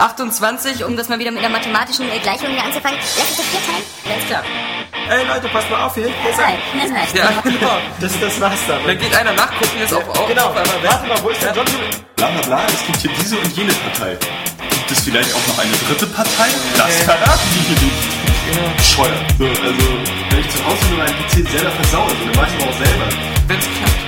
28, um das mal wieder mit einer mathematischen Gleichung hier anzufangen. Lass uns das vier teilen. Alles klar. Ey Leute, passt mal auf, hier Nein, ein... nein, nein. Ja, genau. Das, das war's dann. Dann geht einer nachgucken, jetzt auf, auf, Genau, auf einmal weg. warte mal, wo ist der John? Bla bla bla, es gibt hier diese und jene Partei. Gibt es vielleicht auch noch eine dritte Partei? Das verraten die hier nicht. Bescheuert. So, also, wenn ich zu Hause nur meinen PC selber versaue, so, dann mach ich aber auch selber. Wenn's klappt.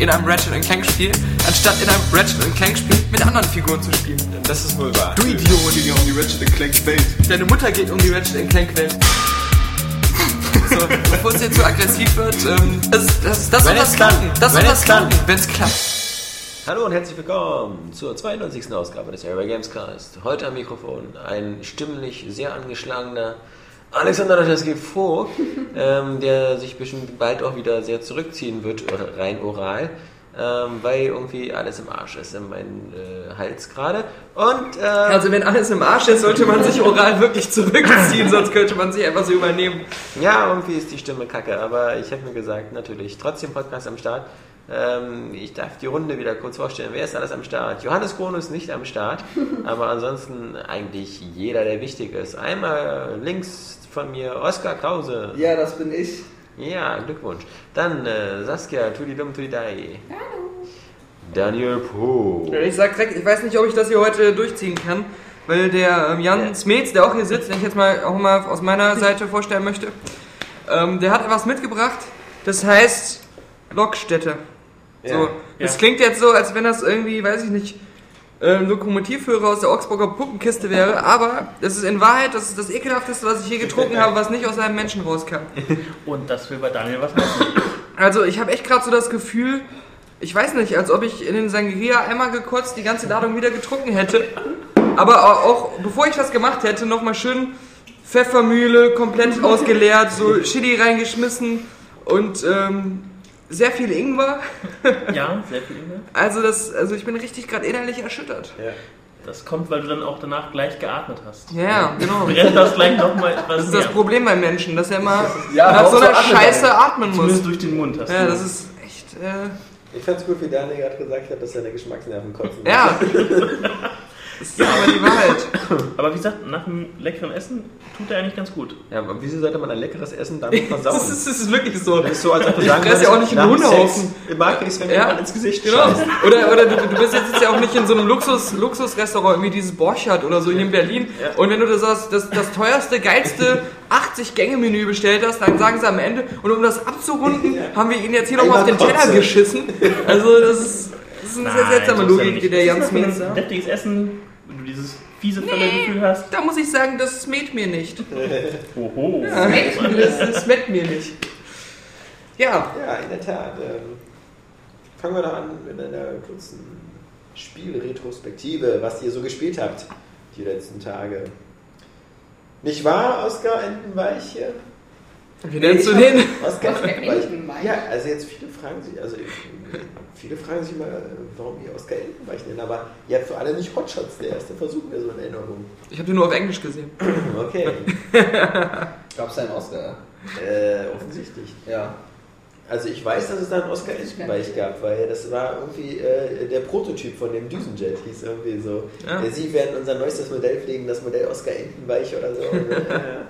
in einem Ratchet Clank Spiel, anstatt in einem Ratchet Clank Spiel mit anderen Figuren zu spielen. Das ist wohl wahr. Du Idiot! geht ja um die Ratchet Clank Welt. Deine Mutter geht um die Ratchet Clank Welt. So, bevor es jetzt zu aggressiv wird, ähm, das, das, das Wenn das klappt. Das Wenn das es klappt. wenn es klappt. Hallo und herzlich willkommen zur 92. Ausgabe des Area Games Cast. Heute am Mikrofon ein stimmlich sehr angeschlagener Alexander Raczewski Vogt, ähm, der sich bestimmt bald auch wieder sehr zurückziehen wird, rein oral, ähm, weil irgendwie alles im Arsch ist in meinem äh, Hals gerade. Und ähm, Also wenn alles im Arsch ist, sollte man sich oral wirklich zurückziehen, sonst könnte man sich einfach so übernehmen. Ja, irgendwie ist die Stimme kacke, aber ich habe mir gesagt, natürlich, trotzdem Podcast am Start. Ähm, ich darf die Runde wieder kurz vorstellen. Wer ist alles am Start? Johannes Krono ist nicht am Start, aber ansonsten eigentlich jeder, der wichtig ist. Einmal links von mir Oskar Krause. Ja, das bin ich. Ja, Glückwunsch. Dann äh, Saskia Tudidum Tudidai. Hallo. Daniel Po. Ich sag direkt, ich weiß nicht, ob ich das hier heute durchziehen kann, weil der ähm, Jan Smets, der auch hier sitzt, den ich jetzt mal auch mal aus meiner Seite vorstellen möchte, ähm, der hat etwas mitgebracht, das heißt Lokstätte. So, das klingt jetzt so, als wenn das irgendwie, weiß ich nicht, äh, ein Lokomotivführer aus der Augsburger Puppenkiste wäre, aber das ist in Wahrheit das, ist das ekelhafteste, was ich je getrunken habe, was nicht aus einem Menschen rauskam. Und das will bei Daniel was heißen. Also ich habe echt gerade so das Gefühl, ich weiß nicht, als ob ich in den Sangria einmal gekotzt die ganze Ladung wieder getrunken hätte. Aber auch, auch bevor ich das gemacht hätte, nochmal schön Pfeffermühle komplett ausgeleert, so Chili reingeschmissen und ähm, sehr viel Ingwer. Ja, sehr viel Ingwer. Also das, also ich bin richtig gerade innerlich erschüttert. Das kommt, weil du dann auch danach gleich geatmet hast. Ja, genau. Brennt das gleich nochmal etwas Das ist das mehr. Problem beim Menschen, dass er immer Ja, nach so einer atmen Scheiße atmen Zumindest muss. durch den Mund hast Ja, du. das ist echt. Äh, Ich fand's gut, wie Daniel gerade gesagt hat, dass seine Geschmacksnerven kotzen. ja. Das ist aber die Wahrheit. Aber wie gesagt, nach einem leckeren Essen tut er eigentlich ganz gut. Ja, aber wieso sollte man ein leckeres Essen damit versauen? Das ist, das ist wirklich so. Das ist so, als ob du Ich sagen fresse ja auch nicht einen Hundehaufen. Sex Mag ich es, wenn mir Ja, jemand ins Gesicht Genau. scheißt. Oder, oder du, du bist jetzt ja auch nicht in so einem Luxus, Luxusrestaurant wie dieses Borchardt oder so hier in Berlin. Und wenn du das, das, das teuerste, geilste 80-Gänge-Menü bestellt hast, dann sagen sie am Ende, und um das abzurunden, haben wir ihnen jetzt hier nochmal auf den Teller geschissen. Also das ist, das ist eine sehr seltsame ja Logik, die der Jan Das ist Smith ein sagt. deftiges Essen, dieses fiese Völlergefühl hast. Da muss ich sagen, das smäht mir nicht. Oho. Das, das smäht mir nicht. Ja, Ja, in der Tat. Ähm, fangen wir doch an mit einer kurzen Spielretrospektive, was ihr so gespielt habt die letzten Tage. Nicht wahr, Oskar Entenweiche? Wie nennst du den? Oskar Oskar Entenweiche. Entenweiche. Ja, also jetzt viele fragen sich, also viele fragen sich mal, warum ihr Oskar Entenweiche nennt, aber ihr habt für alle nicht Hotshots, der erste Versuch mir so in Erinnerung. Ich habe den nur auf Englisch gesehen. Okay, Gab's da einen Oscar? äh, offensichtlich. Ja. Also ich weiß, dass es da einen Oscar Entenweich gab, weil das war irgendwie äh, der Prototyp von dem Düsenjet, hieß irgendwie so. Ja. Äh, Sie werden unser neuestes Modell pflegen, das Modell Oscar Entenweich oder so. Und, äh, ja.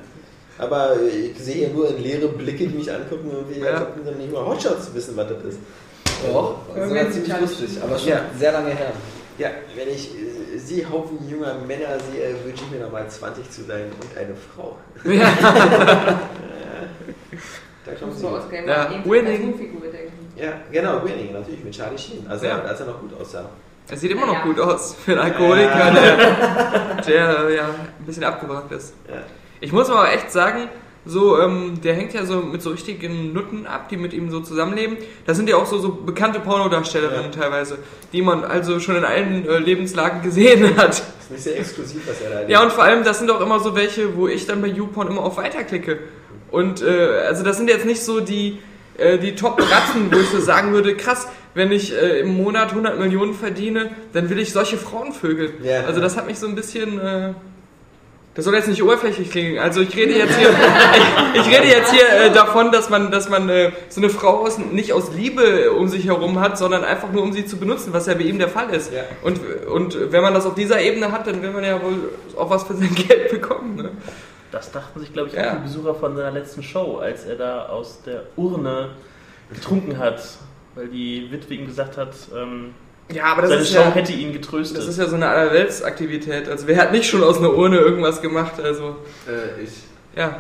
Aber äh, ich sehe hier nur in leere Blicke, die mich angucken, irgendwie, Ja. als ob die nicht mal Hotshots wissen, was das ist. Doch, das war ziemlich lustig, aber schon Ja. sehr lange her. Ja, wenn ich äh, Sie Haufen junger Männer sehe, wünsche ich mir nochmal 20 zu sein und eine Frau. Da kommen Sie. So aus Game Ja, winning. Ja, genau, Winning, natürlich, mit Charlie Sheen. Also Ja. als er noch gut aussah. Er sieht immer noch Ja. gut aus für einen Alkoholiker, der, der ja ein bisschen abgewrackt ist. Ja. Ich muss aber echt sagen, so, ähm, der hängt ja so mit so richtigen Nutten ab, die mit ihm so zusammenleben. Das sind ja auch so, so bekannte Pornodarstellerinnen teilweise, die man also schon in allen äh, Lebenslagen gesehen hat. ist nicht sehr exklusiv, was er da Ja, und vor allem, das sind auch immer so welche, wo ich dann bei YouPorn immer auf Weiter klicke. Und äh, also das sind jetzt nicht so die, äh, die Top-Ratzen, wo ich so sagen würde, krass, wenn ich äh, im Monat 100 Millionen verdiene, dann will ich solche Frauen vögeln. Ja. Also das hat mich so ein bisschen... Äh, das soll jetzt nicht oberflächlich klingen. Also ich rede jetzt hier, ich, ich rede jetzt hier äh, davon, dass man, dass man äh, so eine Frau aus, nicht aus Liebe um sich herum hat, sondern einfach nur um sie zu benutzen, was ja bei ihm der Fall ist. Ja. Und, und wenn man das auf dieser Ebene hat, dann will man ja wohl auch was für sein Geld bekommen. Ne? Das dachten sich, glaube ich, Ja. auch die Besucher von seiner letzten Show, als er da aus der Urne getrunken hat, weil die Witwe ihm gesagt hat, ähm, Ja, aber das seine ist Show ja, hätte ihn getröstet. das ist ja so eine Allerweltsaktivität. Also wer hat nicht schon aus einer Urne irgendwas gemacht? Also Äh, ich. ja.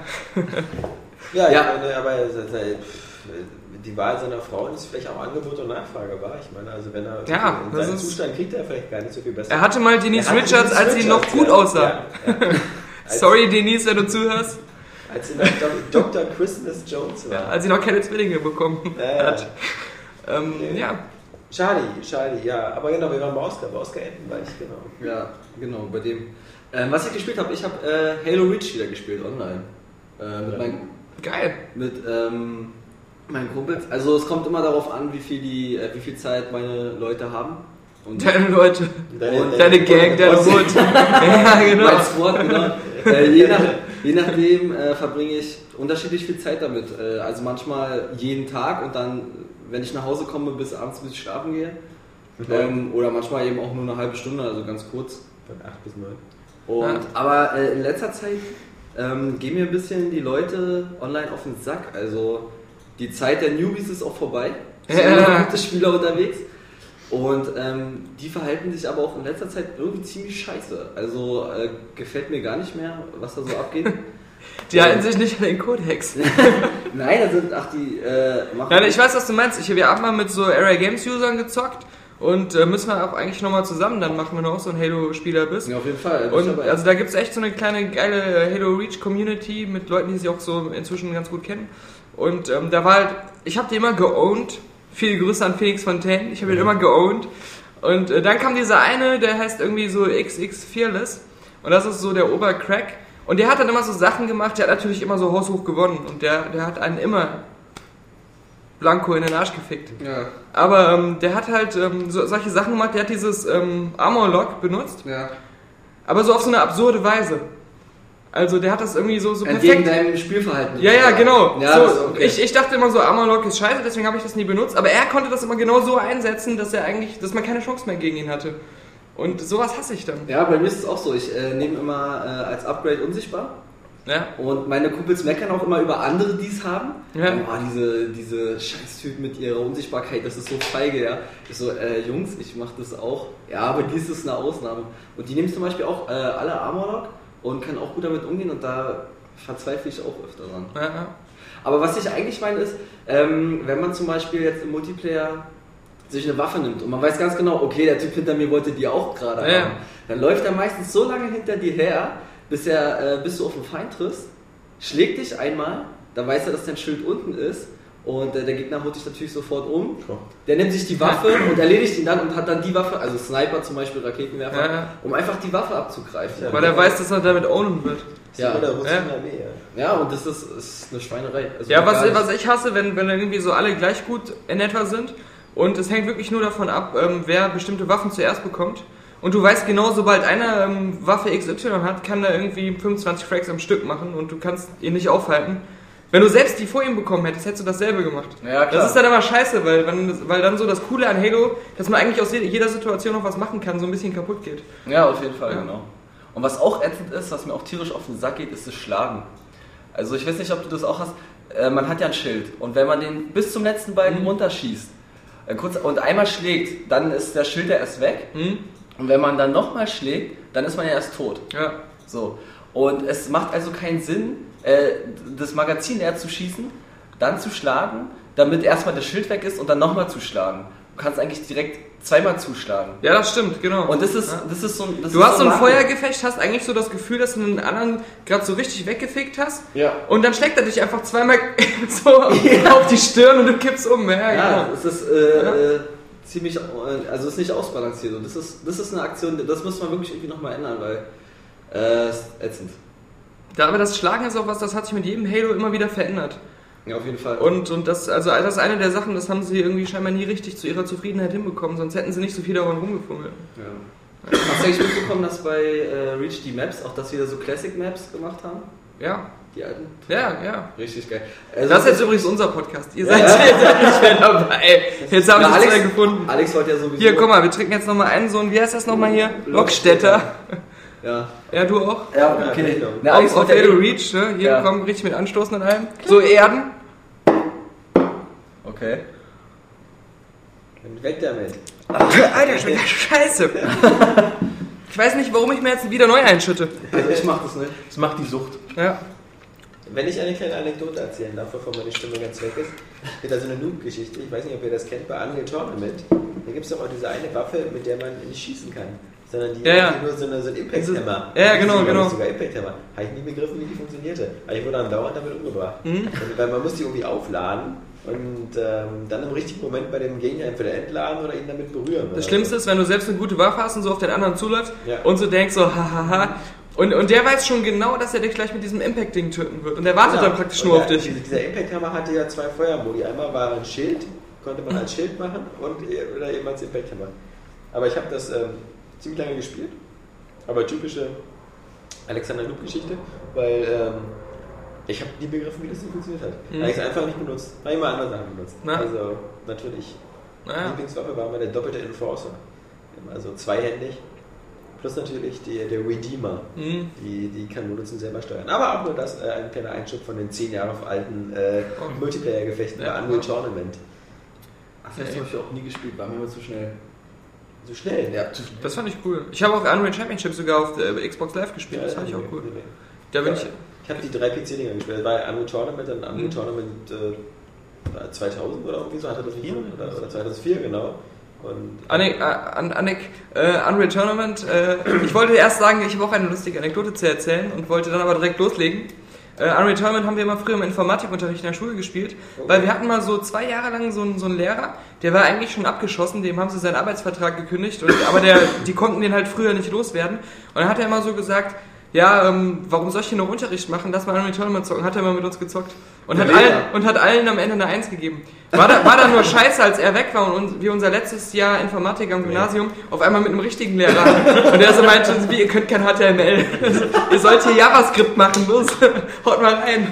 Ja, Ja. Ich meine, aber die Wahl seiner Frauen ist vielleicht auch Angebot und Nachfrage war. Ich meine, also wenn er Ja, in seinem Zustand kriegt er vielleicht gar nicht so viel besser. Er hatte mal Denise hatte Richards, Denise als sie noch gut ja. aussah. Ja, ja. Sorry Denise, wenn du zuhörst. Als sie noch Dr. Christmas Jones war. Ja, als sie noch keine Zwillinge bekommen Ja, ja. hat. Ähm, ja. Charlie, Charlie, ja. Aber genau, wir waren bei Oscar, bei Oscar Entenreich, genau. Ja, genau, bei dem. Ähm, was ich gespielt habe, ich habe äh, Halo Reach wieder gespielt online. Äh, mit, mein, Geil. mit ähm, meinen Kumpels. Also es kommt immer darauf an, wie viel, die, äh, wie viel Zeit meine Leute haben. Und Deine Leute. Deine- Deine Gang, deine Hut. Ja, genau. mein Squad, genau. äh, je, nach, je nachdem äh, verbringe ich unterschiedlich viel Zeit damit. Äh, also manchmal jeden Tag und dann, wenn ich nach Hause komme, bis abends, bis ich schlafen gehe. Ähm, oder manchmal eben auch nur eine halbe Stunde, also ganz kurz. Von 8 bis 9. Und. Aber äh, in letzter Zeit ähm, gehen mir ein bisschen die Leute online auf den Sack. Also die Zeit der Newbies ist auch vorbei. Es sind Ja. gute Spieler unterwegs. Und ähm, die verhalten sich aber auch in letzter Zeit irgendwie ziemlich scheiße. Also äh, gefällt mir gar nicht mehr, was da so abgeht. Die halten sich nicht an den Codex. Nein, da sind, ach, die äh, machen. Ja, ich weiß, was du meinst. Ich, wir haben mal mit so Area Games Usern gezockt und äh, müssen wir auch eigentlich nochmal zusammen, dann machen wir noch so ein Halo-Spieler bist. Ja, auf jeden Fall. Und dabei. also da gibt es echt so eine kleine geile Halo Reach Community mit Leuten, die sich auch so inzwischen ganz gut kennen. Und ähm, da war halt, ich habe die immer geowned. Viele Grüße an Phoenix Fontaine. Ich habe ihn immer geowned. Und äh, dann kam dieser eine, der heißt irgendwie so XX Fearless. Und das ist so der Obercrack. Und der hat dann immer so Sachen gemacht, der hat natürlich immer so haushoch gewonnen. Und der, der hat einen immer Blanco in den Arsch gefickt. ja, Aber ähm, der hat halt ähm, so, solche Sachen gemacht, der hat dieses ähm, Armor Lock benutzt. ja. Aber so auf so eine absurde Weise. Also der hat das irgendwie so, so Entgegen perfekt. deinem Spielverhalten. Ja, ja, genau. Ja, so, okay. ich, ich dachte immer so, Armorlock ist scheiße, deswegen habe ich das nie benutzt. Aber er konnte das immer genau so einsetzen, dass er eigentlich, dass man keine Chance mehr gegen ihn hatte. Und sowas hasse ich dann. ja, bei mir ist es auch so. Ich äh, nehme immer äh, als Upgrade unsichtbar. Ja. Und meine Kumpels meckern auch immer über andere, die es haben. Ja. Oh, diese, diese Scheißtypen mit ihrer Unsichtbarkeit, das ist so feige, ja. Ich so, äh, Jungs, ich mach das auch. Ja, aber dies ist eine Ausnahme. Und die nehmen zum Beispiel auch äh, alle Armorlock und können auch gut damit umgehen und da verzweifle ich auch öfter dran. Ja, ja. Aber was ich eigentlich meine ist, ähm, wenn man zum Beispiel jetzt im Multiplayer sich eine Waffe nimmt und man weiß ganz genau, okay, der Typ hinter mir wollte die auch gerade Ja. haben, dann läuft er meistens so lange hinter dir her, bis, er, äh, bis du auf den Feind triffst, schlägt dich einmal, dann weiß er, dass dein Schild unten ist und äh, der Gegner holt dich natürlich sofort um. Der nimmt sich die Waffe und erledigt ihn dann und hat dann die Waffe, also Sniper zum Beispiel, Raketenwerfer, Ja, ja. um einfach die Waffe abzugreifen. Weil er weiß, dass er damit ownen wird. Ja. Russische Ja. Armee, ja. Ja, und das ist, ist eine Schweinerei. Also Ja, was, was ich hasse, wenn, wenn irgendwie so alle gleich gut in etwa sind und es hängt wirklich nur davon ab, ähm, wer bestimmte Waffen zuerst bekommt. Und du weißt genau, sobald einer ähm, Waffe XY hat, kann er irgendwie 25 Frags am Stück machen und du kannst ihn nicht aufhalten. Wenn du selbst die vor ihm bekommen hättest, hättest du dasselbe gemacht. Ja, klar. Das ist dann aber scheiße, weil, weil dann so das Coole an Halo, dass man eigentlich aus jeder- jeder Situation noch was machen kann, so ein bisschen kaputt geht. Ja, auf jeden Fall, Ja. genau. Und was auch ätzend ist, was mir auch tierisch auf den Sack geht, ist das Schlagen. Also ich weiß nicht, ob du das auch hast. Äh, man hat ja ein Schild und wenn man den bis zum letzten Balken Mhm. runterschießt äh, kurz, und einmal schlägt, dann ist der Schild ja erst weg. Hm? Und wenn man dann nochmal schlägt, dann ist man ja erst tot. Ja. So. Und es macht also keinen Sinn, äh, das Magazin leer zu schießen, dann zu schlagen, damit erstmal das Schild weg ist und dann nochmal zu schlagen. Du kannst eigentlich direkt zweimal zuschlagen. ja, das stimmt, genau. Und das ist, Ja. das ist so ein. Das Du hast so ein. Feuergefecht, hast eigentlich so das Gefühl, dass du einen anderen gerade so richtig weggefickt hast. Ja. Und dann schlägt er dich einfach zweimal so auf die Stirn und du kippst um. Ja, Ja, genau. es ist äh, äh, ziemlich, äh, also ist nicht ausbalanciert. Und das ist, das ist eine Aktion, das muss man wirklich irgendwie nochmal ändern, weil äh, ätzend. Ja, aber das Schlagen ist auch was, das hat sich mit jedem Halo immer wieder verändert. Ja, auf jeden Fall. Und, und das, also das ist eine der Sachen, das haben sie irgendwie scheinbar nie richtig zu ihrer Zufriedenheit hinbekommen, sonst hätten sie nicht so viel daran rumgefummelt. Ja. Hast du eigentlich mitbekommen, dass bei äh, Reach die Maps auch das wieder so Classic Maps gemacht haben? Ja, Die alten? ja, ja. Richtig geil. Also Das ist jetzt übrigens unser Podcast. Ihr Ja, seid, ja. seid nicht mehr dabei. Jetzt habe ich Na, es Alex, wieder gefunden. Alex wollte ja sowieso. Hier, guck mal, wir trinken jetzt nochmal einen so ein, wie heißt das nochmal hier? Lockstädter. Ja. Ja, du auch? Ja, Ja, okay. genau. Na, Alex Auf, auf ja Reach, ne? Hier, Ja. komm, richtig mit Anstoßen und allem. So, Erden. Okay. Dann weg damit. Alter, schmeckt das scheiße. Ich weiß nicht, warum ich mir jetzt wieder neu einschütte. Also ich mach das nicht. Das macht die Sucht. Ja. Wenn ich eine kleine Anekdote erzählen darf, bevor meine Stimme ganz weg ist, gibt da so eine Noob-Geschichte. Ich weiß nicht, ob ihr das kennt, bei Unreal Tournament. Da gibt es doch auch diese eine Waffe, mit der man nicht schießen kann. Sondern die Ja, ja. die nur so, eine, so ein Impact-Hammer. Ja, ja, genau, genau. Sogar Impact-Hammer. Habe ich nie begriffen, wie die funktionierte. Aber ich wurde dann dauernd damit umgebracht. Mhm. Und, weil man muss die irgendwie aufladen und ähm, dann im richtigen Moment bei dem Gegner entweder entladen oder ihn damit berühren. Das Schlimmste ist, wenn du selbst eine gute Waffe hast und so auf den anderen zuläufst Ja. und so denkst so, hahaha. Und, und der weiß schon genau, dass er dich gleich mit diesem Impact-Ding töten wird. Und der wartet Genau. dann praktisch Und nur auf der- dich. Dieser, Impact-Hammer hatte ja zwei Feuermodi. Einmal war ein Schild, konnte man als Schild machen und e- oder eben als Impact-Hammer. Aber ich habe das ähm, ziemlich lange gespielt. Aber typische Alexander Loop-Geschichte, weil ähm, ich habe nie begriffen, wie das Ding funktioniert hat. Mhm. Habe ich es einfach nicht benutzt. Habe ich mal andere Sachen benutzt. Na? Also natürlich. Naja. Lieblingswaffe war immer der doppelte Enforcer. Also zweihändig. Plus natürlich die, der Redeemer. Mhm. Die, die Kanone zum selber steuern. Aber auch nur das, äh, ein kleiner Einschub von den 10 Jahre alten äh, Oh. Multiplayer-Gefechten Ja. bei Unreal Tournament. Ach, das habe ich auch nie gespielt, war mir immer zu schnell. So schnell. Ja, zu schnell. Das fand ich cool. Ich habe auch Unreal Championship sogar auf der Xbox Live gespielt. Das fand ich auch cool. Da bin Ja. ich. Ich habe die drei PC-Dinger gespielt. Das war Unreal Tournament, dann Unreal Mhm. Tournament äh, 2000 oder irgendwie so, hatte das nicht Vier? so? Oder, oder 2004, genau. Und Annik, äh, An- Annik äh, Unreal Tournament. Äh, ich wollte erst sagen, ich habe auch eine lustige Anekdote zu erzählen und wollte dann aber direkt loslegen. Äh, Unreal Tournament haben wir immer früher im Informatikunterricht in der Schule gespielt, weil wir hatten mal so zwei Jahre lang so einen, so einen Lehrer, der war eigentlich schon abgeschossen, dem haben sie seinen Arbeitsvertrag gekündigt, und, aber der, die konnten den halt früher nicht loswerden. Und dann hat er immer so gesagt, ja, ähm, warum soll ich hier noch Unterricht machen? Lass mal Unreal Tournament zocken. Hat er immer mit uns gezockt. Und Der hat, allen, und hat allen am Ende eine Eins gegeben. War da, war da nur scheiße, als er weg war und uns- wir unser letztes Jahr Informatik am Gymnasium auf einmal mit einem richtigen Lehrer hatten. Und der so meinte, wie, ihr könnt kein HTML. ihr sollt hier JavaScript machen, los, haut mal rein.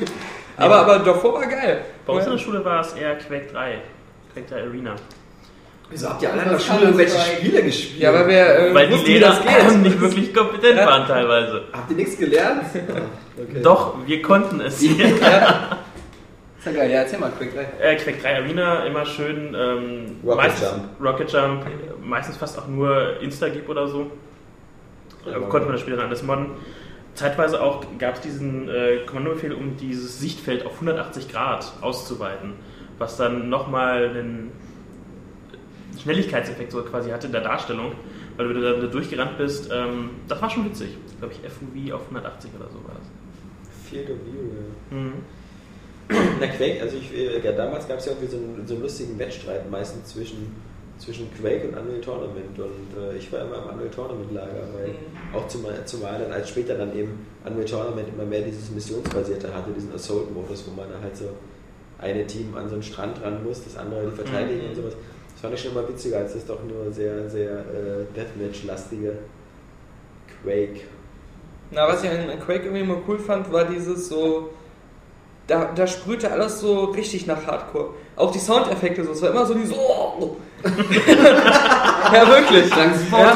Aber, aber davor war geil. Bei uns in der Schule war es eher Quake 3. Quake 3 Arena. Wieso habt ihr alle in der Schule irgendwelche Spiele gespielt? Ja, weil wir äh, Weil die wussten, wie Lehrer das geht. nicht wirklich kompetent Ja. waren teilweise. Habt ihr nichts gelernt? Okay. Doch, wir konnten es. Ist ja geil, ja, erzähl mal, Quick 3. Äh, Quake 3 Arena, immer schön. Ähm, Rocket meistens, Jump. Rocket Jump, meistens fast auch nur Instagip oder so. Äh, konnte man das Spiel dann alles modden. Zeitweise auch gab es diesen äh, Kommandobefehl, um dieses Sichtfeld auf 180 Grad auszuweiten, was dann nochmal einen Schnelligkeitseffekt so quasi hatte in der Darstellung, weil du da, da durchgerannt bist. Ähm, das war schon witzig. Glaube ich, FUV auf 180 oder so war das. Field of View, ja. Mhm. Na, Quake, also ich, äh, ja, damals gab es ja irgendwie so einen, so einen lustigen Wettstreit meistens zwischen, zwischen Quake und Unreal Tournament und äh, ich war immer im Unreal Tournament Lager, weil auch zumal, zumal dann als später dann eben Unreal Tournament immer mehr dieses Missionsbasierte hatte, diesen Assault-Modus, wo man da halt so eine Team an so einen Strand ran muss, das andere die verteidigen Mhm. und sowas. Das fand ich schon immer witziger als das doch nur sehr, sehr äh, Deathmatch-lastige Quake. Na, was ich an Quake irgendwie immer cool fand, war dieses so. Da, da sprühte alles so richtig nach Hardcore. Auch die Soundeffekte so. Es war immer so dieses. Oh. ja, wirklich. Ja,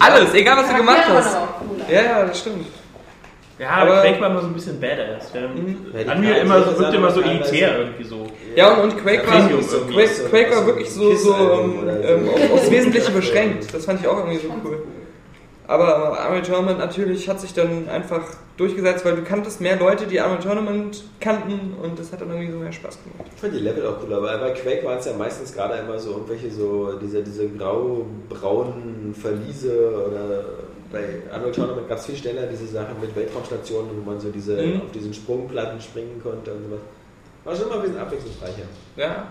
alles, egal was du gemacht hast. cooler. Ja, ja, das stimmt. Ja, Aber- Quake war immer so ein bisschen badass. Mhm. Ja, Unreal Karte immer so, wirkte immer so elitär irgendwie so. Ja, und, und Quake, war, Premium so- Quake, so- Quake war wirklich so, so ähm, so. ähm, auf- aufs Wesentliche beschränkt. Das fand ich auch irgendwie so cool. Aber Unreal Tournament natürlich hat sich dann einfach durchgesetzt, weil du kanntest mehr Leute, die Unreal Tournament kannten und das hat dann irgendwie so mehr Spaß gemacht. Ich fand die Level auch cool, aber bei Quake waren es ja meistens gerade immer so irgendwelche so, diese, diese grau-braunen Verliese oder bei Unreal Tournament gab es viel schneller diese Sachen mit Weltraumstationen, wo man so diese Mhm. auf diesen Sprungplatten springen konnte und sowas. War schon immer ein bisschen abwechslungsreicher. Ja.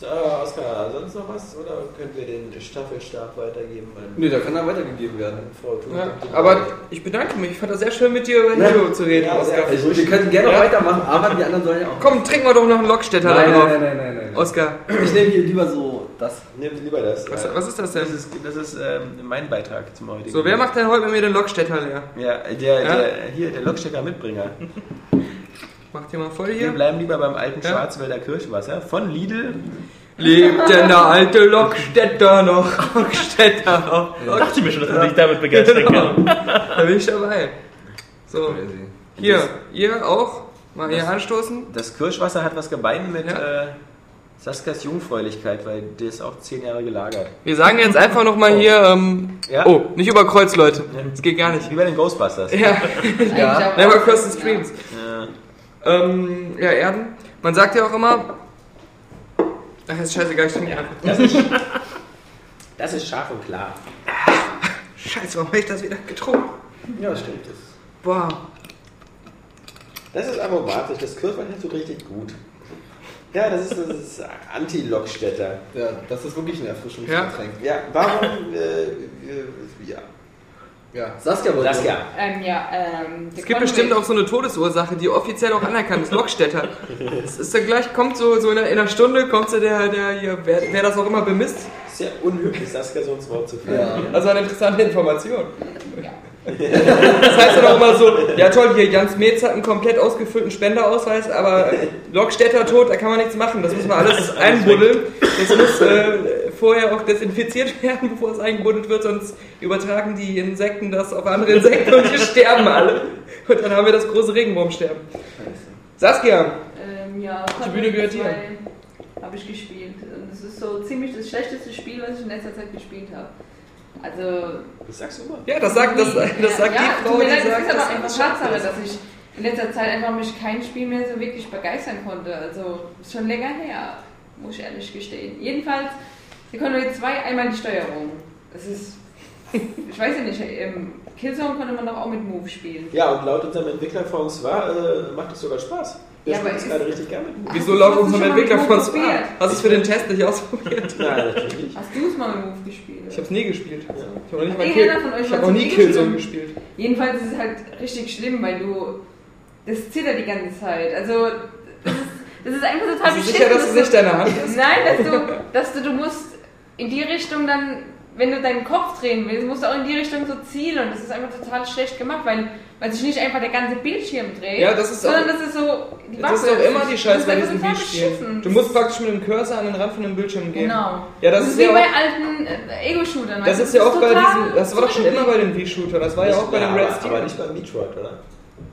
So, Oskar, sonst noch was? Oder können wir den Staffelstab weitergeben? an Nee, da kann er weitergegeben werden. Frau Thun? Ja, aber ich bedanke mich. Ich fand das sehr schön, mit dir über Halo zu reden, Ja, Oskar. Also, wir könnten gerne Ja. weitermachen, aber die anderen sollen ja auch. Komm, trinken wir doch noch einen Lockstädter drauf. nein, nein, nein, nein, nein. Oskar, Ich nehme hier lieber so das. Nehmt lieber das. was, Ja. was ist das denn? Das ist, das ist ähm, mein Beitrag zum heutigen. So, wer macht denn heute mit mir den Lockstädter leer? Ja, der, Ja? der hier, der Lokstecker Mitbringer. Macht ihr mal voll Wir hier. bleiben lieber beim alten Ja. Schwarzwälder Kirschwasser von Lidl. Lebt denn der alte Lockstädter noch? Lockstädter noch. Dachte ich mir schon, dass er dich damit begeistern kann. Da bin ich dabei. So, hier, ihr auch? Mal hier anstoßen. Das Kirschwasser hat was gemein mit Ja. äh, Saskas Jungfräulichkeit, weil der ist auch zehn Jahre gelagert. Wir sagen jetzt einfach nochmal hier, ähm, Ja. oh, nicht über Kreuz, Leute. Das geht gar nicht. Wie bei den Ghostbusters. Ja, Ja. never cross the streams. Ja. Ähm, ja, Erden. Man sagt ja auch immer, ach, ist scheißegal, ich trinke einfach. Das ist, das ist scharf und klar. Scheiße, warum habe ich das wieder getrunken? Ja, stimmt. Das Boah. Das ist aromatisch, das Kirschwasser tut richtig gut. Ja, das ist, das ist Anti-Lockstädter. ja, das ist wirklich ein Erfrischungsgetränk. Ja, warum, äh, äh, ja. Ja. Saskia wollte. Saskia. Ähm, ja, ähm, Es gibt bestimmt auch so eine Todesursache, die offiziell auch anerkannt ist, Lockstädter. Es ist dann gleich, kommt so, so in, einer, in einer Stunde, kommt so der, der hier, wer, wer das auch immer bemisst. Sehr unhöflich, Saskia so ins Wort zu führen. Ja. Also eine interessante Information. Das heißt dann auch immer so, ja toll, hier Jans Metz hat einen komplett ausgefüllten Spenderausweis, aber Lockstädter tot, da kann man nichts machen. Das müssen wir alles einbuddeln. Das muss äh, vorher auch desinfiziert werden, bevor es eingebuddelt wird, sonst übertragen die Insekten das auf andere Insekten und die sterben alle. Und dann haben wir das große Regenwurmsterben. Saskia, Ähm, ja, Die Bühne gehört dir. Habe ich gespielt. Und es ist so ziemlich das schlechteste Spiel, was ich in letzter Zeit gespielt habe. Also. Das sagst du immer. ja, das sagt, das, das sagt ja, die Frau, die leid, sagt, es ist aber das einfach ist Tatsache, dass ich in letzter Zeit einfach mich kein Spiel mehr so wirklich begeistern konnte. Also ist schon länger her, muss ich ehrlich gestehen. Jedenfalls, wir konnten jetzt zwei einmal die Steuerung. Das ist. Ich weiß ja nicht, im Killzone konnte man doch auch mit Move spielen. Ja, und laut unserem Entwickler François äh, macht es sogar Spaß. Wir Ja, spielen es gerade richtig gerne mit. Wieso schon mal Entwickler von Move probiert? Hast du es für den Test nicht ausprobiert? Nein, natürlich nicht. Hast du es mal mit Move gespielt? Ich hab's nie gespielt. Ich habe noch, nicht mal Irgendeiner Kill- von euch ich war hab noch zu nie Killzone gespielt? Jedenfalls ist es halt richtig schlimm, weil du. Das zittert die ganze Zeit. Also, das ist, das ist einfach total Bist du sicher, dass es nicht deine Hand ist? Nein, dass du, dass du, du musst in die Richtung dann, wenn du deinen Kopf drehen willst, musst du auch in die Richtung so zielen. Und das ist einfach total schlecht gemacht, weil, weil sich nicht einfach der ganze Bildschirm dreht. Ja, das ist sondern auch- das ist so. Die Das ist Waffe doch immer die Scheiße bei das diesen beschissen. Du musst praktisch mit dem Cursor an den Rand von dem Bildschirm gehen. Genau. Ja, das, Das, ist ist wie ja bei alten äh, Ego-Shootern. Das weißt du? ist ja auch bei diesen. Das war doch schon immer bei den Wii-Shootern. Das war ja auch bei Ja, dem Red aber, Steel. aber nicht beim Metroid, oder?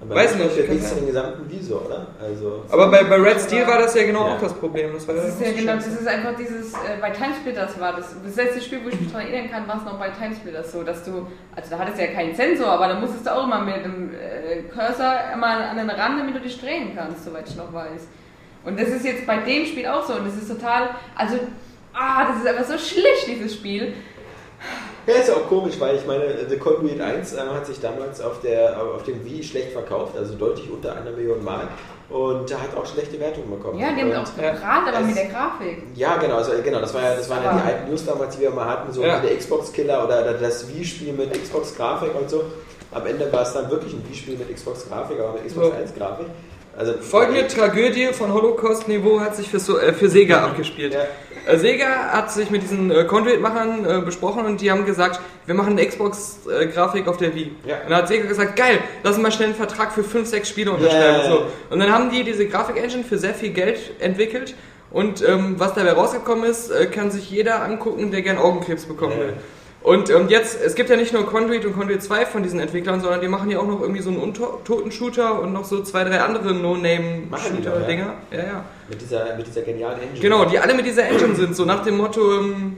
Aber Weiß nicht, du sein. den gesamten Visor, oder? Also, Aber bei, bei Red Steel war das ja genau Ja. auch das Problem. Das war Das ist ja genau, das ist einfach dieses, äh, bei Timesplitters war das, das letzte Spiel, wo ich mich daran erinnern kann, war es noch bei Timesplitters so, dass du, also da hattest du ja keinen Sensor, aber da musstest du auch immer mit dem äh, Cursor immer an den Rand, damit du dich drehen kannst, soweit ich noch weiß. Und das ist jetzt bei dem Spiel auch so und das ist total, also, ah, das ist einfach so schlecht, dieses Spiel. Ja, ist ja auch komisch, weil ich meine, The Conduit 1 äh, hat sich damals auf, der, auf dem Wii schlecht verkauft, also deutlich unter einer Million Mal. Und da hat auch schlechte Wertungen bekommen. Ja, die haben und, auch gebrannt, aber mit der Grafik. Ja, genau, also, genau das, war ja, das waren ja die alten News damals, die wir mal hatten, so Ja. wie der Xbox-Killer oder das Wii-Spiel mit Xbox-Grafik und so. Am Ende war es dann wirklich ein Wii-Spiel mit Xbox-Grafik, aber mit Xbox So. 1-Grafik. Also, Folgende Tragödie von Holocaust-Niveau hat sich für, so, äh, für Sega abgespielt. Ja. Äh, Sega hat sich mit diesen äh, Conduit-Machern äh, besprochen und die haben gesagt, wir machen eine Xbox-Grafik auf der Wii. Ja. Und dann hat Sega gesagt, geil, lass uns mal schnell einen Vertrag für 5, 6 Spiele unterschreiben. Ja. So. Und dann haben die diese Grafik-Engine für sehr viel Geld entwickelt und ähm, was dabei rausgekommen ist, äh, kann sich jeder angucken, der gern Augenkrebs bekommen Ja. will. Und ähm, jetzt, es gibt ja nicht nur Conduit und Conduit 2 von diesen Entwicklern, sondern die machen ja auch noch irgendwie so einen untoten Shooter und noch so zwei, drei andere No-Name-Shooter-Dinger. doch, Ja, ja. mit, dieser, mit dieser genialen Engine. Genau, die alle mit dieser Engine sind, so nach dem Motto, ähm,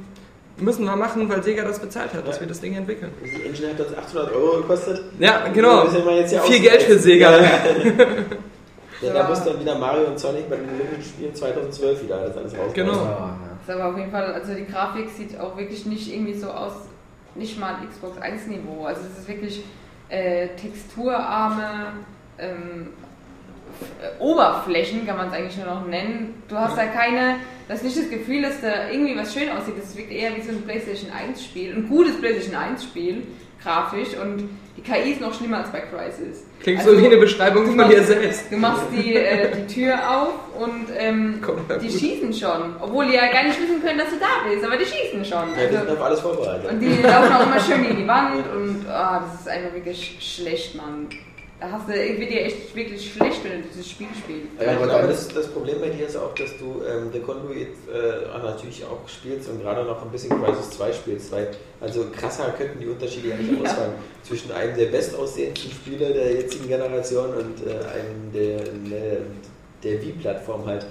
müssen wir machen, weil Sega das bezahlt hat, dass Ja. wir das Ding entwickeln. Die Engine hat uns 800 Euro gekostet. Ja, genau. Hier Viel Geld für Sega. Ja, da muss dann wieder Mario und Sonic bei den Olympischen Spielen 2012 wieder das alles rauskommen. Genau. Das ist aber auf jeden Fall, also die Grafik sieht auch wirklich nicht irgendwie so aus, nicht mal Xbox 1 Niveau. Also es ist wirklich äh, texturarme, ähm, äh, Oberflächen, kann man es eigentlich nur noch nennen. Du hast da keine, das ist nicht das Gefühl, dass da irgendwie was schön aussieht. Das wirkt eher wie so ein PlayStation 1 Spiel, ein gutes PlayStation 1 Spiel, grafisch und die KI ist noch schlimmer als bei Crysis. Klingt Also, so wie eine Beschreibung von machst- dir selbst. Du machst die, äh, die Tür auf und ähm, die gut. schießen schon. Obwohl die ja gar nicht wissen können, dass du da bist, aber die schießen schon. Ja, sind Also, auf alles vorbereitet. und die laufen auch immer schön gegen die Wand und ah, das ist einfach wirklich schlecht, Mann. Da hast du, wird dir echt wirklich schlecht, wenn du dieses Spiel spielst. Ja, ich glaube, das, das Problem bei dir ist auch, dass du ähm, The Conduit äh, natürlich auch spielst und gerade noch ein bisschen Crisis 2 spielst, weil also krasser könnten die Unterschiede ja nicht Ja. ausfallen zwischen einem der bestaussehendsten Spieler der jetzigen Generation und äh, einem der, der, der Wii-Plattform halt,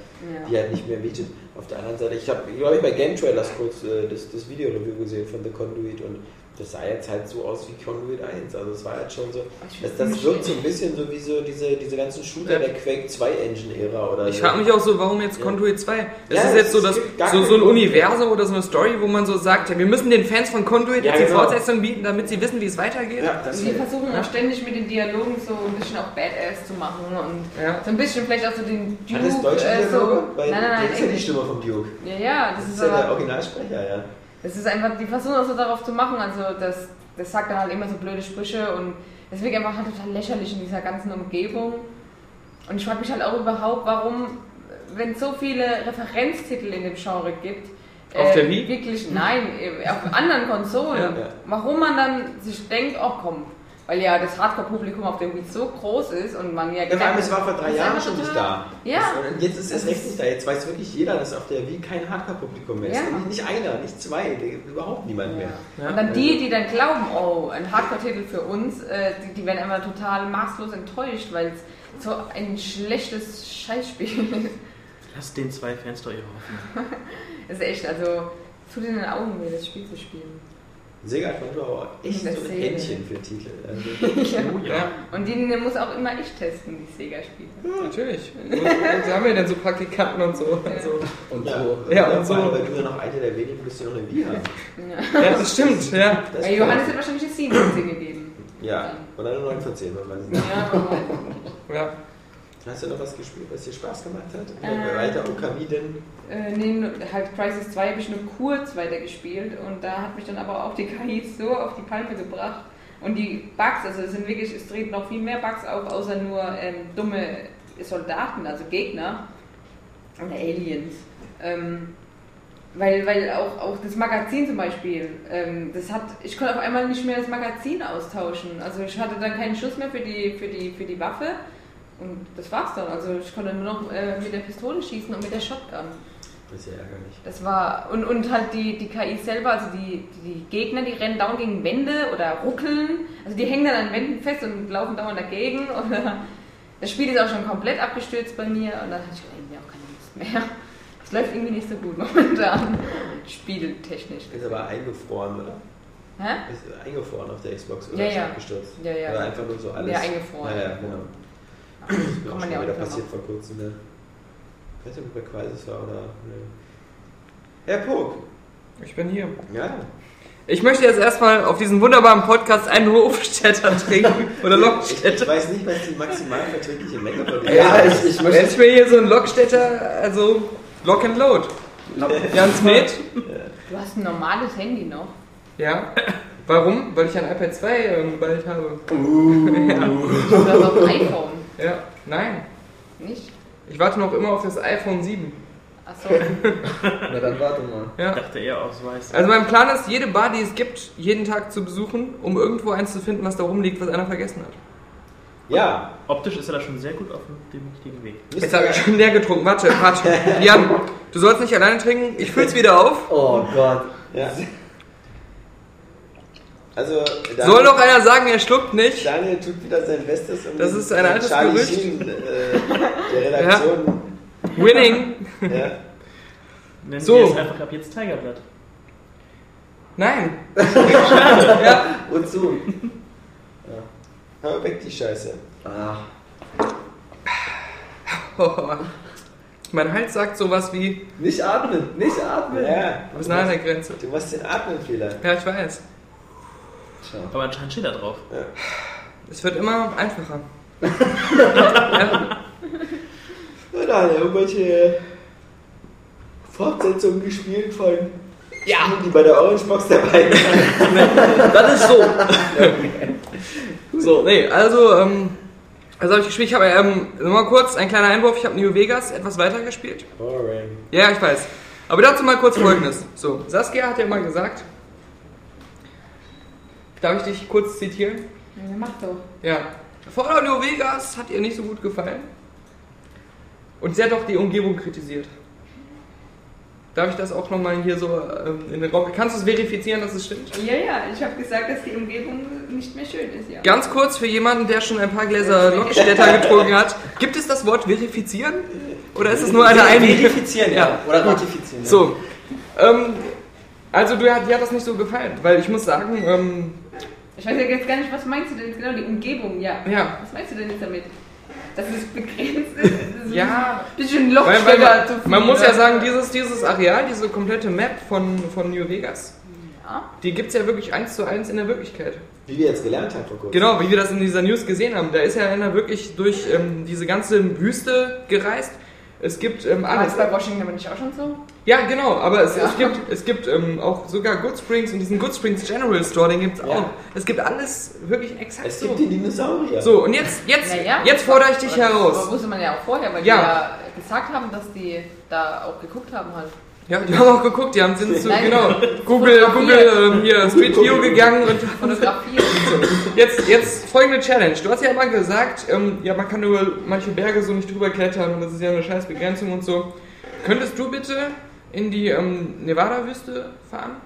die Ja. halt nicht mehr bietet. Auf der anderen Seite, ich habe, glaube ich, bei Game Trailers kurz äh, das, das Video-Review gesehen von The Conduit und das sah jetzt halt so aus wie Conduit 1. Also es war halt schon so, das, das wirkt so ein bisschen so wie so diese, diese ganzen Shooter Ja. der Quake 2 Engine-Ära oder Ich so. frage mich auch so, warum jetzt Ja. Conduit 2? Das Ja, ist jetzt so, das, so, so ein. Universum oder so eine Story, wo man so sagt, ja, wir müssen den Fans von Conduit Ja, jetzt die genau. Fortsetzung bieten, damit sie wissen, wie es weitergeht. Ja, das Und die versuchen auch ständig mit den Dialogen so ein bisschen auch Badass zu machen und Ja. so ein bisschen vielleicht auch so den Duke. Hat das deutsche äh, so, Dialoge? Weil nein, nein, nein, das ist ja die. Stimme vom Duke. Ja, ja, das, Das ist ist ja der Originalsprecher, ja. Das ist einfach, die versuchen auch so darauf zu machen, also das, das sagt dann halt immer so blöde Sprüche und das wirkt einfach halt total lächerlich in dieser ganzen Umgebung. Und ich frage mich halt auch überhaupt, warum, wenn es so viele Referenztitel in dem Genre gibt, äh, Auf der Wii? Wirklich, nein, äh, auf anderen Konsolen. Ja. Ja. Warum man dann sich denkt, oh komm, weil ja das Hardcore-Publikum auf dem Wii so groß ist und man ja Ja, vor allem, es war vor drei das ist Jahren schon nicht da. Ja. Das, und jetzt ist es echt nicht da. Jetzt weiß wirklich jeder, dass auf der Wii kein Hardcore-Publikum mehr ist. Ja. Nicht einer, nicht zwei, überhaupt niemand mehr. Ja. Und dann die, die dann glauben, oh, ein Hardcore-Titel für uns, äh, die, die werden immer total maßlos enttäuscht, weil es so ein schlechtes Scheißspiel ist. Lass den zwei Fans doch ihre Hoffnung. Es ist echt, also tut in den Augen weh, das Spiel zu spielen. Sega hat manchmal auch echt so Das ein Seele. Händchen für Titel. Also, Oh ja. Und die muss auch immer ich testen, die Sega-Spiele. Natürlich. Und, und haben wir denn so Praktikanten und so. Also, Und ja, so. Ja, und allem, so. Weil du ja noch eine der wenigen bist, die noch eine Wii haben. Ja. ja, das stimmt, ja. Das Bei Johannes hat wahrscheinlich eine 7 von 10 gegeben. Ja, oder eine 9 von 10, wenn man es nicht. Ja, aber weiß ich nicht. ja. Hast du noch was gespielt, was dir Spaß gemacht hat? Ähm, Weiter Okami denn? Äh, nee, halt Crisis 2 habe ich nur kurz weitergespielt und da hat mich dann aber auch die KI so auf die Palme gebracht. Und die Bugs, also es sind wirklich, es treten noch viel mehr Bugs auf, außer nur ähm, dumme Soldaten, also Gegner oder Aliens. Ähm, weil, weil auch, auch das Magazin zum Beispiel, ähm, das hat, ich konnte auf einmal nicht mehr das Magazin austauschen. Also ich hatte dann keinen Schuss mehr für die, für die, für die Waffe und das war's dann. Also ich konnte nur noch äh, mit der Pistole schießen und mit der Shotgun. Das ist ja ärgerlich. Das war, und, und halt die, die KI selber, also die, die Gegner, die rennen dauernd gegen Wände oder ruckeln. Also die hängen dann an Wänden fest und laufen dauernd dagegen. Oder das Spiel ist auch schon komplett abgestürzt bei mir und dann hatte ich irgendwie auch keine Lust mehr. Es läuft irgendwie nicht so gut momentan, spieltechnisch. Ist aber eingefroren, oder? Hä? Ist eingefroren auf der Xbox oder Ja, ist ja. abgestürzt? Ja, ja. Oder einfach nur so alles. Ja, eingefroren. Ja, ja, genau. Kann Ist man schon ja auch wieder passiert vor kurzem, ne? Ich weiß nicht, ob bei Crisis war oder. Ne. Herr Pog. Ich bin hier. Ja. Ich möchte jetzt erstmal auf diesen wunderbaren Podcast einen Hofstädter trinken. Oder Lockstädter. ich weiß nicht, was die maximal verträgliche Menge von dir Ja, ist. ich, ich möchte jetzt mir hier so einen Lockstädter, also Lock and Load. Jan Smith. Du hast ein normales Handy noch. Ja. Warum? Weil ich ein iPad 2 ähm, bald habe. Du hast auch ein iPhone. Ja. Nein. Nicht? Ich warte noch immer auf das iPhone 7. Achso. Na dann warte mal. Ich Ja. dachte eher aus Weiß. Also mein Plan ist, jede Bar, die es gibt, jeden Tag zu besuchen, um irgendwo eins zu finden, was da rumliegt, was einer vergessen hat. Ja. Optisch ist er da schon sehr gut auf dem richtigen Weg. Jetzt habe ich schon leer getrunken. Warte, warte. Jan, du sollst nicht alleine trinken. Ich füll's wieder auf. Oh Gott. Ja. Also, Soll doch einer sagen, er schluckt nicht. Daniel tut wieder sein Bestes, um Das ist ein altes Charlie Gerücht. Sheen, äh, der Redaktion. Winning. Ja. Nennen So. wir es einfach ab jetzt Tigerblatt. Nein. Wozu? Hör weg die Scheiße. Ah. Oh. Mein Hals sagt sowas wie, Nicht atmen, nicht atmen. Ja. du bist nah an der Grenze. Du machst den Atmenfehler. Ja, ich weiß. Aber anscheinend steht da drauf. Es wird immer einfacher. ja. irgendwelche Fortsetzungen gespielt von ja. die bei der Orange Box dabei waren? Das ist so. so, nee, also, ähm, also habe ich gespielt. Ich habe, ähm, nochmal kurz, ein kleiner Einwurf. Ich habe New Vegas etwas weiter gespielt. Boring. Ja, ich weiß. Aber dazu mal kurz folgendes. So, Saskia hat ja mal gesagt, darf ich dich kurz zitieren? Ja, mach doch. Ja. Fallout New Vegas hat ihr nicht so gut gefallen. Und sie hat auch die Umgebung kritisiert. Darf ich das auch nochmal hier so ähm, in den Raum... Kannst du es verifizieren, dass es stimmt? Ja, ja, ich habe gesagt, dass die Umgebung nicht mehr schön ist, ja. Ganz kurz für jemanden, der schon ein paar Gläser Lockstädter getrunken hat. Gibt es das Wort verifizieren? Oder ist es nur eine Einwilligung? Verifizieren, ja. Oder ratifizieren. ja. So. Ähm, also du, dir hat das nicht so gefallen, weil ich muss sagen, ähm, Ich weiß ja jetzt gar nicht, was meinst du denn jetzt genau, die Umgebung, ja. ja, Was meinst du denn jetzt damit? Dass es begrenzt ist? Das ist Ja. Ein bisschen weil, weil Lochsteller zu man, viel, man muss ja sagen, dieses, dieses Areal, diese komplette Map von, von New Vegas, Ja. die gibt es ja wirklich eins zu eins in der Wirklichkeit. Wie wir jetzt gelernt haben vor kurzem. Genau, wie wir das in dieser News gesehen haben. Da ist ja einer wirklich durch ähm, diese ganze Wüste gereist. Es gibt ähm, alles. das bei Washington aber nicht auch schon so? Ja, genau, aber es, Ja. es gibt, es gibt ähm, auch sogar Good Springs und diesen Good Springs General Store, den gibt es auch. Ja. Es gibt alles wirklich exakt Es so. gibt die Dinosaurier. So, und jetzt, jetzt, Naja. jetzt fordere ich dich Aber heraus. Das wusste man ja auch vorher, weil Ja. die ja gesagt haben, dass die da auch geguckt haben halt. Ja, die haben auch geguckt, die haben sind zu, Nein. genau, Google. Google ähm, hier Street View gegangen und Fotografiert. jetzt, jetzt folgende Challenge. Du hast ja immer gesagt, ähm, ja, man kann über manche Berge so nicht drüber klettern und das ist ja eine scheiß Begrenzung und so. Könntest du bitte in die ähm, Nevada-Wüste fahren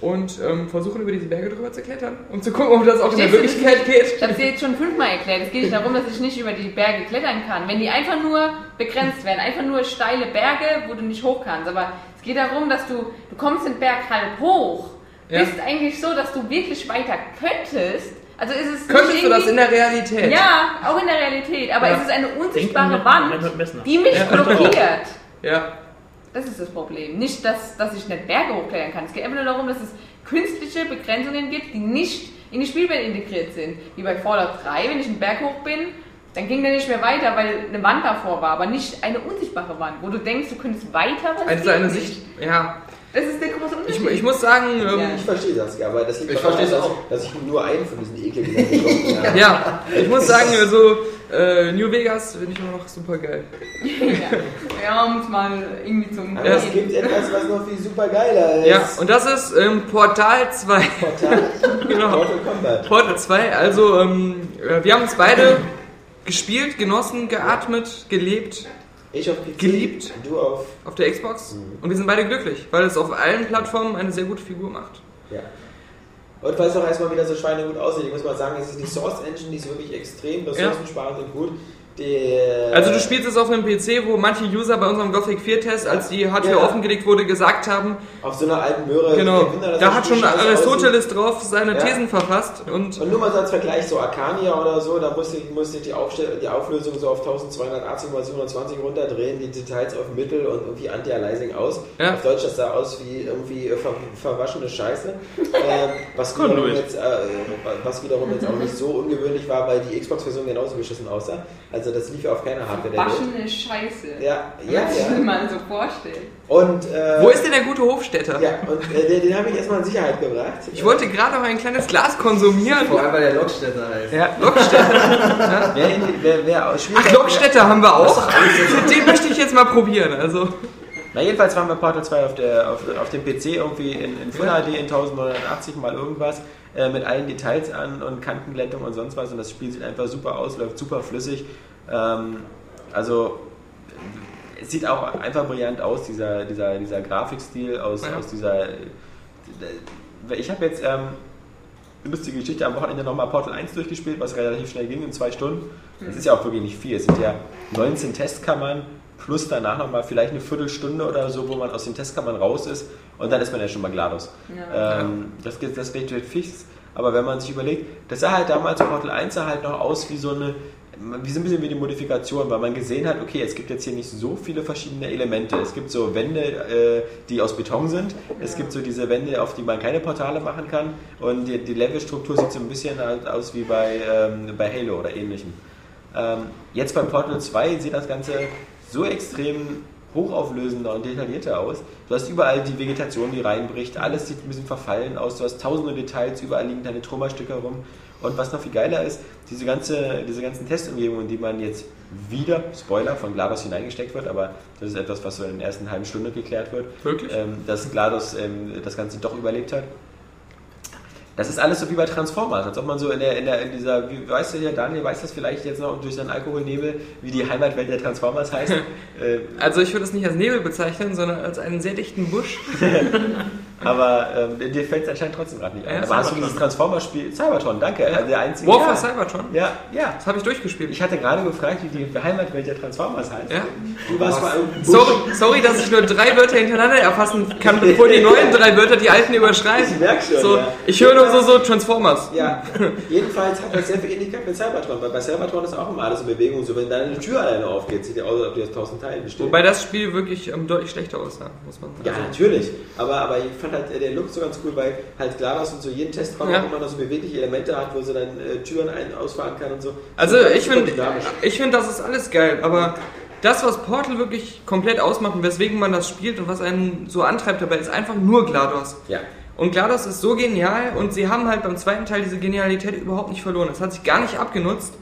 und ähm, versuchen, über diese Berge drüber zu klettern, um zu gucken, ob das auch in der Wirklichkeit geht? Ich habe dir jetzt schon fünfmal erklärt. Es geht nicht darum, dass ich nicht über die Berge klettern kann. Wenn die einfach nur begrenzt werden, einfach nur steile Berge, wo du nicht hoch kannst. Aber es geht darum, dass du, du kommst den Berg halb hoch, Ja. bist eigentlich so, dass du wirklich weiter könntest. Also ist es Könntest du das in der Realität? Ja, auch in der Realität. Aber Ja. es ist eine unsichtbare Wand, die mich Ja. blockiert. Ja. Das ist das Problem. Nicht, dass, dass ich nicht Berge hochklettern kann. Es geht einfach nur darum, dass es künstliche Begrenzungen gibt, die nicht in die Spielwelt integriert sind. Wie bei Fallout 3, wenn ich einen Berg hoch bin, dann ging der nicht mehr weiter, weil eine Wand davor war, aber nicht eine unsichtbare Wand, wo du denkst, du könntest weiter, es Also eine nicht. Sicht, ja. Das ist der große Ich, Unterschied. ich muss sagen, ähm, Ja. Ich verstehe das, ja, aber das liegt Ich daran, verstehe es dass, auch. dass ich nur einen von diesen getroffen habe. ja, ich muss sagen, also äh, New Vegas finde ich immer noch super geil. ja. ja, um es mal irgendwie zum Aber es gibt etwas, was noch viel super geiler ist. Ja, und das ist ähm, Portal 2. Portal, genau. Mortal Kombat. Portal 2, also ähm, äh, wir haben uns beide gespielt, genossen, geatmet, gelebt Ich auf PC, Geliebt. du auf... auf der Xbox und wir sind beide glücklich, weil es auf allen Plattformen eine sehr gute Figur macht. Ja. Und weil es auch erstmal wieder so schweinegut aussieht, ich muss mal sagen, es ist die Source Engine, die ist wirklich extrem ressourcensparend und gut. Der, Also du spielst es auf einem PC, wo manche User bei unserem Gothic 4 Test, als die Hardware Ja. offengelegt wurde, gesagt haben, auf so einer alten Möhre. genau, Wunder, dass da hat schon Aristoteles drauf seine Ja. Thesen verfasst und Und nur mal so als Vergleich, so Arcania oder so, da musste ich, musste ich die, Aufstell die Auflösung so auf 1280 x 720 runterdrehen, die Details auf Mittel und irgendwie Anti-Aliasing aus. Ja. Auf Deutsch, das sah aus wie irgendwie äh, ver verwaschene Scheiße. ähm, was, wiederum jetzt, äh, was wiederum jetzt auch nicht so ungewöhnlich war, weil die Xbox-Version genauso beschissen aussah. Also das lief ja auf keiner Hardware der. Waschene Scheiße. Ja, ja, mir ja. mal so vorstellen. Und, äh, wo ist denn der gute Hofstädter? Ja, und äh, den, den habe ich erstmal in Sicherheit gebracht. Ich wollte gerade noch ein kleines Glas konsumieren. Vor allem, weil der Lockstädter heißt. Ja, Lockstädter. Wer, wer, wer Ach, Lockstädter haben wir auch. Den möchte ich jetzt mal probieren. Also, Na jedenfalls waren wir Portal 2 auf, der, auf, auf dem PC irgendwie in, in Full HD in 1980 mal irgendwas äh, mit allen Details an und Kantenglättung und sonst was und das Spiel sieht einfach super aus, läuft super flüssig. Ähm, also es sieht auch einfach brillant aus, dieser, dieser, dieser Grafikstil aus, Ja. aus dieser... Ich habe jetzt ähm, eine lustige Geschichte am Wochenende nochmal Portal 1 durchgespielt, was relativ schnell ging in zwei Stunden. Es ist ja auch wirklich nicht viel. Es sind ja 19 Testkammern plus danach nochmal vielleicht eine Viertelstunde oder so, wo man aus den Testkammern raus ist und dann ist man ja schon mal GLaDOS. Ja. Ähm, das geht das fix, aber wenn man sich überlegt, das sah halt damals Portal 1 sah halt noch aus wie so eine wie so ein bisschen wie die Modifikation, weil man gesehen hat, okay, es gibt jetzt hier nicht so viele verschiedene Elemente. Es gibt so Wände, äh, die aus Beton sind. Es gibt so diese Wände, auf die man keine Portale machen kann. Und die, die Levelstruktur sieht so ein bisschen halt aus wie bei, ähm, bei Halo oder ähnlichem. Ähm, jetzt beim Portal 2 sieht das Ganze so extrem hochauflösender und detaillierter aus. Du hast überall die Vegetation, die reinbricht, alles sieht ein bisschen verfallen aus, du hast tausende Details, überall liegen deine Trümmerstücke rum. Und was noch viel geiler ist, diese, ganze, diese ganzen Testumgebungen, die man jetzt wieder, Spoiler, von GLaDOS hineingesteckt wird, aber das ist etwas, was so in der ersten halben Stunde geklärt wird, Wirklich? ähm, dass GLaDOS ähm, das Ganze doch überlebt hat. Das ist alles so wie bei Transformers, als ob man so in, der, in, der, in dieser, wie, weißt du ja, Daniel weiß das vielleicht jetzt noch durch seinen Alkoholnebel, wie die Heimatwelt der Transformers heißt. äh, Also ich würde es nicht als Nebel bezeichnen, sondern als einen sehr dichten Busch. aber ähm, dir fällt es anscheinend trotzdem gerade nicht ein. Ja, aber hast du dieses Transformers-Spiel, Cybertron, danke, Ja. also der einzige. War for ja. Cybertron? Ja, ja. Das habe ich durchgespielt. Ich hatte gerade gefragt, wie die Heimatwelt der Transformers heißt. Ja. Du warst mal. Sorry, sorry, dass ich nur drei Wörter hintereinander erfassen kann, bevor die neuen drei Wörter die alten überschreiben. Ich merk schon, So, ja. ich höre nur so, so Transformers. Ja, jedenfalls hat das sehr viel Ähnlichkeit mit Cybertron, weil bei Cybertron ist auch immer alles in Bewegung. So, wenn deine Tür alleine aufgeht, sieht ja aus, als ob die aus tausend Teilen besteht. Wobei das Spiel wirklich ähm, deutlich schlechter aussah, muss man sagen. ja, natürlich. Aber, aber ich fand halt äh, den Look so ganz cool, weil halt GLaDOS und so jeden Testraum Ja. auch immer noch so bewegliche Elemente hat, wo sie dann äh, Türen ein ausfahren kann und so. Also Das ist ich finde, ich finde, das ist alles geil, aber das, was Portal wirklich komplett ausmacht und weswegen man das spielt und was einen so antreibt dabei, ist einfach nur GLaDOS. Ja. Und GLaDOS ist so genial und sie haben halt beim zweiten Teil diese Genialität überhaupt nicht verloren. Es hat sich gar nicht abgenutzt.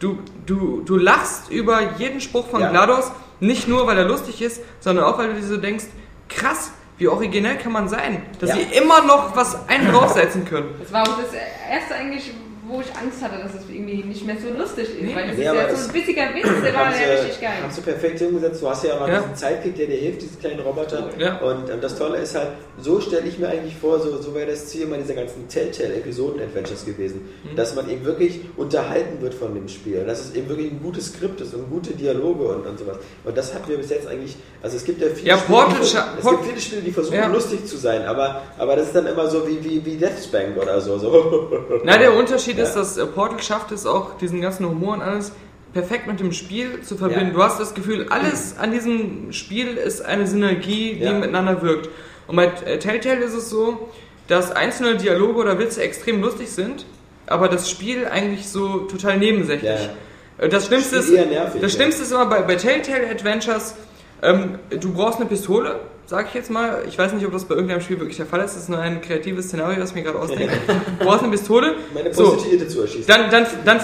Du, du, du lachst über jeden Spruch von Ja. GLaDOS, nicht nur, weil er lustig ist, sondern auch, weil du dir so denkst, krass, wie originell kann man sein, dass Ja. sie immer noch was einen draufsetzen können. Das war auch das erste eigentlich, wo ich Angst hatte, dass es irgendwie nicht mehr so lustig ist. Weil das Nee, ist ja so ein bissiger Witz, der war ja richtig geil. haben sie perfekt hingesetzt. Du hast ja immer Ja. diesen Sidekick, der dir hilft, diesen kleinen Roboter. Ja. Und ähm, das Tolle ist halt, so stelle ich mir eigentlich vor, so, so wäre das Ziel immer dieser ganzen Telltale-Episoden-Adventures gewesen. Mhm. Dass man eben wirklich unterhalten wird von dem Spiel. Und dass es eben wirklich ein gutes Skript ist und gute Dialoge und, und sowas. Und das hatten wir bis jetzt eigentlich, also es gibt ja viele Ja, Spiele, Portal die, es Port- gibt viele Spiele, die versuchen Ja. lustig zu sein, aber, aber das ist dann immer so wie, wie, wie Deathspank oder so. so. Na, der Unterschied Ja. ist, dass äh, Portal schafft es auch, diesen ganzen Humor und alles perfekt mit dem Spiel zu verbinden. Ja. Du hast das Gefühl, alles an diesem Spiel ist eine Synergie, die Ja. miteinander wirkt. Und bei äh, Telltale ist es so, dass einzelne Dialoge oder Witze extrem lustig sind, aber das Spiel eigentlich so total nebensächlich. Ja. Äh, Das Schlimmste ist, nervig, das. Schlimmste ist immer bei, bei Telltale Adventures, ähm, du brauchst eine Pistole, sag ich jetzt mal. Ich weiß nicht, ob das bei irgendeinem Spiel wirklich der Fall ist. Das ist nur ein kreatives Szenario, das ich mir gerade ausdenke. Du brauchst eine Pistole. Meine So, Prostituierte zu erschießen. dann, dann, dann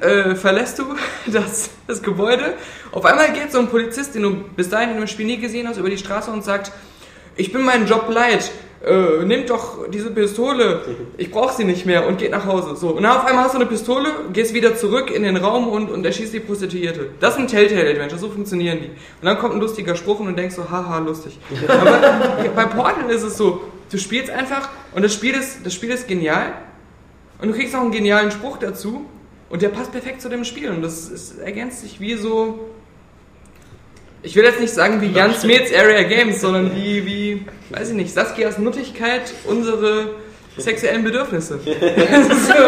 äh, verlässt du das, das Gebäude. Auf einmal geht so ein Polizist, den du bis dahin in dem Spiel nie gesehen hast, über die Straße und sagt, ich bin meinen Job leid. Äh, nimm doch diese Pistole, ich brauche sie nicht mehr und geht nach Hause. So, und dann auf einmal hast du eine Pistole, gehst wieder zurück in den Raum und, und erschießt die Prostituierte. Das sind Telltale-Adventures, so funktionieren die. Und dann kommt ein lustiger Spruch und du denkst so, haha, lustig. Aber bei Portal ist es so, du spielst einfach und das Spiel ist, das Spiel ist genial und du kriegst noch einen genialen Spruch dazu und der passt perfekt zu dem Spiel und das ist, ergänzt sich wie so. Ich will jetzt nicht sagen wie Jan Smets Area Games, sondern wie, wie, weiß ich nicht, Saskias Nuttigkeit, unsere sexuellen Bedürfnisse. So.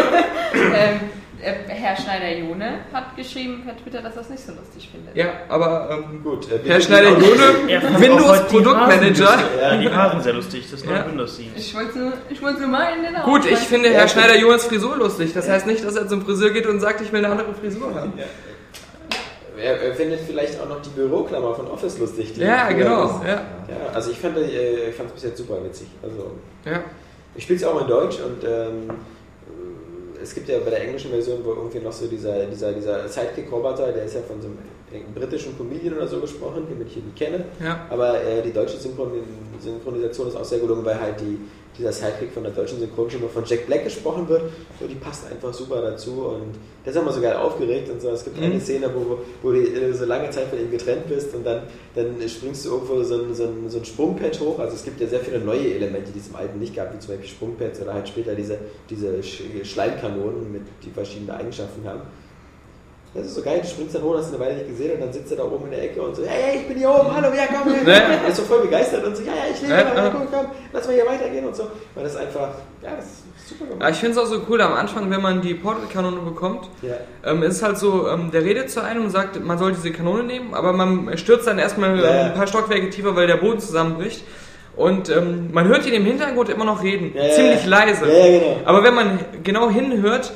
Ähm, äh, Herr Schneider-Jone hat geschrieben per Twitter, dass er es nicht so lustig findet. Ja, aber ähm, Gut, äh, Herr Schneider-Jone, Er fand auch Windows heute die Hasen sehr lustig, das neue Ja. Windows Scene. Ich wollte nur, ich wollte nur mal in den Raum Gut, ich finde Herr Schneider-Jones Frisur lustig. Das heißt nicht, dass er zum Friseur geht und sagt, ich will eine andere Frisur haben. Er, er findet vielleicht auch noch die Büroklammer von Office lustig. Ja, genau. ist. Ja, Ja, also ich fand äh, es bis jetzt super witzig. Also ja. ich spiele es auch in Deutsch und ähm, es gibt ja bei der englischen Version wohl irgendwie noch so dieser, dieser, dieser Sidekick-Roboter, der ist ja von so einem britischen Comedian oder so gesprochen, den ich hier nicht kenne. Ja. Aber äh, die deutsche Synchron Synchronisation ist auch sehr gelungen, weil halt die, dieser Sidekick von der deutschen Synchronstimme von Jack Black gesprochen wird. So, die passt einfach super dazu und der ist immer so geil aufgeregt und so. Es gibt Mhm. eine Szene, wo, wo du äh, so lange Zeit von ihm getrennt bist und dann, dann springst du irgendwo so ein, so, ein, so ein Sprungpad hoch. Also es gibt ja sehr viele neue Elemente, die es im Alten nicht gab, wie zum Beispiel Sprungpads oder halt später diese, diese Sch- Schleimkanonen, mit, die verschiedene Eigenschaften haben. Das ist so geil, du springst dann hoch, hast ihn eine Weile nicht gesehen und dann sitzt er da oben in der Ecke und so, hey, hey, ich bin hier oben, hallo, ja, komm, ja, Ne? Er ist so voll begeistert und so, ja, ja, ich lebe Ja, noch, ja. ja, komm, komm, lass mal hier weitergehen und so. Weil das einfach, ja, das ist super Ja, gemacht. ich finde es auch so cool am Anfang, wenn man die Portal-Kanone bekommt. Ja. Ähm, es ist halt so, ähm, der redet zu einem und sagt, man soll diese Kanone nehmen, aber man stürzt dann erstmal Ja, ja. ähm, ein paar Stockwerke tiefer, weil der Boden zusammenbricht. Und ähm, man hört ihn im Hintergrund immer noch reden, Ja, ziemlich ja. leise. Ja, genau. Aber wenn man genau hinhört,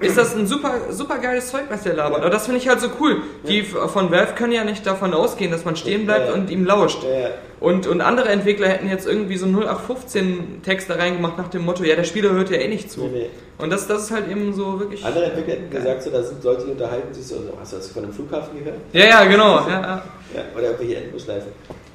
ist das ein super, super geiles Zeug, was der labert. Und das finde ich halt so cool. Die von Valve können ja nicht davon ausgehen, dass man stehen bleibt und ihm lauscht. Und, und andere Entwickler hätten jetzt irgendwie so 0815-Text da reingemacht nach dem Motto, ja, der Spieler hört ja eh nicht zu. Nee, nee. Und das, das ist halt eben so wirklich... Andere Entwickler hätten gesagt, so, da sind Leute, die unterhalten sich so, so, hast du das von einem Flughafen gehört? Ja, ja, genau. Ja, ja. Ja, oder irgendwelche Endlosschleifen.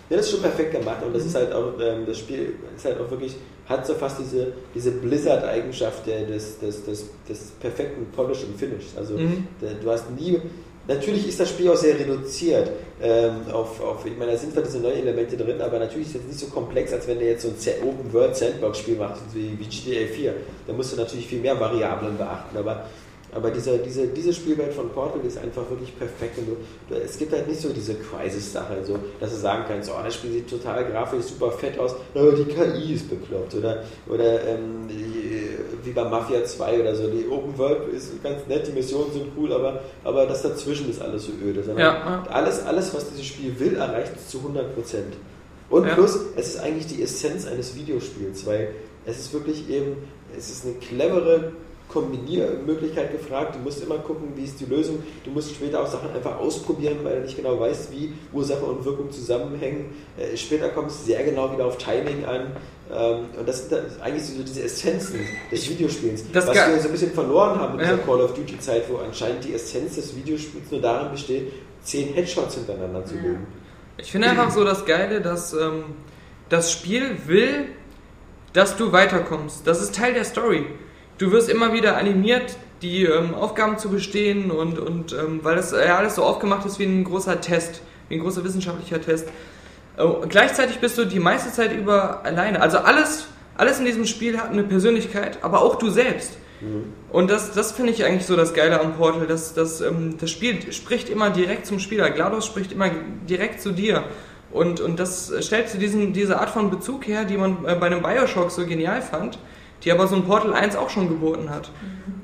Ja, das ist schon perfekt gemacht und das ist halt auch, ähm, das Spiel ist halt auch wirklich, hat so fast diese, diese Blizzard-Eigenschaft des, des, des, des perfekten Polish und Finish. Also Mhm. du hast nie, natürlich ist das Spiel auch sehr reduziert ähm, auf, auf, ich meine, da sind zwar diese neuen Elemente drin, aber natürlich ist es nicht so komplex, als wenn der jetzt so ein Z- Open-World-Sandbox-Spiel macht, wie, wie GTA 4. Da musst du natürlich viel mehr Variablen beachten, aber aber diese, diese, diese Spielwelt von Portal ist einfach wirklich perfekt. Und du, du, es gibt halt nicht so diese Crisis-Sache, so, dass du sagen kannst, oh, das Spiel sieht total grafisch super fett aus, aber die KI ist bekloppt. Oder, oder ähm, die, wie bei Mafia 2 oder so. Die Open World ist ganz nett, die Missionen sind cool, aber, aber das dazwischen ist alles so öde. Sondern Ja, Alles, alles, was dieses Spiel will, erreicht es zu 100 Prozent. Und Ja. plus, es ist eigentlich die Essenz eines Videospiels, weil es ist wirklich eben, es ist eine clevere Kombiniermöglichkeit gefragt. Du musst immer gucken, wie ist die Lösung. Du musst später auch Sachen einfach ausprobieren, weil du nicht genau weißt, wie Ursache und Wirkung zusammenhängen. Äh, später kommt es sehr genau wieder auf Timing an. Ähm, und das sind eigentlich so diese Essenzen des Videospiels. Das was wir so ein bisschen verloren haben in Ja. dieser Call of Duty Zeit, wo anscheinend die Essenz des Videospiels nur darin besteht, zehn Headshots hintereinander zu legen. Ich finde einfach so das Geile, dass ähm, das Spiel will, dass du weiterkommst. Das ist Teil der Story. Du wirst immer wieder animiert, die ähm, Aufgaben zu bestehen und, und ähm, weil das ja alles so aufgemacht ist wie ein großer Test, wie ein großer wissenschaftlicher Test. Äh, gleichzeitig bist du die meiste Zeit über alleine. Also alles, alles in diesem Spiel hat eine Persönlichkeit, aber auch du selbst. Und das, das finde ich eigentlich so das Geile am Portal. dass dass, ähm, das Spiel spricht immer direkt zum Spieler. GLaDOS spricht immer direkt zu dir. Und, und das stellt diesen, diese Art von Bezug her, die man äh, bei einem Bioshock so genial fand, die aber so ein Portal 1 auch schon geboten hat.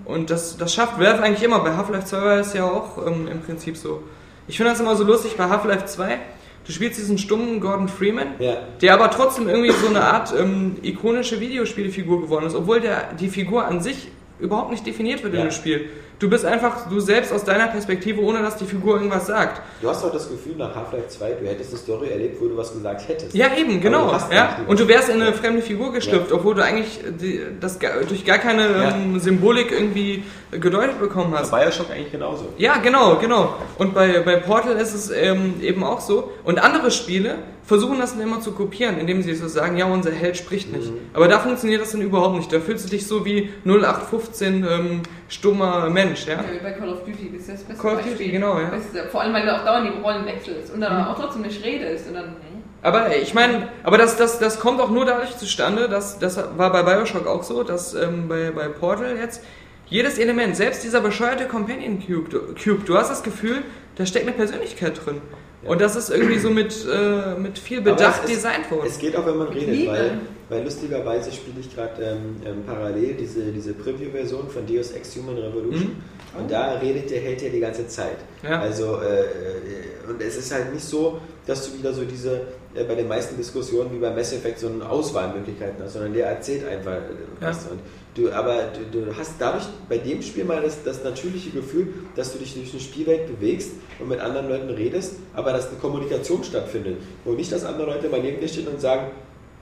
Und das, das schafft Valve eigentlich immer. Bei Half-Life 2 war es ja auch ähm, im Prinzip so. Ich finde das immer so lustig bei Half-Life 2. Du spielst diesen stummen Gordon Freeman, Ja. der aber trotzdem irgendwie so eine Art ähm, ikonische Videospielfigur geworden ist, obwohl der, die Figur an sich überhaupt nicht definiert wird Ja. in dem Spiel. Du bist einfach du selbst aus deiner Perspektive, ohne dass die Figur irgendwas sagt. Du hast auch das Gefühl, nach Half-Life 2, du hättest eine Story erlebt, wo du was gesagt hättest. Ja, eben, genau. du Ja. Und du wärst in eine fremde Figur geschlüpft, obwohl du eigentlich die, das durch gar keine Ja. ähm, Symbolik irgendwie gedeutet bekommen hast. Bei Bioshock eigentlich genauso. Ja, genau, genau. Und bei, bei Portal ist es ähm, eben auch so. Und andere Spiele versuchen das dann immer zu kopieren, indem sie so sagen, ja, unser Held spricht nicht. Aber da funktioniert das dann überhaupt nicht. Da fühlst du dich so wie 0815 ähm, stummer Mensch, ja. Ja, wie bei Call of Duty, das ist das beste Call of Duty, Beispiel. genau, ja. Vor allem, weil du auch dauernd die Rollen wechselst und dann Mhm. auch trotzdem nicht redest und dann? Aber ich meine, aber das, das, das kommt auch nur dadurch zustande, dass das war bei Bioshock auch so, dass ähm, bei, bei Portal jetzt jedes Element, selbst dieser bescheuerte Companion Cube, du, Cube, du hast das Gefühl, da steckt eine Persönlichkeit drin. Und das ist irgendwie so mit, äh, mit viel Bedacht ist- designt worden. Es geht auch, wenn man redet, Liebe. weil, weil lustigerweise spiele ich gerade ähm, ähm, parallel diese, diese Preview-Version von Deus Ex Human Revolution. Und da redet der Held ja die ganze Zeit. Mhm. Ja. Also, äh, äh, und es ist halt nicht so, dass du wieder so diese, äh, bei den meisten Diskussionen wie bei Mass Effect so eine Auswahlmöglichkeiten hast, sondern der erzählt einfach äh, was. Und du, aber du, du hast dadurch bei dem Spiel mal das, das natürliche Gefühl, dass du dich durch eine Spielwelt bewegst und mit anderen Leuten redest, aber dass eine Kommunikation stattfindet. Wo nicht, dass andere Leute mal neben dir stehen und sagen,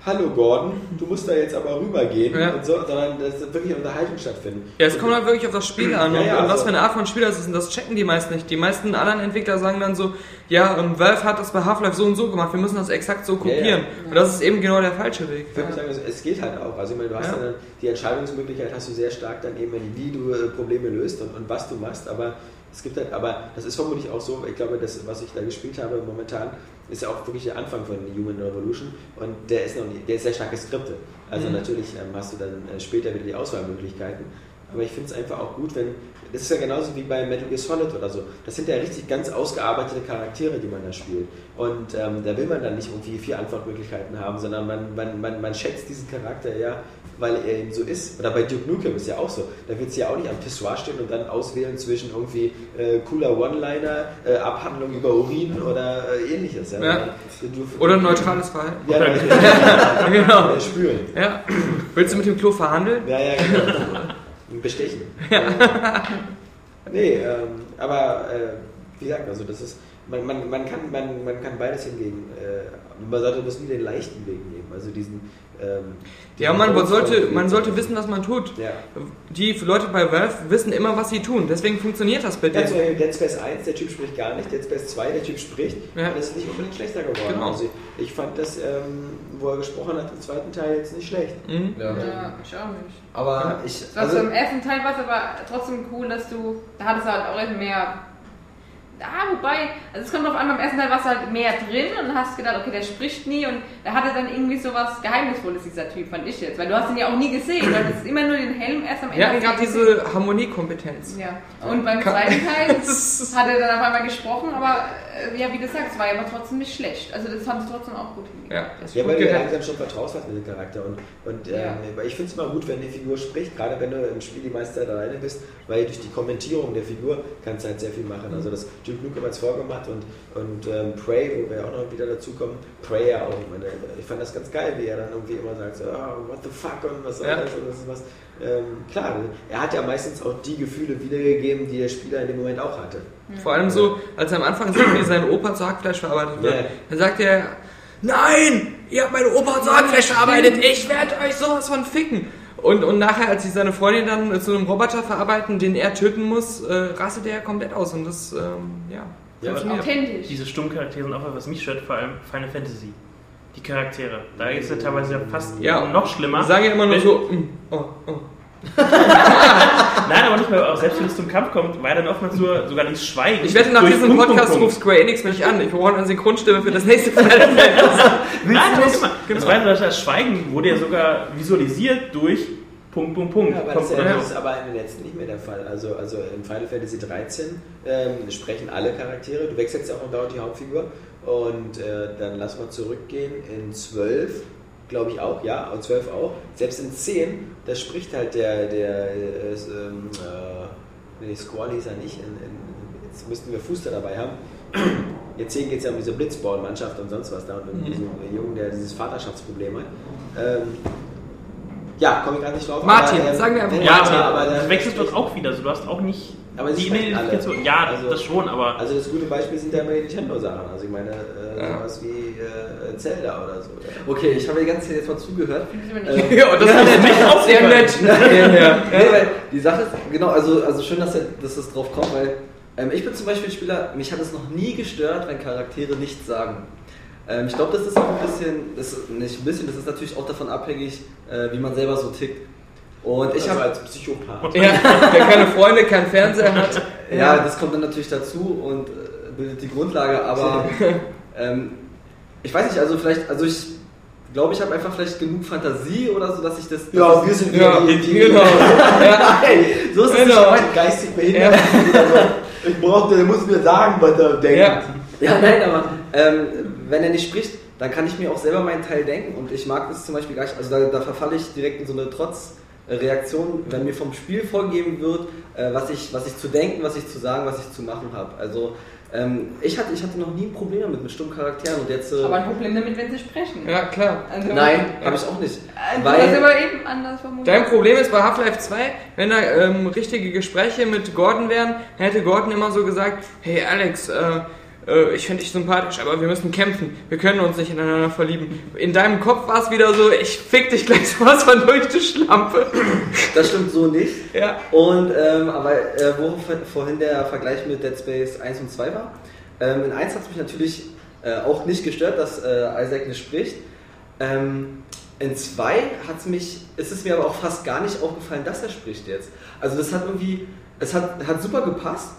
Hallo Gordon, du musst da jetzt aber rübergehen Ja. und so, sondern dass wirklich Unterhaltung stattfindet. Ja, es kommt halt wirklich auf das Spiel an Ja, und, ja, und was also- für eine Art von Spieler es ist. Und das checken die meisten nicht. Die meisten anderen Entwickler sagen dann so, ja, ähm, Valve hat das bei Half-Life so und so gemacht, wir müssen das exakt so kopieren. Und das ist eben genau der falsche Weg. Ich würde sagen, es geht halt auch. Also ich meine, du hast dann die Entscheidungsmöglichkeit hast du sehr stark dann eben, wie du Probleme löst und, und was du machst, aber es gibt halt, aber das ist vermutlich auch so, ich glaube, das, was ich da gespielt habe momentan, ist ja auch wirklich der Anfang von Human Revolution und der ist noch nicht, der ist sehr stark geskriptet. Also Mhm. natürlich ähm, hast du dann äh, später wieder die Auswahlmöglichkeiten. aber ich finde es einfach auch gut, wenn. Das ist ja genauso wie bei Metal Gear Solid oder so. Das sind ja richtig ganz ausgearbeitete Charaktere, die man da spielt. Und ähm, da will man dann nicht irgendwie vier Antwortmöglichkeiten haben, sondern man, man, man, man schätzt diesen Charakter ja, weil er eben so ist. Oder bei Duke Nukem ist ja auch so. Da wird sie ja auch nicht am Pissoir stehen und dann auswählen zwischen irgendwie äh, cooler One-Liner, äh, Abhandlung über Urin oder äh, ähnliches. Ja. Ja. Du, Oder ein neutrales Verhalten. Ja, genau. äh, spüren. Ja. Willst du mit dem Klo verhandeln? Ja, ja, genau. Bestechen. Nee, ähm, aber äh, wie gesagt, also das ist, man, man, man, kann, man, man kann beides hingegen. Äh, man sollte das nie den leichten Weg nehmen. Also diesen. Ähm, Ja, man sollte, man sollte wissen, was man tut. Ja. Die Leute bei Valve wissen immer, was sie tun. Deswegen funktioniert das bei Ja, zum denen. Beispiel Dead Space 1, der Typ spricht gar nicht, Dead Space 2, der Typ spricht, Ja. und es ist nicht unbedingt schlechter geworden. Genau. Also ich fand das, ähm, wo er gesprochen hat, im zweiten Teil jetzt nicht schlecht. Mhm. Ja. Ja, ich auch nicht. Aber ich. Also, Also, im ersten Teil war es aber trotzdem cool, dass du, da hattest du halt auch mehr. Ah, wobei, also es kommt drauf an, beim ersten Teil warst du halt mehr drin und hast gedacht, okay, der spricht nie und da hatte dann irgendwie so was Geheimnisvolles, dieser Typ, fand ich jetzt. Weil du hast ihn ja auch nie gesehen, weil es ist immer nur den Helm erst am Ende. Gerade ihn gesehen. diese Harmoniekompetenz. Ja, und beim Kann- zweiten Teil hat er dann auf einmal gesprochen, aber ja, wie du sagst, es war ja aber trotzdem nicht schlecht. Also das haben sie trotzdem auch gut hingekriegt. Ja. Das Ja, weil du gerettet. langsam schon vertraust hast mit dem Charakter. Und, und ähm, Ja. weil ich finde es immer gut, wenn die Figur spricht, gerade wenn du im Spiel die meiste Zeit alleine bist, weil durch die Kommentierung der Figur kannst du halt sehr viel machen. Also das Duke Nukem hat es vorgemacht und, und ähm, Prey, wo wir auch noch wieder dazu kommen, Prey ja auch. Ich, meine, ich fand das ganz geil, wie er dann irgendwie immer sagt, so, oh, what the fuck und was soll Ja. das und das ist was. Ähm, klar, er hat ja meistens auch die Gefühle wiedergegeben, die der Spieler in dem Moment auch hatte. Vor allem so, als er am Anfang sieht, wie sein Opa zu Hackfleisch verarbeitet wird. Ja. Dann sagt er, nein, ihr habt meine Opa zu Hackfleisch verarbeitet, ich werde euch sowas von ficken. Und, und nachher, als sich seine Freundin dann zu einem Roboter verarbeiten, den er töten muss, äh, rastet er komplett aus. Und das, ähm, ja, Ja, funktioniert. Authentisch. Diese stummen Charaktere sind auch was, was mich stört, vor allem Final Fantasy. Die Charaktere. Da ist es ja teilweise ja fast Ja. noch schlimmer. Die sagen ja immer nur so, mm, oh, oh. Nein, aber nicht mehr, auch selbst wenn es zum Kampf kommt, war ja dann oftmals nur sogar dieses Schweigen. Ich wette, nach diesem Punkt, Punkt, Podcast Punkt. ruft Square Enix mich an. Ich brauche eine Synchronstimme für das nächste Final Fantasy. Nein, das, ist immer, Genau. das, war das Schweigen wurde ja sogar visualisiert durch Punkt, Punkt, Punkt. Ja, aber Kommt das, ist ja, das ist aber in den letzten nicht mehr der Fall. Also, also in Final Fantasy 13 ähm, sprechen alle Charaktere. Du wechselst ja auch dauernd die Hauptfigur. Und äh, dann lass mal zurückgehen in 12, glaube ich auch, ja, und 12 auch. Selbst in 10, da spricht halt der, der äh, ist, ähm, äh, nee, Squall hieß er nicht. In, in, jetzt müssten wir Fuster dabei haben. In 10 geht es ja um diese Blitzball-Mannschaft und sonst was da. Und um diesen Jungen, der dieses Vaterschaftsproblem hat. Ähm, ja, komme ich gerade nicht drauf. Martin, ähm, sagen wir einfach Ja, Martin. aber, dann- du wechselst dort auch wieder. Also du hast auch nicht Aber die. Identifikation. Ja, Also- das schon, aber Also das gute Beispiel sind ja immer die Nintendo-Sachen. Also ich meine, äh, Ja. sowas wie äh, Zelda oder so. Ja. okay, ich habe die ganze Zeit jetzt mal zugehört. Ähm, Ja, und das ist nicht auch sehr nett. Ja, ja. Nee, die Sache ist, genau, also, also schön, dass, dass es drauf kommt, weil ähm, ich bin zum Beispiel ein Spieler, mich hat es noch nie gestört, wenn Charaktere nichts sagen. Ähm, ich glaube, das ist auch ein bisschen, das ist nicht ein bisschen, das ist natürlich auch davon abhängig, äh, wie man selber so tickt. Und ich also habe als Psychopath. Ja, der keine Freunde, keinen Fernseher hat. Ja, das kommt dann natürlich dazu und äh, bildet die Grundlage, aber ähm, ich weiß nicht, also vielleicht, also ich glaube, ich habe einfach vielleicht genug Fantasie oder so, dass ich das. Ja, dass wir sind Ja, die, die, genau. Ja, Nein, So ist es Genau. nicht gemeint. geistig behindert. Ich brauchte, der muss mir sagen, was er denkt. ja. Ja, nein, aber ähm, wenn er nicht spricht, dann kann ich mir auch selber meinen Teil denken und ich mag das zum Beispiel gar nicht, also da, da verfalle ich direkt in so eine Trotzreaktion, wenn mir vom Spiel vorgegeben wird, äh, was, ich, was ich zu denken, was ich zu sagen, was ich zu machen habe. Also ähm, ich, hatte, ich hatte noch nie ein Problem damit mit stummen Charakteren und jetzt... Äh, Aber ein Problem damit, wenn sie sprechen. ja, klar. Also, nein, habe ich auch nicht. Du Weil- hast aber eben anders formuliert. Dein Problem ist bei Half-Life 2, wenn da ähm, richtige Gespräche mit Gordon wären, hätte Gordon immer so gesagt, hey Alex, äh, äh, ich finde dich sympathisch, aber wir müssen kämpfen. Wir können uns nicht ineinander verlieben. In deinem Kopf war es wieder so, ich fick dich gleich sowas von durch die Schlampe. Das stimmt so nicht. Ja. Und, ähm, aber äh, wo vor- vorhin der Vergleich mit Dead Space 1 und 2 war, ähm, in 1 hat es mich natürlich äh, auch nicht gestört, dass äh, Isaac nicht spricht. Ähm, in 2 hat's mich, ist es mir aber auch fast gar nicht aufgefallen, dass er spricht jetzt. Also das hat irgendwie, es hat, hat super gepasst,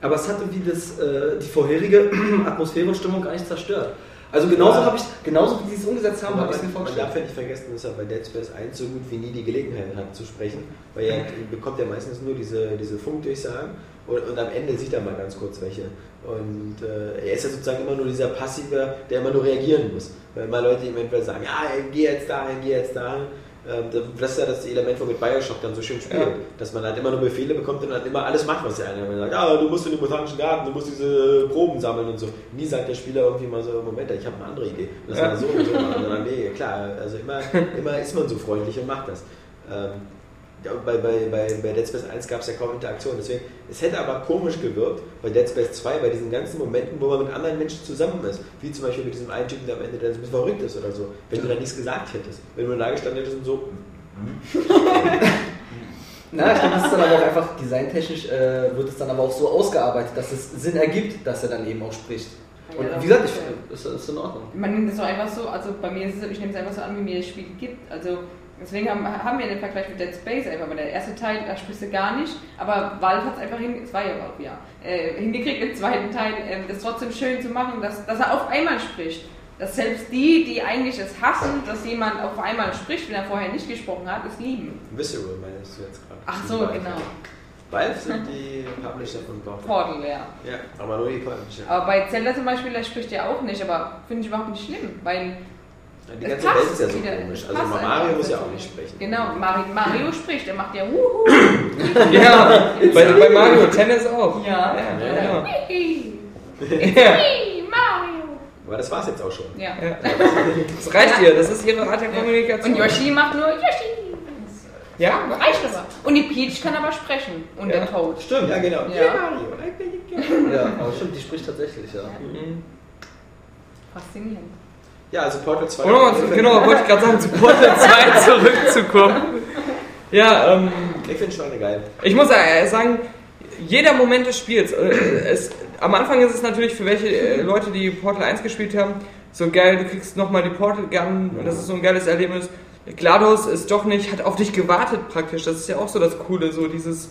aber es hat irgendwie das, äh, die vorherige Atmosphäre und Stimmung gar nicht zerstört. Also genauso Ja. habe ich, genauso wie sie es umgesetzt haben, habe ich es mir man, man vorgestellt. darf ja nicht vergessen, dass er bei Dead Space 1 so gut wie nie die Gelegenheit hat zu sprechen, weil er bekommt ja meistens nur diese, diese Funkdurchsagen und, und am Ende sieht er mal ganz kurz welche. Und äh, er ist ja sozusagen immer nur dieser Passive, der immer nur reagieren muss. Weil immer Leute ihm entweder sagen, ja, geh jetzt dahin, geh jetzt dahin. Ähm, das ist ja das Element, womit Bioshock dann so schön spielt. Ja. Dass man halt immer nur Befehle bekommt und halt immer alles macht, was der eine sagt. Ja, du musst in den botanischen Garten, du musst diese Proben sammeln und so. Nie sagt der Spieler irgendwie mal so, Moment, ich habe eine andere Idee. Das Ja. war so und so. machen. Sondern nee, klar, also immer, immer ist man so freundlich und macht das. Ähm, bei, bei, bei, bei Dead Space 1 gab es ja kaum Interaktion, deswegen, es hätte aber komisch gewirkt bei Dead Space 2, bei diesen ganzen Momenten, wo man mit anderen Menschen zusammen ist, wie zum Beispiel mit diesem einen Typen, der am Ende der so ein bisschen verrückt ist oder so, wenn du da nichts gesagt hättest, wenn du da gestanden hättest und so, Na, ich glaube, das ist dann aber auch einfach designtechnisch äh, wird es dann aber auch so ausgearbeitet, dass es Sinn ergibt, dass er dann eben auch spricht. Und Ja, wie gesagt, das ich, ist, ist in Ordnung. Man nimmt es so einfach so, also bei mir ist es, ich nehme es einfach so an, wie mir das Spiel gibt. Also deswegen haben, haben wir den Vergleich mit Dead Space einfach, weil der erste Teil, da sprichst du gar nicht, aber Valve hat es einfach hin, es war ja Valve, ja, äh, hingekriegt im zweiten Teil, ähm, das trotzdem schön zu machen, dass, dass er auf einmal spricht. Dass selbst die, die eigentlich es hassen, dass jemand auf einmal spricht, wenn er vorher nicht gesprochen hat, es lieben. Visceral meinst du jetzt gerade. Ach so, Valve. genau. Valve sind die Publisher von Portal. Portal, ja. Ja, aber nur die Publisher. Aber bei Zelda zum Beispiel, der spricht ja auch nicht, aber finde ich überhaupt nicht schlimm, weil Die es ganze passt Welt ist ja so wieder, komisch. Also Mario einfach muss ja auch nicht sprechen. Genau, Mario, Mario spricht, der macht ja Wuhu. Ja, bei, bei Mario Tennis auch. Ja. ja, Ja. Wihi. Ja. Wihi, Mario. Aber das war's jetzt auch schon. Ja. Ja. Das reicht ihr, das ist ihre Art der Kommunikation. Und Yoshi macht nur Yoshi. Ja, Reicht aber. Und die Peach kann aber sprechen. Und Ja. der Toad. Stimmt, ja genau. Ja. Mario. Ja, aber stimmt, die spricht tatsächlich, ja. Faszinierend. Ja, also Portal 2. Um nochmal zu, genau, wollte ich gerade sagen, zu Portal 2 zurückzukommen. Ja, ähm, Ich finde schon geil. ich muss äh, sagen, jeder Moment des Spiels, äh, es, am Anfang ist es natürlich für welche äh, Leute, die Portal 1 gespielt haben, so geil, du kriegst nochmal die Portal Gun und das ist so ein geiles Erlebnis. GLaDOS ist doch nicht, hat auf dich gewartet praktisch, das ist ja auch so das Coole, so dieses,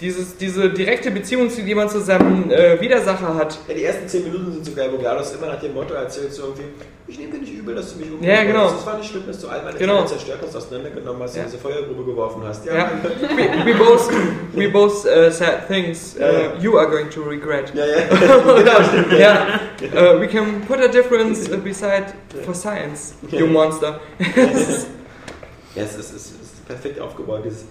dieses, diese direkte Beziehung, die man zu seinem äh, Widersacher hat. Ja, die ersten 10 Minuten sind so geil, wo GLaDOS immer nach dem Motto erzählt, so irgendwie, ich nehme dir nicht übel, dass du mich Ja, genau. hast. Es war nicht schlimm, dass du all meine Genau. Teile zerstört hast, auseinandergenommen hast, Ja. in diese Feuergrube geworfen hast. Ja. We, we both, we both uh, said things uh, Ja, ja. you are going to regret. ja, ja. genau, stimmt. Yeah, uh, we can put a difference beside for science, you monster. Ja, es ist, es ist perfekt aufgebaut. Dieses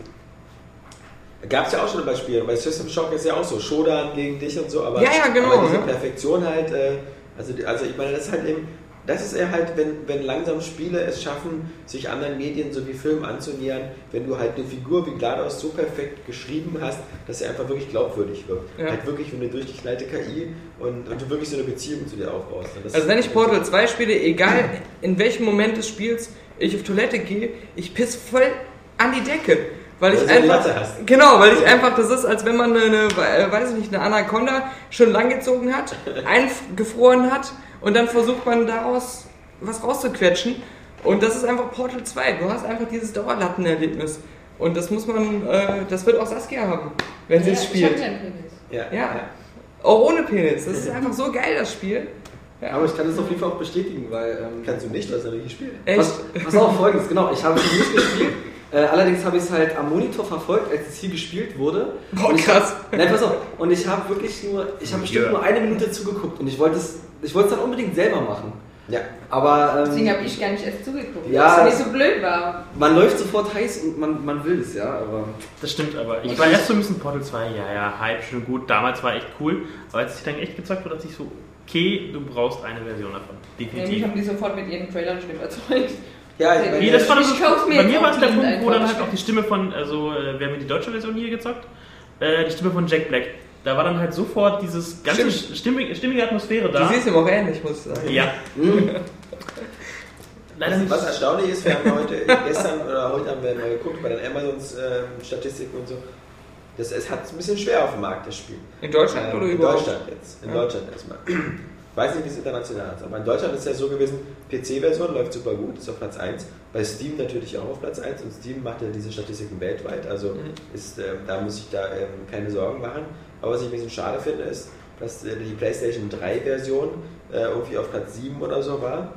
Gab es ja auch schon bei Spielen. Bei System Shock ist ja auch so. Shodan gegen dich und so. Aber, Ja, ja, genau, aber diese. Perfektion halt. Äh, also, also ich meine, das ist halt eben. Das ist eher halt, wenn, wenn langsam Spiele es schaffen, sich anderen Medien sowie Filmen anzunähern, wenn du halt eine Figur wie GLaDOS so perfekt geschrieben hast, dass sie einfach wirklich glaubwürdig wirkt. Ja. Halt wirklich eine durchgeknallte KI und, und du wirklich so eine Beziehung zu dir aufbaust. Also wenn ich Portal 2 spiele, egal in welchem Moment des Spiels ich auf Toilette gehe, ich piss voll an die Decke. Weil ich einfach. Genau, weil ich einfach, das ist, als wenn man eine, weiß ich nicht, eine Anaconda schon langgezogen hat, eingefroren hat und dann versucht man daraus was rauszuquetschen. Und das ist einfach Portal 2. Du hast einfach dieses Dauerlattenerlebnis. Und das muss man, äh, das wird auch Saskia haben, wenn sie es Ich spielt. hab ja. Ja, Ja. Auch ohne Penis. Das ist einfach so geil, das Spiel. Aber ich kann das auf jeden Fall auch bestätigen, weil. Ähm, Kannst du nicht, du hast ja nicht gespielt. Echt? Was, pass auf, folgendes, genau. Ich habe es nicht gespielt. Äh, allerdings habe ich es halt am Monitor verfolgt, als es hier gespielt wurde. Boah, Und ich krass. Hab, nein, pass auf. Und ich habe wirklich nur, ich habe bestimmt Ja. nur eine Minute zugeguckt und ich wollte es, ich wollte es dann unbedingt selber machen. Ja. Aber Deswegen ähm, habe ich gar nicht erst zugeguckt, Ja. weil es nicht so blöd war. man läuft sofort heiß und man, man will es, ja. Aber Das stimmt aber. Ich war erst so ein bisschen Portal 2, ja, ja, Hype, schon gut. Damals war echt cool. Aber als ich dann echt gezockt wurde, dachte ich so, okay, du brauchst eine Version davon. Definitiv. haben die sofort mit ihren Trailern schon überzeugt. Ja, ich meine, Nee, das war Ich so, bei mir war es der Punkt, wo dann halt auch die Stimme von, also äh, wir haben die deutsche Version hier gezockt, äh, die Stimme von Jack Black. Da war dann halt sofort dieses ganze stimmige, stimmige Atmosphäre Du da. siehst ihm auch ähnlich, muss ich sagen. Ja. Leider nicht. Was erstaunlich ist, wir haben heute, gestern oder heute haben wir mal geguckt bei den Amazons ähm, Statistiken und so. Das, es hat es ein bisschen schwer auf dem Markt, das Spiel. In Deutschland Ähm, oder in überhaupt? Deutschland jetzt. In Ja. Deutschland erstmal. Ich weiß nicht, wie es international ist, aber in Deutschland ist es ja so gewesen, PC-Version läuft super gut, ist auf Platz 1. Bei Steam natürlich auch auf Platz 1 und Steam macht ja diese Statistiken weltweit, also Mhm. ist, ähm, da muss ich da ähm, keine Sorgen machen. Aber was ich ein bisschen schade finde, ist, dass äh, die PlayStation 3 Version äh, irgendwie auf Platz 7 oder so war.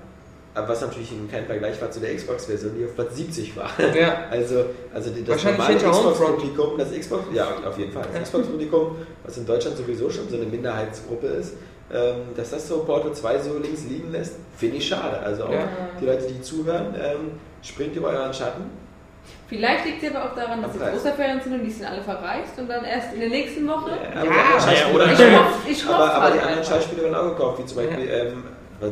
Was natürlich kein Vergleich war zu der Xbox-Version, die auf Platz 70 war. Ja. Also, also die, das normale. Xbox-Publikum, das Xbox, ja, auf jeden Fall. Das Xbox-Publikum, was in Deutschland sowieso schon so eine Minderheitsgruppe ist, ähm, dass das so Portal 2 so links liegen lässt, finde ich schade. Also auch Ja. die Leute, die zuhören, ähm, springt über euren Schatten. Vielleicht liegt es aber auch daran, dass Preis. Osterferien sind und die sind alle verreist und dann erst in der nächsten Woche. aber die anderen ja, oder- Ich hoffe, ich hoffe aber, aber halt die anderen einfach. Schauspieler werden auch gekauft, wie zum Beispiel ähm,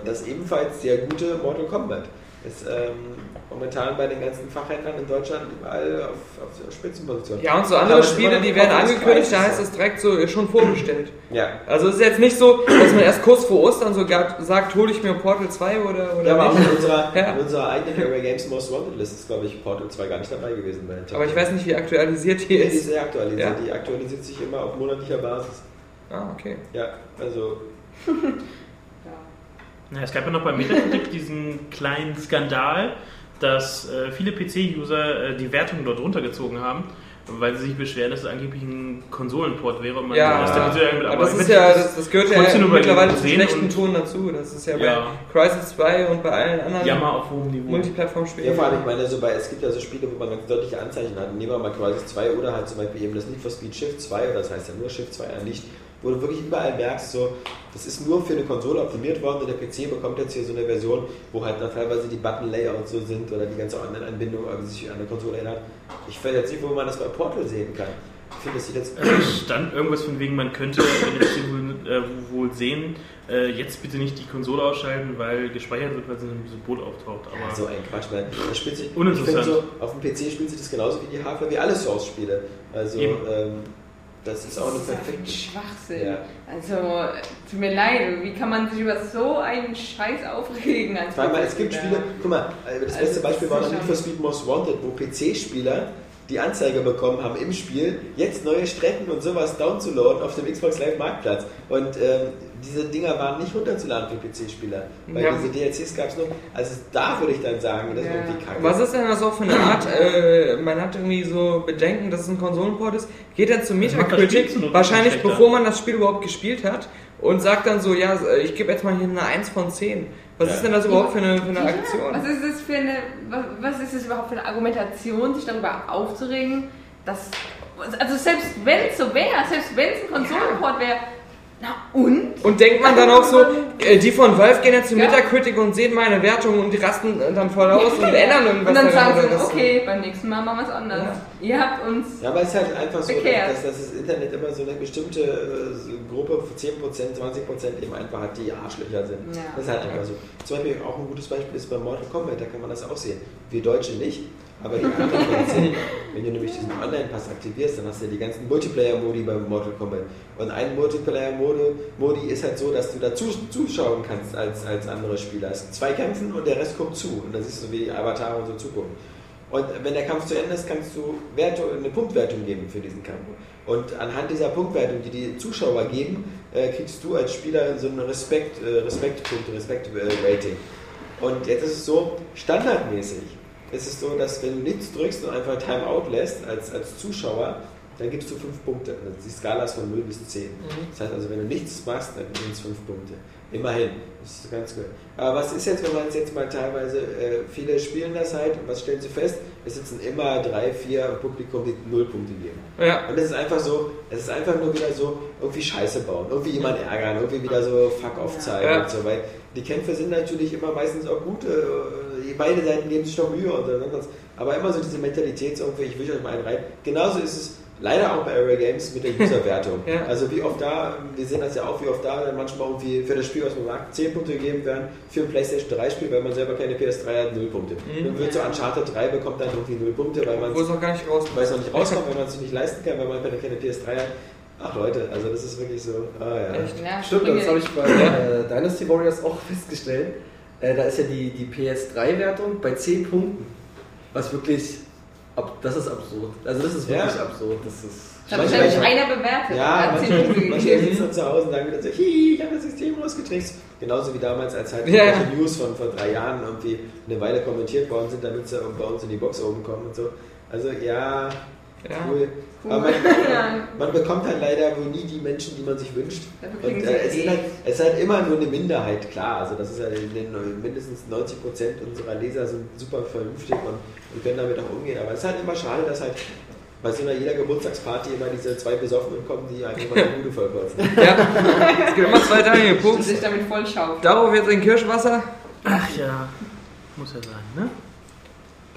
das ebenfalls sehr gute Mortal Kombat. Ist ähm, momentan bei den ganzen Fachhändlern in Deutschland überall auf, auf Spitzenposition. Ja, und so andere Spiele, die werden angekündigt, da heißt es direkt so, schon vorbestellt. Ja. Also es ist jetzt nicht so, dass man erst kurz vor Ostern so sagt, hole ich mir Portal 2 oder, oder Ja, aber auch nicht. in unserer, Ja. in unserer eigenen Area Games Most Wanted List ist, glaube ich, Portal 2 gar nicht dabei gewesen. Aber ich 10. weiß nicht, wie aktualisiert die Die ist ist. sehr aktualisiert. Ja. Die aktualisiert sich immer auf monatlicher Basis. Ah, okay. Ja, also Ja, es gab ja noch bei Metacritic diesen kleinen Skandal, dass äh, viele PC-User äh, die Wertung dort runtergezogen haben, weil sie sich beschweren, dass es angeblich ein Konsolenport wäre. Und man Ja, aus der Konsole- aber das ist ja, das, das gehört ja bei mittlerweile zum schlechten Ton dazu. Das ist ja bei Ja. Crisis 2 und bei allen anderen Jammer auf hohem Niveau. Multiplattform-Spielen. Ja, vor allem, ich meine, so bei, es gibt ja so Spiele, wo man ganz deutliche Anzeichen hat. Nehmen wir mal Crisis 2 oder halt zum Beispiel eben das Need for Speed Shift 2, oder das heißt ja nur Shift 2 ja nicht, wo du wirklich überall merkst, so, das ist nur für eine Konsole optimiert worden und der PC bekommt jetzt hier so eine Version, wo halt dann teilweise die Button-Layouts so sind oder die ganze Online-Anbindung sich an der Konsole erinnert. Ich weiß jetzt nicht, wo man das bei Portal sehen kann. Ich finde, das sieht jetzt. Es stand irgendwas von wegen, man könnte in wohl, äh, wohl sehen, äh, jetzt bitte nicht die Konsole ausschalten, weil gespeichert wird, weil so ein Symbol auftaucht. Aber so ein Quatsch, man. Das spielt sich, ich Uninteressant. finde so, auf dem PC spielt sich das genauso wie die Hardware, wie alle Source-Spiele. Also, ähm, das ist auch eine perfekte. Schwachsinn. Ja. Also, tut mir leid, wie kann man sich über so einen Scheiß aufregen? Als Vor allem, es gibt? Spiele, guck mal, äh, das Also, beste Beispiel war noch Need for Speed Most Wanted, wo PC-Spieler die Anzeige bekommen haben im Spiel, jetzt neue Strecken und sowas downzuladen auf dem Xbox Live Marktplatz. Und ähm, diese Dinger waren nicht runterzuladen für PC-Spieler, weil Ja. diese DLCs gab es nur. Also da würde ich dann sagen, das ist Ja. irgendwie kacke. Was ist denn das auch für eine Art? Äh, man hat irgendwie so Bedenken, dass es ein Konsolenport ist. Geht dann das Metacritic, zu wahrscheinlich bevor man das Spiel überhaupt gespielt hat, und sagt dann so: Ja, ich gebe jetzt mal hier eine 1 von 10. Was Ja. ist denn das überhaupt für eine, für eine Aktion? Was ist das für eine, was, was ist das überhaupt für eine Argumentation, sich darüber aufzuregen, dass, also selbst wenn es so wäre, selbst wenn es ein Konsolenport wäre, na und? Und denkt man dann auch so, äh, die von Valve gehen jetzt zum Ja. Metacritic und sehen meine Wertung und die rasten dann voll aus und ändern irgendwas. Und dann sagen sie, okay, beim nächsten Mal machen wir es anders. Ihr habt uns Ja, aber es ist halt einfach so, Bekehrt. dass, dass das Internet immer so eine bestimmte äh, Gruppe von 10%, 20% eben einfach hat, die Arschlöcher sind. Ja. Das ist halt einfach so. Zum Beispiel auch ein gutes Beispiel ist bei Mortal Kombat, da kann man das auch sehen. Wir Deutsche nicht, aber die anderen sehen. Wenn du nämlich diesen Online-Pass aktivierst, dann hast du ja die ganzen Multiplayer-Modi bei Mortal Kombat. Und ein Multiplayer-Modi ist halt so, dass du dazu zuschauen kannst als, als andere Spieler. Es zwei kämpfen und der Rest guckt zu. Und dann siehst du, wie die Avatare und so zugucken. Und wenn der Kampf zu Ende ist, kannst du Werte, eine Punktwertung geben für diesen Kampf. Und anhand dieser Punktwertung, die die Zuschauer geben, äh, kriegst du als Spieler so einen Respekt, äh, Respektpunkt, Respekt-Rating. Und jetzt ist es so, standardmäßig ist es so, dass wenn du nichts drückst und einfach Timeout lässt als, als Zuschauer, dann gibst du 5 Punkte. Ist die Skala ist von 0 bis 10. Das heißt also, wenn du nichts machst, dann sind es 5 Punkte. Immerhin. Das ist ganz gut. Aber was ist jetzt, wenn man es jetzt mal teilweise, äh, viele spielen das halt und was stellen sie fest? Es sitzen immer drei, vier im Publikum, die 0 Punkte geben. Ja. Und es ist einfach so, es ist einfach nur wieder so, irgendwie Scheiße bauen, irgendwie jemanden ärgern, irgendwie wieder so Fuck-off zeigen Ja. und so, weil die Kämpfe sind natürlich immer meistens auch gut, äh, beide Seiten geben sich doch Mühe und so, sonst- aber immer so diese Mentalität, so irgendwie, ich will euch mal einen rein. Genauso ist es leider auch bei Area Games mit der Userwertung. Ja. Also wie oft da, wir sehen das ja auch, wie oft da dann manchmal irgendwie für das Spiel, was man mag, 10 Punkte gegeben werden, für ein Playstation 3 Spiel, weil man selber keine PS3 hat, 0 Punkte. Mhm. Dann wird so Uncharted 3 bekommt dann irgendwie 0 Punkte, weil man es noch gar nicht raus weil es noch nicht rauskommt, weil man es sich nicht leisten kann, weil man keine, keine PS3 hat. Ach Leute, also das ist wirklich so. Ah ja. Echt? Ja, Stimmt, das habe ich bei äh, Dynasty Warriors auch festgestellt. Äh, da ist ja die, die PS3-Wertung bei 10 Punkten. Was wirklich, ab, das ist absurd. Also das ist wirklich Ja. absurd. Das ist Das hat wahrscheinlich Manchmal- einer bewertet. Ja, gegeben. sitzen dann zu Hause und sagen wieder so, hi, ich habe das System rausgetrickst. Genauso wie damals, als halt Ja, irgendwelche News von vor drei Jahren irgendwie eine Weile kommentiert worden sind, damit sie bei uns in die Box oben kommen und so. Also ja, Ja. Cool. Cool. Aber man, Ja. man bekommt halt leider wohl nie die Menschen, die man sich wünscht. Und äh, es, eh. ist halt, es ist halt immer nur eine Minderheit, klar. Also das ist den, mindestens 90 Prozent unserer Leser sind super vernünftig und, und können damit auch umgehen. Aber es ist halt immer schade, dass halt bei so einer jeder Geburtstagsparty immer diese zwei Besoffenen kommen, die einem immer die Bude vollkotzen. Ja, es gibt immer zwei Und Punkt. sich damit voll schaufeln. Darauf jetzt ein Kirschwasser. Ach ja, muss ja sein, ne?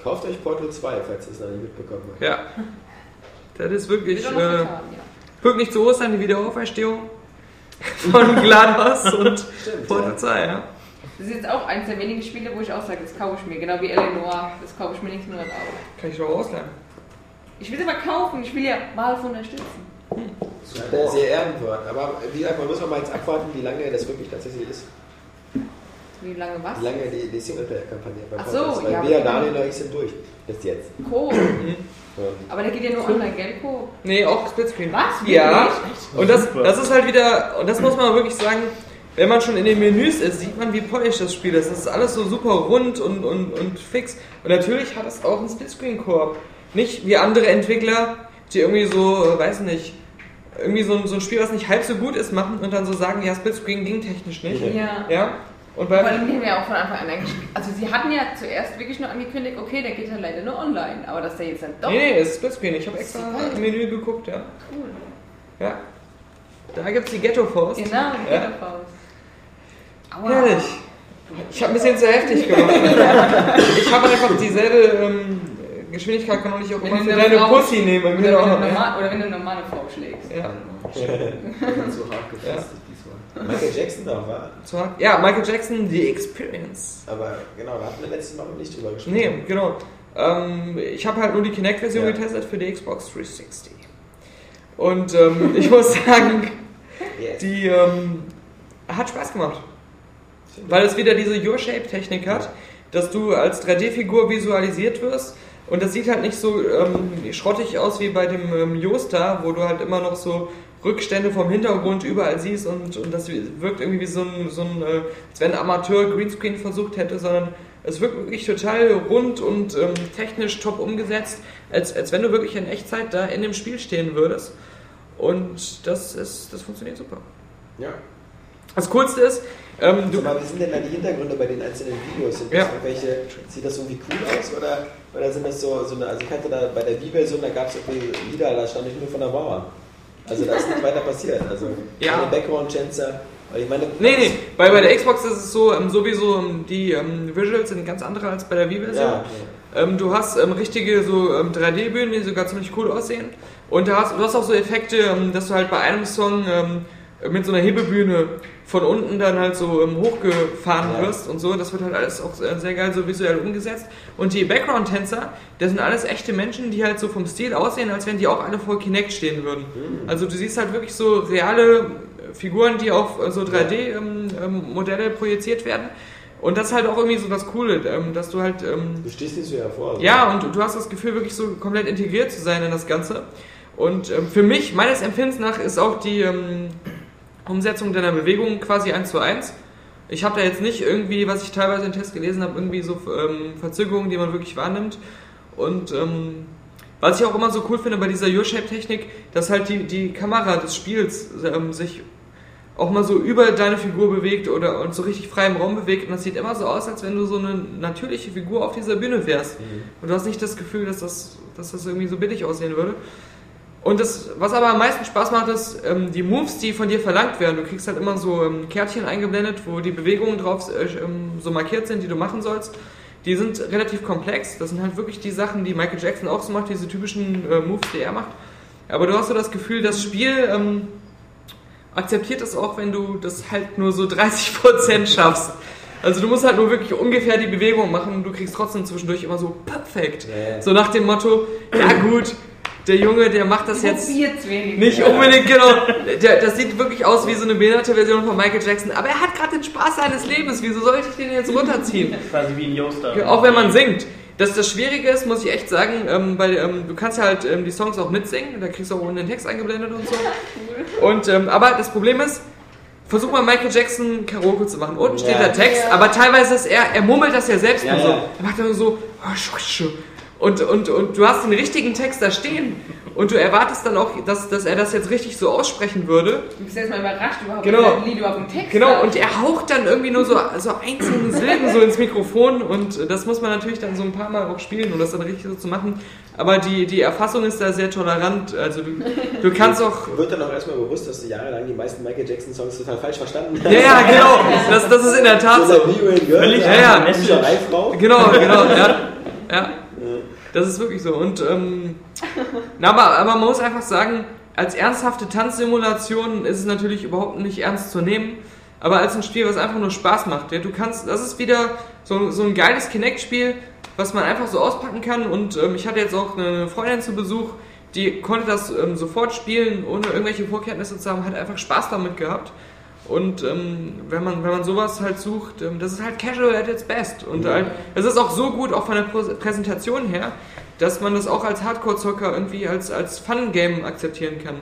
Kauft euch Portal 2, falls ihr es noch nicht mitbekommen habt. Ja. Das ist wirklich auch äh, ja. pünktlich zu Ostern die Wiederauferstehung von GLaDOS und 2, ja. Das ist jetzt auch eins der wenigen Spiele, wo ich auch sage, das kaufe ich mir. Genau wie Eleanor, das kaufe ich mir nächsten Monat auch. Kann ich doch ausleihen. Ich will es aber kaufen, ich will ja Valve unterstützen. Ja, sehr ehrenwert. Aber wie gesagt, man muss auch mal jetzt abwarten, wie lange das wirklich tatsächlich ist. Wie lange was? Wie lange die, die Singleplayer-Kampagne bei Ach so, ist. Weil ja, wir, Daniel und ich sind durch. Bis jetzt. Co. Und Aber der geht ja nur online, gell, Co? Nee, auch Splitscreen. Was? Ja. Wirklich? Und das, das ist halt wieder, und das muss man wirklich sagen, wenn man schon in den Menüs ist, sieht man, wie polished das Spiel ist. Das ist alles so super rund und, und, und fix. Und natürlich hat es auch einen Splitscreen-Koop. Nicht wie andere Entwickler, die irgendwie so, weiß nicht, irgendwie so ein, so ein Spiel, was nicht halb so gut ist, machen und dann so sagen, ja, Splitscreen ging technisch nicht. Ja. Ja. Und Vor bei, allem, die haben ja auch von Anfang an eigentlich. Also, sie hatten ja zuerst wirklich nur angekündigt, okay, der geht halt leider nur online. Aber dass der jetzt dann doch. nee, nee, es ist Splitscreen. Ich habe extra im Menü geguckt, ja. Cool. Ja. Da gibt's die Ghetto Force. Genau, die Ja. auf Faust. Aua. Herrlich. Ich habe ein bisschen zu heftig gemacht. ich habe einfach dieselbe ähm, Geschwindigkeit, kann auch nicht auch Wenn immer du für eine deine Frau- Pussy nehmen. Oder Bei wenn, ja. normal, oder wenn du eine normale Frau schlägst. Ja. so hart gefestigt diesmal. Michael Jackson noch war. So, ja, Michael Jackson, The Experience. Aber genau, da hatten wir letztes Mal noch nicht drüber gesprochen. Nee, genau. Ähm, ich habe halt nur die Kinect-Version Ja. getestet für die Xbox 360. Und ähm, ich muss sagen, Yes. die ähm, hat Spaß gemacht. Weil es wieder diese Your-Shape-Technik hat, dass du als 3D-Figur visualisiert wirst. Und das sieht halt nicht so ähm, schrottig aus wie bei dem ähm, Yosta, wo du halt immer noch so Rückstände vom Hintergrund überall siehst und, und das wirkt irgendwie wie so ein, so ein äh, als wenn ein Amateur Greenscreen versucht hätte, sondern es wirkt wirklich total rund und ähm, technisch top umgesetzt, als, als wenn du wirklich in Echtzeit da in dem Spiel stehen würdest. Und das ist, das funktioniert super. Ja. Das Coolste ist, ähm, du, Also mal, wie sind denn da die Hintergründe bei den einzelnen Videos? Sind Ja. irgendwelche, sieht das irgendwie cool aus oder, oder sind das so, so eine, also ich hatte da bei der Wii-Version, da gab es irgendwie Lieder, da stand ich nur von der Mauer. Also da ist nicht weiter passiert. Also Ja. keine Background-Chancer. Weil ich meine, Nee, nee, bei, bei der Xbox ist es so, ähm, sowieso ähm, die ähm, Visuals sind ganz andere als bei der Wii-Version. Ja, Ähm, du hast ähm, richtige so ähm, 3D-Bühnen, die sogar ziemlich cool aussehen. Und da hast, du hast auch so Effekte, ähm, dass du halt bei einem Song ähm, mit so einer Hebebühne von unten dann halt so ähm, hochgefahren Ja. wirst und so. Das wird halt alles auch äh, sehr geil so visuell umgesetzt. Und die Background-Tänzer, das sind alles echte Menschen, die halt so vom Stil aussehen, als wenn die auch alle vor Kinect stehen würden. Also du siehst halt wirklich so reale äh, Figuren, die auf äh, so 3D-Modelle projiziert werden. Und das ist halt auch irgendwie so das Coole, ähm, dass du halt ähm, du stehst nicht so hervor. Also. ja, und du hast das Gefühl, wirklich so komplett integriert zu sein in das Ganze. Und ähm, für mich, meines Empfindens nach, ist auch die ähm, Umsetzung deiner Bewegung quasi eins zu eins. Ich habe da jetzt nicht irgendwie, was ich teilweise im Test gelesen habe, irgendwie so ähm, Verzögerungen, die man wirklich wahrnimmt. Und ähm, was ich auch immer so cool finde bei dieser Your-Shape-Technik, dass halt die, die Kamera des Spiels ähm, sich auch mal so über deine Figur bewegt oder und so richtig frei im Raum bewegt. Und das sieht immer so aus, als wenn du so eine natürliche Figur auf dieser Bühne wärst. Und du hast nicht das Gefühl, dass das, dass das irgendwie so billig aussehen würde. Und das, was aber am meisten Spaß macht, ist ähm, die Moves, die von dir verlangt werden. Du kriegst halt immer so ähm, Kärtchen eingeblendet, wo die Bewegungen drauf äh, ähm, so markiert sind, die du machen sollst. Die sind relativ komplex. Das sind halt wirklich die Sachen, die Michael Jackson auch so macht, diese typischen äh, Moves, die er macht. Aber du hast so das Gefühl, das Spiel ähm, akzeptiert es auch, wenn du das halt nur so 30% schaffst. Also du musst halt nur wirklich ungefähr die Bewegung machen und du kriegst trotzdem zwischendurch immer so perfekt. Ja. So nach dem Motto, ja gut, der Junge, der macht das jetzt wenigstens. nicht unbedingt, genau. Der, das sieht wirklich aus wie so eine behinderte Version von Michael Jackson. Aber er hat gerade den Spaß seines Lebens. Wieso sollte ich den jetzt runterziehen? Quasi wie ein Yoster. Auch wenn man singt. Das, das Schwierige ist, muss ich echt sagen, ähm, weil ähm, du kannst ja halt ähm, die Songs auch mitsingen, da kriegst du auch den Text eingeblendet und so. Und, ähm, aber das Problem ist, versuch mal Michael Jackson Karaoke zu machen. Unten steht Ja. der Text, Ja. aber teilweise ist er, er murmelt das ja selbst Ja, nur so. ja. Er macht dann so, "Ah, schu, schu." Und, und, und du hast den richtigen Text da stehen und du erwartest dann auch, dass, dass er das jetzt richtig so aussprechen würde. Du bist erstmal überrascht überhaupt, Genau. ein Lied überhaupt einen Text Genau, hat. und er haucht dann irgendwie nur so, so einzelne Silben so ins Mikrofon und das muss man natürlich dann so ein paar Mal auch spielen, um das dann richtig so zu machen. Aber die, die Erfassung ist da sehr tolerant. Also du, du kannst auch. Wird dann auch erstmal bewusst, dass du jahrelang die meisten Michael Jackson-Songs total falsch verstanden hast. Ja, ja, genau. Das, das ist in der Tat So so. Völlig Ja, ja. Genau, genau, ja. ja. Das ist wirklich so. Und ähm, na, aber, aber man muss einfach sagen, als ernsthafte Tanzsimulation ist es natürlich überhaupt nicht ernst zu nehmen. Aber als ein Spiel, was einfach nur Spaß macht. Ja, du kannst, das ist wieder so, so ein geiles Kinect-Spiel, was man einfach so auspacken kann. Und ähm, ich hatte jetzt auch eine Freundin zu Besuch, die konnte das ähm, sofort spielen, ohne irgendwelche Vorkenntnisse zu haben, hat einfach Spaß damit gehabt. Und ähm, wenn, man, wenn man sowas halt sucht, ähm, das ist halt casual at its best. Und halt, es ist auch so gut, auch von der Prä- Präsentation her, dass man das auch als Hardcore-Zocker irgendwie als, als Fun-Game akzeptieren kann.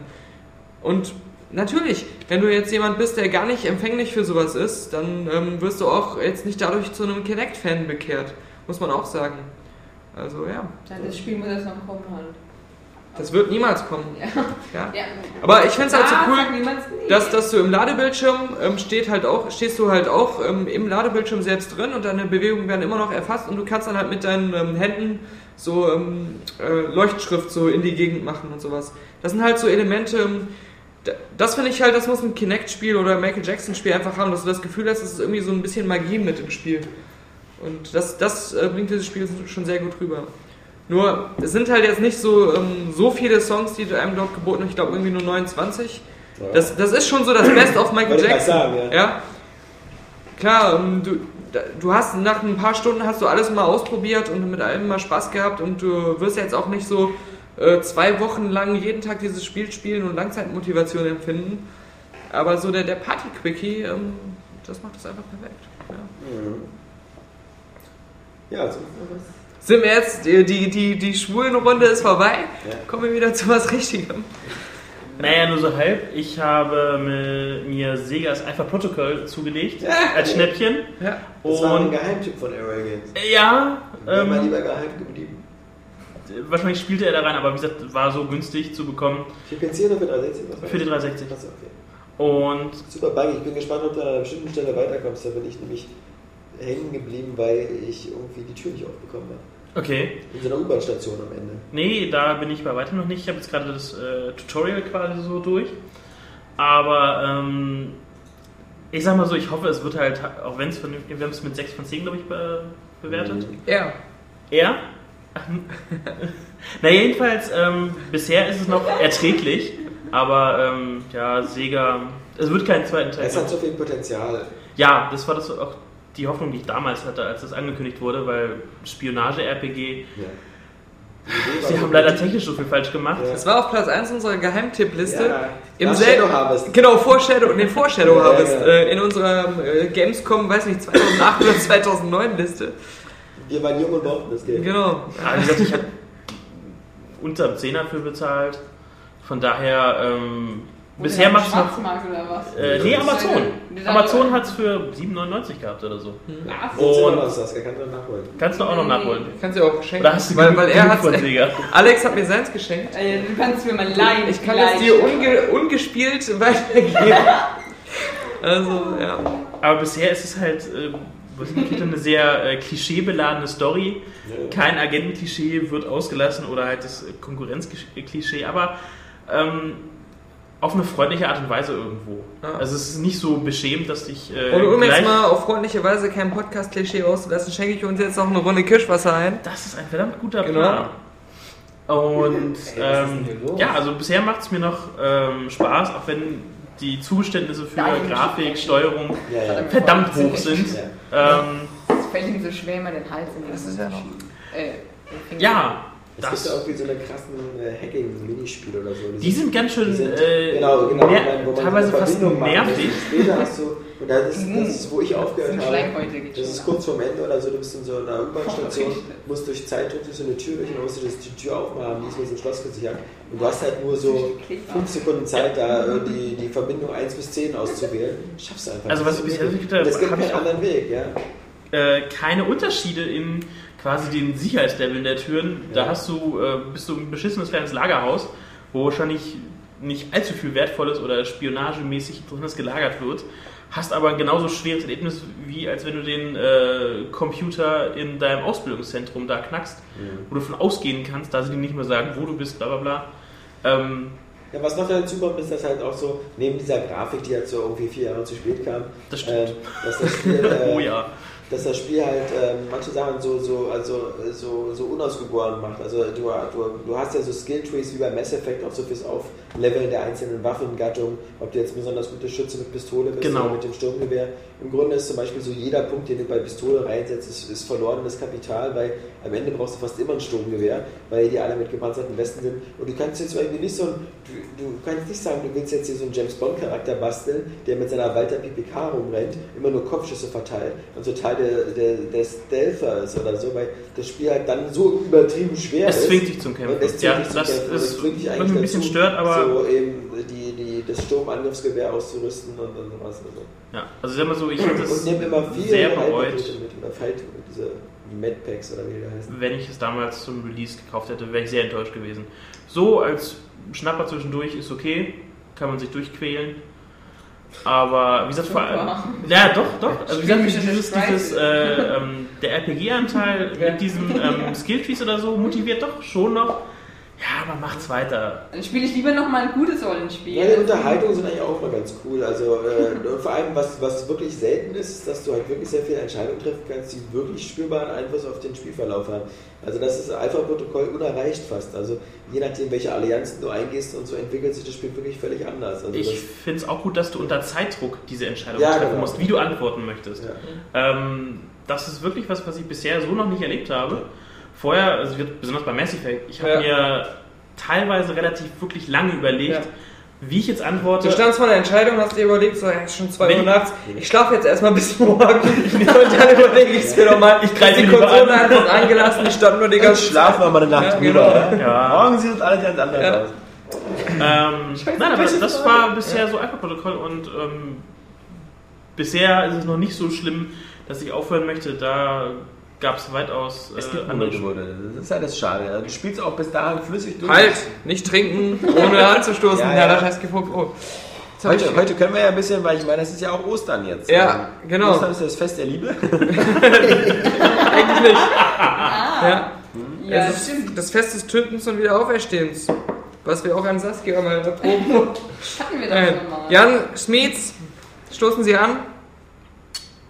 Und natürlich, wenn du jetzt jemand bist, der gar nicht empfänglich für sowas ist, dann ähm, wirst du auch jetzt nicht dadurch zu einem Kinect-Fan bekehrt. Muss man auch sagen. Also ja, Ja, das Spiel muss erst noch kommen halt. Das wird niemals kommen. Ja. Ja. Aber ich finde es halt so cool, dass, dass du im Ladebildschirm ähm, steht halt auch, stehst du halt auch ähm, im Ladebildschirm selbst drin und deine Bewegungen werden immer noch erfasst und du kannst dann halt mit deinen ähm, Händen so ähm, äh, Leuchtschrift so in die Gegend machen und sowas. Das sind halt so Elemente, ähm, da- das finde ich halt, das muss ein Kinect-Spiel oder ein Michael Jackson-Spiel einfach haben, dass du das Gefühl hast, es ist irgendwie so ein bisschen Magie mit im Spiel. Und das, das äh, bringt dieses Spiel schon sehr gut rüber. Nur, es sind halt jetzt nicht so, ähm, so viele Songs, die einem dort geboten werden. Ich glaube irgendwie nur 29. Das, das ist schon so das Best of Michael Wollte ich Jackson. sagen, ja. ja. Klar, ähm, du, du hast nach ein paar Stunden hast du alles mal ausprobiert und mit allem mal Spaß gehabt und du wirst jetzt auch nicht so äh, zwei Wochen lang jeden Tag dieses Spiel spielen und Langzeitmotivation empfinden. Aber so der, der Party-Quickie, ähm, das macht das einfach perfekt. Ja. Ja, so. Sind wir jetzt, die, die, die, die Schwulenrunde ist vorbei, Ja. kommen wir wieder zu was Richtigem. Naja, nur so halb. Ich habe mi- mir Segas Alpha Protocol zugelegt als Schnäppchen. Ja. Das war ein Geheimtipp von Airway Games. ja, Wäre mal ähm, lieber geheim geblieben. wahrscheinlich spielte er da rein, aber wie gesagt, war so günstig zu bekommen Für PC oder für 360? Was für die das? 360. Achso, okay. Und Super Buggy. Ich bin gespannt, ob du an einer bestimmten Stelle weiterkommst. Da bin ich nämlich hängen geblieben, weil ich irgendwie die Tür nicht aufbekommen habe. Okay, In so einer U-Bahn-Station am Ende. nee, da bin ich bei weitem noch nicht. Ich habe jetzt gerade das äh, Tutorial quasi so durch. Aber ähm, ich sag mal so, ich hoffe, es wird halt, auch wenn es vernünftig, wir haben es mit 6 von 10, glaube ich, be bewertet. Ja. Er? Ach. Na jedenfalls, ähm, bisher ist es noch erträglich, aber ähm, ja, Sega, es wird keinen zweiten Teil Es hat so viel Potenzial. Ja, das war das auch die Hoffnung, die ich damals hatte, als das angekündigt wurde, weil Spionage-RPG, Ja. Sie haben leider technisch so viel falsch gemacht. Ja. Das war auf Platz 1 unserer Geheimtippliste. Ja, Im Shadow Harvest. Genau, vor Shadow, nee, vor Shadow Ja, Harvest. ja. Äh, in unserer äh, Gamescom, weiß nicht, 2008 oder 2009 Liste. Wir waren jung und brauchten das Geld. Genau. Ja, wie gesagt, ich habe unter einem Zehner für bezahlt. Von daher, ähm, bisher macht es noch. Schwarzmarkt oder was? Äh, nee, Amazon. Amazon hat es für 7,99 gehabt oder so. Was? Und Und- noch das, kann man nachholen. Kannst du auch noch nachholen. Kannst du auch schenken. Oder hast du weil, weil er hat? Alex hat mir seins geschenkt. Äh, Du kannst mir mal leihen. Ich kann es dir unge ungespielt weitergeben. Also, ja. Aber bisher ist es halt äh, was das, eine sehr äh, klischeebeladene Story. Kein Agentenklischee wird ausgelassen oder halt das Konkurrenzklischee, aber ähm, auf eine freundliche Art und Weise irgendwo. Ja. Also es ist nicht so beschämt, dass ich äh, Und um jetzt mal auf freundliche Weise kein Podcast-Klischee auszulassen, schenke ich uns jetzt noch eine Runde Kirschwasser ein. Das ist ein verdammt guter Genau. Plan. Und ähm, ja, also bisher macht es mir noch ähm, Spaß, auch wenn die Zugeständnisse für Nein, Grafik, Steuerung Ja, ja. verdammt hoch sind. ja. Ähm, Es fällt ihm so schwer, mal den Hals in den Das ist ja noch- Äh, ja, Es gibt das, ja irgendwie so eine krassen äh, Hacking-Minispiele oder so. die sind ganz schön Die sind- äh, genau, genau, wo man teilweise fast nervig. Später hast du, und das ist, das ist wo ich Das aufgehört habe. Das ist kurz vorm Ende oder so, du bist in so einer U-Bahn-Station, Oh, musst durch Zeitdruck durch so eine Tür durch und dann musst du das, die Tür aufmachen, die ist mit so einem Schloss gesichert. Und du hast halt nur so 5 Sekunden Zeit, da äh, die, die Verbindung 1 bis 10 auszuwählen. Schaffst du einfach Also nicht. was ich bisher gekriegt habe, Es gibt keinen anderen Weg, ja. äh, keine Unterschiede in quasi den Sicherheitsleveln der Türen. Da hast du, äh, bist du ein beschissenes kleines Lagerhaus, wo wahrscheinlich nicht allzu viel Wertvolles oder spionagemäßig drinnes gelagert wird. Hast aber ein genauso schweres Erlebnis, wie als wenn du den äh, Computer in deinem Ausbildungszentrum da knackst, wo du von ausgehen kannst, da sie dir nicht mehr sagen, wo du bist, bla bla bla. Ähm, Ja, was noch dazu kommt, ist, dass halt auch so, neben dieser Grafik, die halt so irgendwie vier Jahre zu spät kam, Das stimmt. ähm, dass das Spiel, äh, oh ja. Dass das Spiel halt ähm, manche Sachen so, so, also, so, so unausgegoren macht. Also du, du, du hast ja so Skill-Trees wie bei Mass Effect auch so fürs Aufleveln der einzelnen Waffengattungen, ob du jetzt besonders gute Schütze mit Pistole bist Genau. oder mit dem Sturmgewehr. Im Grunde ist zum Beispiel so jeder Punkt, den du bei Pistole reinsetzt, ist, ist verlorenes Kapital, weil am Ende brauchst du fast immer ein Sturmgewehr, weil die alle mit gepanzerten Westen sind. Und du kannst jetzt irgendwie nicht so ein, du, du kannst nicht sagen, du willst jetzt hier so einen James Bond Charakter basteln, der mit seiner Walter PPK rumrennt, immer nur Kopfschüsse verteilt und total der, der, der Stealther ist oder so, weil das Spiel halt dann so übertrieben schwer Es ist. zwingt dich zum Kämpfen. Es zwingt Ja, dich zum das Kämpfen. Ist- es dich was eigentlich mich ein bisschen dazu, stört, aber- so eben die, die, das Sturmangriffsgewehr auszurüsten und, und sowas. Also. Ja, also sag mal so, ich hätte nimm immer viel sehr bereut, mit oder Fight, diese Medpacks oder wie die heißen. wenn ich es damals zum Release gekauft hätte, wäre ich sehr enttäuscht gewesen. So als Schnapper zwischendurch ist okay, kann man sich durchquälen. Aber wie gesagt, vor allem. Ja, doch, doch. Also wie gesagt, dieses, dieses äh, ähm, der RPG-Anteil mit diesen ähm, Skilltrees oder so motiviert doch schon noch. Ja, aber macht's weiter. Dann spiele ich lieber noch mal ein gutes Rollenspiel. Ja, die Unterhaltungen sind eigentlich auch mal ganz cool. Also äh, vor allem, was, was wirklich selten ist, ist, dass du halt wirklich sehr viele Entscheidungen treffen kannst, die wirklich spürbaren Einfluss auf den Spielverlauf haben. Also das ist Alpha-Protokoll unerreicht fast. Also je nachdem, welche Allianzen du eingehst und so entwickelt sich das Spiel wirklich völlig anders. Also Ich finde es auch gut, dass du unter Zeitdruck diese Entscheidung Ja, treffen genau. musst, wie du antworten möchtest. Ja. Ähm, das ist wirklich was, was ich bisher so noch nicht erlebt habe. Vorher, also wird- besonders bei Mass Effect, ich habe Ja. mir teilweise relativ wirklich lange überlegt, Ja. wie ich jetzt antworte. Du standst vor der Entscheidung, hast dir überlegt, so, ja, ist schon 2 Uhr nachts, ich schlafe jetzt erstmal bis morgen. und dann überlege ich es mir nochmal. Ich greife die Konsole an. einfach angelassen, ich stand nur die ganze schlafen wir mal eine Nacht Ja, drüber. genau. Ja. Morgen sieht es alles ganz anders Ja. aus. Ähm, nein, aber das war bisher so Alpha-Protokoll und ähm, bisher ist es noch nicht so schlimm, dass ich aufhören möchte. Da gab es weitaus Es äh, gibt andere Mode. Das ist alles schade. Also, du spielst auch bis dahin flüssig durch. Halt, nicht trinken, ohne anzustoßen. Ja, ja, ja. das heißt gefuckt. Oh. Heute, heute können wir ja ein bisschen, weil ich meine, das ist ja auch Ostern jetzt. Ja, Ähm, genau. Ostern ist ja das Fest der Liebe. Eigentlich nicht. Ja. Ja, es ist stimmt. das Fest des Tötens und Wiederauferstehens. Was wir auch an Saskia mal erproben. Hatten wir das schon mal. Jan Smets, stoßen Sie an.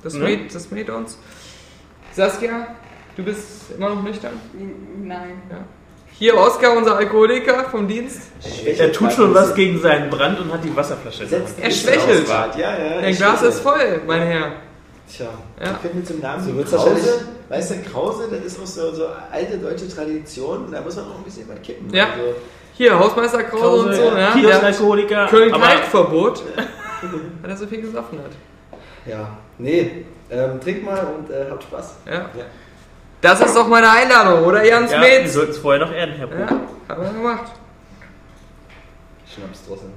Das Ne? mäht, das mäht uns. Saskia, du bist immer noch nüchtern. Nein. Hier Oskar, unser Alkoholiker vom Dienst. Er tut schon was gegen seinen Brand und hat die Wasserflasche. Er schwächelt. Ja, ja. Dein Glas ist voll, mein Herr. Tja, Ja. ich finde zum Namen So wird's Krause, wahrscheinlich- weißt du, Krause, das ist auch so, so alte deutsche Tradition, da muss man auch ein bisschen was kippen. Ja. Also, Hier, Hausmeister Krause und so. Ja, der Kiosk-Alkoholiker. aber Köln-Kalk-Verbot. weil er so viel gesoffen hat. Ja, nee, ähm, trink mal und äh, habt Spaß. Ja. Das ist doch meine Einladung, oder Jan ja, wir Smets? sollten es vorher noch erden, Herr Pro. Ja, haben wir gemacht. Schnaps draußen.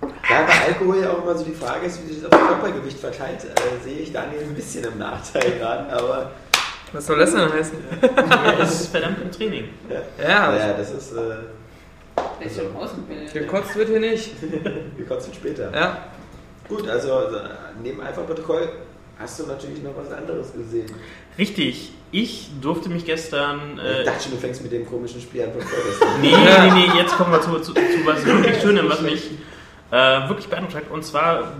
Da bei Alkohol ja auch immer so die Frage ist, wie sich das auf Körpergewicht verteilt, äh, sehe ich Daniel ein bisschen im Nachteil gerade, aber Was soll das denn heißen? Er ist verdammt im Training. Ja, naja, das ist, äh, ausgebildet. gekotzt wird hier nicht. wir kotzen später. Ja. Gut, also, also neben Alpha-Protokoll hast du natürlich noch was anderes gesehen. Richtig. Ich durfte mich gestern. ich Äh, dachte schon, du fängst mit dem komischen Spiel an von vorgestern. nee, nee, nee, jetzt kommen wir zu, zu, zu was wirklich Schönem, was mich äh, wirklich beeindruckt hat. Und zwar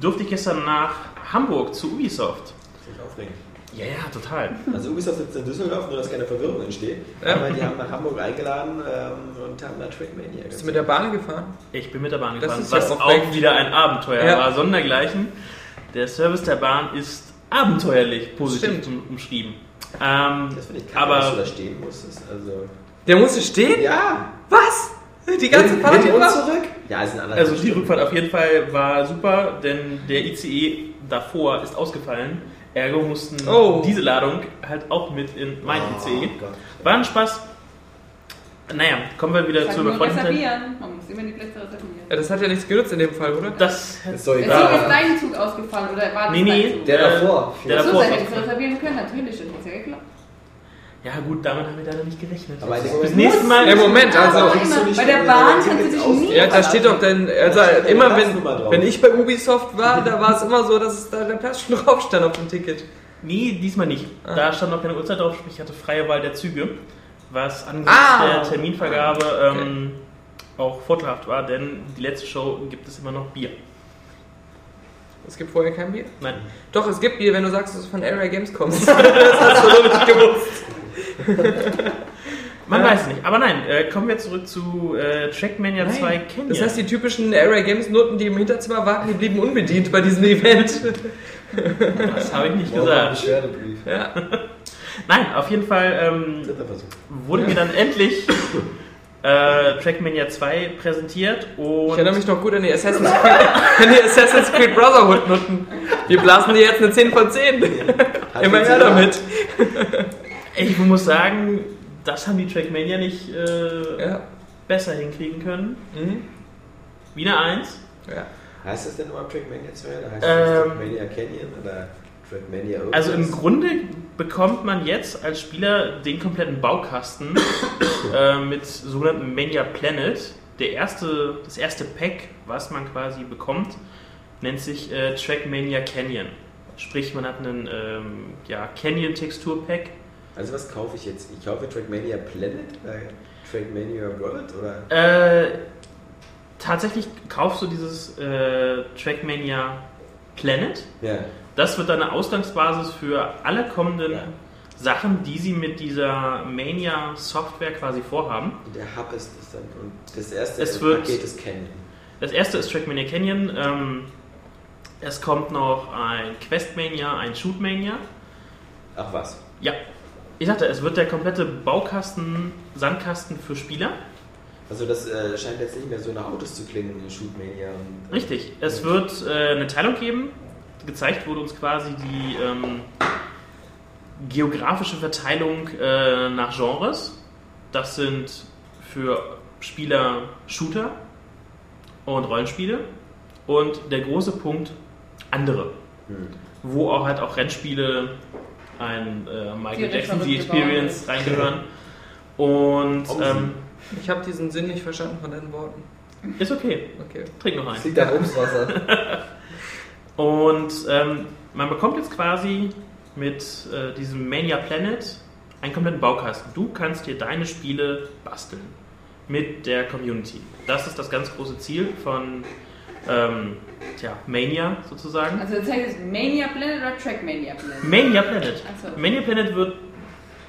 durfte ich gestern nach Hamburg zu Ubisoft. Das ist aufregend. Ja, ja, total. Also Ubisoft sitzt in Düsseldorf, nur dass keine Verwirrung entsteht. Ja. Aber die haben nach Hamburg eingeladen ähm, und haben da Trackmania Bist du mit der Bahn gefahren? Ich bin mit der Bahn Das gefahren, ist ja was aufregend. auch wieder ein Abenteuer Ja. war, sondergleichen. Der Service der Bahn ist abenteuerlich positiv Stimmt. um, umschrieben. Ähm, Das finde ich kacke, dass du aber da stehen musstest. Also, Der musste stehen? ja, Was? Die ganze Fahrt Hin und über? zurück? ja, es sind andere also die Rückfahrt auf jeden Fall war super, denn der ICE davor ist ausgefallen. Ergo mussten Oh. diese Ladung halt auch mit in mein ICE. Gott. War ein Spaß. Naja, kommen wir wieder befreundeten. reservieren. Man muss immer die Plätze reservieren. Ja, das hat ja nichts genutzt in dem Fall, oder? Das Ist doch Der egal. Ist dein Zug ausgefallen oder war das Nee, nee, dein Zug? Der davor. der so, davor ist hättest du reservieren können, natürlich, hätte es ja geklappt. Ja gut, damit haben wir leider nicht gerechnet. Aber dem Bis nächsten Mal. Ja, Moment, also. Bei der Bahn kannst du dich nie. Ja, da steht doch dann, also steht immer wenn, wenn ich bei Ubisoft war, da war es immer so, dass es da der Platz schon drauf stand auf dem Ticket. Nee, diesmal nicht. Ah. Da stand noch keine Uhrzeit drauf, sprich ich hatte freie Wahl der Züge, was angesichts Ah. der Terminvergabe ähm, auch vorteilhaft war, denn die letzte Show gibt es immer noch Bier. Es gibt vorher kein Bier? Nein. Doch, es gibt Bier, wenn du sagst, dass du von Area Games kommst. das hast du nicht gewusst. Man Ja. weiß nicht. Aber nein, äh, kommen wir zurück zu äh, Trackmania 2 Kenya. Das heißt, die typischen Area Games Noten, die im Hinterzimmer warten, die blieben unbedient bei diesem Event. das habe ich nicht Morgen gesagt. Beschwerdebrief. Ja. Nein, auf jeden Fall ähm, wurde mir dann endlich äh, Trackmania 2 präsentiert und Ich erinnere mich noch gut an die Assassin's Creed, an die Assassin's Creed Brotherhood Noten. Wir blasen dir jetzt eine 10 von 10. Immer her damit. Ich muss sagen, das haben die Trackmania nicht äh, Ja. besser hinkriegen können. Mhm. Wie eine 1. ja. Heißt das denn überhaupt Trackmania 2 oder heißt Ähm, das Trackmania Canyon oder Trackmania irgendwas? Also im Grunde bekommt man jetzt als Spieler den kompletten Baukasten äh, mit sogenannten Mania Planet. Der erste, das erste Pack, was man quasi bekommt, nennt sich äh, Trackmania Canyon. Sprich, man hat einen ähm, ja, Canyon-Textur-Pack. Also was kaufe ich jetzt? Ich kaufe Trackmania Planet oder Trackmania World oder? Äh, tatsächlich kaufst du dieses äh, Trackmania Planet. Ja. Das wird dann eine Ausgangsbasis für alle kommenden Ja. Sachen, die sie mit dieser Mania-Software quasi vorhaben. Der Hub ist das dann und das erste Es wird- Paket ist Canyon. Das erste ist Trackmania Canyon. Ähm, es kommt noch ein Questmania, ein Shootmania. Ach was. Ja, ich sagte, es wird der komplette Baukasten, Sandkasten für Spieler. Also das äh, scheint jetzt nicht mehr so nach Autos zu klingen, Shootmania. Und, Richtig. Es wird äh, eine Teilung geben. Gezeigt wurde uns quasi die ähm, geografische Verteilung äh, nach Genres. Das sind für Spieler Shooter und Rollenspiele. Und der große Punkt andere. Hm. Wo auch halt auch Rennspiele, ein äh, Michael Jackson, Bahn. Experience reingehören. Und ähm, Ich habe diesen Sinn nicht verstanden von deinen Worten. ist okay. Okay. Trink noch einen. liegt am Obstwasser. Und ähm, man bekommt jetzt quasi mit äh, diesem Mania Planet einen kompletten Baukasten. Du kannst dir deine Spiele basteln mit der Community. Das ist das ganz große Ziel von ähm, tja, Mania sozusagen. Also das heißt Mania Planet oder Trackmania Planet? Mania Planet. So. Mania Planet wird,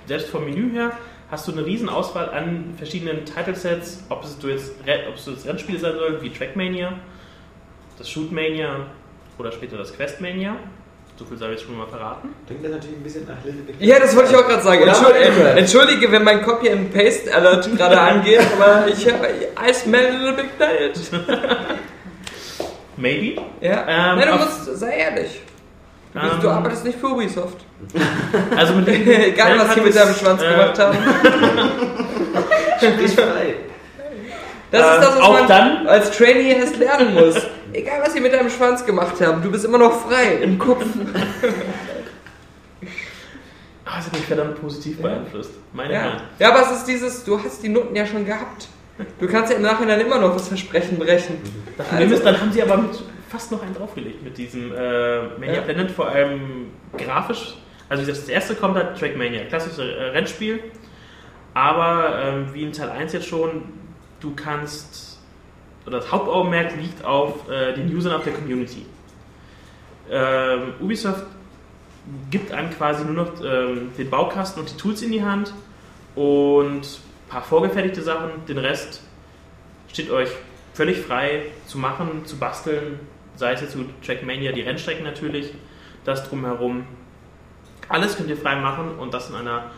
selbst vom Menü her, hast du eine riesen Auswahl an verschiedenen Titlesets, ob es du jetzt, ob es jetzt Rennspiele sein soll, wie Trackmania, das Shootmania oder später das Questmania. So viel sei ich jetzt schon mal verraten. Klingt das natürlich ein bisschen nach Little Big Ja, das wollte ich auch gerade sagen. Entschuldige, entschuldige, wenn mein Copy and Paste Alert gerade angeht, aber ich habe I smell a little bit planet. Maybe. Ja. Ähm, Nein, du musst, sei ehrlich. Du, bist, Ähm, du arbeitest nicht für Ubisoft. Also mit dem Egal, was sie mit deinem Schwanz äh, gemacht haben. Sprich frei. Das ist Ähm, das, was auch man dann- als Trainee erst lernen muss. Egal, was sie mit deinem Schwanz gemacht haben, du bist immer noch frei im Kopf. Ah, das hat mich verdammt positiv beeinflusst. Meine Ja. Ja, aber es ist dieses, du hast die Noten ja schon gehabt. Du kannst ja im Nachhinein immer noch das Versprechen brechen. Das Problem ist, dann haben sie aber mit fast noch einen draufgelegt mit diesem äh, Mania Ja. Planet, vor allem grafisch. Also das erste kommt halt Trackmania, klassisches äh, Rennspiel. Aber ähm, wie in Teil 1 jetzt schon, du kannst, oder das Hauptaugenmerk liegt auf äh, den Usern auf der Community. Ähm, Ubisoft gibt einem quasi nur noch ähm, den Baukasten und die Tools in die Hand und ein paar vorgefertigte Sachen. Den Rest steht euch völlig frei zu machen, zu basteln. Sei es jetzt zu Trackmania, die Rennstrecken natürlich, das drumherum. Alles könnt ihr frei machen und das in einer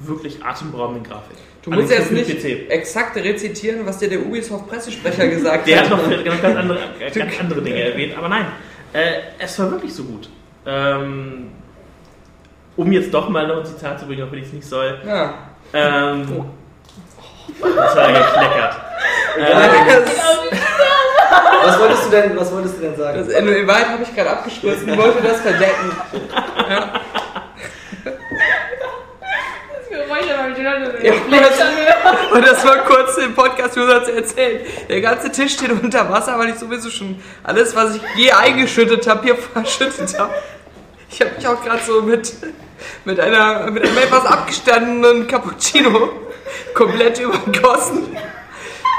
wirklich atemberaubenden Grafik. Du musst jetzt nicht PC. exakt rezitieren, was dir der Ubisoft-Pressesprecher gesagt Der hat. hat noch ganz, andere, äh, ganz andere Dinge erwähnt, aber nein, äh, es war wirklich so gut. Ähm, um jetzt doch mal noch ein Zitat zu bringen, auch wenn ich es nicht soll. Ja. Ähm, das hat er gekleckert. Ähm, Was wolltest du denn, was wolltest du denn sagen? Das, in, in Wahrheit habe ich gerade abgeschlossen und wollte das verdecken. Das Geräusch Und das war kurz im Podcast-User zu erzählen. Der ganze Tisch steht unter Wasser, weil ich sowieso schon alles, was ich je eingeschüttet habe, hier verschüttet habe. Ich habe mich auch gerade so mit, mit, einer, mit einem etwas abgestandenen Cappuccino komplett übergossen.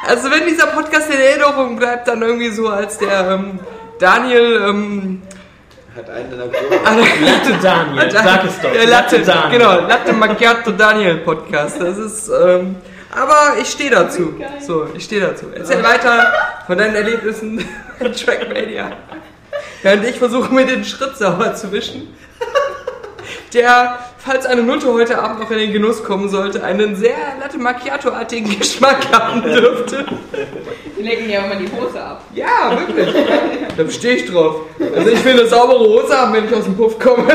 Also wenn dieser Podcast in Erinnerung bleibt, dann irgendwie so als der ähm, Daniel... Ähm, Hat einen in der Kurve. Latte Daniel, sag es doch. Der Latte, Daniel. genau, Latte Macchiato Daniel Podcast. Das ist, ähm, aber ich stehe dazu. So, ich stehe dazu. Erzähl weiter von deinen Erlebnissen in Trackmania. Während ich versuche, mir den Schritt sauber zu wischen. Der, falls eine Nutte heute Abend noch in den Genuss kommen sollte, einen sehr Latte Macchiato-artigen Geschmack haben dürfte. Die lecken ja immer die Hose ab. Ja, wirklich. Da stehe ich drauf. Also ich will eine saubere Hose haben, wenn ich aus dem Puff komme.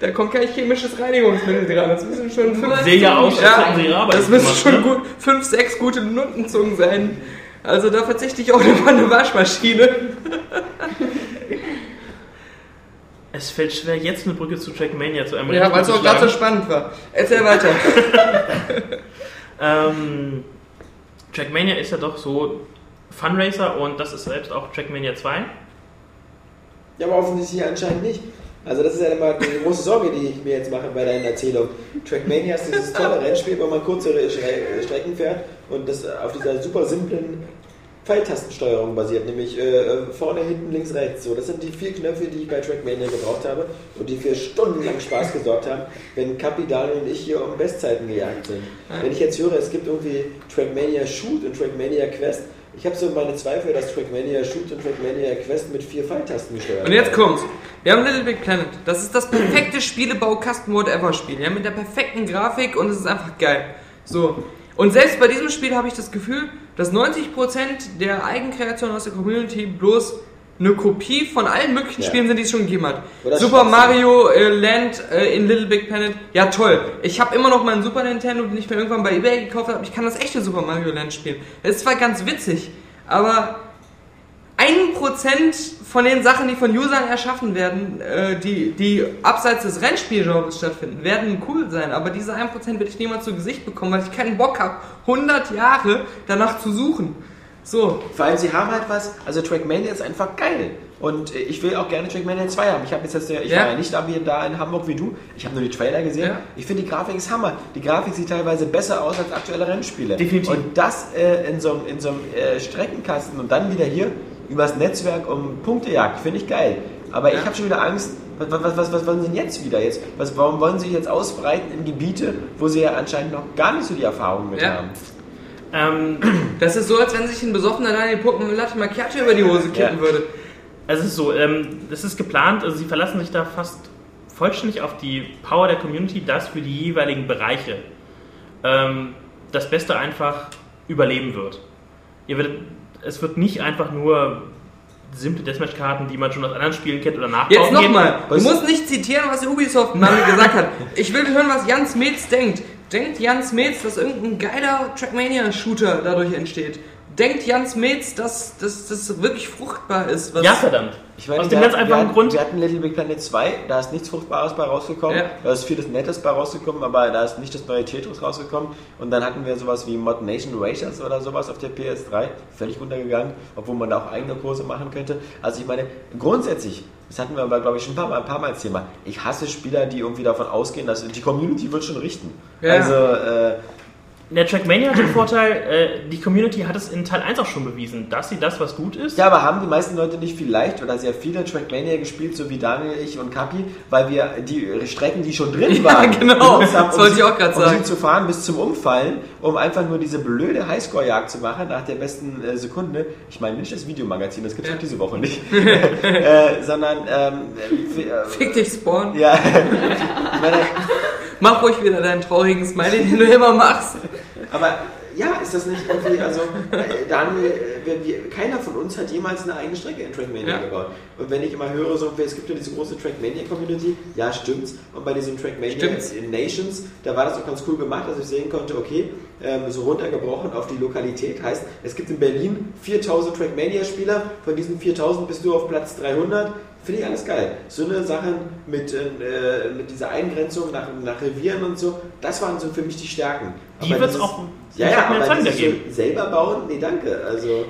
Da kommt kein chemisches Reinigungsmittel dran. Das müssen schon fünf, Sehe ja aus, ja, das müssen gemacht, schon ne? gut, fünf, sechs gute Nuttenzungen sein. Also da verzichte ich auch auf eine Waschmaschine. Es fällt schwer, jetzt eine Brücke zu Trackmania zu einem Ja, weil es auch gerade so spannend war. Erzähl weiter. Ähm, Trackmania ist ja doch so Funracer und das ist selbst auch Trackmania 2. Ja, aber offensichtlich anscheinend nicht. Also das ist ja immer die große Sorge, die ich mir jetzt mache bei deiner Erzählung. Trackmania ist dieses tolle Rennspiel, wo man kurzere Stre- Strecken fährt und das auf dieser super simplen Pfeiltastensteuerung basiert, nämlich äh, vorne, hinten, links, rechts. So, das sind die vier Knöpfe, die ich bei Trackmania gebraucht habe und die für stundenlang Spaß gesorgt haben, wenn Kapi, Daniel und ich hier um Bestzeiten gejagt sind. Wenn ich jetzt höre, es gibt irgendwie Trackmania Shoot und Trackmania Quest, ich habe so meine Zweifel, dass Trackmania Shoot und Trackmania Quest mit vier Pfeiltasten gesteuert Und jetzt kommt's. Wir haben Little Big Planet. Das ist das perfekte Spielebau-Custom-Mode-Ever-Spiel. Ja, mit der perfekten Grafik und es ist einfach geil. So. Und selbst bei diesem Spiel habe ich das Gefühl, dass 90% der Eigenkreationen aus der Community bloß eine Kopie von allen möglichen Ja. Spielen sind, die es schon gegeben hat. Oder Super Schwachsinn. Mario äh, Land äh, in Little Big Planet, ja toll. Ich habe immer noch meinen Super Nintendo, den ich mir irgendwann bei eBay gekauft habe. Ich kann das echte Super Mario Land spielen. Es ist zwar ganz witzig, aber ein Prozent von den Sachen, die von Usern erschaffen werden, äh, die, die abseits des Rennspielgenres stattfinden, werden cool sein. Aber diese 1% werde ich niemals zu Gesicht bekommen, weil ich keinen Bock habe, 100 Jahre danach zu suchen. So, Vor allem, sie haben halt was, also Trackmania ist einfach geil. Und äh, ich will auch gerne Trackmania 2 haben. Ich habe jetzt, jetzt ich Ja. war ja nicht da, wie da in Hamburg wie du. Ich habe nur die Trailer gesehen. Ja. Ich finde, die Grafik ist Hammer. Die Grafik sieht teilweise besser aus als aktuelle Rennspiele. Definitiv. Und das äh, in so einem in so einem, äh, Streckenkasten und dann wieder hier übers Netzwerk um Punktejagd, finde ich geil. Aber ich habe schon wieder Angst, was, was, was, was wollen sie denn jetzt wieder? Jetzt, was, warum wollen sie sich jetzt ausbreiten in Gebiete, wo sie ja anscheinend noch gar nicht so die Erfahrung mit Ja. haben? Ähm, das ist so, als wenn sich ein besoffener Daniel Puppen mit Latte Macchiato über die Hose kippen Ja. würde. es ist so, ähm, es ist geplant, also sie verlassen sich da fast vollständig auf die Power der Community, dass für die jeweiligen Bereiche ähm, das Beste einfach überleben wird. Ihr werdet, es wird nicht einfach nur simple Deathmatch-Karten, die man schon aus anderen Spielen kennt oder nachbauen Jetzt nochmal, du musst nicht zitieren, was Ubisoft mal gesagt hat. Ich will hören, was Jan Smets denkt. Denkt Jan Smets, dass irgendein geiler Trackmania-Shooter dadurch entsteht? Denkt Jan Smets, dass das wirklich fruchtbar ist? Was Ja, verdammt. Ich meine, Aus dem ganz einfachen hatten, Grund, Wir hatten Little Big Planet 2, da ist nichts Fruchtbares bei rausgekommen. Ja. Da ist vieles Nettes bei rausgekommen, aber da ist nicht das neue Tetris rausgekommen. Und dann hatten wir sowas wie Mod Nation Racers oder sowas auf der PS3, völlig untergegangen, obwohl man da auch eigene Kurse machen könnte. Also ich meine, grundsätzlich, das hatten wir aber, glaube ich, schon ein paar Mal, ein paar Mal als Thema. Ich hasse Spieler, die irgendwie davon ausgehen, dass die Community wird schon richten. Ja. Also, äh, der Trackmania hat den Vorteil, äh, die Community hat es in Teil 1 auch schon bewiesen, dass sie das, was gut ist, Ja, aber haben die meisten Leute nicht vielleicht oder sehr viele Trackmania gespielt, so wie Daniel, ich und Kapi, weil wir die Strecken, die schon drin Ja, waren, genau. benutzt haben, Das wollte sie- ich auch um sagen. sie zu fahren bis zum Umfallen, um einfach nur diese blöde Highscore-Jagd zu machen nach der besten äh, Sekunde. Ich meine nicht das Videomagazin, das gibt es Ja. auch diese Woche nicht, äh, sondern ähm, äh, Fick dich, Spawn. ja, meine, Mach ruhig wieder deinen traurigen Smiley, den du immer machst. Aber ja, ist das nicht irgendwie, also äh, Daniel, äh, wir, wir, keiner von uns hat jemals eine eigene Strecke in Trackmania Ja. gebaut. Und wenn ich immer höre, so, es gibt ja diese große Trackmania-Community, ja, stimmt's. Und bei diesem Trackmania Stimmt's. in Nations, da war das auch ganz cool gemacht, dass ich sehen konnte, okay, ähm, so runtergebrochen auf die Lokalität. Heißt, es gibt in Berlin 4000 Trackmania-Spieler, von diesen 4000 bist du auf Platz 300. Finde ich alles geil. So eine Sachen mit, äh, mit dieser Eingrenzung nach, nach Revieren und so, das waren so für mich die Stärken. Die wird's dieses- auch ja, ja, aber Zeit geben. so selber bauen, nee, danke. Also,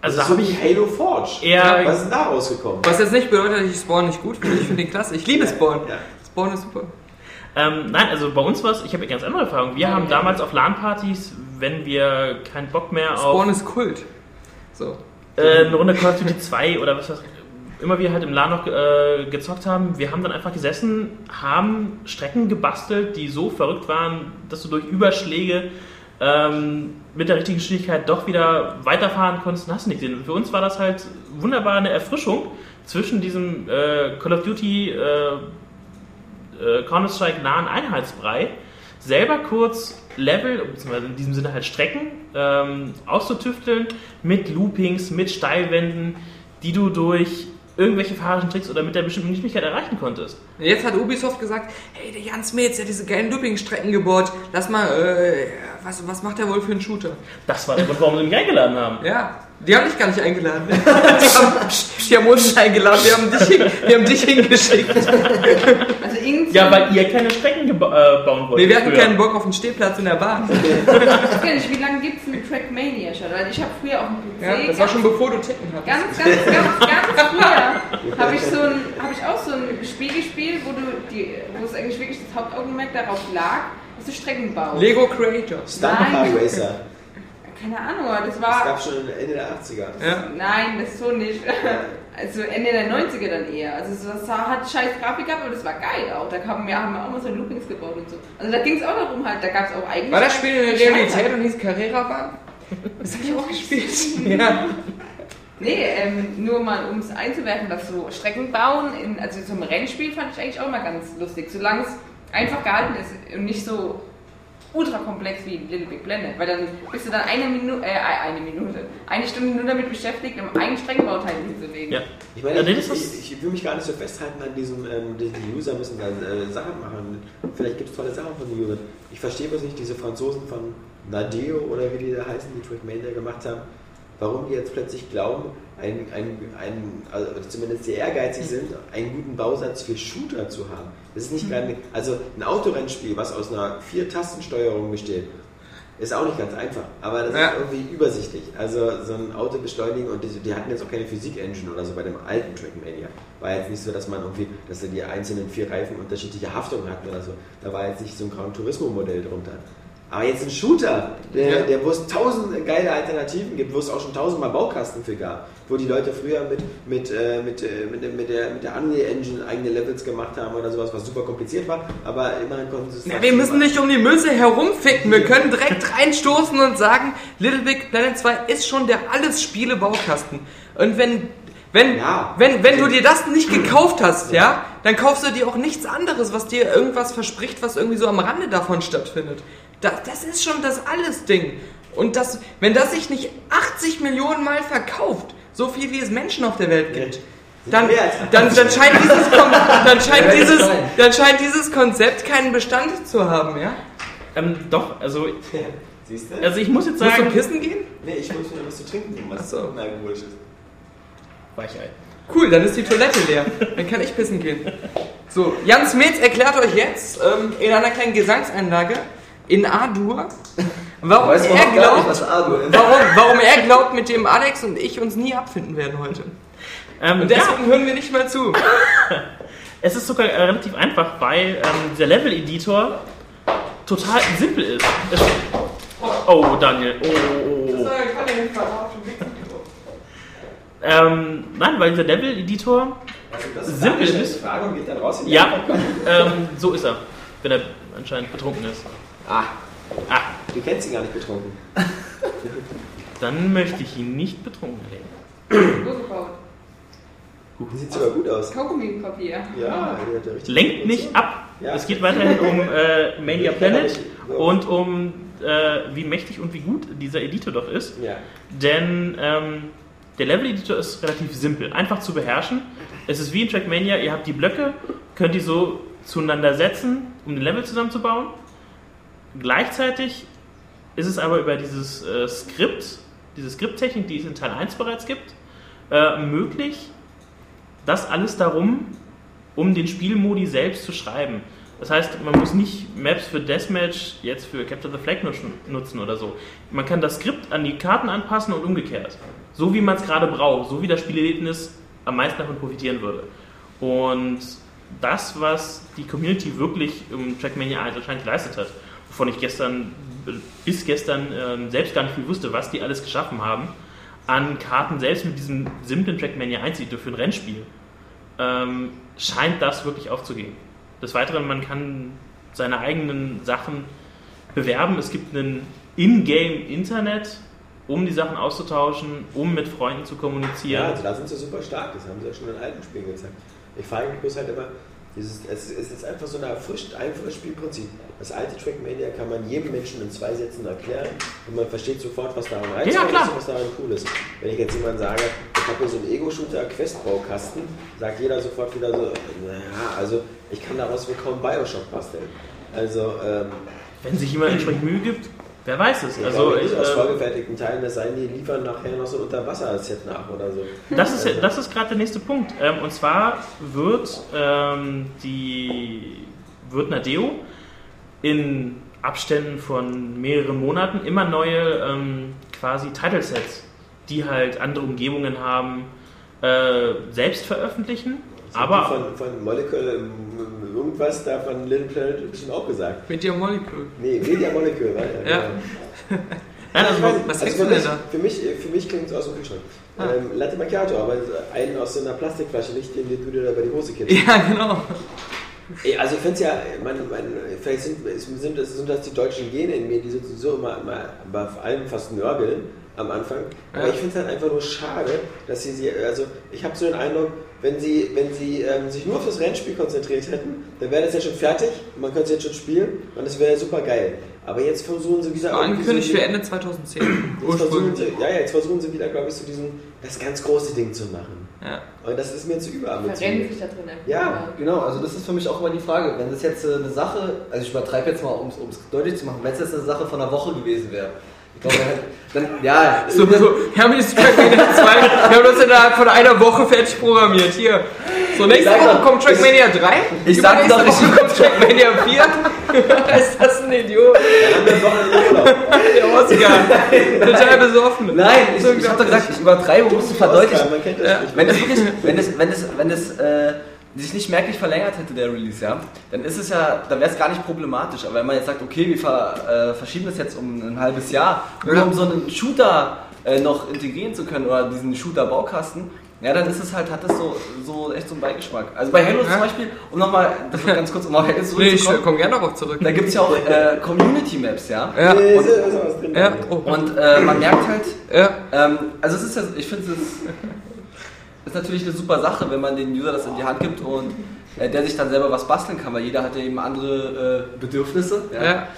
Also das da ist so wie ich Halo Forge. eher- Was ist denn da rausgekommen? Was jetzt nicht bedeutet, dass ich Spawn nicht gut finde. Ich finde den klasse. Ich liebe Spawn. Ja. Spawn ist super. Ähm, nein, also bei uns war es, ich habe eine ganz andere Erfahrung. Wir haben damals auf LAN-Partys, wenn wir keinen Bock mehr auf Spawn ist Kult. So. äh, eine Runde Call of Duty 2 oder was weiß immer wir halt im LAN noch äh, gezockt haben, wir haben dann einfach gesessen, haben Strecken gebastelt, die so verrückt waren, dass du durch Überschläge ähm, mit der richtigen Geschwindigkeit doch wieder weiterfahren konntest hast du nicht gesehen. Und für uns war das halt wunderbar eine Erfrischung zwischen diesem äh, Call of Duty äh, äh, Counter-Strike nahen Einheitsbrei selber kurz Level, beziehungsweise in diesem Sinne halt Strecken, ähm, auszutüfteln mit Loopings, mit Steilwänden, die du durch irgendwelche fahrischen Tricks oder mit der bestimmten Geschwindigkeit erreichen konntest. Jetzt hat Ubisoft gesagt, hey, der Jan Smets, der hat diese geilen Looping-Strecken gebaut. Lass mal, äh, was, was macht er wohl für einen Shooter? Das war der Grund, warum sie mich eingeladen haben. Ja, die haben dich gar nicht eingeladen. Die haben, die haben uns eingeladen, wir haben dich, wir haben dich hingeschickt. Irgendwie. Ja, weil ihr keine Strecken äh, bauen wollt. Nee, wir hatten früher. keinen Bock auf einen Stehplatz in der Bahn. Ich weiß gar nicht, wie lange gibt es einen Trackmania schon? Weil ich habe früher auf dem PC. Ja, das war schon bevor du Ticken hattest. Ganz, ganz, ganz, ganz früher habe ich, so ein, hab ich auch so ein Spiel gespielt, wo, du die, wo es eigentlich wirklich das Hauptaugenmerk darauf lag, dass du Strecken baust. Lego Creators. Stunt. Racer. Keine Ahnung, aber das Das war. gab schon Ende der 80er. Ja. Nein, das so nicht. Also Ende der 90er dann eher. Also es- das hat scheiß Grafik gehabt, aber das war geil auch. Da haben wir, haben wir auch mal so Loopings gebaut und so. Also da ging es auch darum halt, da gab es auch eigentlich. War das Spiel in der Realität und hieß Carrera Bahn? Das habe ich auch gespielt. Ja. Nee, ähm, nur mal um es einzuwerfen, dass so Strecken bauen, in, also so ein Rennspiel fand ich eigentlich auch immer ganz lustig, solange es einfach gehalten ist und nicht so ultra komplex wie Little Big Planet, weil dann bist du dann eine Minute, äh, eine Minute, eine Stunde nur damit beschäftigt, um einen Streckenbauteil hinzulegen. Ja. Ich meine, Ja, ich, ich, ich will mich gar nicht so festhalten an diesem, ähm, die, die User müssen da äh, Sachen machen. Vielleicht gibt es tolle Sachen von den Usern. Ich verstehe bloß nicht diese Franzosen von Nadeo oder wie die da heißen, die Trackmania gemacht haben, warum die jetzt plötzlich glauben, ein, ein, ein, also zumindest sehr ehrgeizig sind, einen guten Bausatz für Shooter zu haben. Das ist nicht gerade, also ein Autorennspiel, was aus einer Vier-Tastensteuerung besteht, ist auch nicht ganz einfach, aber das Ja. ist irgendwie übersichtlich. Also so ein Auto beschleunigen und die, die hatten jetzt auch keine Physik-Engine oder so bei dem alten Trackmania. War jetzt nicht so, dass man irgendwie, dass da die einzelnen vier Reifen unterschiedliche Haftungen hatten oder so. Da war jetzt nicht so ein Gran Turismo-Modell drunter. Aber jetzt ein Shooter, der, Ja. der, wo es tausend geile Alternativen gibt, wo es auch schon tausendmal Baukasten für gab, wo die Leute früher mit, mit, äh, mit, äh, mit, der- mit, der, mit der Unreal Engine eigene Levels gemacht haben oder sowas, was super kompliziert war, aber immerhin konnten sie es Ja, wir müssen machen. nicht um die Münze herumficken. Wir können direkt reinstoßen und sagen, Little Big Planet 2 ist schon der alles Spiele Baukasten. Und wenn wenn, Ja. wenn, wenn du dir das nicht gekauft hast, ja, dann kaufst du dir auch nichts anderes, was dir irgendwas verspricht, was irgendwie so am Rande davon stattfindet. Das, das ist schon das alles Ding. Und das, wenn das sich nicht 80 Millionen Mal verkauft, so viel wie es Menschen auf der Welt gibt, dann, dann, dann, scheint dieses, dann, scheint dieses, dann scheint dieses Konzept keinen Bestand zu haben, ja? Ähm, doch, also, Siehst du? also ich muss jetzt Musst du sagen, pissen gehen? Nee, ich muss mir was zu trinken nehmen, was so. unalkoholisch ist. Weichei. Cool, dann ist die Toilette leer. Dann kann ich pissen gehen. So, Jan Smets erklärt euch jetzt ähm, in einer kleinen Gesangseinlage in A-Dur, warum Weiß man er nicht, glaubt, was A-Dur ist. warum, warum er glaubt, mit dem Alex und ich uns nie abfinden werden heute. Ähm, Und ja, deswegen hören wir nicht mehr zu. es ist sogar äh, relativ einfach, weil ähm, der Level-Editor total simpel ist. Es, oh, Daniel. Oh, oh, oh. Ähm, nein, weil dieser Level-Editor, Also Simpel ist- Frage und geht dann raus in die ja, ähm, so ist er, wenn er anscheinend betrunken ist. Ah, Ah, du kennst ihn gar nicht betrunken. dann möchte ich ihn nicht betrunken. So gebaut. Sieht sogar gut aus. Kaugummi-Papier. Ja, der richtig Lenkt nicht ab. Ja. Es geht weiterhin um äh, Mania Planet Ja. und um äh, wie mächtig und wie gut dieser Editor doch ist. Ja. Denn ähm, der Level-Editor ist relativ simpel, einfach zu beherrschen. Es ist wie in Trackmania, ihr habt die Blöcke, könnt die so zueinander setzen, um ein Level zusammenzubauen. Gleichzeitig ist es aber über dieses äh, Skript, diese Skripttechnik, die es in Teil 1 bereits gibt, äh, möglich, das alles darum, um den Spielmodi selbst zu schreiben. Das heißt, man muss nicht Maps für Deathmatch jetzt für Capture the Flag nutzen, oder so. Man kann das Skript an die Karten anpassen und umgekehrt. So wie man es gerade braucht, so wie das Spielerlebnis am meisten davon profitieren würde. Und das, was die Community wirklich im Trackmania 1 wahrscheinlich geleistet hat, wovon ich gestern bis gestern ähm, selbst gar nicht viel wusste, was die alles geschaffen haben, an Karten, selbst mit diesem simplen Trackmania 1 Editor für ein Rennspiel, ähm, scheint das wirklich aufzugehen. Des Weiteren, man kann seine eigenen Sachen bewerben. Es gibt ein In-Game-Internet, um die Sachen auszutauschen, um mit Freunden zu Ja, kommunizieren. also da sind sie super stark, das haben sie ja schon in alten Spielen gezeigt. Ich frage mich bloß halt immer, dieses, es, es ist einfach so ein erfrischt, einfaches Spielprinzip. Das alte Trackmania kann man jedem Menschen in zwei Sätzen erklären und man versteht sofort, was daran reizvoll Ja, klar. ist und was daran cool ist. Wenn ich jetzt jemand sage, ich habe hier so einen Ego-Shooter-Questbaukasten, sagt jeder sofort wieder so, naja, also ich kann daraus wohl kaum Bioshock basteln. Also, ähm, Wenn sich jemand entsprechend Mühe gibt, wer weiß es. ich Also, ich, nicht aus äh, vorgefertigten Teilen, es sei denn, die liefern nachher noch so ein Unterwasser-Set nach oder so. Das ist, das ist gerade der nächste Punkt. Ähm, und zwar wird ähm, die wird Nadeo in Abständen von mehreren Monaten immer neue ähm, quasi Title Sets, die halt andere Umgebungen haben, äh, selbst veröffentlichen. Aber von, von Molecule ähm, irgendwas da von Little Planet bestimmt auch gesagt. Media Molecule. Nee, Media Molecule, war ja. Ja. Nein, also, weiß, was also du denn mich, da? Für mich, für mich klingt es aus dem Kühlschrank. Ah. Ähm, Latte Macchiato, aber einen aus so einer Plastikflasche, nicht den, den du dir da bei die Hose kippst. Ja, genau. Ey, Also ich finde es ja, man, man, vielleicht sind, sind, das, sind das die deutschen Gene in mir, die sowieso immer, immer vor allem fast nörgeln am Anfang. Aber Ja. ich finde es halt einfach nur schade, dass sie, sie also ich habe so den Eindruck, wenn sie, wenn sie ähm, sich nur auf das Rennspiel konzentriert hätten, dann wäre das ja schon fertig, man könnte es jetzt schon spielen und das wäre ja super geil. Aber jetzt versuchen sie wieder... Angekündigt so für Ende 2010. Jetzt versuchen sie, ja, ja, jetzt versuchen sie wieder, glaube ich, so diesen, das ganz große Ding zu machen. Ja. Und das ist mir zu Verrennen überambitioniert. sich da drin einfach. Ja. Genau, also das ist für mich auch immer die Frage, wenn das jetzt äh, eine Sache, also ich übertreibe jetzt mal, um es deutlich zu machen, wenn es jetzt eine Sache von einer Woche gewesen wäre. Ich glaube, dann ja, So, so, wir haben jetzt Trackmania 2, wir haben das innerhalb von einer Woche fertig programmiert. Hier. So, nächste Woche doch, kommt Trackmania 3. ich sag doch, ich- kommt Trackmania 4. ist das ein Idiot? Der Oscar. Total besoffen. Nein, ich, ich habe doch gesagt, ich übertreibe, um es zu verdeutlichen. Das. Wenn es wirklich, wenn es, wenn es, wenn es äh, sich nicht merklich verlängert hätte, der Release, ja, dann ist es ja, dann wäre es gar nicht problematisch. Aber wenn man jetzt sagt, okay, wir ver, äh, verschieben das jetzt um ein halbes Jahr, nur Ja. um so einen Shooter äh, noch integrieren zu können oder diesen Shooter-Baukasten, ja, dann ist es halt, hat das so, so echt so einen Beigeschmack. Also bei Halo Ja. zum Beispiel, um nochmal, das wird ganz kurz, um auf Halo Nee, ich zurückzukommen, komme gerne darauf zurück. da gibt es ja auch äh, Community-Maps, ja. Ja, und, ist, ist was drin. ja, oh, Und äh, man merkt halt, ja. ähm, also es ist ja, ich finde es ist natürlich eine super Sache, wenn man den User das in die Hand gibt und äh, der sich dann selber was basteln kann, weil jeder hat ja eben andere äh, Bedürfnisse. Ja.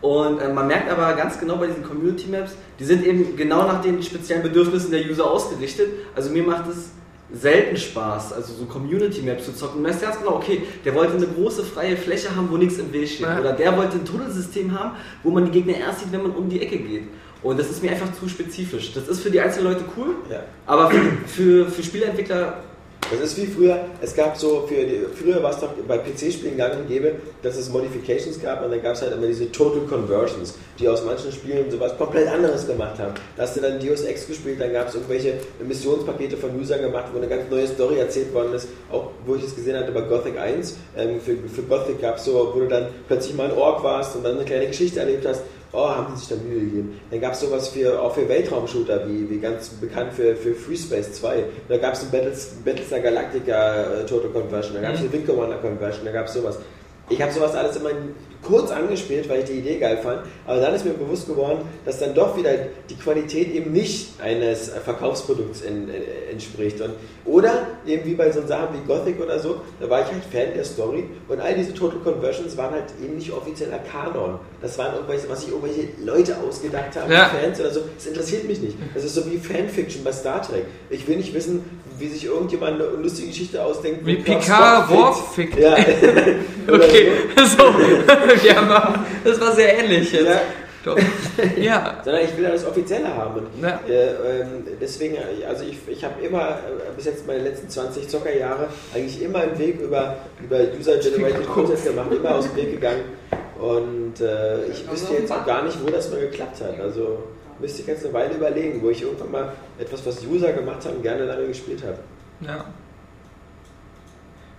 Und äh, man merkt aber ganz genau bei diesen Community Maps, die sind eben genau nach den speziellen Bedürfnissen der User ausgerichtet. Also mir macht es selten Spaß, also so Community Maps zu zocken. Man weiß ganz genau, okay, der wollte eine große freie Fläche haben, wo nichts im Weg steht. Ja. Oder der wollte ein Tunnelsystem haben, wo man die Gegner erst sieht, wenn man um die Ecke geht. Und das ist mir einfach zu spezifisch. Das ist für die einzelnen Leute cool, Ja. aber für, für, für Spieleentwickler Das ist wie früher, es gab so, für die, früher war es doch bei PC-Spielen gang und gäbe, dass es Modifications gab und dann gab es halt immer diese Total Conversions, die aus manchen Spielen sowas komplett anderes gemacht haben. Da hast du dann Deus Ex gespielt, dann gab es irgendwelche Missionspakete von Usern gemacht, wo eine ganz neue Story erzählt worden ist, auch wo ich es gesehen hatte bei Gothic 1. Ähm, für, für Gothic gab es so, wo du dann plötzlich mal ein Ork warst und dann eine kleine Geschichte erlebt hast. Oh, haben die sich da Mühe gegeben. Dann gab es sowas für, auch für Weltraumshooter, wie, wie ganz bekannt für, für Free Space 2. Da gab es ein Battles, Battlestar Galactica äh, Total Conversion, da gab es eine Wing Commander Conversion, da gab es sowas. Ich habe sowas alles immer kurz angespielt, weil ich die Idee geil fand, aber dann ist mir bewusst geworden, dass dann doch wieder die Qualität eben nicht eines Verkaufsprodukts in, äh, entspricht. Und, oder eben wie bei so Sachen wie Gothic oder so, da war ich halt Fan der Story und all diese Total Conversions waren halt eben nicht offizieller Kanon. Das waren irgendwelche, was sich irgendwelche Leute ausgedacht haben, Ja. Fans oder so. Das interessiert mich nicht. Das ist so wie Fanfiction bei Star Trek. Ich will nicht wissen, wie sich irgendjemand eine lustige Geschichte ausdenkt. Wie Picard Worf. Ja. Okay, so. Wir haben mal, das war sehr ähnlich jetzt. Ja. Doch. Ja. Sondern ich will ja das Offizielle haben. Ja. äh, ähm, deswegen, also ich, ich habe immer, äh, bis jetzt meine letzten 20 Zockerjahre, eigentlich immer einen Weg über, über User-Generated Content gemacht, immer aus dem Weg gegangen. Und äh, ich wüsste jetzt auch gar nicht, wo das mal geklappt hat. Also müsste ich jetzt eine Weile überlegen, wo ich irgendwann mal etwas, was User gemacht haben, gerne lange gespielt habe. Ja.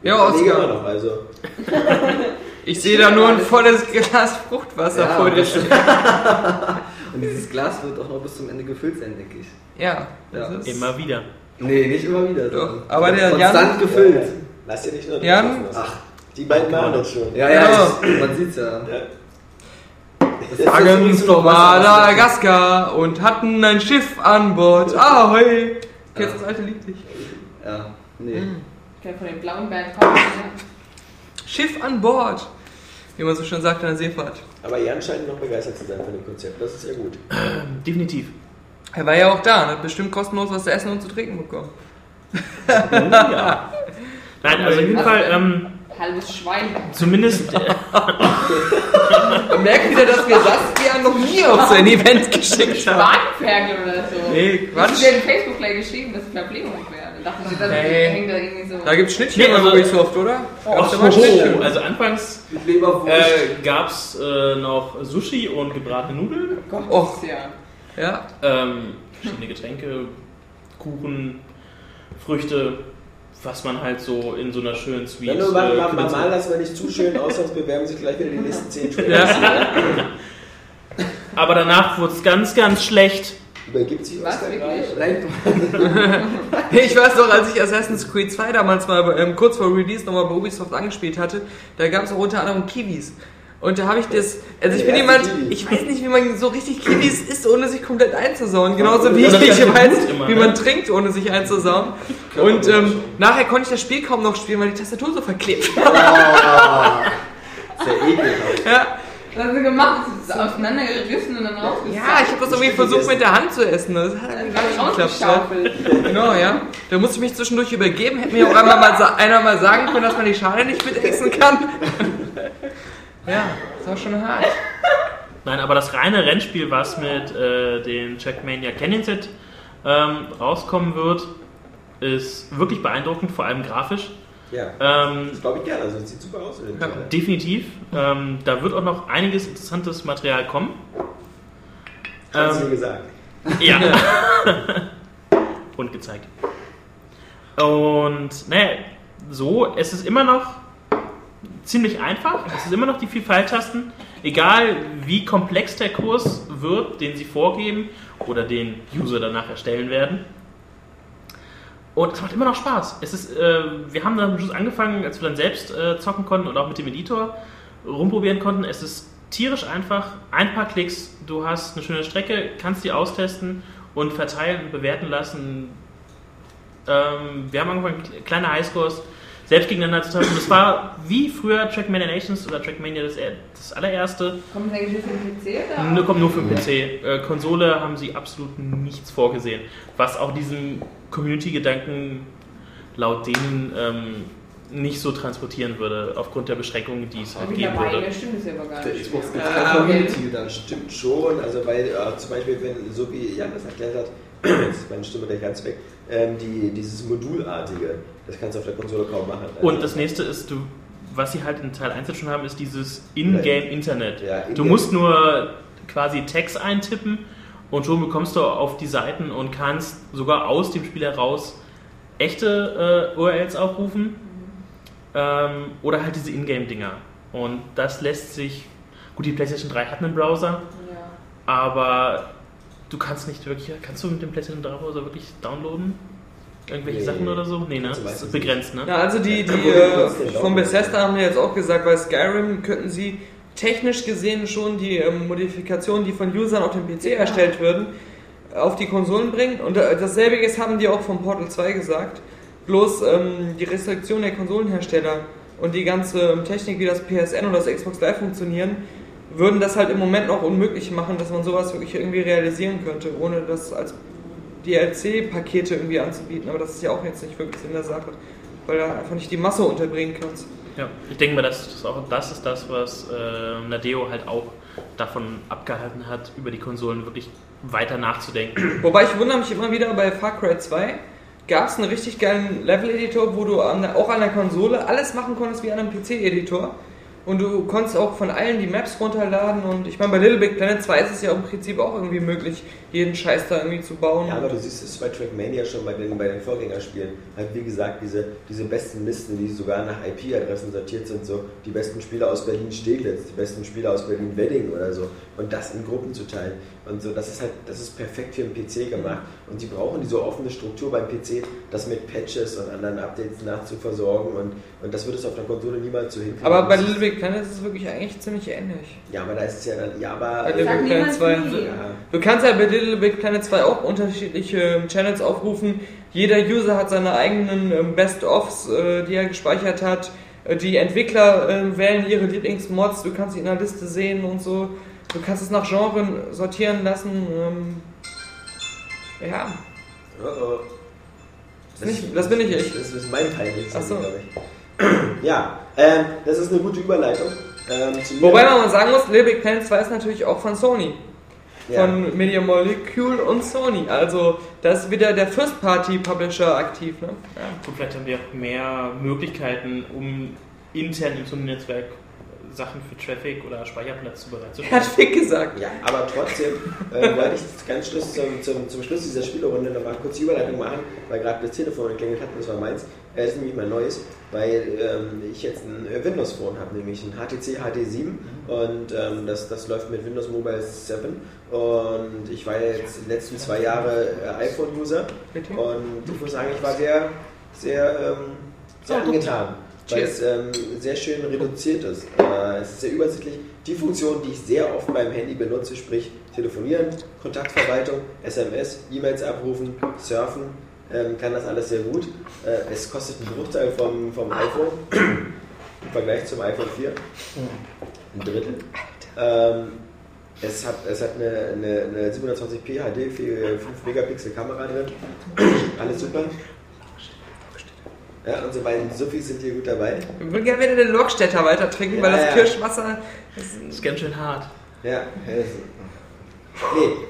Ich Ja, überlege immer noch, also. Ich sehe da nur ein volles Glas Fruchtwasser Ja, vor dir stehen. Und dieses Glas wird auch noch bis zum Ende gefüllt sein, denke ich. Ja, das Ja. ist. Immer wieder. Nee, nicht immer wieder. Doch, sondern aber der konstant Jan- gefüllt. Lass dir nicht nur Jan? Ach, die beiden machen das schon. Ja, ja, Ja. ich, man sieht's ja. Ja. Was, was- Madagaskar und hatten ein Schiff an Bord. Ahoi! Kennst du das alte Lied nicht? Ja, nee. Ich kenn von den blauen Bären kommen. Schiff an Bord! Wie man so schön sagt in der Seefahrt. Aber Jan scheint noch begeistert zu sein von dem Konzept. Das ist ja gut. Definitiv. Er war ja auch da und hat bestimmt kostenlos was zu essen und zu trinken bekommen. ja. Nein, also auf jeden Fall, ähm, Halbes Schwein. zumindest, äh, Man merkt wieder, dass wir Saskia noch nie auf so ein Event geschickt haben. Wagenferkel oder so. Nee, Hast Quatsch. du dir in Facebook gleich geschrieben, dass es Verpflegung wäre? Dann dachte ich, das Nee. hängt da irgendwie so. Da gibt's Schnittchen Nee, bei also- Ubisoft, oder? oh, Gab's da mal Schnittchen? also anfangs äh, gab es äh, noch Sushi und gebratene Nudeln, Gott, Och. das ist ja. Ja. ähm, verschiedene Getränke, Kuchen, Früchte, was man halt so in so einer schönen Suite Wenn du mal, äh, mal, findet. mal lassen wir nicht zu schön aus, sonst bewerben sich gleich wieder die nächsten 10 Trailers. Ja. Aber danach wurde es ganz, ganz schlecht. Übergibt sich Was? Ich weiß noch, als ich Assassin's Creed 2 damals mal ähm, kurz vor Release nochmal bei Ubisoft angespielt hatte, da gab es auch unter anderem Kiwis. Und da habe ich das, also ich bin jemand, Kiwi. ich weiß nicht, wie man so richtig Kiwis isst, ohne sich komplett einzusauen. Genauso wie ich nicht weiß, wie ne? man trinkt, ohne sich einzusauen. Und ähm, nachher konnte ich das Spiel kaum noch spielen, weil die Tastatur so verklebt war. Sehr ekelhaft. Ja, Was hast du gemacht? Das ist auseinandergerissen und dann rausgezogen. ja ich habe das irgendwie versucht mit der Hand zu essen. Das hat irgendwie gar nicht geklappt. Ja. Rausgeschaufelt. Genau, ja. Da musste ich mich zwischendurch übergeben. Hätte mir auch einmal mal einer mal sagen können, dass man die Schale nicht mitessen kann. Ja, das war schon hart. Nein, aber das reine Rennspiel, was mit äh, den Trackmania Canyon Set ähm, rauskommen wird, ist wirklich beeindruckend, vor allem grafisch. Ja, Ähm, das glaube ich gerne. Also, sieht super aus Ja. Definitiv. Ähm, da wird auch noch einiges interessantes Material kommen. Hat's Ähm, mir gesagt. Ja. Und gezeigt. Und, naja, so, es ist immer noch ziemlich einfach. Es ist immer noch die vier Pfeiltasten. Egal wie komplex der Kurs wird, den sie vorgeben oder den User danach erstellen werden. Und es macht immer noch Spaß. Es ist, äh, wir haben dann am Schluss angefangen, als wir dann selbst äh, zocken konnten und auch mit dem Editor rumprobieren konnten. Es ist tierisch einfach. Ein paar Klicks, du hast eine schöne Strecke, kannst die austesten und verteilen und bewerten lassen. Ähm, wir haben angefangen, kleine Highscores selbst gegeneinander zu treffen. Das war wie früher Trackmania Nations oder Trackmania das, das allererste. Kommt das eigentlich für den PC oder? Nur kommt nur für den PC. Äh, Konsole haben sie absolut nichts vorgesehen. Was auch diesem Community-Gedanken laut denen ähm, nicht so transportieren würde, aufgrund der Beschränkungen, die es halt geben würde. Mittlerweile stimmt es ja aber gar Der nicht. Xbox mehr. gibt Ah, Community dann. Das stimmt schon, also weil äh, zum Beispiel, wenn, so wie Jan das erklärt hat, jetzt ist meine Stimme gleich ganz weg, ähm, die, dieses Modulartige, das kannst du auf der Konsole kaum machen. Also, Und das nächste ist, du, was sie halt in Teil 1 jetzt schon haben, ist dieses In-Game-Internet. Ja, du In-Game. musst nur quasi Text eintippen und schon bekommst du auf die Seiten und kannst sogar aus dem Spiel heraus echte äh, URLs aufrufen ähm, oder halt diese Ingame-Dinger. Und das lässt sich, gut, die PlayStation 3 hat einen Browser, Ja. aber du kannst nicht wirklich, kannst du mit dem PlayStation 3 Browser wirklich downloaden? Irgendwelche Nee. Sachen oder so? Nee, ne? Das ist begrenzt, ne? Ja, also die, die Wo äh, von? Bethesda haben ja jetzt auch gesagt, bei Skyrim könnten sie technisch gesehen schon die ähm, Modifikationen, die von Usern auf dem PC erstellt würden, auf die Konsolen bringen. Und äh, dasselbe haben die auch von Portal 2 gesagt. Bloß ähm, die Restriktion der Konsolenhersteller und die ganze ähm, Technik, wie das PSN und das Xbox Live funktionieren, würden das halt im Moment noch unmöglich machen, dass man sowas wirklich irgendwie realisieren könnte, ohne das als DLC-Pakete irgendwie anzubieten. Aber das ist ja auch jetzt nicht wirklich Sinn der Sache, weil du einfach nicht die Masse unterbringen kannst. Ja, ich denke mal, das ist auch das ist das, was äh, Nadeo halt auch davon abgehalten hat, über die Konsolen wirklich weiter nachzudenken. Wobei ich wundere mich immer wieder, bei Far Cry 2 gab es einen richtig geilen Level-Editor, wo du an auch an der Konsole alles machen konntest wie an einem PC-Editor. Und du konntest auch von allen die Maps runterladen und ich meine, bei Little Big Planet 2 ist es ja im Prinzip auch irgendwie möglich, jeden Scheiß da irgendwie zu bauen. Ja, aber du siehst es bei Trackmania schon bei den, bei den Vorgängerspielen. Halt, wie gesagt, diese, diese besten Listen, die sogar nach IP-Adressen sortiert sind, so die besten Spieler aus Berlin-Steglitz, die besten Spieler aus Berlin-Wedding oder so. Und das in Gruppen zu teilen. Und so, das ist halt, das ist perfekt für den PC gemacht. Und sie brauchen diese offene Struktur beim PC, das mit Patches und anderen Updates nachzuversorgen. Und, und das wird es auf der Konsole niemals so hinkriegen. aber bei Little Big Planet ist es wirklich eigentlich ziemlich ähnlich. Ja, aber da ist es ja dann, ja, aber. Bei Little Big Planet niemand 2. nie. ja. Du kannst ja bei Little Big Planet 2 auch unterschiedliche ähm, Channels aufrufen. Jeder User hat seine eigenen ähm, Best-ofs, äh, die er gespeichert hat. Äh, Die Entwickler äh, wählen ihre Lieblingsmods, du kannst sie in der Liste sehen und so. Du kannst es nach Genren sortieren lassen. Ähm, ja, Oh, oh. Das bin ich- das bin ich echt. Das ist mein Teil jetzt, so. glaube ich. Ja, ähm, das ist eine gute Überleitung. Ähm, wobei man mal sagen muss, Little Big Planet 2 ist natürlich auch von Sony. ja. Von Media Molecule und Sony. Also da ist wieder der First-Party-Publisher aktiv. Ne? Ja. Und vielleicht haben wir auch mehr Möglichkeiten, um intern im Sony-Netzwerk Sachen für Traffic oder Speicherplatz zu Er hat bereitzustellen. Fick gesagt. Ja, aber trotzdem äh, wollte ich ganz Schluss zum, zum, zum Schluss dieser Spielerunde nochmal kurz die Überleitung machen, weil gerade das Telefon geklingelt hat, das war meins. Äh, das ist nämlich mein neues, weil ähm, ich jetzt ein äh, Windows-Phone habe, nämlich ein HTC HD7 und ähm, das, das läuft mit Windows Mobile 7 und ich war ja jetzt die letzten zwei Jahre äh, iPhone-User und ich muss sagen, ich war sehr, sehr, ähm, sehr angetan. Weil es ähm, sehr schön reduziert ist. Äh, es ist sehr übersichtlich. Die Funktion, die ich sehr oft beim Handy benutze, sprich telefonieren, Kontaktverwaltung, SMS, E-Mails abrufen, surfen, ähm, kann das alles sehr gut. Äh, es kostet einen Bruchteil vom, vom iPhone im Vergleich zum iPhone 4. Ein Drittel. Ähm, es hat, es hat eine, eine, eine 720p HD, 5 Megapixel Kamera drin. Alles super. Ja, und so bei den Suffis sind hier gut dabei. Ich will gerne wieder den Lokstädter weiter trinken, Ja, weil das ja. Kirschwasser. Das ist ganz schön hart. Ja, nee,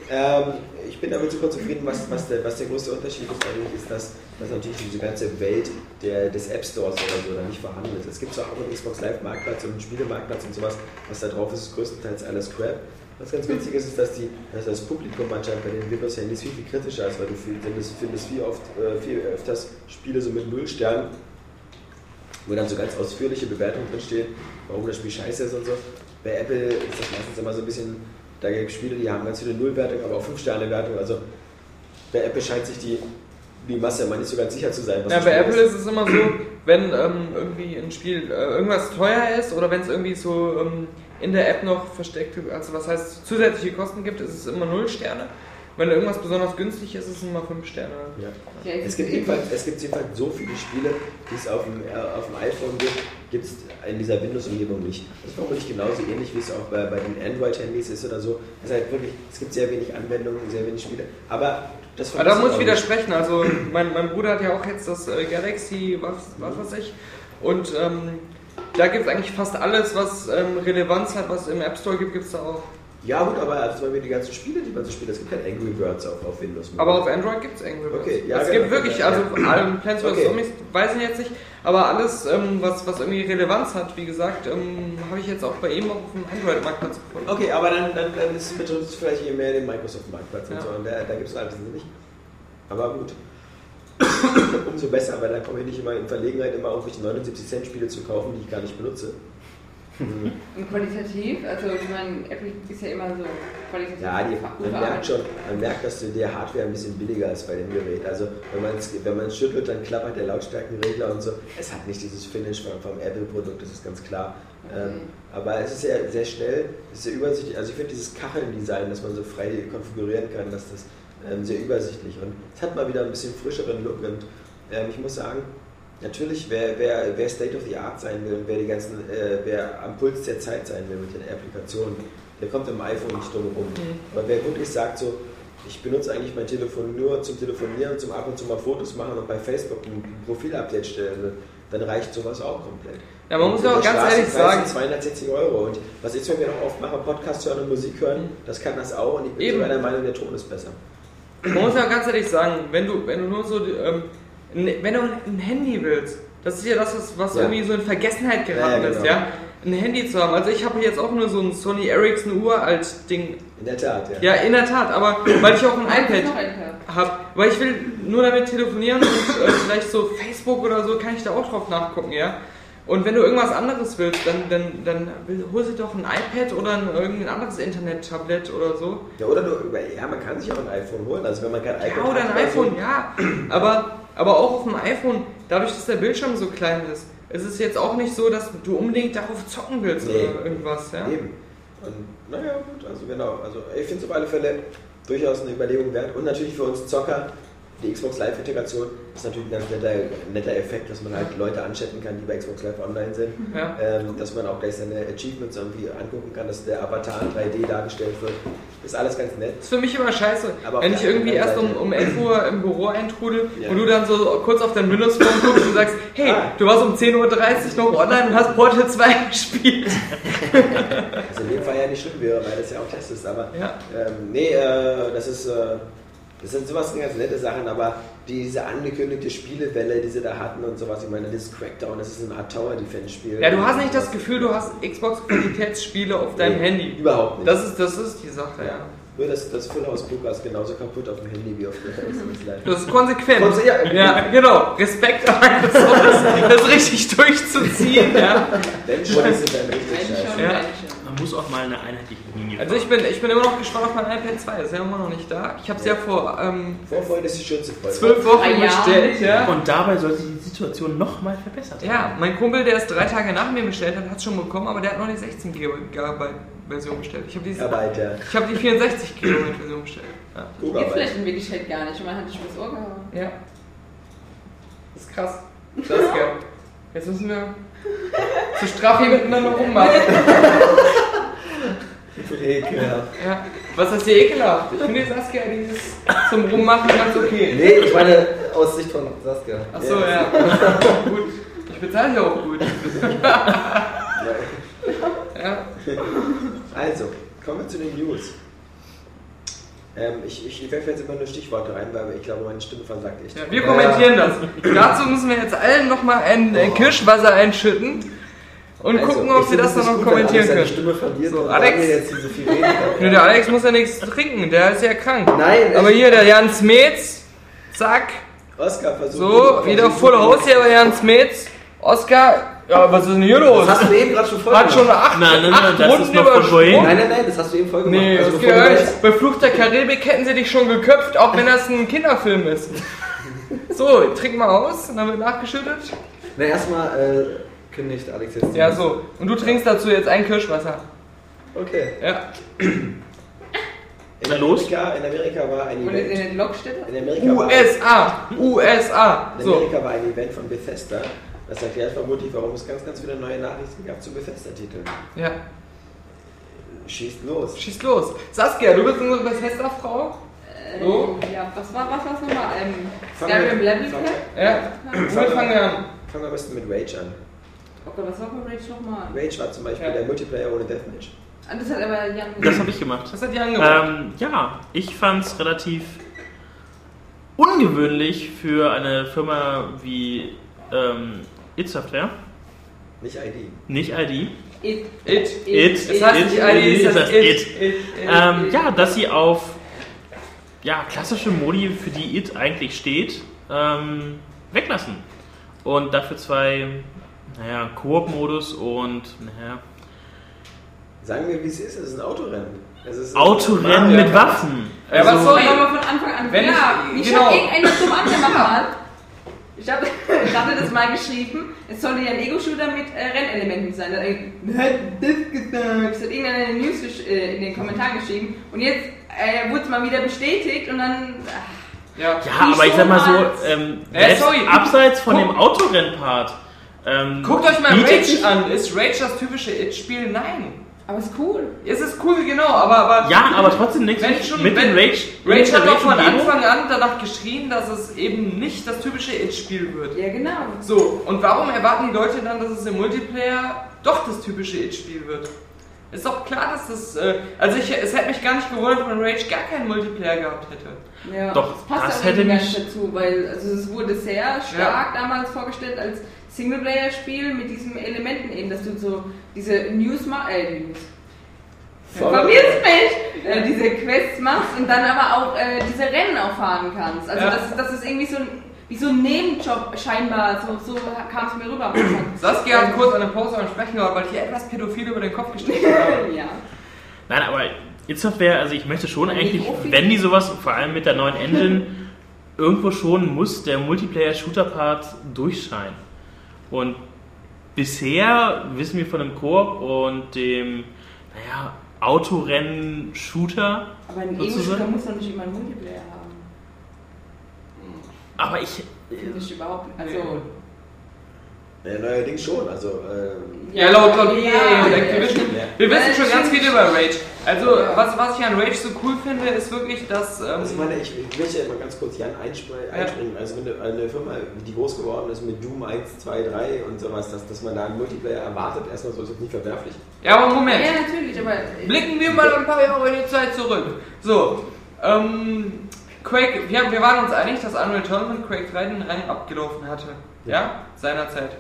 ähm, ich bin damit super zufrieden, was, was, der, was der größte Unterschied ist dadurch, ist, dass, dass natürlich diese ganze Welt der, des App Stores oder so da nicht vorhanden ist. Es gibt zwar auch einen Xbox Live Marktplatz und einen Spielemarktplatz und sowas, was da drauf ist, ist größtenteils alles Crap. Was ganz witzig ist, ist, dass, die, dass das Publikum anscheinend bei den Windows-Handys viel, viel kritischer ist, weil du findest, findest viel, oft, äh, viel öfters Spiele so mit Null Sternen, wo dann so ganz ausführliche Bewertungen drinstehen, warum das Spiel scheiße ist und so. Bei Apple ist das meistens immer so ein bisschen, da gibt es Spiele, die haben ganz viele Nullwertungen, aber auch 5-Sterne-Wertungen. Also bei Apple scheint sich die, die Masse immer nicht so ganz sicher zu sein. was Ja, bei Apple ist es immer so, wenn ähm, irgendwie ein Spiel äh, irgendwas teuer ist oder wenn es irgendwie so ähm, in der App noch versteckte, also was heißt zusätzliche Kosten gibt, ist es immer 0 Sterne. Wenn irgendwas besonders günstig ist, ist es immer 5 Sterne. Ja. Es gibt, jedenfalls, es gibt jedenfalls so viele Spiele, die es auf dem, äh, auf dem iPhone gibt, gibt es in dieser Windows-Umgebung nicht. Das ist vermutlich genauso ähnlich, wie es auch bei, bei den Android-Handys ist oder so. Es, ist halt wirklich, es gibt sehr wenig Anwendungen, sehr wenig Spiele. Aber das Aber da vermisse muss ich widersprechen. Also mein, mein Bruder hat ja auch jetzt das äh, Galaxy, was, was weiß ich. Und ähm, da gibt es eigentlich fast alles, was ähm, Relevanz hat, was im App Store gibt, gibt es da auch. Ja, gut, aber also zum Beispiel die ganzen Spiele, die man so spielt, es gibt kein Angry Birds auf, auf Windows. Aber auf Android gibt es Angry Birds. Okay, ja, es genau. gibt wirklich, also allem Plants vs. Okay. Zombies weiß ich jetzt nicht, aber alles, ähm, was, was irgendwie Relevanz hat, wie gesagt, ähm, habe ich jetzt auch bei ihm auch auf dem Android-Marktplatz gefunden. Okay, aber dann, dann, dann ist es betrifft es vielleicht hier mehr den Microsoft-Marktplatz Ja. und so. Und da, da gibt es alles nicht. Aber gut. Umso besser, weil dann komme ich nicht immer in Verlegenheit, immer irgendwelche 79 Cent Spiele zu kaufen, die ich gar nicht benutze. Und qualitativ, also ich meine, Apple ist ja immer so qualitativ. Ja, die, man merkt schon, man merkt, dass die Hardware ein bisschen billiger ist bei dem Gerät. Also wenn man es wenn man's schüttelt, dann klappert der Lautstärkenregler und so. Es hat nicht dieses Finish vom, vom Apple-Produkt, das ist ganz klar. Ähm, aber es ist sehr, sehr schnell, es ist sehr übersichtlich. Also ich finde dieses Kacheln-Design, das man so frei konfigurieren kann, dass das ähm, sehr übersichtlich und es hat mal wieder ein bisschen frischeren Look und ähm, ich muss sagen, Natürlich, wer, wer, wer State of the Art sein will und wer, die ganzen, äh, wer am Puls der Zeit sein will mit den Applikationen, der kommt im iPhone nicht drum rum. Aber wer wirklich sagt so, ich benutze eigentlich mein Telefon nur zum Telefonieren, zum ab und zu mal Fotos machen und bei Facebook ein Profilupdate stellen will, dann reicht sowas auch komplett. Ja, man muss Und auch ganz ehrlich sagen, sind 260 Euro. Und was ich mir noch oft mache, Podcast hören und Musik hören, das kann das auch. Und ich bin Eben. sogar der Meinung, der Ton ist besser. Man muss ja ganz ehrlich sagen, wenn du, wenn du nur so, ähm, wenn du ein Handy willst, das ist ja das, was, Ja. irgendwie so in Vergessenheit geraten Ja, ist, genau. ja. Ein Handy zu haben. Also ich habe jetzt auch nur so ein Sony Ericsson uralt Ding. In der Tat, ja. Ja, in der Tat, aber weil ich auch ein ist iPad habe, weil ich will nur damit telefonieren und äh, vielleicht so Facebook oder so kann ich da auch drauf nachgucken, ja. Und wenn du irgendwas anderes willst, dann, dann, dann hol sie doch ein iPad oder ein, irgendein anderes Internet-Tablet oder so. Ja, oder du, ja, man kann sich auch ein iPhone holen. Also wenn man kein iPad Ja, oder hat, ein also- iPhone, ja. Aber, aber auch auf dem iPhone, dadurch, dass der Bildschirm so klein ist, ist es jetzt auch nicht so, dass du unbedingt darauf zocken willst Nee. oder irgendwas, ja. Eben. Und naja, gut, also genau. Also ich finde es auf alle Fälle durchaus eine Überlegung wert. Und natürlich für uns Zocker, die Xbox Live-Integration ist natürlich ein ganz netter, netter Effekt, dass man halt Leute anchatten kann, die bei Xbox Live online sind. Ja. Ähm, dass man auch gleich seine Achievements irgendwie angucken kann, dass der Avatar in 3D dargestellt wird. Ist alles ganz nett. Ist für mich immer scheiße, Aber wenn ich irgendwie erst um, um 11 Uhr im Büro eintrudel Ja. und du dann so kurz auf dein Windows-Phone guckst und sagst, hey, Ah. du warst um 10.30 Uhr noch online und hast Portal 2 gespielt. Was in dem Fall ja nicht schlimm wäre, weil das ja auch Test ist. Aber Ja. ähm, nee, äh, das ist. Äh, das sind sowas ganz nette Sachen, aber diese angekündigte Spielewelle, die sie da hatten und sowas, ich meine, das Crackdown, das ist eine Art Tower-Defense-Spiel. Ja, du hast nicht das Gefühl, du hast Xbox-Qualitätsspiele auf deinem Nee, Handy. Überhaupt nicht. Das ist, das ist die Sache, ja. ja. Nur das, das Full House Book ist genauso kaputt auf dem Handy wie auf der Xbox. Das ist konsequent. Konse- ja. ja, genau. Respekt an das, das richtig durchzuziehen, ja. Wenn schon ist es dann richtig scheiße. Ja. wenn schon. Man muss auch mal eine einheitliche Also ich bin, ich bin immer noch gespannt auf mein iPad 2, das ist ja immer noch nicht da. Ich habe es ja vor ähm, Vorfreude ist die schönste Freude. zwölf Wochen Drei Jahren. bestellt, ja. Und dabei soll sich die Situation nochmal verbessert Ja, mein Kumpel, der es drei Tage nach mir bestellt hat, hat es schon bekommen, aber der hat noch die 16 GB Version bestellt. Ich habe die, ja. hab die 64 GB Version bestellt. Ja. Geht Guckarbeit. vielleicht in Wirklichkeit gar nicht und man hat dich übers Ohr gehauen. ja. Das ist krass. Das ist geil. Jetzt müssen wir zu Strafe miteinander rummachen. Ekelhaft. Ja. Was ist hier ekelhaft? Ich finde Saskia dieses zum Rummachen ganz okay. Nee, ich meine aus Sicht von Saskia. Achso, ja. gut. Ich bezahle ja auch gut. ja. Also, kommen wir zu den News. Ähm, ich, ich werfe jetzt immer nur Stichworte rein, weil ich glaube, meine Stimme versagt echt. Ja, wir kommentieren das. Dazu müssen wir jetzt allen nochmal ein äh, Kirschwasser einschütten und Also, gucken, ob sie das dann noch gut, kommentieren können. Stimme verliert So, Alex. Jetzt so viel reden kann. Nö, der Alex muss ja nichts trinken, der ist ja krank. Nein, Aber hier, der Jan Smets, zack, Oscar versucht. so, wieder Full House hier bei Jan Smets. Oscar, ja, was ist denn hier los? Das hast du eben gerade schon voll Hat schon gemacht. acht, Nein, nein, acht nein, das Runden übersprungen. Nein, nein, nein, das hast du eben voll gemacht. Nee, Also das nicht. Bei Fluch der Karibik hätten sie dich schon geköpft, auch wenn das ein Kinderfilm ist. So, trink mal aus und dann wird nachgeschüttet. Na, erstmal äh, kündigt Alex jetzt. Ja, so. Und du trinkst dazu jetzt ein Kirschwasser. Okay. Ja. In. Amerika, in Amerika war ein Und in Event. den Lokstädter? In Amerika, war, USA. USA. in So. Amerika war ein Event von Bethesda. Das erklärt vermutlich, warum es ganz, ganz viele neue Nachrichten gab zu Bethesda-Titeln. Ja. Schießt los. Schieß los. Saskia, du bist unsere Bethesda-Frau. Äh, So. Ja, was war was war's nochmal? Ähm, Skyrim Level Cap? Ja. Womit fangen wir an? Fangen wir am besten mit Rage an. Oh Gott, was war bei Rage nochmal? Rage war zum Beispiel Ja. der Multiplayer ohne Deathmatch. Ah, Das hat aber Jan Das habe ich gemacht. Was hat die angemacht? Ähm, ja, ich fand es relativ ungewöhnlich für eine Firma wie ähm, It Software, Nicht ID. nicht ID, It. It. It, Es heißt It, nicht ID, es heißt heißt It. It. It. It. Ähm, It. ja, dass sie auf ja, klassische Modi, für die It eigentlich steht, ähm, weglassen. Und dafür zwei, naja, Koop-Modus und, naja, Sagen wir, wie es ist. Es ist ein Autorennen. Es ist Autorennen mit Waffen. Ja, aber Also, sorry, Aber von Anfang an Wenn klar. ich- Ich, genau. habe irgendeiner dumm angemacht mal. Ich, hab, ich hatte das mal geschrieben. Es sollte ja ein Ego-Shooter mit äh, Rennelementen sein. Da hat das gesagt. Das hat irgendeiner in den News äh, in den Kommentaren geschrieben. Und jetzt äh, wurde es mal wieder bestätigt und dann. ach, ja. ja, aber ich sag mal so, ähm, Äh, abseits von Guck- dem Autorennpart. Ähm, Guckt euch mal Rage an. Ist Rage das typische It-Spiel? Nein. Aber ist cool. Es ist cool, genau, aber... aber Ja, aber trotzdem nichts Wenn schon, mit wenn, dem Rage. Rage hat doch von. Anfang an danach geschrien, dass es eben nicht das typische It-Spiel wird. Ja, genau. So, und warum erwarten die Leute dann, dass es im Multiplayer doch das typische It-Spiel wird? Ist doch klar, dass das. Äh, also, ich, es hätte mich gar nicht gewundert, wenn Rage gar keinen Multiplayer gehabt hätte. Ja, Doch, passt das hätte mich- dazu, weil also es wurde sehr stark damals vorgestellt als Singleplayer-Spiel mit diesen Elementen eben, dass du so diese News machst, äh, News. Verwirrst mich! Äh, diese Quests machst und dann aber auch äh, diese Rennen auch fahren kannst. Also Ja. das, das ist irgendwie so ein, wie so ein Nebenjob scheinbar, so, so kam es mir rüber. Saskia hat kurz an der Pause am Sprechen gehabt, weil ich ihr etwas pädophil über den Kopf gestrichen habe. Ja. Nein, aber It Software, also ich möchte schon eigentlich, wenn die sowas, vor allem mit der neuen Engine, irgendwo schon muss der Multiplayer-Shooter-Part durchscheinen. Und bisher wissen wir von dem Koop und dem, naja, Autorennen-Shooter, Aber ein? Ego-Shooter muss doch nicht immer einen Multiplayer haben. aber ich, Finde ich überhaupt nicht. Also, Ja, neuerdings schon. Also, ähm, Ja, laut, laut Ja, EA und ja, Activision. ja. Wir wissen Ja, schon ganz viel über Rage. Also, Ja. was, was ich an Rage so cool finde, ist wirklich, dass. Ähm, also ich meine, ich, ich möchte ja mal ganz kurz Jan einspr- einspringen. Also, wenn du eine Firma, die groß geworden ist mit Doom 1, 2, 3 und sowas, dass, dass man da einen Multiplayer erwartet, erstmal so ist das nicht verwerflich. ja, aber Moment. ja, natürlich, aber. Blicken wir mal ein paar Jahre in die Zeit zurück. So, ähm, Quake, wir, wir waren uns einig, dass Unreal Tournament Quake 3 den Rang abgelaufen hatte. Ja, seinerzeit.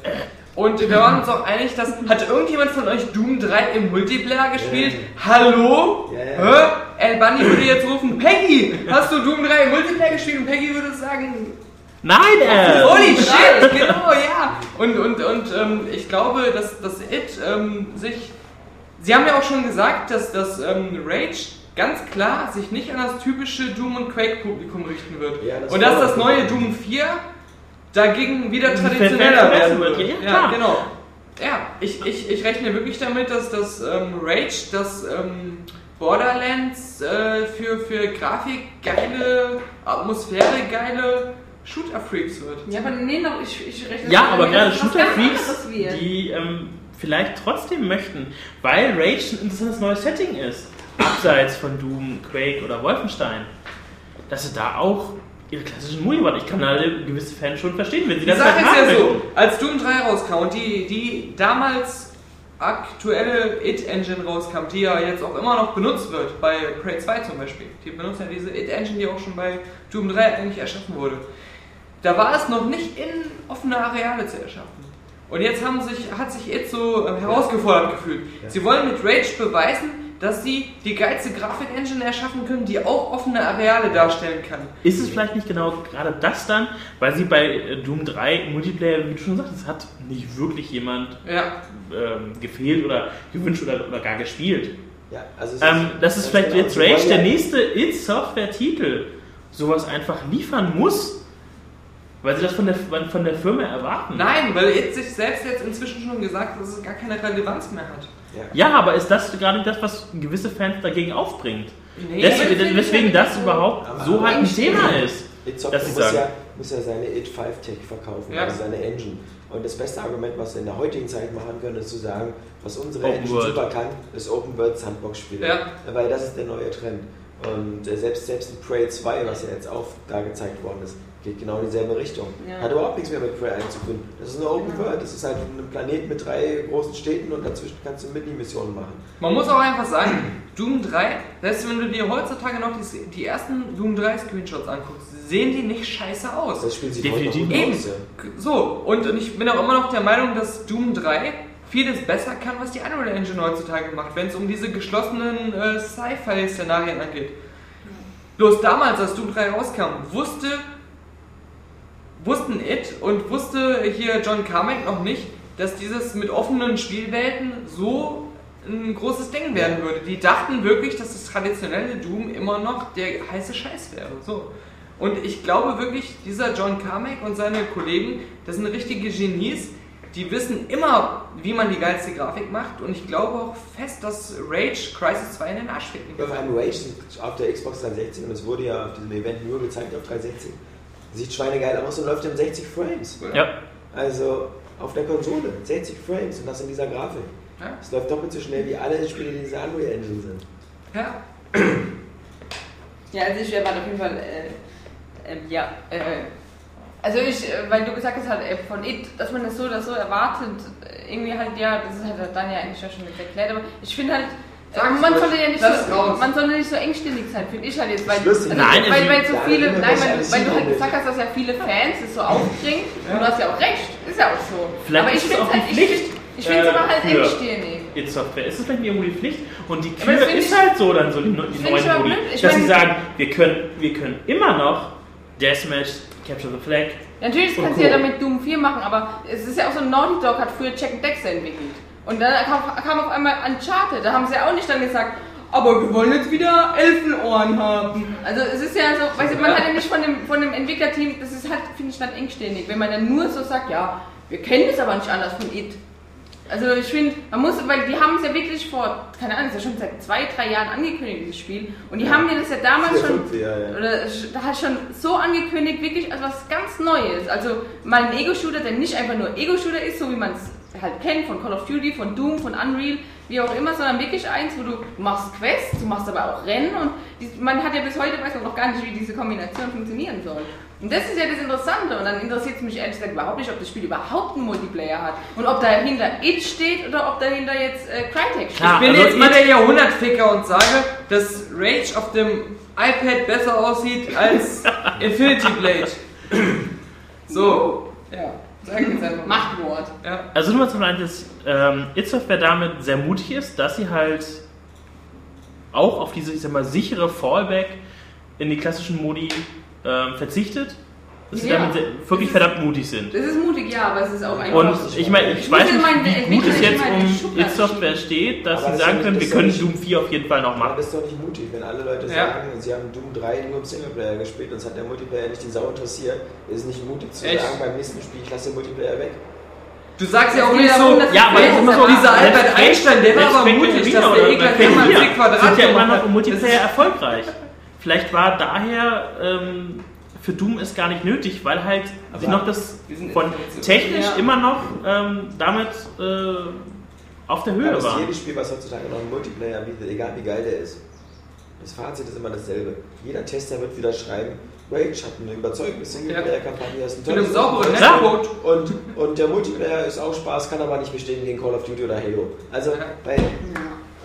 Und wir waren uns auch einig, dass. Hat irgendjemand von euch Doom 3 im Multiplayer gespielt? Hallo? Ja, ja. Hä? El Bunny würde jetzt rufen: Peggy, hast du Doom 3 im Multiplayer gespielt? Und Peggy würde sagen: nein, äh, Holy shit, genau, ja. Und, und, und ähm, ich glaube, dass, dass It ähm, sich. Sie haben ja auch schon gesagt, dass das ähm, Rage ganz klar sich nicht an das typische Doom und Quake-Publikum richten wird. Ja, das und dass das neue Doom 4 dagegen wieder traditioneller werden wird. Ja, Ja, genau. Ja, ich, ich, ich rechne wirklich damit, dass das ähm, Rage, das ähm, Borderlands äh, für, für Grafikgeile, Atmosphäre geile Shooter-Freaks wird. Ja, aber nee, noch, ich, ich rechne Ja, aber gerade Shooter-Freaks, die ähm, vielleicht trotzdem möchten, weil Rage ein interessantes neues Setting ist, abseits von Doom, Quake oder Wolfenstein, dass sie da auch ihre klassischen Muni waren. Ich kann alle gewisse Fans schon verstehen, wenn sie Die das Sache halt ist ja so, als Doom 3 rauskam und die, die damals aktuelle It-Engine rauskam, die ja jetzt auch immer noch benutzt wird, bei Prey 2 zum Beispiel. Die benutzen ja diese It-Engine, die auch schon bei Doom 3 eigentlich erschaffen wurde. Da war es noch nicht in offene Areale zu erschaffen. Und jetzt haben sich, hat sich It so äh, herausgefordert gefühlt. Sie wollen mit Rage beweisen, dass sie die geilste Grafik-Engine erschaffen können, die auch offene Areale darstellen kann. Ist es vielleicht nicht genau gerade das dann, weil sie bei äh, Doom 3 Multiplayer, wie du schon sagst, es hat nicht wirklich jemand Ja, ähm, gefehlt oder gewünscht oder, oder gar gespielt. Ja, also es Ähm, das ist vielleicht genau, jetzt wollen Rage, der nächste It-Software-Titel, sowas einfach liefern muss, weil sie das von der, von der Firma erwarten. Nein, weil It sich selbst jetzt inzwischen schon gesagt hat, dass es gar keine Relevanz mehr hat. Ja, aber ist das gerade das, was gewisse Fans dagegen aufbringt? Nee, Deswegen, weswegen das überhaupt Aber- so halt ein Thema ist. It Software dass sie muss sagen. ja, muss ja seine It 5 Tech verkaufen, Ja. also seine Engine. Und das beste Argument, was wir in der heutigen Zeit machen können, ist zu sagen, was unsere Open Engine World. super kann, ist Open World Sandbox-Spiele. Ja. Weil das ist der neue Trend. Und äh, selbst, selbst in Prey 2, was ja jetzt auch da gezeigt worden ist, geht genau in dieselbe Richtung. Ja. Hat überhaupt nichts mehr mit Prey 1 zu tun. Das ist eine Open World, das ist halt ein Planet mit drei großen Städten und dazwischen kannst du Mini-Missionen machen. Man muss auch einfach sagen, Doom 3, selbst wenn du dir heutzutage noch die, die ersten Doom 3 Screenshots anguckst, sehen die nicht scheiße aus. Das Spiel sieht Definitiv. heute noch Eben. gut aus. Ja. So, und, und ich bin auch immer noch der Meinung, dass Doom 3 vieles besser kann, was die Unreal Engine heutzutage macht, wenn es um diese geschlossenen äh, Sci-Fi-Szenarien angeht. Bloß damals, als Doom 3 rauskam, wusste, wussten It und wusste hier John Carmack noch nicht, dass dieses mit offenen Spielwelten so ein großes Ding werden würde. Die dachten wirklich, dass das traditionelle Doom immer noch der heiße Scheiß wäre. So. Und ich glaube wirklich, dieser John Carmack und seine Kollegen, das sind richtige Genies, die wissen immer, wie man die geilste Grafik macht. Und ich glaube auch fest, dass Rage Crisis 2 in den Arsch ficken Auf einem Rage auf der Xbox 360 und es wurde ja auf diesem Event nur gezeigt auf 360. Sieht schweinegeil aus und läuft in 60 Frames. Ja. Also auf der Konsole, 60 Frames und das in dieser Grafik. Ja. Es läuft doppelt so schnell wie alle Spiele, die in dieser Unreal Engine sind. Ja. Ja, also ich erwarte auf jeden Fall, äh, ähm, ja, äh, also ich, äh, weil du gesagt hast, halt, äh, von It, dass man das so oder so erwartet, äh, irgendwie halt, ja, das ist halt dann ja eigentlich schon erklärt, aber ich finde halt, äh, Sag's man sollte ja nicht es so, man sollte nicht so engstirnig sein, finde ich halt jetzt, weil, also, Nein, weil, es- weil so Ja, viele, nein, weil, weil du sie halt gesagt hast, dass ja viele Fans es so aufbringen und du hast ja auch recht, ist ja auch so. Vielleicht aber ist ich es finde auch halt, ich ich finde es äh, aber halt für- engstirnig. It Software ist es vielleicht irgendwo die Pflicht und die Kür ist ich- halt so dann so die, die neuen Modi, dass sie mein- sagen, wir können, wir können immer noch Deathmatch, Capture the Flag. Natürlich kannst du ja Co. damit Doom 4 machen, aber es ist ja auch so, Naughty Dog hat früher Jack and Dexter entwickelt. Und dann kam, kam auf einmal Uncharted, da haben sie ja auch nicht dann gesagt, aber wir wollen jetzt wieder Elfenohren haben. Also es ist ja so, weißt du, man hat ja nicht von dem, von dem Entwicklerteam, das ist halt, finde ich, dann engständig, wenn man dann nur so sagt, ja, wir kennen das aber nicht anders von It. Also ich finde, man muss, weil die haben es ja wirklich vor, keine Ahnung, ist ja schon seit zwei, drei Jahren angekündigt, dieses Spiel. Und die haben mir das ja damals schon, ja, ja. oder da hat schon so angekündigt, wirklich als was ganz Neues. Also mal ein Ego-Shooter, der nicht einfach nur Ego-Shooter ist, so wie man es halt kennt von Call of Duty, von Doom, von Unreal, wie auch immer, sondern wirklich eins, wo du machst Quests, du machst aber auch Rennen und die, man hat ja bis heute weiß man noch gar nicht, wie diese Kombination funktionieren soll. Und das ist ja das Interessante und dann interessiert es mich ehrlich gesagt überhaupt nicht, ob das Spiel überhaupt einen Multiplayer hat und ob dahinter It steht oder ob dahinter jetzt äh, Crytek steht. Klar. Ich bin also jetzt mal der Jahrhundertficker und sage, dass Rage auf dem iPad besser aussieht als Infinity Blade. So. Ja, Machtwort. Ja. Also nur mal zum einen, dass ähm, It Software damit sehr mutig ist, dass sie halt auch auf diese, ich sag mal, sichere Fallback in die klassischen Modi ähm, verzichtet. Dass sie Ja. damit wirklich verdammt mutig sind. Das ist mutig, ja, aber es ist auch einfach. Und ich meine, ich Ich weiß nicht, wie gut es jetzt um It Software steht, dass Aber sie das sagen ist können, wir können das ist Doom 4 auf jeden Fall noch Aber machen. das ist doch nicht mutig, wenn alle Leute Ja. sagen, sie haben Doom 3 nur im Singleplayer gespielt und es hat der Multiplayer nicht die Sau interessiert, ist es nicht mutig zu Echt? sagen, beim nächsten Spiel, ich lasse den Multiplayer weg. Du sagst ja auch nicht so, aber Ja, aber das ist immer so, aber- dieser Albert Einstein, der war aber mutig, dass der Egler immer C Quadrat sind ja immer noch im Multiplayer Das erfolgreich. Vielleicht war daher ähm, für Doom es gar nicht nötig, weil halt sie noch das wir sind von technisch Ja. immer noch ähm, damit äh, auf der Ja, Höhe das ist war. jedes Spiel, was heutzutage noch einen Multiplayer bietet, egal wie geil der ist. Das Fazit ist immer dasselbe. Jeder Tester wird wieder schreiben, Rage hat eine überzeugende Singleplayer-Kampagne, ist ein Mit tolles sauberen Ja. Netzcode. und, und der Multiplayer ist auch Spaß, kann aber nicht bestehen gegen Call of Duty oder Halo. Also, Ja. bei,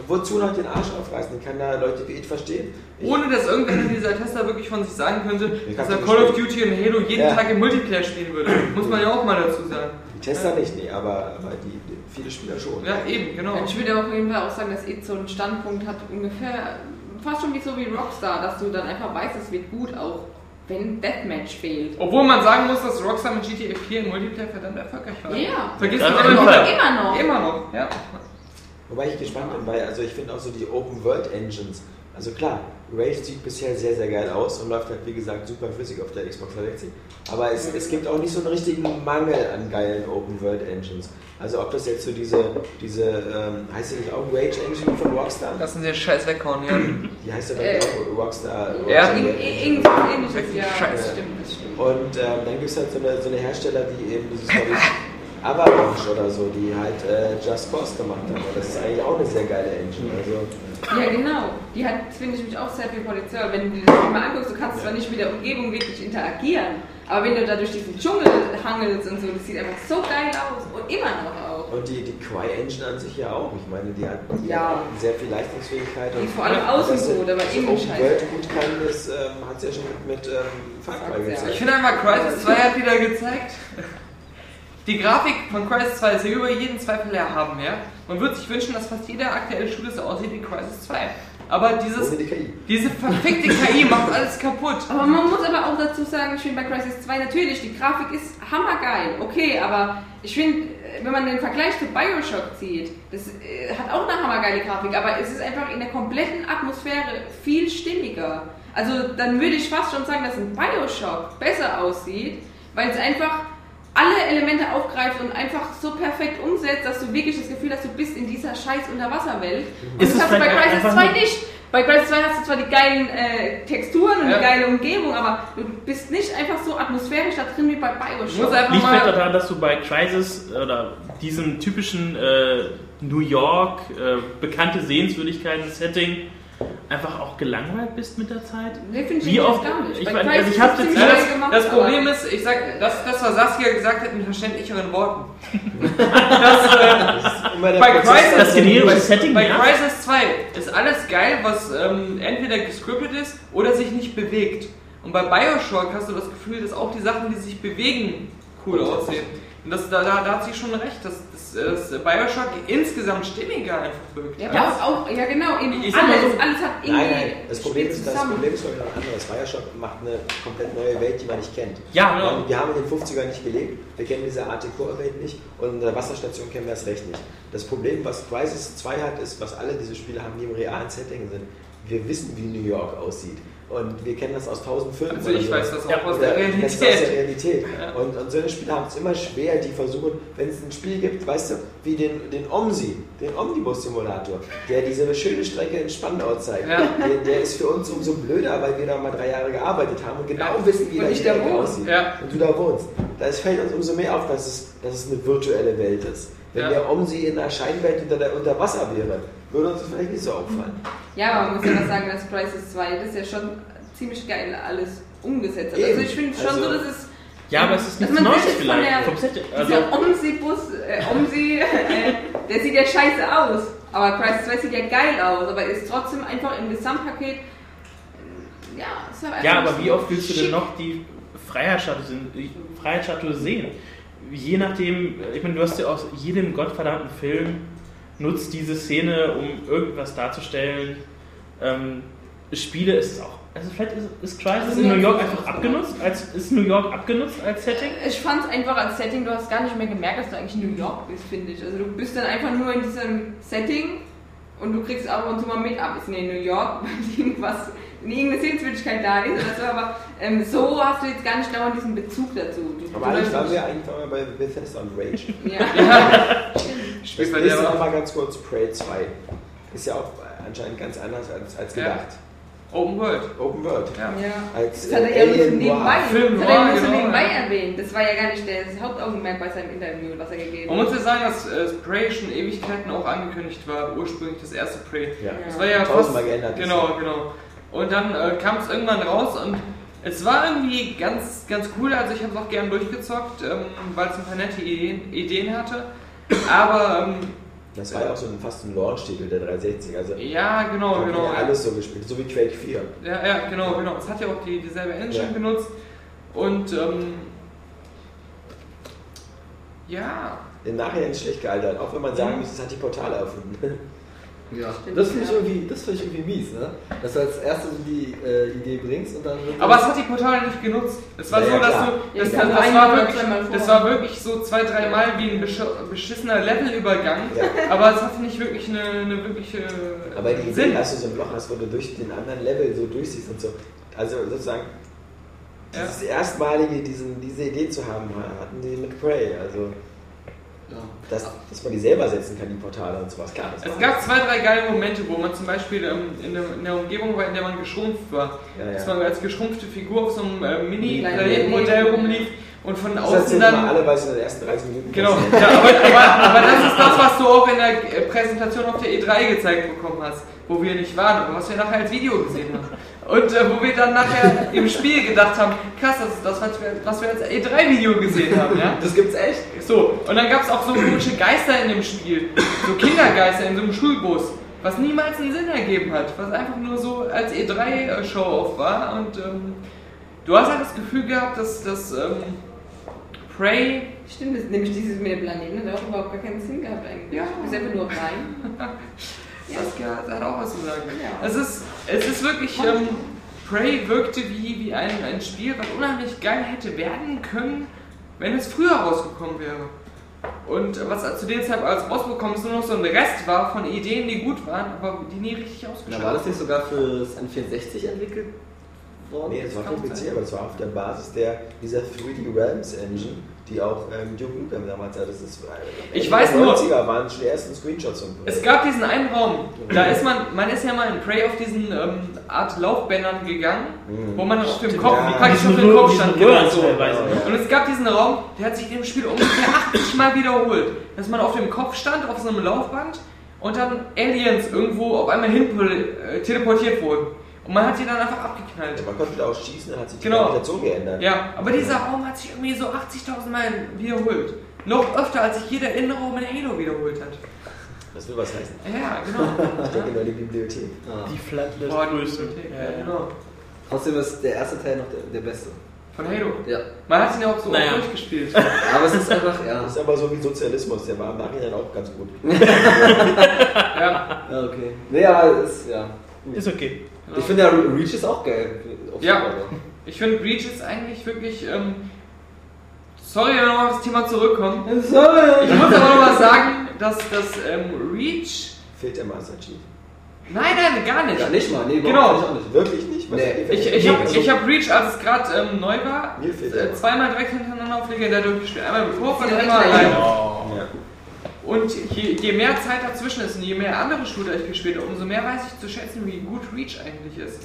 wozu noch den Arsch aufreißen? Ich kann da Leute wie ich verstehen. Ich, Ohne dass irgendeiner dieser Tester wirklich von sich sagen könnte, Ich dass er Call of. Duty und Halo jeden Ja. Tag im Multiplayer spielen würde. Muss man ja auch mal dazu sagen. die Tester nicht, nee, aber, aber die, die, viele Spieler schon. Ja, eben, genau. Ich würde auf jeden Fall auch sagen, dass It so einen Standpunkt hat, ungefähr fast schon wie so wie Rockstar, dass du dann einfach weißt, es wird gut, auch wenn Deathmatch fehlt. Obwohl man sagen muss, dass Rockstar mit GTA 4 im Multiplayer verdammt erfolgreich war. Ja. Vergiss Ja, jeden immer noch. Immer noch. Immer noch, ja. Wobei ich gespannt bin, weil also ich finde auch so die Open World Engines, also klar, Rage sieht bisher sehr, sehr geil aus und läuft halt wie gesagt super flüssig auf der Xbox 360. Aber es, es gibt auch nicht so einen richtigen Mangel an geilen Open World Engines. Also ob das jetzt so diese, diese ähm, heißt die nicht auch Rage Engine von Rockstar? Lassen Sie den Scheiß weghauen, ja. Die heißt ja dann Äh, auch Rockstar. Ja. Rockstar Ir- ir- Irgendwas ähnliches, ja, Scheiße. stimmt, das stimmt. Und ähm, dann gibt es halt so eine, so eine Hersteller, die eben dieses, glaube ich, Avalanche oder so, die halt äh, Just Cause gemacht haben. Und das ist eigentlich auch eine sehr geile Engine. Also, Ja, genau. Die hat, finde ich, mich auch sehr viel Potenzial. Wenn du dir das mal anguckst, du kannst zwar nicht mit der Umgebung wirklich interagieren, aber wenn du da durch diesen Dschungel hangelst und so, das sieht einfach so geil aus und immer noch auch. Und die, die Cry-Engine an sich ja auch. Ich meine, die hat, die Ja. hat sehr viel Leistungsfähigkeit. Die vor allem außen sie- gut, aber Open scheiße. World gut kann, das ähm, hat sie ja schon mit, mit ähm, Far Cry gezeigt. Ich finde einfach, Crysis 2 hat wieder gezeigt, die Grafik von Crysis 2 ist ja über jeden Zweifel erhaben, ja. Man würde sich wünschen, dass fast jeder aktuelle Shooter so aussieht wie Crysis 2. Aber dieses, Ohne die KI. diese verfickte KI macht alles kaputt. Aber man muss aber auch dazu sagen, ich finde bei Crisis 2 natürlich, die Grafik ist hammergeil, okay, aber ich finde, wenn man den Vergleich zu Bioshock zieht, das äh, hat auch eine hammergeile Grafik, aber es ist einfach in der kompletten Atmosphäre viel stimmiger. Also dann würde ich fast schon sagen, dass ein Bioshock besser aussieht, weil es einfach alle Elemente aufgreift und einfach so perfekt umsetzt, dass du wirklich das Gefühl hast, du bist in dieser scheiß Unterwasserwelt. Und Ist das hast du bei Crisis einfach 2 nur- nicht. Bei Crisis 2 hast du zwar die geilen äh, Texturen und Ja. die geile Umgebung, aber du bist nicht einfach so atmosphärisch da drin wie bei Bioshock. einfach Liegt vielleicht daran, dass du bei Crisis oder diesem typischen äh, New York, äh, bekannte Sehenswürdigkeiten-Setting einfach auch gelangweilt bist mit der Zeit? Nee, finde ich Wie jetzt oft- gar nicht. ich Crisis also ich hab's jetzt- das, gemacht, das Problem ist, ich sag, das, das was Saskia gesagt hat, mit verständlicheren Worten. Immer der Bei Crisis, Das generische Setting, bei ja. Crisis 2 ist alles geil, was ähm, entweder gescriptet ist oder sich nicht bewegt. Und bei Bioshock hast du das Gefühl, dass auch die Sachen, die sich bewegen, cool aussehen. Und das, da, da, da hat sie schon recht, dass, dass, dass Bioshock insgesamt stimmiger einfach wirkt. Ja, aber auch, ja genau, eben Ich alles, so- alles hat irgendwie Nein, nein, das Problem ist, das. Problem ist glaube ich noch ein anderes. Bioshock macht eine komplett neue Welt, die man nicht kennt. Ja, Man- Wir haben in den 50ern nicht gelebt, wir kennen diese Art Dekor-Welt nicht und in der Wasserstation kennen wir das recht nicht. Das Problem, was Crisis 2 hat, ist, was alle diese Spiele haben, die im realen Setting sind. Wir wissen, wie New York aussieht. Und wir kennen das aus tausend Filmen. Also ich so. weiß das auch Ja, aus der das aus der Realität. Realität. Ja. Und, und solche Spiele haben es immer schwer, die versuchen, wenn es ein Spiel gibt, weißt du, wie den, den OMSI, den Omnibus-Simulator, der diese schöne Strecke in Spandau zeigt, Ja. der, der ist für uns umso blöder, weil wir da mal drei Jahre gearbeitet haben und genau wissen, wie Und jede da aussieht. Und du da wohnst. Da ist- fällt uns umso mehr auf, dass es, dass es eine virtuelle Welt ist. Wenn der OMSI in einer Scheinwelt unter, der, unter Wasser wäre, würde uns das vielleicht nicht so auffallen. Ja, aber man muss ja was sagen, dass Crisis 2, das ist ja schon ziemlich geil alles umgesetzt hat. Also ich finde schon Also- so, dass es Ja, aber es ist dass nichts man Neues vielleicht. der- Vom. Also, Dieser Omsi-Bus, äh, Omsi, äh, der sieht ja scheiße aus. Aber Crisis 2 sieht ja geil aus, aber ist trotzdem einfach im Gesamtpaket. äh, Ja, ist halt ja, einfach aber nicht wie oft willst du denn noch die Freiheitsstatue, sehen- die Freiheitsstatue sehen? Je nachdem, ich meine, du hast ja aus jedem gottverdammten Film nutzt diese Szene, um irgendwas darzustellen. Ähm, Spiele ist es auch. Also vielleicht ist, ist Crisis Also in New York einfach abgenutzt, als ist New York abgenutzt als Setting? Ich fand es einfach als Setting, du hast gar nicht mehr gemerkt, dass du eigentlich in New York bist, finde ich. Also du bist dann einfach nur in diesem Setting und du kriegst ab und zu mal mit, ab, ist in New York, weil irgendwas, irgendeine Sehenswürdigkeit da ist oder so, aber ähm, so hast du jetzt gar nicht dauernd diesen Bezug dazu. Du, Aber du eigentlich waren wir, eigentlich bei Bethesda und Rage. ja. Spielt ist aber noch mal ganz kurz Prey 2. Ist ja auch anscheinend ganz anders als, als Ja. gedacht. Open World. Open World. Ja. ja. Als Das hat äh, er ja nur so Alien nebenbei. Film das hat er ja nur so genau, nebenbei ja. erwähnt. Das war ja gar nicht das Hauptaugenmerk bei seinem Interview, was er gegeben Man hat. muss ja sagen, dass äh, Prey schon Ewigkeiten auch angekündigt war, ursprünglich das erste Prey. Ja. Das war ja fast, Tausendmal geändert. Genau, genau. Und dann äh, kam es irgendwann raus und es war irgendwie ganz, ganz cool. Also ich habe es auch gern durchgezockt, ähm, weil es ein paar nette Ideen, Ideen hatte. Aber ähm, Das war ja auch so ein, fast ein Launch-Titel der 360. Also ja, genau, genau. ja alles so gespielt, so wie Quake 4. Ja, ja, genau, genau. Es hat ja auch die, dieselbe Engine Ja. benutzt. Und ähm, ja, Im Nachhinein ist schlecht gealtert, auch wenn man sagen muss, es hat die Portale erfunden. Ja. Das finde ich, irgendwie- das find ich irgendwie mies, ne? Dass du als erstes so die äh, Idee bringst und dann aber es hat die Portale nicht genutzt. Es war Ja, so, ja, dass du. Das, das, das, war wirklich, das war wirklich so zwei, dreimal wie ein besch- beschissener Levelübergang. Ja. Aber es hatte nicht wirklich eine, eine wirkliche. Aber die Idee, Sinn. dass du so ein Loch hast, wo du durch den anderen Level so durchsiehst und so. Also sozusagen, Ja. dieses erstmalige, diesen, diese Idee zu haben, hatten die mit Prey. Also, Ja. dass, dass man die selber setzen kann, die Portale und sowas. Klar, das Es gab zwei, drei geile Momente, wo man zum Beispiel ähm, in, der, in der Umgebung war, in der man geschrumpft war. Ja, Dass ja. man als geschrumpfte Figur auf so einem äh, Leben. rumlief und von Das außen dann. alle, weil sie in den ersten 30 Minuten Genau, ja, aber, aber, aber das ist das, was du auch in der äh, Präsentation auf der E3 gezeigt bekommen hast, wo wir nicht waren, aber was wir nachher als Video gesehen haben. Und äh, wo wir dann nachher im Spiel gedacht haben, krass, das ist das, was wir, was wir als E3-Video gesehen haben, ja? Das gibt's echt? So, und dann gab es auch so komische Geister in dem Spiel, so Kindergeister in so einem Schulbus, was niemals einen Sinn ergeben hat, was einfach nur so als E3-Show-Off war und ähm, du hast halt das Gefühl gehabt, dass das ähm, Prey Stimmt, das ist nämlich dieses mit dem Planeten, hat auch überhaupt gar keinen Sinn gehabt eigentlich. Ja. Du bist einfach nur rein. Saskia hat auch was zu sagen. Ja. Es ist, es ist wirklich, ähm, Prey wirkte wie, wie ein, ein Spiel, was unheimlich geil hätte werden können, wenn es früher rausgekommen wäre. Und was zu dem Zeitpunkt als rausbekommen ist, nur noch so ein Rest war von Ideen, die gut waren, aber die nie richtig ausgeschöpft war das nicht sogar fürs N64 entwickelt worden? Nee, das war vom PC, sein. aber das war auf der Basis der, dieser 3D Realms Engine, die auch ähm, Duke Nukem damals hatte. Das ist, äh, Ich weiß nur- 90er waren schon die ersten Screenshots und Es gab diesen einen Raum, da ist man, man ist ja mal in Prey auf diesen ähm, Art Laufbändern gegangen, wo man auf dem Kopf, Ja. wie praktisch auf Röhren- Kopf stand. Genau so. Und es gab diesen Raum, der hat sich in dem Spiel ungefähr 80 Mal wiederholt, dass man auf dem Kopf stand, auf so einem Laufband und dann Aliens irgendwo auf einmal hin äh, teleportiert wurden. Und man hat die dann einfach abgeknallt. Man konnte da auch schießen, dann hat sich die Genau. Gravitation geändert. Ja, aber dieser Raum hat sich irgendwie so 80.000 Mal wiederholt. Noch öfter, als sich jeder Innenraum in Halo wiederholt hat. Das will was heißen. Ja, genau. Ich denke nur die Bibliothek. Ah. Die Flatless Boah, die. Bibliothek, Ja, ja, ja. genau. Trotzdem ist der erste Teil noch der, der beste. Von Halo. Ja. Man hat ihn ja auch so Naja. durchgespielt. Aber es ist einfach, ja. Das ist aber so wie Sozialismus, der war im Nachhinein auch ganz gut. ja. Ja, okay. Nee, aber es ist, ja. Ist okay. Ich finde ja Reach ist auch geil. Auf Ja. Ich finde Breach ist eigentlich wirklich. Ähm, sorry, wenn wir nochmal auf das Thema zurückkommen. Ich muss aber nochmal sagen, dass das ähm, Reach. Fehlt der Master Chief. Nein, nein, gar nicht. Ja, nicht mal. Nee, Genau. auch nicht. Wirklich nicht? Nee. Ich, ich habe Also, ich hab Reach, als es gerade ähm, neu war, äh, zweimal direkt hintereinander auf Legendär durchgespielt. Einmal mit Vorfall und einmal alleine. Ja. Und je, je mehr Zeit dazwischen ist und je mehr andere Shooter ich gespielt habe, umso mehr weiß ich zu schätzen, wie gut Reach eigentlich ist.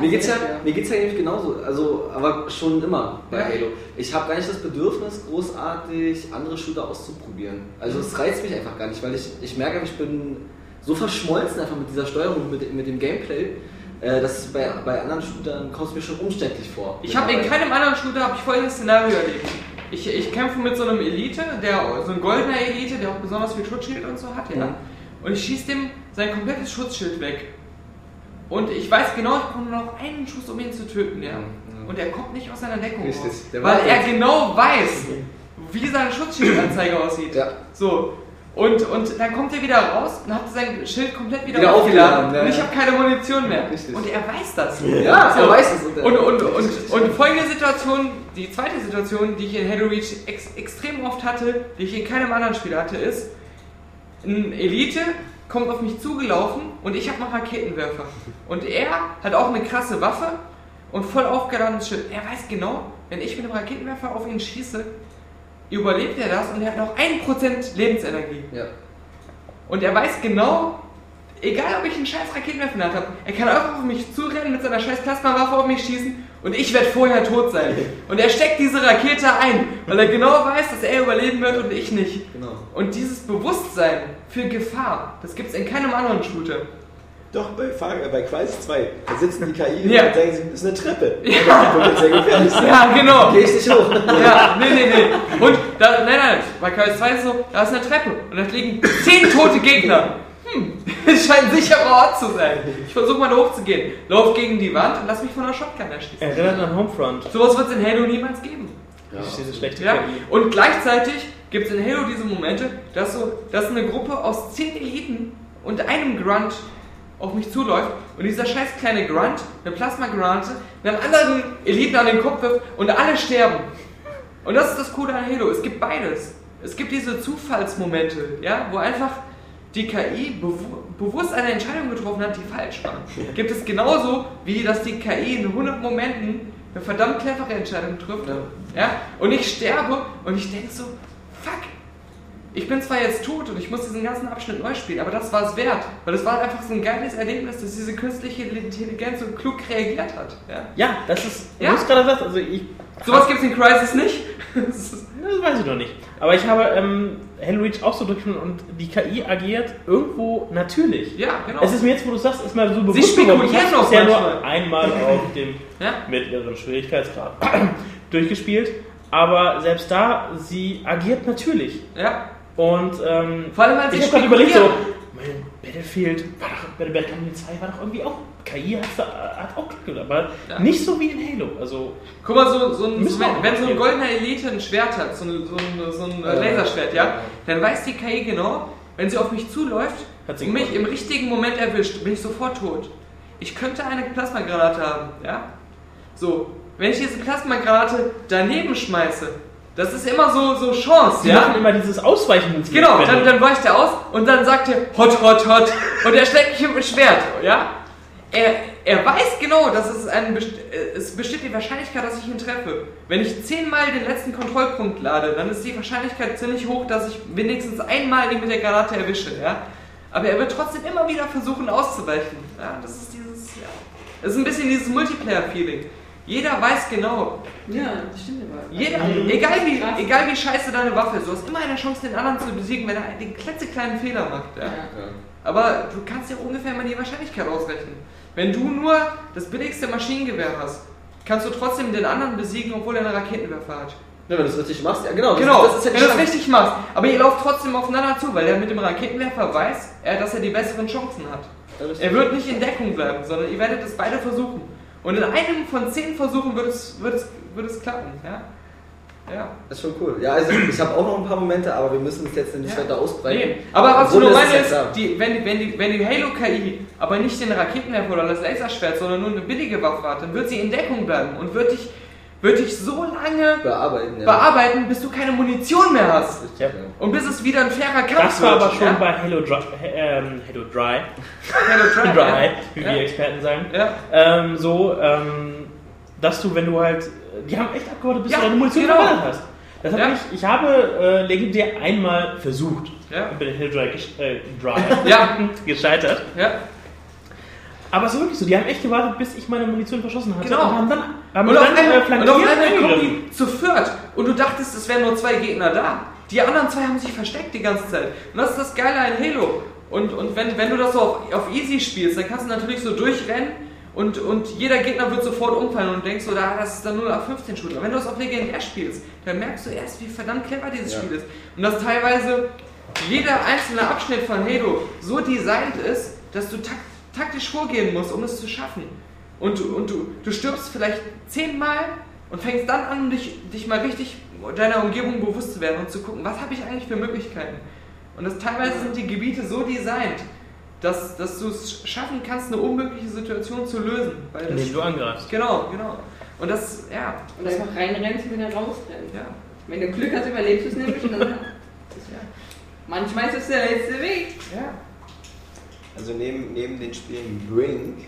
Mir geht's ja, mir geht's ja eigentlich genauso, also, aber schon immer bei Ja. Halo. Ich habe gar nicht das Bedürfnis, großartig andere Shooter auszuprobieren. Also es reizt mich einfach gar nicht, weil ich, ich merke, ich bin so verschmolzen einfach mit dieser Steuerung, mit, mit dem Gameplay, äh, dass es bei, bei anderen Shootern kommt es mir schon umständlich vor. Ich habe in keinem anderen Shooter habe ich folgendes Szenario erlebt. Ich, ich kämpfe mit so einem Elite, der so ein goldener Elite, der auch besonders viel Schutzschild und so hat, ja. Mhm. Und ich schieße dem sein komplettes Schutzschild weg. Und ich weiß genau, ich brauche nur noch einen Schuss, um ihn zu töten, ja. Mhm. Und er kommt nicht aus seiner Deckung Richtig, raus. Weil er genau weiß, wie sein Schutzschildanzeige aussieht. Ja. So. Und, und dann kommt er wieder raus und hat sein Schild komplett wieder, Wieder aufgeladen. aufgeladen, ja, und ich ja. habe keine Munition mehr. Richtig. Und er weiß das. Ja, er weiß es. Und, er- Und, und, und, und folgende Situation, die zweite Situation, die ich in Halo Reach ex extrem oft hatte, die ich in keinem anderen Spiel hatte, ist, ein Elite kommt auf mich zugelaufen und ich habe noch Raketenwerfer. Und er hat auch eine krasse Waffe und voll aufgeladenes Schild. Er weiß genau, wenn ich mit dem Raketenwerfer auf ihn schieße, überlebt er das und er hat noch 1% Lebensenergie. ja. Und er weiß genau, egal ob ich einen scheiß Raketenwerfer in der Hand habe, er kann einfach auf mich zurennen mit seiner scheiß Plasmawaffe auf mich schießen und ich werde vorher tot sein. Und er steckt diese Rakete ein, weil er genau weiß, dass er überleben wird und ich nicht. Genau. Und dieses Bewusstsein für Gefahr, das gibt es in keinem anderen Shooter. Doch, bei, Far- äh, bei Crisis 2, da sitzen die KI Ja. und sagen, das ist eine Treppe. Ja. Das wird sehr gefährlich sein. Ja, genau. Geh ich nicht hoch. Ja, nee, nee, nee. Und da, nein, nein, bei KS2 ist so, da ist eine Treppe und da liegen zehn tote Gegner. Hm, es scheint ein sicherer Ort zu sein. Ich versuche mal da hochzugehen. Lauf gegen die Wand und lass mich von der Shotgun erschießen. Erinnert an Homefront. Sowas wird es in Halo niemals geben. Das ist diese schlechte Ja? Und gleichzeitig gibt es in Halo diese Momente, dass, so, dass eine Gruppe aus zehn Eliten und einem Grunt auf mich zuläuft und dieser scheiß kleine Grunt, eine Plasma-Grunte, einem anderen Eliten an den Kopf wirft und alle sterben. Und das ist das Coole an Halo. Es gibt beides. Es gibt diese Zufallsmomente, ja, wo einfach die KI bewu bewusst eine Entscheidung getroffen hat, die falsch war. Gibt es genauso, wie dass die KI in 100 Momenten eine verdammt clevere Entscheidung trifft. Ja. Und ich sterbe und ich denke so, fuck, ich bin zwar jetzt tot und ich muss diesen ganzen Abschnitt neu spielen, aber das war es wert. Weil es war einfach so ein geiles Erlebnis, dass diese künstliche Intelligenz so klug reagiert hat. Ja. Ja, das ist, Ja. du hast gerade gesagt, also ich, Sowas gibt es in Crisis nicht. Das weiß ich noch nicht. Aber ich habe ähm, Halo Reach auch so durchgeführt und die KI agiert irgendwo natürlich. ja, genau. Es ist mir jetzt, wo du sagst, ist mal so bewusst spekulieren. Ich hab's noch bisher nur manchmal. einmal auf dem ja. mittleren Schwierigkeitsgrad durchgespielt. Aber selbst da, sie agiert natürlich. ja. Und ähm, Vor allem, als ich sie habe gerade überlegt, so, mein Battlefield, war doch, Company 2 war doch irgendwie auch, KI hat, hat auch Glück gehabt, aber Ja. nicht so wie in Halo. Also, Guck mal, so, so ein, so, wenn, wenn so ein goldener Elite ein Schwert hat, so ein, so ein, so ein Ja. Laserschwert, ja, dann weiß die KI genau, wenn sie auf mich zuläuft und mich im richtigen Moment erwischt, bin ich sofort tot. Ich könnte eine Plasmagranate haben, ja? So, wenn ich diese Plasmagranate daneben schmeiße, Das ist immer so, so Chance, Sie ja? machen immer dieses Ausweichen. Genau, dann, dann weicht er aus und dann sagt er hot, hot, hot und er schlägt mich mit dem Schwert, ja? Er, er weiß genau, dass es, ein, äh, es besteht die Wahrscheinlichkeit, dass ich ihn treffe. Wenn ich zehnmal den letzten Kontrollpunkt lade, dann ist die Wahrscheinlichkeit ziemlich hoch, dass ich wenigstens einmal ihn mit der Granate erwische, ja? Aber er wird trotzdem immer wieder versuchen auszuweichen. Ja, das ist dieses, ja. Das ist ein bisschen dieses Multiplayer-Feeling. Jeder weiß genau, Ja, das stimmt aber. jeder, Mhm. egal, wie, Krass. egal wie scheiße deine Waffe ist, du hast immer eine Chance, den anderen zu besiegen, wenn er den klitzekleinen Fehler macht. Ja. Ja. Aber du kannst ja ungefähr mal die Wahrscheinlichkeit ausrechnen. Wenn du nur das billigste Maschinengewehr hast, kannst du trotzdem den anderen besiegen, obwohl er einen Raketenwerfer hat. Ja, wenn du es richtig machst, ja genau. Das, genau, das ist ja wenn du es Chance. richtig machst. Aber ihr lauft trotzdem aufeinander zu, weil er mit dem Raketenwerfer weiß, dass er die besseren Chancen hat. Er wird nicht in Deckung bleiben, sondern ihr werdet es beide versuchen. Und in einem von zehn Versuchen wird es, wird es, wird es klappen. Ja? Ja. Das ist schon cool. Ja, also ich habe auch noch ein paar Momente, aber wir müssen es jetzt nicht Ja. weiter ausbreiten. Nee, aber was ich Obwohl, nur meine ist, die, wenn, die, wenn, die, wenn die Halo-KI aber nicht den Raketenwerfer oder das Laserschwert, sondern nur eine billige Waffe hat, dann wird sie in Deckung bleiben und wird dich, wird dich so lange bearbeiten. Ja. bearbeiten, bis du keine Munition mehr hast. Ja. Und bis es wieder ein fairer Kampf Das war wird. aber schon ja? bei Halo Dry, ähm, Halo Dry, Halo Dry. Dry wie ja. wir Experten sagen, Ja. ähm, so, ähm, dass du, wenn du halt, die haben echt abgewartet, bis Ja, du deine Munition genau. verwendet hast. Das hab Ja. ich, ich habe äh, legendär einmal versucht, Ja. und bin in Halo Dry, äh, Dry Ja. gescheitert. Ja. Aber es ist wirklich so, die haben echt gewartet, bis ich meine Munition verschossen hatte. Genau. Und haben dann, haben Und auf, einmal, und auf einmal kommen die zu viert und du dachtest, es wären nur zwei Gegner da. Die anderen zwei haben sich versteckt die ganze Zeit. Und das ist das Geile an Halo. Und, und wenn, wenn du das so auf, auf Easy spielst, dann kannst du natürlich so durchrennen und, und jeder Gegner wird sofort umfallen und denkst so, da, das ist dann 0 Shooter. Wenn du das auf Legendär spielst, dann merkst du erst, wie verdammt clever dieses Ja. Spiel ist. Und dass teilweise jeder einzelne Abschnitt von Halo so designt ist, dass du tak taktisch vorgehen musst, um es zu schaffen. Und, du- und du, du stirbst vielleicht zehnmal und fängst dann an, dich, dich mal richtig deiner Umgebung bewusst zu werden und zu gucken, was habe ich eigentlich für Möglichkeiten. Und das, teilweise sind die Gebiete so designt, dass, dass du es schaffen kannst, eine unmögliche Situation zu lösen. Weil das, Indem du angreifst. genau, genau. Und das, ja, Und einfach reinrennst und wieder rausrennst. ja. Wenn du Glück hast, überlebst du es nämlich. Und dann Manchmal ist es der letzte Weg. ja. Also neben, neben den Spielen Brink,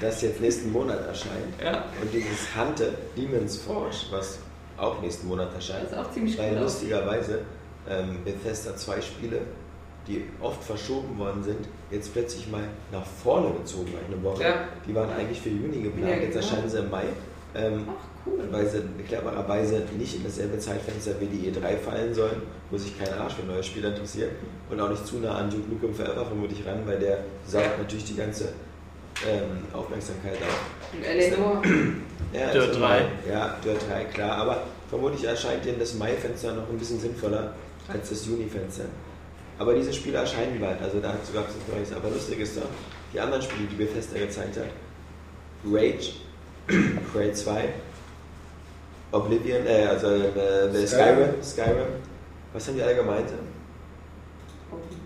das jetzt nächsten Monat erscheint, Ja. und dieses Hunter Demon's Forge, was auch nächsten Monat erscheint, Das ist auch ziemlich weil cool lustigerweise ähm, Bethesda zwei Spiele, die oft verschoben worden sind, jetzt plötzlich mal nach vorne gezogen werden, eine Woche. Ja. Die waren eigentlich für Juni geplant, Ja, jetzt genau. erscheinen sie im Mai. Ähm, Ach, cool. weil sie clevererweise nicht in dasselbe Zeitfenster wie die E3 fallen sollen, wo sich kein Arsch für neue Spiele interessiert und auch nicht zu nah an Duke Nukem Forever vermutlich ran, weil der saugt natürlich die ganze ähm, Aufmerksamkeit auf. Und Eleanor. Ja, Dirt ist 3. immer- Ja, Dirt 3, klar, aber vermutlich erscheint denen das Mai-Fenster noch ein bisschen sinnvoller als das Juni-Fenster. Aber diese Spiele erscheinen bald, also da gab es nichts Neues. Aber lustig ist doch, die anderen Spiele, die Bethesda gezeigt hat, Rage, Prey 2, Oblivion, äh, also äh, Skyrim. Skyrim. Skyrim, was haben die alle gemeinsam?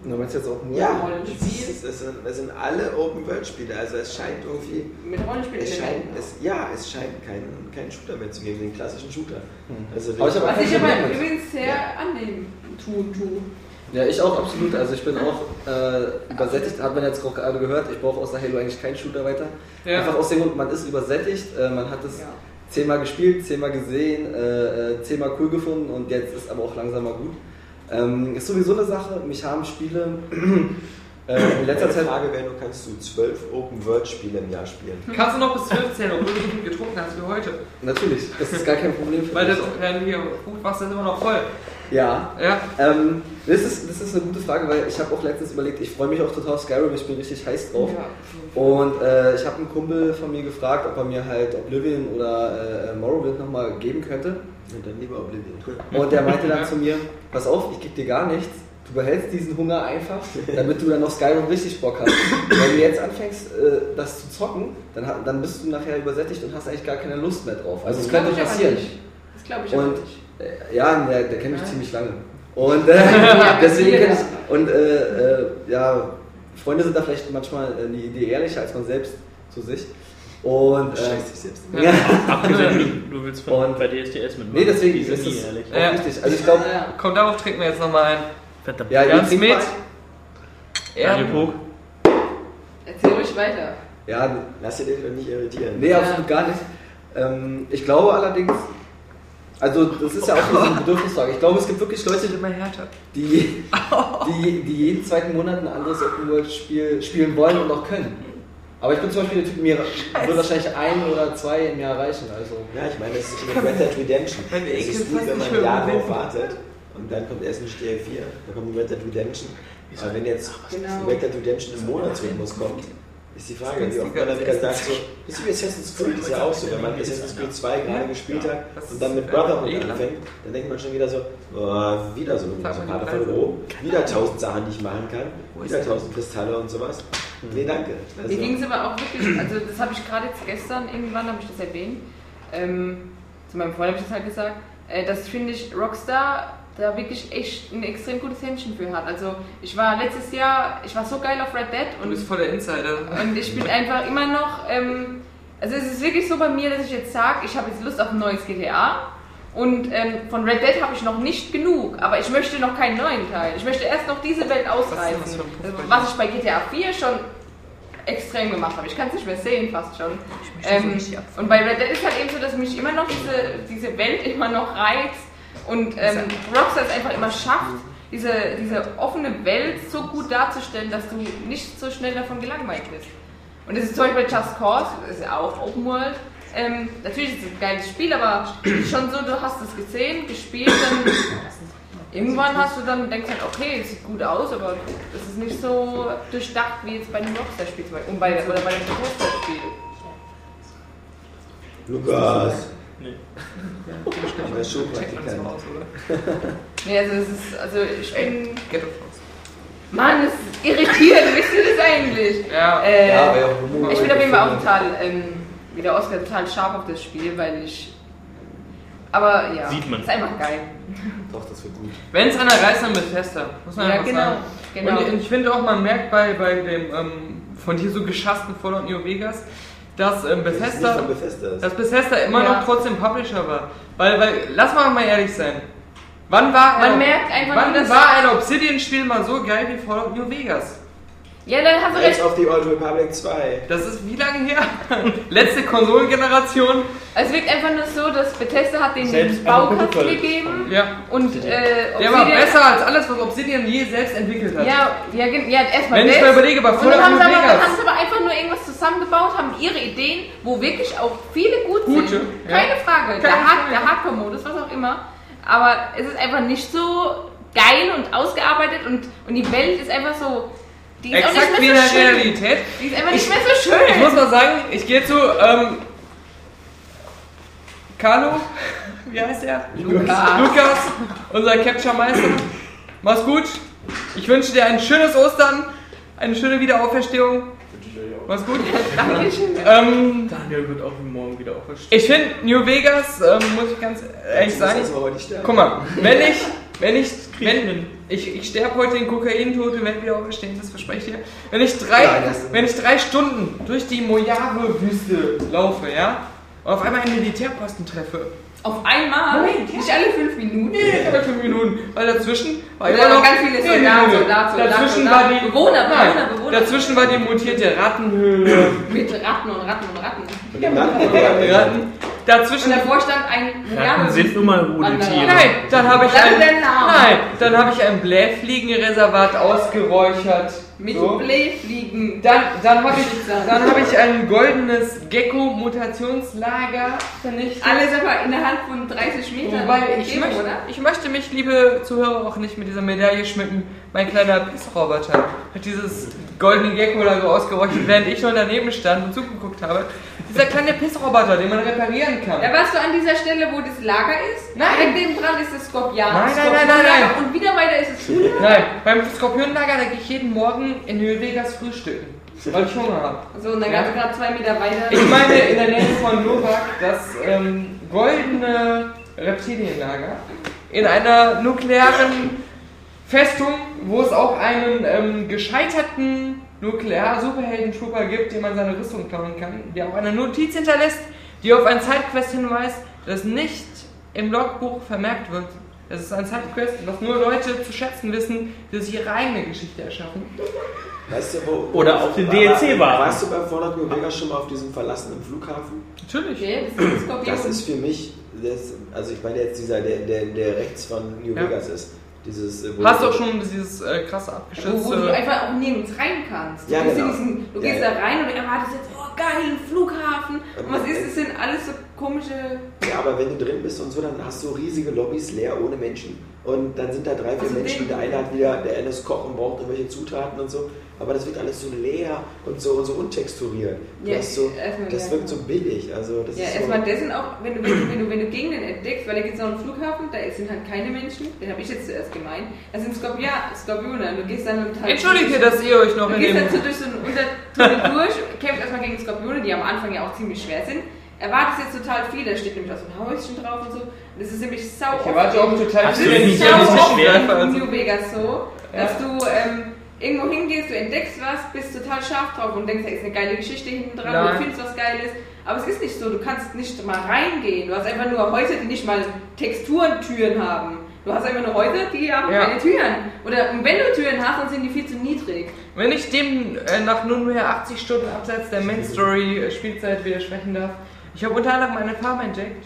Du meinst jetzt auch nur? Ja, Rollenspiel. es, es, sind, es sind alle Open-World-Spiele, also es scheint irgendwie Mit Rollenspiel. es scheint, es, ja, es scheint keinen kein Shooter mehr zu geben, den klassischen Shooter. Also Aber ich Was ich aber Ja. übrigens sehr annehmen tun, tun. Ja, ich auch absolut. Also ich bin auch äh, übersättigt, hat man jetzt auch gerade gehört, ich brauche außer Halo eigentlich keinen Shooter weiter. Ja. Einfach aus dem Grund, man ist übersättigt, äh, man hat es Ja. zehnmal gespielt, zehnmal gesehen, äh, äh, zehnmal cool gefunden und jetzt ist aber auch langsam mal gut. Ähm, ist sowieso eine Sache, mich haben Spiele äh, in letzter Zeit... Frage wäre, nur kannst du zwölf Open-World-Spiele im Jahr spielen? Kannst du noch bis 12 zählen, obwohl du so viel getrunken hast wie heute. Natürlich, das ist gar kein Problem für Weil mich. das hier Buchwasser ist immer noch voll. Ja, Ja. ähm, das, ist, das ist eine gute Frage, weil ich habe auch letztens überlegt, ich freue mich auch total auf Skyrim, ich bin richtig heiß drauf. Ja. Und äh, ich habe einen Kumpel von mir gefragt, ob er mir halt Oblivion oder äh, Morrowind nochmal geben könnte. Und dann lieber Oblivion. Und der meinte dann zu mir, pass auf, ich gebe dir gar nichts. Du behältst diesen Hunger einfach, damit du dann auf Skyrim richtig Bock hast. Wenn du jetzt anfängst, äh, das zu zocken, dann, dann bist du nachher übersättigt und hast eigentlich gar keine Lust mehr drauf. Also es könnte passieren. nicht. Das glaube ich Und nicht. äh, ja, der, der kennt mich ziemlich lange. Und äh, Ja, deswegen jeder. kenn ich, und äh, äh, ja, Freunde sind da vielleicht manchmal äh, eine Idee ehrlicher als man selbst zu sich. Und, dich selbst. ja. Abgesehen, du willst von, Und- bei DSDS mitmachen. Nee, deswegen ist es ehrlich. auch Ja. wichtig. Also ich glaube, Ja. Komm, darauf trinken wir jetzt nochmal ein. Verdammt. ja, trinkt Smith. mal. Daniel Ja, Pog. Erzähl ruhig weiter. Ja, Lass dir den doch nicht irritieren. nee, absolut gar nicht. Ähm, ich glaube allerdings, also das ist ja auch so eine Bedürfnisfrage. Ich glaube, es gibt wirklich Leute, immer härter. die, die, die jeden zweiten Monat ein anderes Open World Spiel spielen wollen und auch können. Aber ich bin zum Beispiel der Typ, mir würde wahrscheinlich ein oder zwei im Jahr reichen. Also. Ja, ich meine, das ist mit Red Dead Redemption. Es ist gut, wenn nicht man mehr ein Jahr drauf wartet und dann kommt erst ein GTA 4, dann kommt Red Dead Redemption. Aber wenn jetzt Genau. Red Dead Redemption im Monatsrhythmus kommt, ist die Frage, wie oft man dann wieder sagt, so, das ist wie Assassin's Creed, ist ja auch so, wenn man Assassin's Creed 2 gerade gespielt hat und dann mit Brotherhood anfängt, dann denkt man schon wieder so, oh, wieder so eine Karte von Rom, wieder tausend Sachen, die ich machen kann, wieder tausend Kristalle und sowas. Nee, danke. Mir Also, ging es aber auch wirklich, also das habe ich gerade jetzt gestern irgendwann, habe ich das erwähnt, ähm, zu meinem Freund habe ich das halt gesagt, äh, dass finde ich Rockstar da wirklich echt ein extrem gutes Händchen für hat. Also ich war letztes Jahr, ich war so geil auf Red Dead Du und, bist voll der Insider. und ich bin einfach immer noch, ähm, also es ist wirklich so bei mir, dass ich jetzt sage, ich habe jetzt Lust auf ein neues GTA. Und ähm, von Red Dead habe ich noch nicht genug, aber ich möchte noch keinen neuen Teil. Ich möchte erst noch diese Welt ausreizen. Was Also, was ich bei GTA 4 schon extrem gemacht habe. Ich kann es nicht mehr sehen, fast schon. Ähm, und bei Red Dead ist halt eben so, dass mich immer noch diese, diese Welt immer noch reizt und ähm, Rockstar es einfach immer schafft, diese, diese offene Welt so gut darzustellen, dass du nicht so schnell davon gelangweilt bist. Und das ist zum Beispiel bei Just Cause, das ist ja auch Open World. Ähm, natürlich ist es ein geiles Spiel, aber schon so, du hast es gesehen, gespielt, dann irgendwann hast du dann denkst halt, okay, es sieht gut aus, aber es ist nicht so durchdacht wie jetzt bei einem Rockstar-Spiel zum Beispiel. Und bei, oder bei einem Bethesda-Spiel. Lukas, Nee. ich war Schulpraktikant. Nee, also es ist, also ich bin, Get. Mann, es ist irritierend, wisst ihr das eigentlich? Ja. Äh, Ja, aber ja, ich bin auf jeden Fall auch total, ähm, wie der Oscar, total scharf auf das Spiel, weil ich, aber ja, Sieht man. ist einfach geil. Doch, das wird gut. Wenn es einer reißt, dann Bethesda. Muss man Ja, einfach genau, sagen. genau. Und ich finde auch, man merkt bei, bei dem ähm, von dir so geschassten Fallout New Vegas, dass ähm, Das Bethesda, von Bethesda. dass Bethesda immer Ja. noch trotzdem Publisher war. Weil, weil, lass mal mal ehrlich sein. Wann war Man ein, merkt einfach wann nur, war ein Obsidian-Spiel mal so geil wie Fallout New Vegas? Ja, dann hast du recht. of the Old Republic 2. Das ist wie lange her? Letzte Konsolengeneration. Es wirkt einfach nur so, dass Bethesda hat den Baukasten gegeben Ja. und äh, Der war besser als alles, was Obsidian je selbst entwickelt hat. Ja, ja, ja erstmal Wenn ich mal überlege, bei Fallout dann haben, New sie aber, dann Vegas. haben sie aber einfach nur irgendwas zusammengebaut, haben ihre Ideen, wo wirklich auch viele gut Gute, sind. ja. Keine Frage. Keine der, Frage. der Hardcore-Modus, was auch immer. Aber es ist einfach nicht so geil und ausgearbeitet und, und die Welt ist einfach so. Die ist Exakt wie nicht in mehr der so schön. Realität. Die ist einfach nicht Ich- mehr so schön. Ich muss mal sagen, ich gehe zu ähm, Carlo, wie heißt er? Lukas. Lukas, unser Capture-Meister. Mach's gut. Ich wünsche dir ein schönes Ostern, eine schöne Wiederauferstehung. Mach's gut. Dankeschön. ähm, Daniel wird auch morgen wieder auferstehen. ich finde New Vegas, ähm, muss ich ganz ehrlich sagen. Guck mal, wenn ich, wenn ich, wenn ich, ich sterbe heute in Kokaintod und werde wieder auferstehen, das verspreche ich dir. Wenn ich drei, das- wenn ich drei Stunden durch die Mojave-Wüste laufe, ja, und auf einmal einen Militärposten treffe, Auf einmal? Nicht alle fünf Minuten. nee, aber fünf Minuten, weil dazwischen war Ja, noch ganz viele Soldaten, Soldaten, Soldaten, dazwischen Soldaten. war die Bewohner, Bewohner, nein, Bewohner. dazwischen war die mutierte Rattenhöhle, Mit Ratten und Ratten und Ratten. Nacken- Ratten, dazwischen Und davor stand ein Ratten sind nun mal gute Wanderer. Tiere. Nein, dann habe ich Das ein, nein, dann habe ich ein Blähfliegenreservat ausgeräuchert. Mit So. Blähfliegen. Dann, dann habe ich, dann habe ich ein goldenes Gecko-Mutationslager. Alles aber innerhalb von 30 Metern. Wobei ich Umgebung, möchte, oder? ich möchte mich, liebe Zuhörer, auch nicht mit dieser Medaille schmücken. Mein kleiner Pissroboter hat dieses goldene Gecko-Lager ausgeräuchert, während ich nur daneben stand und zugeguckt habe. Dieser kleine Pissroboter, den man reparieren kann. Da warst du an dieser Stelle, wo das Lager ist. Nein. Direkt neben dran ist das Skorpion. Nein, nein, nein, nein, nein. Und wieder weiter ist es Hühner. Nein, beim Skorpionlager, da gehe ich jeden Morgen in New Vegas frühstücken, weil ich Hunger habe. So, und dann Ja. gab es gerade zwei Meter weiter. Ich meine in der Nähe von Novak das ähm, goldene Reptilienlager in einer nuklearen Festung, wo es auch einen ähm, gescheiterten Nuklear-Superhelden-Trooper gibt, dem man seine Rüstung klauen kann, der auch eine Notiz hinterlässt, die auf ein Sidequest hinweist, das nicht im Logbuch vermerkt wird. Es ist ein Sidequest, was nur Leute zu schätzen wissen, die sich ihre eigene Geschichte erschaffen. Weißt du, wo, Oder auf den DLC warten. Warst du bei Fallout New Vegas schon mal auf diesem verlassenen Flughafen? Natürlich. Okay, das ist. Das ist für mich, das, also ich meine jetzt dieser, der, der, der rechts von New Ja. Vegas ist. Dieses, äh, Hast du auch schon dieses äh, krasse wo, wo du einfach auch nirgends rein kannst. Du, Ja, genau. diesen, du Ja, gehst ja. da rein und erwartest jetzt, oh geil, ein Flughafen. Und was ist, es sind alles so komische... Ja, aber wenn du drin bist und so, dann hast du riesige Lobbys leer ohne Menschen. Und dann sind da drei, vier Also Menschen. Der eine hat wieder, der eine ist Koch und braucht irgendwelche Zutaten und so. Aber das wird alles so leer und so, und so untexturiert. Ja, so, erstmal, das wirkt so billig. Also das Ja, ist so, erstmal das sind auch, wenn du, wenn, du, wenn, du, wenn du Gegenden entdeckst, weil da gibt es noch einen Flughafen, da sind halt keine Menschen, den habe ich jetzt zuerst gemeint. Das sind Skorpione, Skorpione und du gehst dann und halt. Entschuldige, dass ihr euch noch Du gehst dann so durch so einen Untertunnel durch, kämpfst erstmal gegen Skorpione, die am Anfang ja auch ziemlich schwer sind. Erwartest jetzt total viel, da steht nämlich auch so ein Häuschen drauf und so. Und das ist nämlich sau Ich erwarte auch total viel, so nicht schwer? schwer in. New Vegas so, dass du ähm, irgendwo hingehst, du entdeckst was, bist total scharf drauf und denkst, da ist eine geile Geschichte hinten dran, Nein. du findest was Geiles. Aber es ist nicht so, du kannst nicht mal reingehen. Du hast einfach nur Häuser, die nicht mal Texturentüren haben. Du hast einfach nur Häuser, die haben Ja. keine Türen. Oder und wenn du Türen hast, dann sind die viel zu niedrig. Wenn ich dem äh, nach nunmehr 80 Stunden abseits der Main Story äh, Spielzeit widersprechen darf, ich habe unter anderem eine Farm entdeckt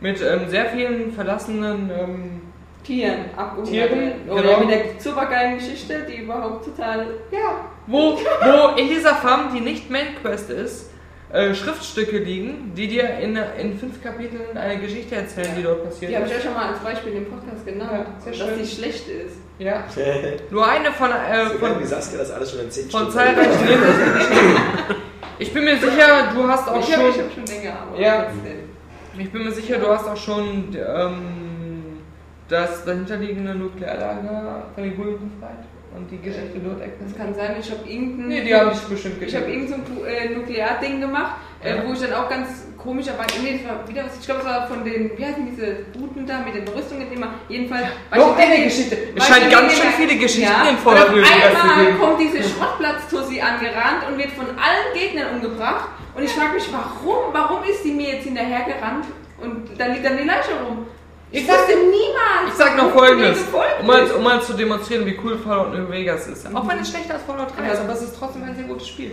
mit ähm, sehr vielen verlassenen ähm, Tieren abgeholt. Tieren, Oder genau. mit der supergeilen Geschichte, die überhaupt total. Ja. wo, wo in dieser Farm, die nicht Main Quest ist, äh, Schriftstücke liegen, die dir in, in fünf Kapiteln eine Geschichte erzählen, die dort passiert Die habe ich ja schon mal als Beispiel im Podcast genannt, Ja, dass schön. die schlecht ist. Ja. Nur eine von, äh, so von, wie Saskia das alles schon in 10 von zahlreichen. Ich bin mir sicher, du hast auch ich habe schon. hab schon länger, aber Ja. Ich bin mir sicher, du hast auch schon ähm, das dahinterliegende Nuklearlager von den Gulden befreit und die Geschichte dort Das erkannt. kann sein, ich habe irgendein. Nee, die haben dich bestimmt Ich habe getötet. irgend so äh, Nuklearding gemacht, Ja. äh, wo ich dann auch ganz komischerweise. Nee, das war wieder was. Ich glaube, es war von den. Wie heißen diese Guten da mit den Rüstungen immer? Jedenfalls. Noch eine in- Geschichte. Es scheint in ganz schön viele Geschichten ja, in Fallout und New auf Vegas zu einmal kommt diese Schrottplatz-Tussi angerannt und wird von allen Gegnern umgebracht. Und ich frage mich, warum? Warum ist sie mir jetzt hinterhergerannt? Und da liegt dann die Leiche rum. Ich, sag- wusste niemals. Ich sag noch folgendes, um mal, um mal zu demonstrieren, wie cool Fallout New Vegas ist. Auch wenn es schlechter als Fallout 3 ist, aber es ist trotzdem ein sehr gutes Spiel.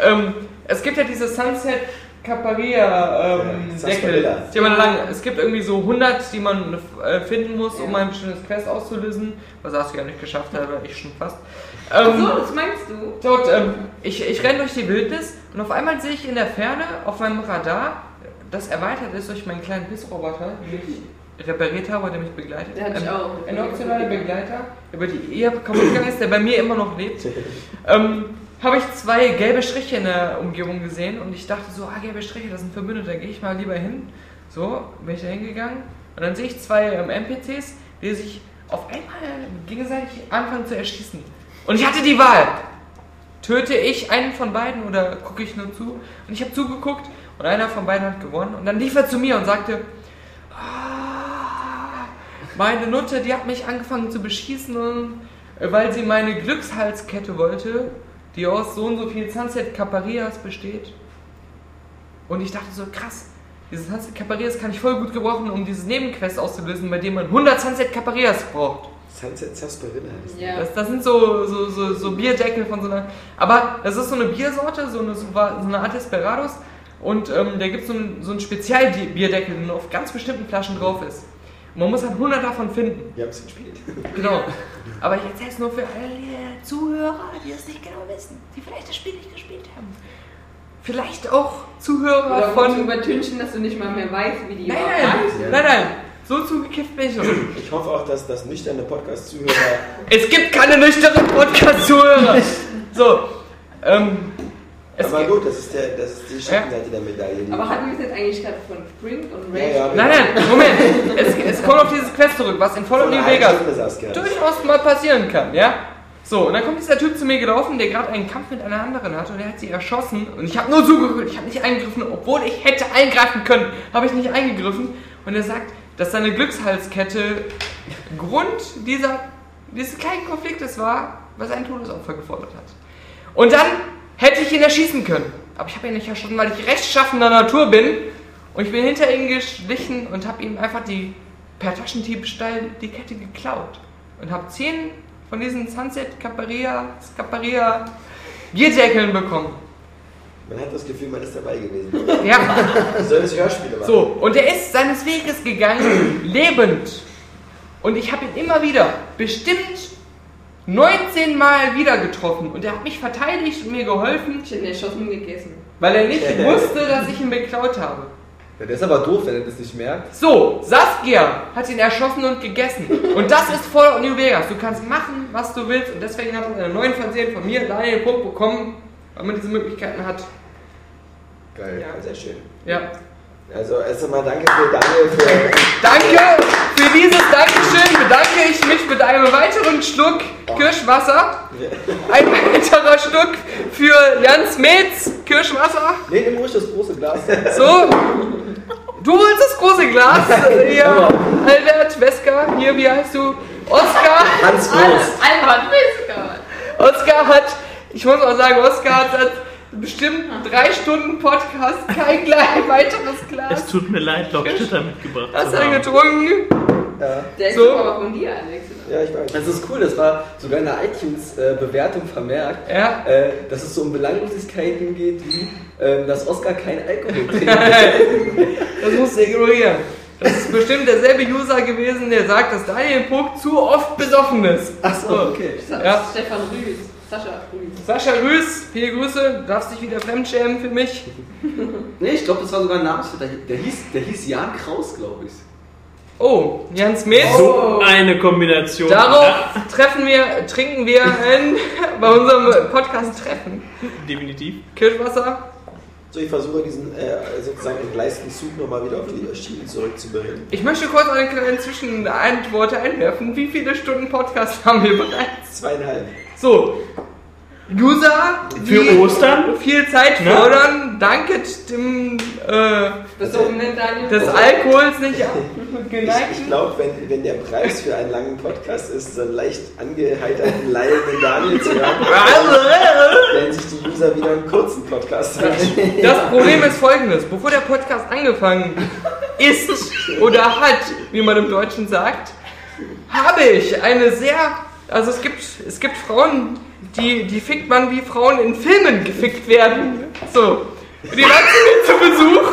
Ähm, es gibt ja diese Sunset Caparia ähm, Ja, Deckel, die man lang, es gibt irgendwie so 100, die man äh, finden muss, um Ja. ein bestimmtes Quest auszulösen, was Saskia nicht geschafft hat, aber ich schon fast. Ach Ähm, so, das meinst du? Dort, ähm, ich, ich renne durch die Wildnis und auf einmal sehe ich in der Ferne auf meinem Radar, das erweitert ist durch meinen kleinen Pissroboter, ich repariert habe, der mich begleitet. Der hat mich ein, auch. ein optionaler Begleiter, über die eher kaputt gegangen ist, der bei mir immer noch lebt. ähm, habe ich zwei gelbe Striche in der Umgebung gesehen und ich dachte so, ah, gelbe Striche, das sind Verbündete, da gehe ich mal lieber hin. So, bin ich da hingegangen und dann sehe ich zwei ähm, NPCs, die sich auf einmal gegenseitig anfangen zu erschießen. Und ich hatte die Wahl. Töte ich einen von beiden oder gucke ich nur zu? Und ich habe zugeguckt und einer von beiden hat gewonnen. Und dann lief er zu mir und sagte, "Ah, meine Nutte, die hat mich angefangen zu beschießen, äh, weil sie meine Glückshalskette wollte, die aus so und so viel Sunset Caparias besteht. Und ich dachte so, krass, diese Sunset Caparias kann ich voll gut gebrauchen, um dieses Nebenquest auszulösen, bei dem man 100 Sunset Caparias braucht. Sunset Sarsaparilla heißt das. Ja. Das, das sind so, so, so, so Bierdeckel von so einer. Aber das ist so eine Biersorte, so eine, so eine Art Desperados. Und ähm, da gibt es so einen, so einen Spezialbierdeckel, der nur auf ganz bestimmten Flaschen drauf ist. Man muss halt 100 davon finden. Wir haben es gespielt. Genau. Aber ich erzähle es nur für alle die Zuhörer, die es nicht genau wissen, die vielleicht das Spiel nicht gespielt haben. Vielleicht auch Zuhörer Oder von übertünchen, dass du nicht mal mehr weißt, wie die Nein, nein, nein, nein. So zugekifft bin ich noch. nicht. Ich hoffe auch, dass das nüchterne Podcast-Zuhörer Es gibt keine nüchternen Podcast-Zuhörer. So. Ähm, es Aber gut, das ist, der, das ist die Schattenseite der Medaille. die- Aber hatten wir es jetzt eigentlich gerade von Sprint und ja, Rage? ja, Nein, nein, Moment. Es, es kommt auf dieses Quest zurück, was in Fallout Von New Vegas durchaus mal passieren kann, ja? So, und dann kommt dieser Typ zu mir gelaufen, der gerade einen Kampf mit einer anderen hatte und er hat sie erschossen und ich habe nur zugehört, ich habe nicht eingegriffen, obwohl ich hätte eingreifen können, habe ich nicht eingegriffen und er sagt, dass seine Glückshalskette Grund dieser dieses kleinen Konfliktes war, was ein Todesopfer gefordert hat. Und dann hätte ich ihn erschießen können. Aber ich habe ihn nicht erschossen, weil ich rechtschaffender Natur bin. Und ich bin hinter ihm geschlichen und habe ihm einfach die per Taschendiebstahl die Kette geklaut. Und habe zehn von diesen Sunset Caparia, Scaparia Bierdeckeln bekommen. Man hat das Gefühl, man ist dabei gewesen. Ja. Soll das Hörspiele machen? So, und er ist seines Weges gegangen, lebend. Und ich habe ihn immer wieder, bestimmt 19 Mal wieder getroffen. Und er hat mich verteidigt und mir geholfen, Ich hätte ihn erschossen und gegessen. weil er nicht wusste, dass ich ihn beklaut habe. Ja, der ist aber doof, wenn er das nicht merkt. So, Saskia hat ihn erschossen und gegessen. Und das ist Fallout New Vegas. Du kannst machen, was du willst. Und deswegen hat er eine 9 von 10 von mir, Daniel Punkt bekommen, weil man diese Möglichkeiten hat. Geil. Ja, sehr schön. Ja. Also erst einmal danke für Daniel für. Danke für dieses Dankeschön. Bedanke ich mich mit einem weiteren Schluck Kirschwasser. Ein weiterer Schluck für Jans Metz Kirschwasser. Nee, nimm ruhig das große Glas. So. Du holst das große Glas. Hier, Albert, Wesker, hier, wie heißt du? Oskar. Hans Groß. Albert Wisker. Oskar hat, ich muss auch sagen, Oskar hat bestimmt drei Stunden Podcast kein gleich weiteres Es Glas. tut mir leid, Lobstetter mitgebracht Hast zu du haben. getrunken? Der ist So. aber von dir, Alex. Ja, ich weiß. Das ist cool, das war sogar in der iTunes-Bewertung vermerkt, Ja. äh, dass es so um Belanglosigkeiten geht, wie ähm, dass Oscar kein Alkohol trinkt. Das musst du ignorieren. Das ist bestimmt derselbe User gewesen, der sagt, dass Daniel Puck zu oft besoffen ist. Achso, okay. Ja. Stefan Rüß. Sascha Rüß. Sascha Rüß, viele Grüße, du darfst dich wieder fremdschämen für mich. Nee, ich glaube, das war sogar ein Namensvetter. Der hieß, der hieß Jan Kraus, glaube ich. Oh, Jans Metz. So eine Kombination. Darauf treffen wir, trinken wir ein, bei unserem Podcast Treffen. Definitiv. Kirschwasser. So, ich versuche diesen äh, sozusagen entgleisten Zug nochmal wieder auf die Schienen zurückzubringen. Ich möchte kurz eine kleine Zwischenantworte einwerfen. Wie viele Stunden Podcast haben wir bereits? Zweieinhalb. So, User, die Für Ostern? viel Zeit Ne? fordern, danket dem äh, des Alkohols nicht ab. Ich, ich glaube, wenn, wenn der Preis für einen langen Podcast ist, so einen leicht angeheiterten, leidenden Daniel zu hören, werden sich die User wieder einen kurzen Podcast wünschen. Das Problem ist folgendes: Bevor der Podcast angefangen ist oder hat, wie man im Deutschen sagt, habe ich eine sehr. Also es gibt, es gibt Frauen, die, die fickt man wie Frauen in Filmen gefickt werden. So. Die waren zu mir zu Besuch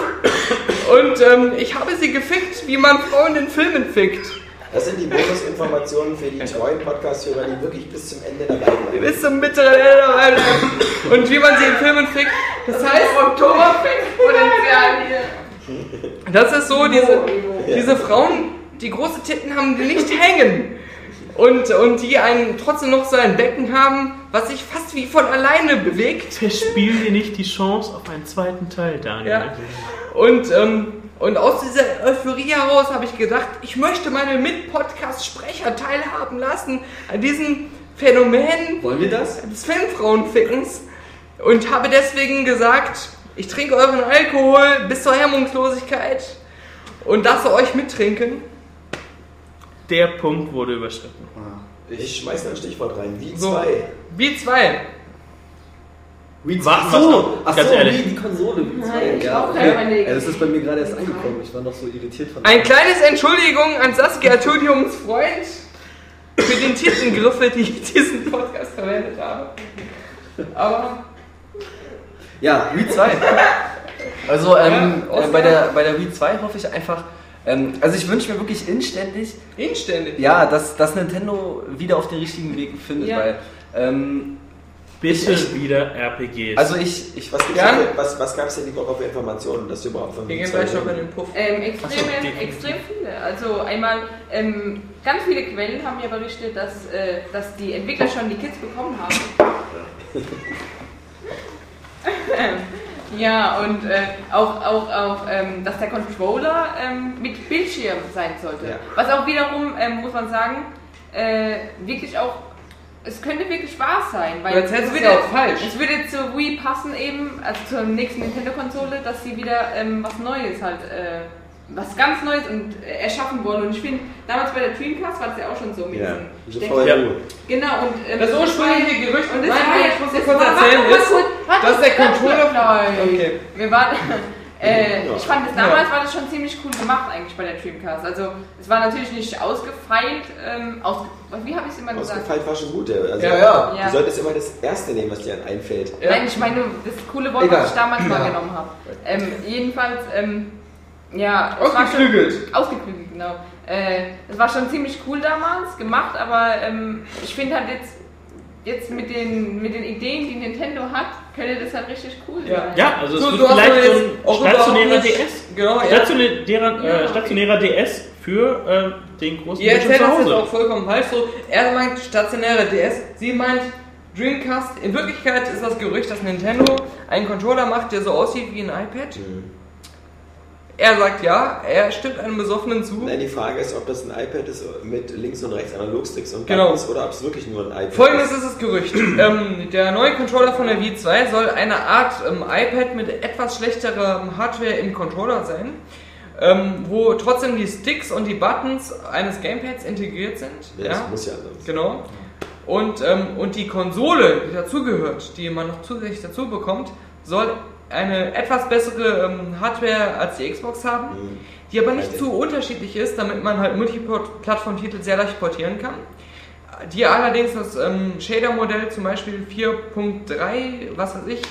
und ähm, ich habe sie gefickt, wie man Frauen in Filmen fickt. Das sind die Bonusinformationen für die treuen Podcast-Hörer, die wirklich bis zum Ende dabei bleiben. Bis zum bitteren Ende dabei bleiben. Und wie man sie in Filmen fickt. Das heißt, Oktoberfestpotenzial hier. Das ist so, diese, diese Frauen, die große Titten haben, die nicht hängen. Und, und die einen trotzdem noch so ein Becken haben, was sich fast wie von alleine bewegt. Verspiel dir nicht die Chance auf einen zweiten Teil, Daniel. Ja. Und, ähm, und aus dieser Euphorie heraus habe ich gedacht, ich möchte meine Mit-Podcast-Sprecher teilhaben lassen an diesem Phänomen Wollen wir das? des Filmfrauenfickens. Und habe deswegen gesagt, ich trinke euren Alkohol bis zur Hemmungslosigkeit und lasse euch mittrinken. Der Punkt wurde überschritten. Ich schmeiß da ein Stichwort rein. Wie So. zwei. Wie zwei. Wii Warten Ach wir's so, noch. ach Ganz so, ehrlich. Wii, die Konsole. Wii Nein, 2. ich Ja, okay. ja, das ist bei mir gerade erst angekommen. Ich war noch so irritiert von Ein kleines Entschuldigung an Saskia Tudiums Freund für den Titelgriffe, die ich diesen Podcast verwendet habe. Aber Ja, Wii 2. Also ähm, Ja, äh, bei, der, bei der Wii 2 hoffe ich einfach, ähm, also ich wünsche mir wirklich inständig, inständig. ja, dass, dass Nintendo wieder auf den richtigen Weg findet, Ja. weil ähm, Bitte Ich- wieder RPGs. also ich, ich Was, gibt's Gern. denn, was, was gab es denn die Woche für Informationen, dass wir überhaupt von Wir gehen gleich noch in reden? den Puff. Ähm, extrem, so, extrem viele. Also einmal, ähm, ganz viele Quellen haben ja berichtet, dass, äh, dass die Entwickler schon die Kits bekommen haben. Ja, und äh, auch, auch, auch ähm, dass der Controller ähm, mit Bildschirm sein sollte. Ja. Was auch wiederum, ähm, muss man sagen, äh, wirklich auch, es könnte wirklich wahr sein. Weil jetzt es würde, ja auch falsch. es würde zur Wii passen eben, also zur nächsten Nintendo-Konsole, dass sie wieder ähm, was Neues halt äh, was ganz Neues und äh, erschaffen wollen. Und ich finde, damals bei der Dreamcast war das ja auch schon so mit Ja, diesem Ja. Genau, und ähm, Das war- ursprüngliche Gerücht, und das war nein, ja- ich muss dir das kurz erzählen, warte ist, kurz, warte, dass der das ist Controller-. Okay. Wir waren, äh, Ja. ich fand es damals war das schon ziemlich cool gemacht eigentlich bei der Dreamcast. Also es war natürlich nicht ausgefeilt, ähm, ausge, wie habe ich es immer gesagt? Ausgefeilt war schon gut. ja. Also, Ja, ja. Ja. Du solltest immer das Erste nehmen, was dir einfällt. Ja. Nein, ich meine das coole Wort, Egal. was ich damals mal genommen habe. Ähm, jedenfalls, ähm, ja, es war schon- Ausgeklügelt. Ausgeklügelt, genau. Äh, es war schon ziemlich cool damals gemacht, aber ähm, ich finde halt jetzt, jetzt mit, den, mit den Ideen, die Nintendo hat, könnte das halt richtig cool Ja. sein. Ja, also es So, wird du hast vielleicht so ein stationärer DS. Genau. Stationärer, Ja, äh, okay. stationärer DS für äh, den großen Ihr erzählt das jetzt auch vollkommen falsch so. Er meint stationäre DS, sie meint Dreamcast. In Wirklichkeit ist das Gerücht, dass Nintendo einen Controller macht, der so aussieht wie ein iPad. Er sagt ja, er stimmt einem Besoffenen zu. Nein, die Frage ist, ob das ein iPad ist mit links und rechts Analogsticks und Genau. Buttons oder ob es wirklich nur ein iPad Folgendes ist. ist das Gerücht. ähm, der neue Controller von der Wii 2 soll eine Art ähm, iPad mit etwas schlechterer Hardware im Controller sein, ähm, wo trotzdem die Sticks und die Buttons eines Gamepads integriert sind. Ja, das muss ja sonst. Genau. Und, ähm, und die Konsole, die dazugehört, die man noch zusätzlich dazu bekommt, soll eine etwas bessere ähm, Hardware als die Xbox haben, Mhm. die aber nicht zu unterschiedlich ist, damit man halt Multiplattform-Titel sehr leicht portieren kann. Die allerdings das ähm, Shader-Modell zum Beispiel 4.3, was weiß ich,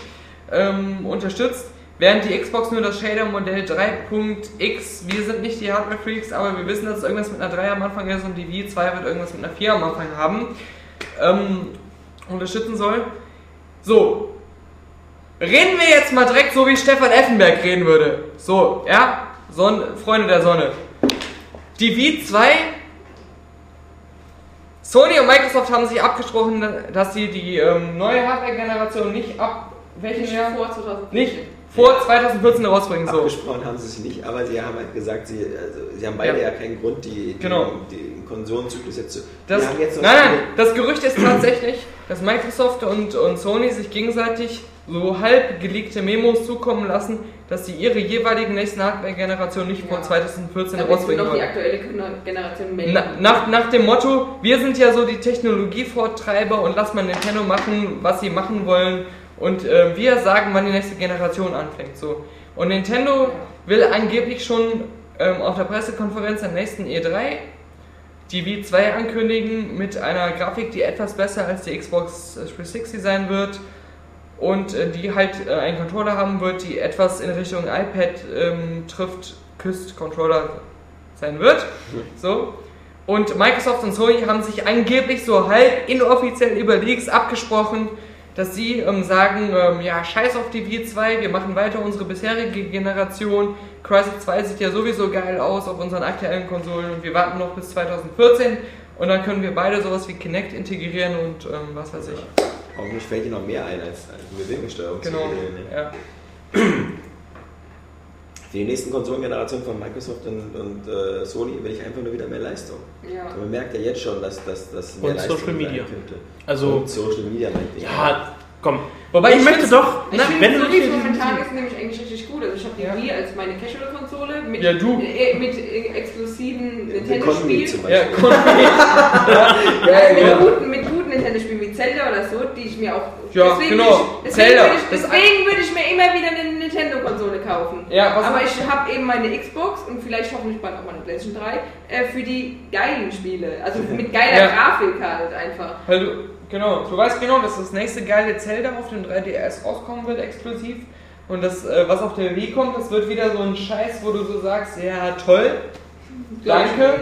ähm, unterstützt, während die Xbox nur das Shader-Modell 3.x, wir sind nicht die Hardware-Freaks, aber wir wissen, dass es irgendwas mit einer 3 am Anfang ist und die Wii 2 wird irgendwas mit einer 4 am Anfang haben, ähm, unterstützen soll. So, reden wir jetzt mal direkt so, wie Stefan Effenberg reden würde. So, ja, Sonne, Freunde der Sonne. Die Wii 2 Sony und Microsoft haben sich abgesprochen, dass sie die ähm, neue Hardware-Generation nicht ab welchem Nicht Jahr? vor 2014. Nicht vor 2014 rausbringen. So. Abgesprochen haben sie sich nicht, aber sie haben halt gesagt, sie, also, sie haben beide Ja. ja, keinen Grund, die, die, Genau. den Konsolenzyklus jetzt zu. Das, jetzt noch nein, nein, das Gerücht ist tatsächlich, dass Microsoft und, und Sony sich gegenseitig so halb geleakte Memos zukommen lassen, dass sie ihre jeweiligen nächsten Hardware-Generationen nicht vor Ja. 2014 Damit rausbringen noch die wollen. aktuelle Generation melden. Na, nach, nach dem Motto, wir sind ja so die Technologievortreiber und lass mal Nintendo machen, was sie machen wollen und äh, wir sagen, wann die nächste Generation anfängt. So. Und Nintendo will angeblich schon ähm, auf der Pressekonferenz am nächsten E3 die Wii 2 ankündigen mit einer Grafik, die etwas besser als die Xbox 360 sein wird und äh, die halt äh, einen Controller haben wird, die etwas in Richtung iPad ähm, trifft, küsst Controller sein wird. So. Und Microsoft und Sony haben sich angeblich so halb inoffiziell über Leaks abgesprochen, dass sie ähm, sagen, ähm, ja, scheiß auf die Wii 2, wir machen weiter unsere bisherige Generation. Crisis 2 sieht ja sowieso geil aus auf unseren aktuellen Konsolen und wir warten noch bis 2014 und dann können wir beide sowas wie Kinect integrieren und ähm, was weiß ich. Hoffentlich fällt dir noch mehr ein als, als Bewegungssteuerung. zu Genau. Ja. Für die nächsten Konsolengenerationen von Microsoft und, und äh, Sony will ich einfach nur wieder mehr Leistung. Ja. Man merkt ja jetzt schon, dass das dass mehr Und Leistung Social Media. könnte. Also- und Social Media meinte ich. Ja, komm. Wobei ich ich möchte doch, Ich na, wenn so du nicht momentan ist, nämlich eigentlich richtig gut. Also ich habe die Ja. Wii als meine Casual-Konsole mit, Ja, du. äh, mit äh, exklusiven Economy Nintendo-Spielen. zum Ja, Beispiel. Also mit, ja. guten, mit guten Nintendo-Spielen Zelda oder so, die ich mir auch. Ja, deswegen genau. Würde ich, deswegen Zelda. Würde ich, deswegen würde ich mir immer wieder eine Nintendo-Konsole kaufen. Ja, was- Aber ich habe eben meine Xbox und vielleicht hoffentlich bald auch meine PlayStation 3 äh, für die geilen Spiele. Also mit geiler Ja. Grafik halt einfach. Weil du, genau, du weißt genau, dass das nächste geile Zelda auf dem 3DS rauskommen wird, exklusiv. Und das, äh, was auf der Wii kommt, das wird wieder so ein Scheiß, wo du so sagst, ja, toll. Glaub ich Danke.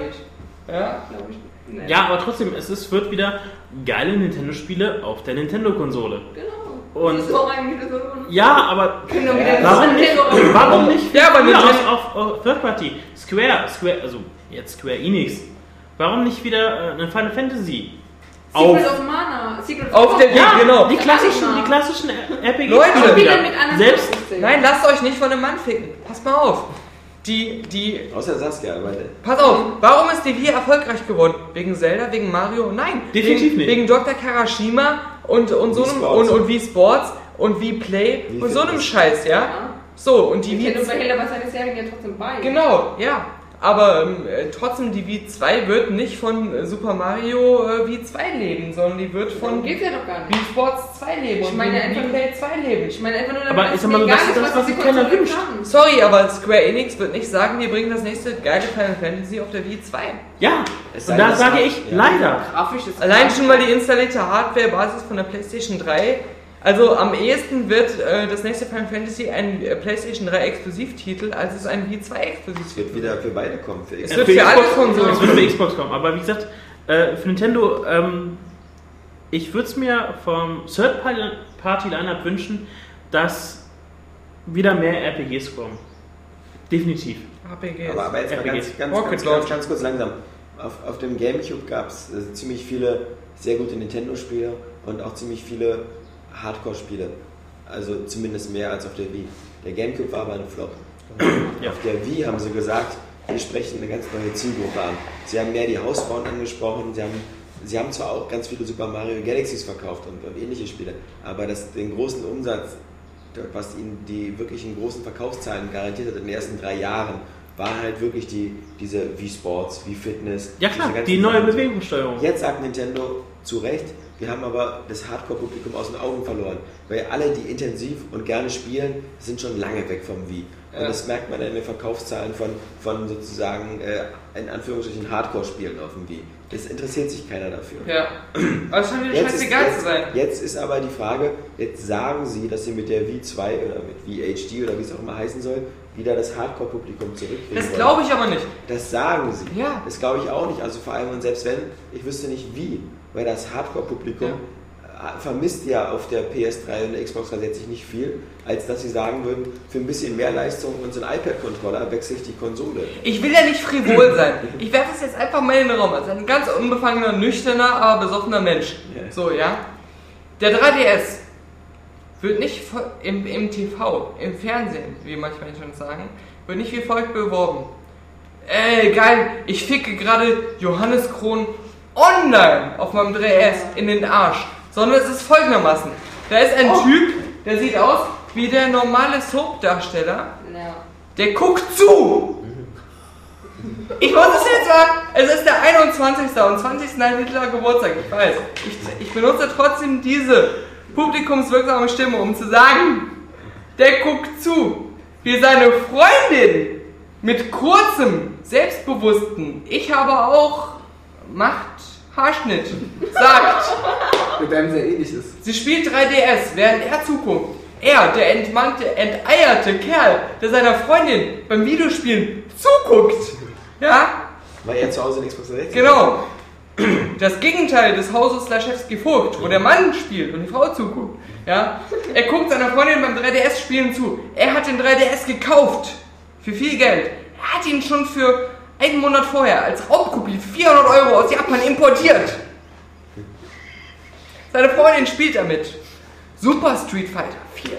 Ja, Glaub ich nicht. Ja, aber trotzdem, es ist, wird wieder geile Nintendo-Spiele auf der Nintendo-Konsole. Genau. Und- das ist so. Ja, aber wieder warum nicht, warum nicht Ja, aber aus auf, auf Third Party? Square, Square, also jetzt Square Enix. Warum nicht wieder äh, eine Final Fantasy? Secret Auf, of Mana. Secret Auf of der Mana. Wii, genau. die klassischen, Ja. die klassischen RPG Leute, wieder. wieder mit anderen Selbst, nein, lasst euch nicht von dem Mann ficken. Passt mal auf. Die, die, Außer Saskia, aber pass auf, warum ist die Wii erfolgreich geworden? Wegen Zelda, wegen Mario? Nein. Definitiv wegen, nicht. Wegen Dr. Karashima und, und so einem, Sports. und, und Wii Sports und Wii Play und so einem. Scheiß, ja? Ja. So, und die Nintendo Wii behält aber seine Serien ja trotzdem bei. Genau, ja. Aber ähm, äh, trotzdem, die Wii 2 wird nicht von äh, Super Mario äh, Wii 2 leben, sondern die wird von Wii geht's ja doch gar nicht. Sports 2 leben Ich und meine Wii einfach- Play 2 leben. Ich meine einfach nur, Aber dass ich sag mal, das ist das, was sich keiner wünscht. Sorry, aber Square Enix wird nicht sagen, wir bringen das nächste geile Final Fantasy auf der Wii 2. Ja, Es und da sage ich ja. leider. Grafisch ist Allein schon mal die installierte Hardware-Basis von der PlayStation 3. Also am ehesten wird äh, das nächste Final Fantasy ein äh, PlayStation 3 Exklusivtitel, als es ein Wii 2 Es Exklusivtitel wird wieder für beide kommen. Für Es Xbox. wird Für für alle Xbox- Konsolen Es wird für Xbox kommen. Aber wie gesagt, äh, für Nintendo, ähm, ich würde es mir vom Third-Party-Lineup wünschen, dass wieder mehr RPGs kommen. Definitiv. RPGs. Aber, aber jetzt mal RPGs. ganz, ganz, ganz, Launcher. ganz, ganz kurz langsam. Auf, auf dem Gamecube gab es äh, ziemlich viele sehr gute Nintendo-Spiele und auch ziemlich viele Hardcore-Spiele. Also zumindest mehr als auf der Wii. Der Gamecube war aber ein Flop. Ja. Auf der Wii haben sie gesagt, wir sprechen eine ganz neue Zielgruppe an. Sie haben mehr die Hausfrauen angesprochen, sie haben, sie haben zwar auch ganz viele Super Mario Galaxies verkauft und, und ähnliche Spiele, aber das, den großen Umsatz, was ihnen die wirklichen großen Verkaufszahlen garantiert hat in den ersten drei Jahren, war halt wirklich die, diese Wii Sports, Wii Fitness. Ja klar, die neue. Bewegungssteuerung. Jetzt sagt Nintendo zu Recht, wir haben aber das Hardcore-Publikum aus den Augen verloren. Weil alle, die intensiv und gerne spielen, sind schon lange weg vom Wii. Und Ja. das merkt man in den Verkaufszahlen von, von sozusagen, äh, in Anführungsstrichen, Hardcore-Spielen auf dem Wii. Es interessiert sich keiner dafür. Ja. Aber es scheint mir Jetzt ist, scheißegal zu sein. jetzt ist aber die Frage, jetzt sagen sie, dass sie mit der Wii 2 oder mit Wii HD oder wie es auch immer heißen soll, wieder das Hardcore-Publikum zurückkriegen Das glaube ich aber nicht. Das sagen sie. Ja. Das glaube ich auch nicht. Also vor allem, und selbst wenn, ich wüsste nicht wie, weil das Hardcore-Publikum äh, vermisst ja auf der PS3 und der Xbox 360 nicht viel, als dass sie sagen würden, für ein bisschen mehr Leistung und so ein iPad-Controller wechsle ich die Konsole. Ich will ja nicht frivol sein. Ich werfe es jetzt einfach mal in den Raum. Als ein ganz unbefangener, nüchterner, aber besoffener Mensch. Ja. So, ja. Der 3DS wird nicht im, im TV, im Fernsehen, wie manche Menschen sagen, wird nicht wie folgt beworben. Ey, geil, ich ficke gerade Johannes Kron online auf meinem 3DS in den Arsch. Sondern es ist folgendermaßen. Da ist ein Typ, der sieht aus wie der normale Soap-Darsteller, Ja. der guckt zu. Ich muss es jetzt sagen, es ist der 21. und 20. ein Hitler Geburtstag, ich weiß. Ich, ich benutze trotzdem diese publikumswirksame Stimme, um zu sagen, der guckt zu, wie seine Freundin mit kurzem, selbstbewussten, ich habe auch Macht, Haarschnitt, sagt, Mit einem sehr ähnlich ist. Sie spielt 3DS, während er zuguckt. Er, der entmannte, enteierte Kerl, der seiner Freundin beim Videospielen zuguckt. Ja, Weil er zu Hause eine Xbox 360 genau. Das Gegenteil des Hauses Laschewski Vogt, wo der Mann spielt und die Frau zuguckt. Ja, er guckt seiner Freundin beim 3DS-Spielen zu. Er hat den 3DS gekauft. Für viel Geld. Er hat ihn schon für einen Monat vorher als Raubkopie für 400 Euro aus Japan importiert. Seine Freundin spielt damit. Super Street Fighter 4.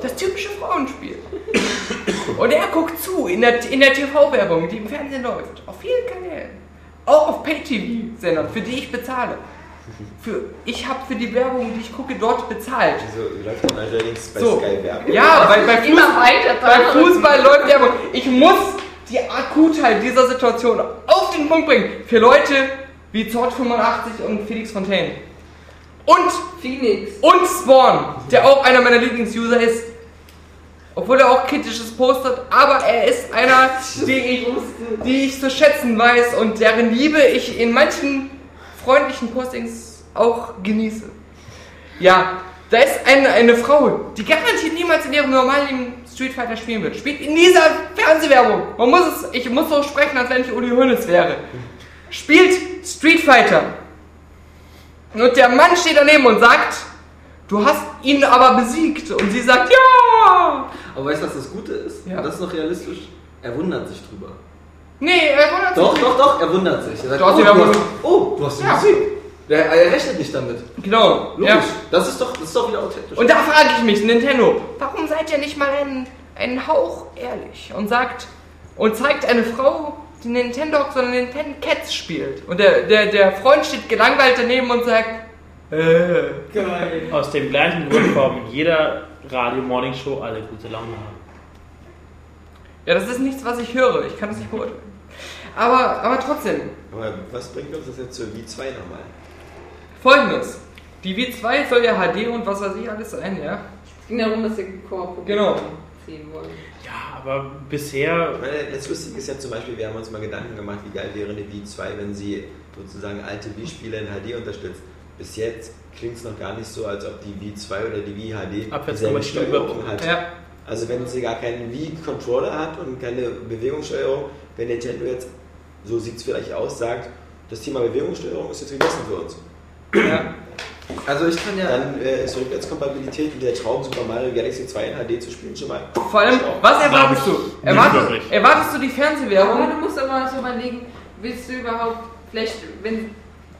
Das typische Frauenspiel. Und er guckt zu in der, in der TV-Werbung, die im Fernsehen läuft. Auf vielen Kanälen. Auch auf Pay-TV-Sendern, für die ich bezahle. Für, ich habe für die Werbung, die ich gucke, dort bezahlt. So läuft dann allerdings bei So. Sky Werbung. Ja, bei, bei, Immer Fußball, weiter bei. Fußball läuft Werbung. Ich muss die Akutheit dieser Situation auf den Punkt bringen. Für Leute wie Zort85 und Felix Fontaine. Und Phoenix. und Spawn, der auch einer meiner Lieblingsuser ist. Obwohl er auch kritisches postet, aber er ist einer, die ich, die ich zu schätzen weiß und deren Liebe ich in manchen freundlichen Postings auch genieße. Ja, da ist eine, eine Frau, die garantiert niemals in ihrem normalen Leben Street Fighter spielen wird. Spielt in dieser Fernsehwerbung. Man muss es, ich muss so sprechen, als wenn ich Uli Hoeneß wäre. Spielt Street Fighter. Und der Mann steht daneben und sagt, du hast ihn aber besiegt. Und sie sagt, ja. Aber weißt du, was das Gute ist? Ja. Das ist noch realistisch. Er wundert sich drüber. Nee, er wundert Doch, sich doch, doch, er wundert sich. Er sagt, Du oh, hast du ihn hast, oh, du hast ihn Ja. besiegt. Er, er rechnet nicht damit. Genau. Logisch. Ja. Das, ist doch, das ist doch wieder authentisch. Und da frage ich mich, Nintendo, warum seid ihr nicht mal ein, ein Hauch ehrlich und sagt und zeigt eine Frau, die Nintendo, sondern Nintendo Cats spielt. Und der, der, der Freund steht gelangweilt daneben und sagt, Geil. Aus dem gleichen Grund, warum jeder Radio-Morning-Show alle gute Laune haben. Ja, das ist nichts, was ich höre. Ich kann das nicht beurteilen. Aber, aber trotzdem, Aber was bringt uns das jetzt zur V2 nochmal? Folgendes. Die W2 soll ja HD und was weiß ich alles sein, ja? Es ging darum, dass sie Core Genau. ziehen wollen. Ja, aber bisher Ich meine, das Lustige ist ja zum Beispiel, wir haben uns mal Gedanken gemacht, wie geil wäre eine V2, wenn sie sozusagen alte Wii-Spiele in HD unterstützt. Bis jetzt klingt es noch gar nicht so, als ob die V2 oder die Wii HD dieselbe Steuerung hat. Ja. Also wenn sie gar keinen Wii-Controller hat und keine Bewegungssteuerung, wenn Nintendo jetzt, so sieht es vielleicht aus, sagt, das Thema Bewegungssteuerung ist jetzt gegessen für uns. Ja. Also ich kann ja. Dann äh, ist Rückwärtskompatibilität und der Traum Super Mario Galaxy 2 in HD zu spielen schon mal. Vor allem, was erwartest Glaub du? Erwartest, nicht. erwartest du die Aber Fernsehwerbung? du musst aber so überlegen, willst du überhaupt, vielleicht, wenn,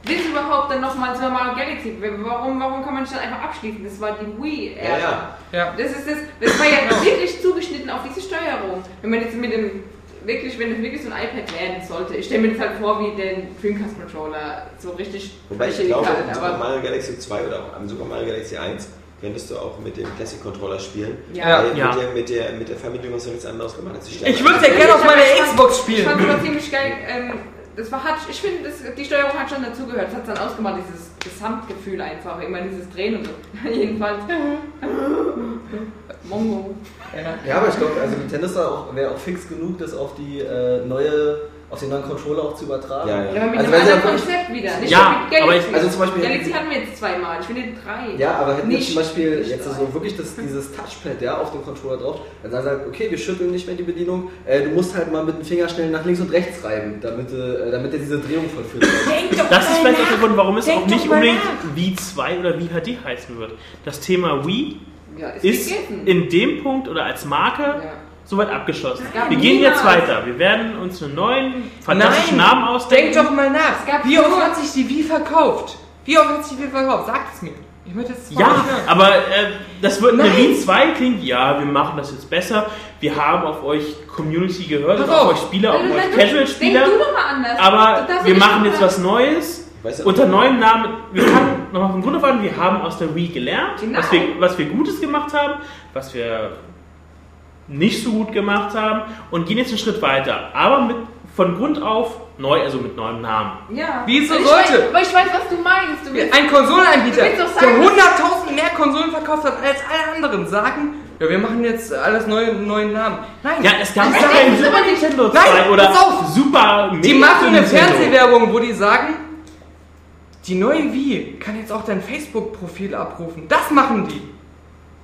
willst du überhaupt dann nochmal Super Mario Galaxy? Warum, warum kann man nicht dann einfach abschließen? Das war die Wii. Ja, ja. Ja. Das ist das, das war ja wirklich zugeschnitten auf diese Steuerung. Wenn man jetzt mit dem, wirklich, wenn es wirklich so ein iPad werden sollte, ich stelle mir das halt vor wie den Dreamcast Controller, so richtig Wobei ich glaube, am Super aber Mario Galaxy 2 oder auch am Super Mario Galaxy 1 könntest du auch mit dem Classic Controller spielen. Ja. Weil Ja. Mit, der, mit, der, mit der Verbindung hast du nichts anderes gemacht als die Ich würde ja gerne auf meiner Ich Xbox Ich spielen. fand es ziemlich geil. Ähm, das war, hat, ich finde, das- die Steuerung hat schon dazugehört. Das hat dann ausgemacht, dieses Gesamtgefühl einfach. Immer dieses Drehen und so. Jedenfalls. Mongo. Ja, aber ich glaube, also Nintendo wäre auch fix genug, das auf die äh, neue, auf den neuen Controller auch zu übertragen. Ja, ja. Ja, aber mit Also einem anderen Konzept wieder. Nicht Ja, mit Galaxy. aber ich- also zum Beispiel- Galaxy hatten wir jetzt zweimal. Ich finde drei. Ja, aber hätten wir Nicht- zum Beispiel nicht jetzt drei. so wirklich das, dieses Touchpad ja, auf dem Controller drauf, dann sagen sie halt, okay, wir schütteln nicht mehr die Bedienung, äh, du musst halt mal mit dem Finger schnell nach links und rechts reiben, damit, äh, damit er diese Drehung vollführt. Das ist vielleicht auch der Grund, warum es Denk auch nicht unbedingt Wii 2 oder Wii HD heißen wird. Das Thema Wii Ja, ist, ist in dem Punkt oder als Marke Ja. Soweit abgeschlossen. Wir gehen jetzt weiter. Wir werden uns einen neuen, fantastischen Nein. Namen ausdenken. Denk doch mal nach. Es gab Wie oft hat sich die Wii verkauft? Wie oft hat sich die Wii verkauft? Sagt es mir. Ich möchte es Ja, aber äh, das wird eine Nein. Wii 2 klingt, ja, wir machen das jetzt besser. Wir haben auf euch Community gehört, auf auf. euch Spieler, auf euch Casual-Spieler. Denk du doch mal anders. Aber wir machen jetzt was Neues. Weißt du, Unter neuem Namen, wir fangen nochmal vom Grunde an, wir haben aus der Wii gelernt, Genau. was, wir, was wir Gutes gemacht haben, was wir nicht so gut gemacht haben und gehen jetzt einen Schritt weiter. Aber mit, von Grund auf neu, also mit neuem Namen. Ja. Wieso sollte? Weiß, aber ich weiß, was du meinst. Du willst, Ein Konsolenanbieter, Du willst doch der sagen, 100.000 mehr Konsolen verkauft hat als alle anderen, sagen, ja, wir machen jetzt alles neue, neuen Namen. Nein, Ja, es gab aber Super Nintendo 2 Nein, oder pass auf. Super die machen eine Nintendo. Fernsehwerbung, wo die sagen, die neue Wii kann jetzt auch dein Facebook-Profil abrufen. Das machen die.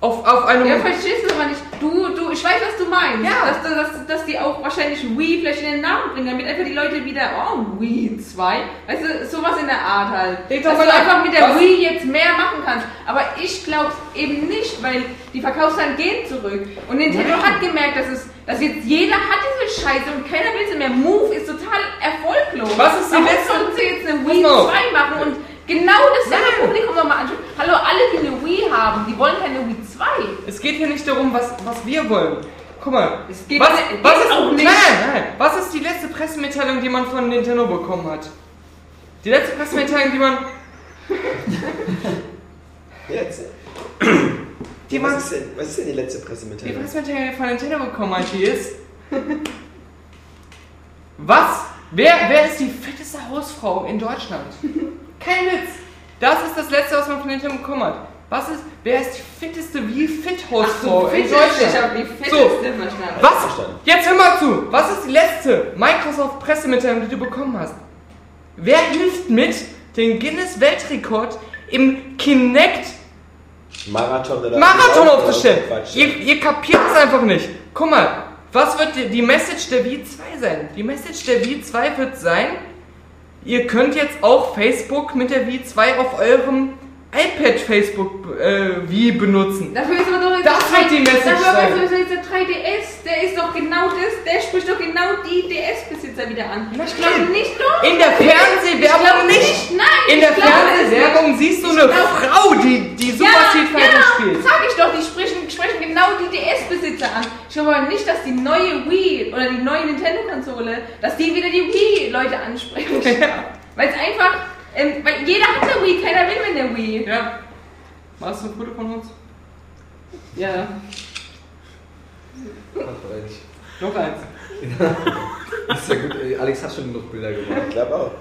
Auf, auf einem... ja, verstehst du aber nicht. Du, du, ich weiß, was du meinst. Ja. Dass, dass, dass die auch wahrscheinlich Wii vielleicht in den Namen bringen, damit einfach die Leute wieder, oh, Wii 2. Weißt du, sowas in der Art halt. Doch dass du nach. einfach mit der Was? Wii jetzt mehr machen kannst. Aber ich glaube eben nicht, weil die Verkaufszahlen gehen zurück. Und Nintendo hat gemerkt, dass es, dass jetzt jeder hat diese Scheiße und keiner will sie mehr. Move ist total erfolglos. Was ist die Warum letzte- sollten sie jetzt eine Wii mal auf. 2 machen und genau dasselbe Publikum nochmal anschauen? Hallo, alle, die eine Wii haben, die wollen keine Wii 2. Es geht hier nicht darum, was, was wir wollen. Guck mal, Es geht was, nicht- was ist auch nicht. Nein, nein. Was ist die letzte Pressemitteilung, die man von Nintendo bekommen hat? Die letzte Pressemitteilung, die man, Jetzt. die man, Was ist, denn, was ist denn die letzte die Pressemitteilung? Pressemitteilung, die von Nintendo bekommen hat, die ist, was? Wer, wer ist die fetteste Hausfrau in Deutschland? Kein Witz. Das ist das letzte, was man von Nintendo bekommen hat. Was ist, wer ist die fitteste wie fit Hausfrau in Ich Deutschland? habe die fetteste So. verstanden. Was? Jetzt hör mal zu. Was ist die letzte Microsoft-Pressemitteilung, die du bekommen hast? Wer hilft mit, den Guinness-Weltrekord im Kinect Marathon Marathon aufzustellen? Ihr, ihr kapiert es einfach nicht. Guck mal, was wird die, die Message der Wii 2 sein? Die Message der Wii 2 wird sein, ihr könnt jetzt auch Facebook mit der Wii 2 auf eurem iPad Facebook äh, Wii benutzen. Dafür ist aber doch jetzt Das wird die Message Dafür sein. aber ist der 3DS, der ist doch genau das, der spricht doch genau die DS-Besitzer wieder an. Na ich glaube nicht doch. In der Fernsehwerbung glaube nicht. Nein, In der Fernsehwerbung siehst du Ich eine glaub- Frau, die, die Super ja, Street Fighter ja, spielt. sag ich doch, die sprechen, sprechen genau die DS-Besitzer an. Ich glaube aber nicht, dass die neue Wii oder die neue Nintendo-Konsole, dass die wieder die Wii-Leute ansprechen. Weil es einfach, Ähm, weil jeder hat eine Wii, keiner will mit der Wii. Ja. Machst du ein Foto von uns? Ja. Noch eins. ist ja gut, Alex hat schon genug Bilder gemacht. Ich glaube auch.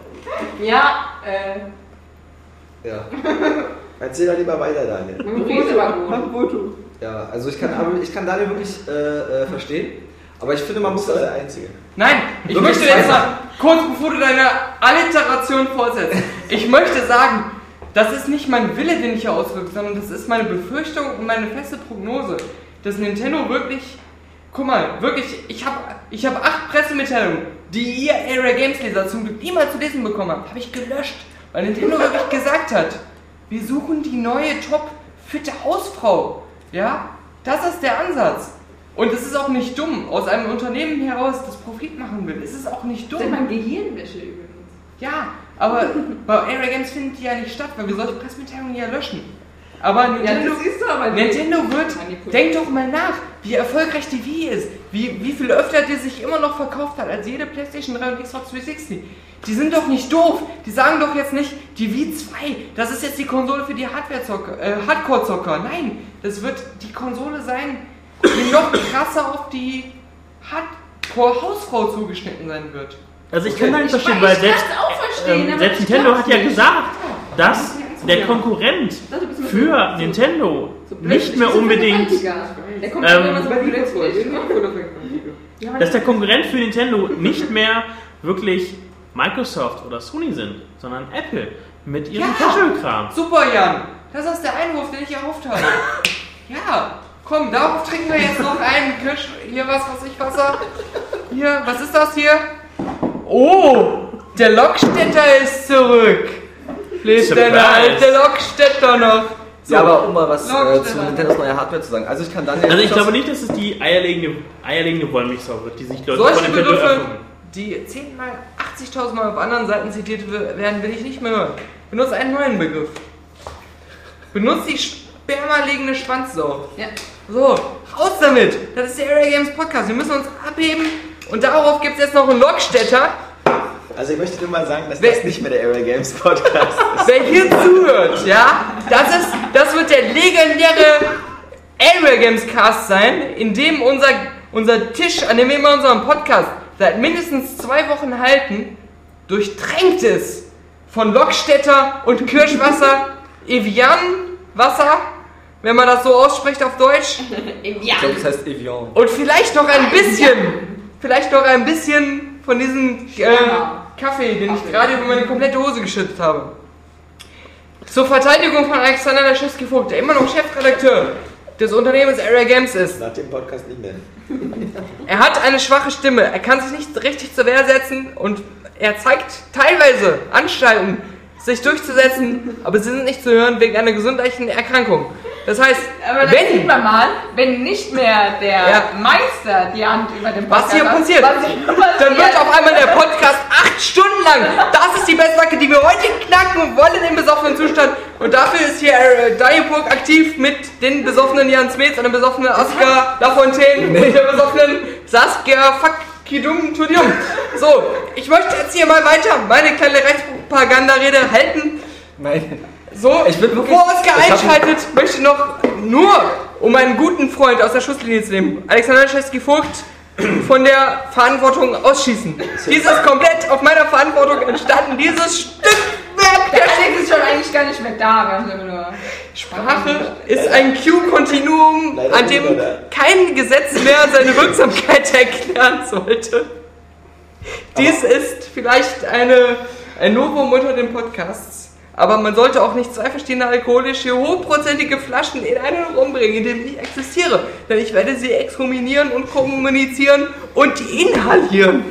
Ja, äh, Ja. Erzähl doch lieber weiter, Daniel. dem Foto war gut. Foto. Ja, also ich kann, aber ich kann Daniel wirklich äh, äh, verstehen. Aber ich finde, man muss das. der Einzige. Nein, ich Wirklich möchte jetzt mal, kurz bevor du deine Alliteration fortsetzt, ich möchte sagen, das ist nicht mein Wille, den ich hier ausdrücke, sondern das ist meine Befürchtung und meine feste Prognose, dass Nintendo wirklich, guck mal, wirklich, ich habe ich hab acht Pressemitteilungen, die ihr Area Games Leser zum Glück niemals zu lesen bekommen habt, habe ich gelöscht, weil Nintendo wirklich gesagt hat, wir suchen die neue top fitte Hausfrau, ja, das ist der Ansatz. Und es ist auch nicht dumm, aus einem Unternehmen heraus, das Profit machen will. Es ist auch nicht Das ist dumm. mein Gehirnwäsche übrigens. Ja, aber bei Area Games findet die ja nicht statt, weil wir solche Pressemitteilungen ja löschen. Aber Ja, Nintendo, du aber Nintendo wird, Manipuliert. denk doch mal nach, wie erfolgreich die Wii ist, wie, wie viel öfter die sich immer noch verkauft hat als jede Playstation 3 und Xbox 360. Die sind doch nicht doof, die sagen doch jetzt nicht, die Wii 2, das ist jetzt die Konsole für die Hardware-Zocker, äh, Hardcore-Zocker. Nein, das wird die Konsole sein, die noch krasser auf die Hardcore-Hausfrau zugeschnitten sein wird. Also ich kann da nicht Ich- verstehen, weil selbst, auch verstehen, ähm, selbst Nintendo hat ja nicht. gesagt, dass der Konkurrent für so- Nintendo nicht mehr unbedingt, dass der Konkurrent für Nintendo nicht mehr wirklich Microsoft oder Sony sind, sondern Apple mit ihrem Ja. Casual-Kram. Super, Jan. Das ist der Einwurf, den ich erhofft habe. Ja, komm, darauf trinken wir jetzt noch einen Kirsch. Hier was, was ich Wasser. Hier, was ist das hier? Oh, der Lokstädter ist zurück. Lebt der alte Lokstädter noch? So, Ja, aber um mal was äh, zu Nintendos neuer Hardware zu sagen. Also ich kann Daniel. Also ich glaube nicht, dass es die eierlegende, eierlegende Wollmilchsau wird, die sich Leute solche von Nintendo Begriffe. Die 10 mal, 80.000 Mal auf anderen Seiten zitiert werden, will ich nicht mehr hören. Benutze einen neuen Begriff. Benutze die spermalegende Schwanzsau. Ja. So, raus damit! Das ist der Area Games Podcast. Wir müssen uns abheben und darauf gibt es jetzt noch einen Lokstädter. Also ich möchte nur mal sagen, dass Wer- das nicht mehr der Area Games Podcast ist. Wer hier zuhört, ja, das, ist, das wird der legendäre Area Games Cast sein, in dem unser, unser Tisch, an dem wir immer unseren Podcast seit mindestens zwei Wochen halten, durchtränkt ist von Lokstädter und Kirschwasser, Evian-Wasser, wenn man das so ausspricht auf Deutsch. Ich glaube, das heißt Evian. Und vielleicht noch ein bisschen, vielleicht noch ein bisschen von diesem äh, Kaffee, den ich gerade über meine komplette Hose geschüttet habe. Zur Verteidigung von Alexander Laschewski-Vogt, der immer noch Chefredakteur des Unternehmens Area Games ist. Nach dem Podcast nicht mehr. Er hat eine schwache Stimme, er kann sich nicht richtig zur Wehr setzen und er zeigt teilweise Anstalten, sich durchzusetzen, aber sie sind nicht zu hören wegen einer gesundheitlichen Erkrankung. Das heißt, Aber dann sieht wenn man mal, wenn nicht mehr der Ja. Meister die Hand über dem Was hier hat, passiert? was hier Dann wird auf einmal der Podcast acht Stunden lang. Das ist die Bestmarke, die wir heute knacken wollen im besoffenen Zustand. Und dafür ist hier äh, Diaburg aktiv mit den besoffenen Jan Smets und dem besoffenen Oscar Lafontaine und der besoffenen Saskia Fakidum Tudium. So, ich möchte jetzt hier mal weiter meine kleine Rechtspropaganda-Rede halten. Nein. So, Ich bin wirklich- bevor hab- einschaltet, möchte noch nur, um einen guten Freund aus der Schusslinie zu nehmen, Alexander Schesky-Vogt von der Verantwortung ausschießen. Dies ist komplett auf meiner Verantwortung entstanden, dieses Stückwerk Der der Alex ist schon eigentlich gar nicht mehr da. Wir haben nur Sprache ist ein Q-Kontinuum, an dem kein Gesetz mehr seine Wirksamkeit erklären sollte. Dies ist vielleicht eine, ein Novum unter den Podcasts. Aber man sollte auch nicht zwei verschiedene alkoholische, hochprozentige Flaschen in einen rumbringen, in dem ich existiere. Denn ich werde sie exhuminieren und kommunizieren und inhalieren.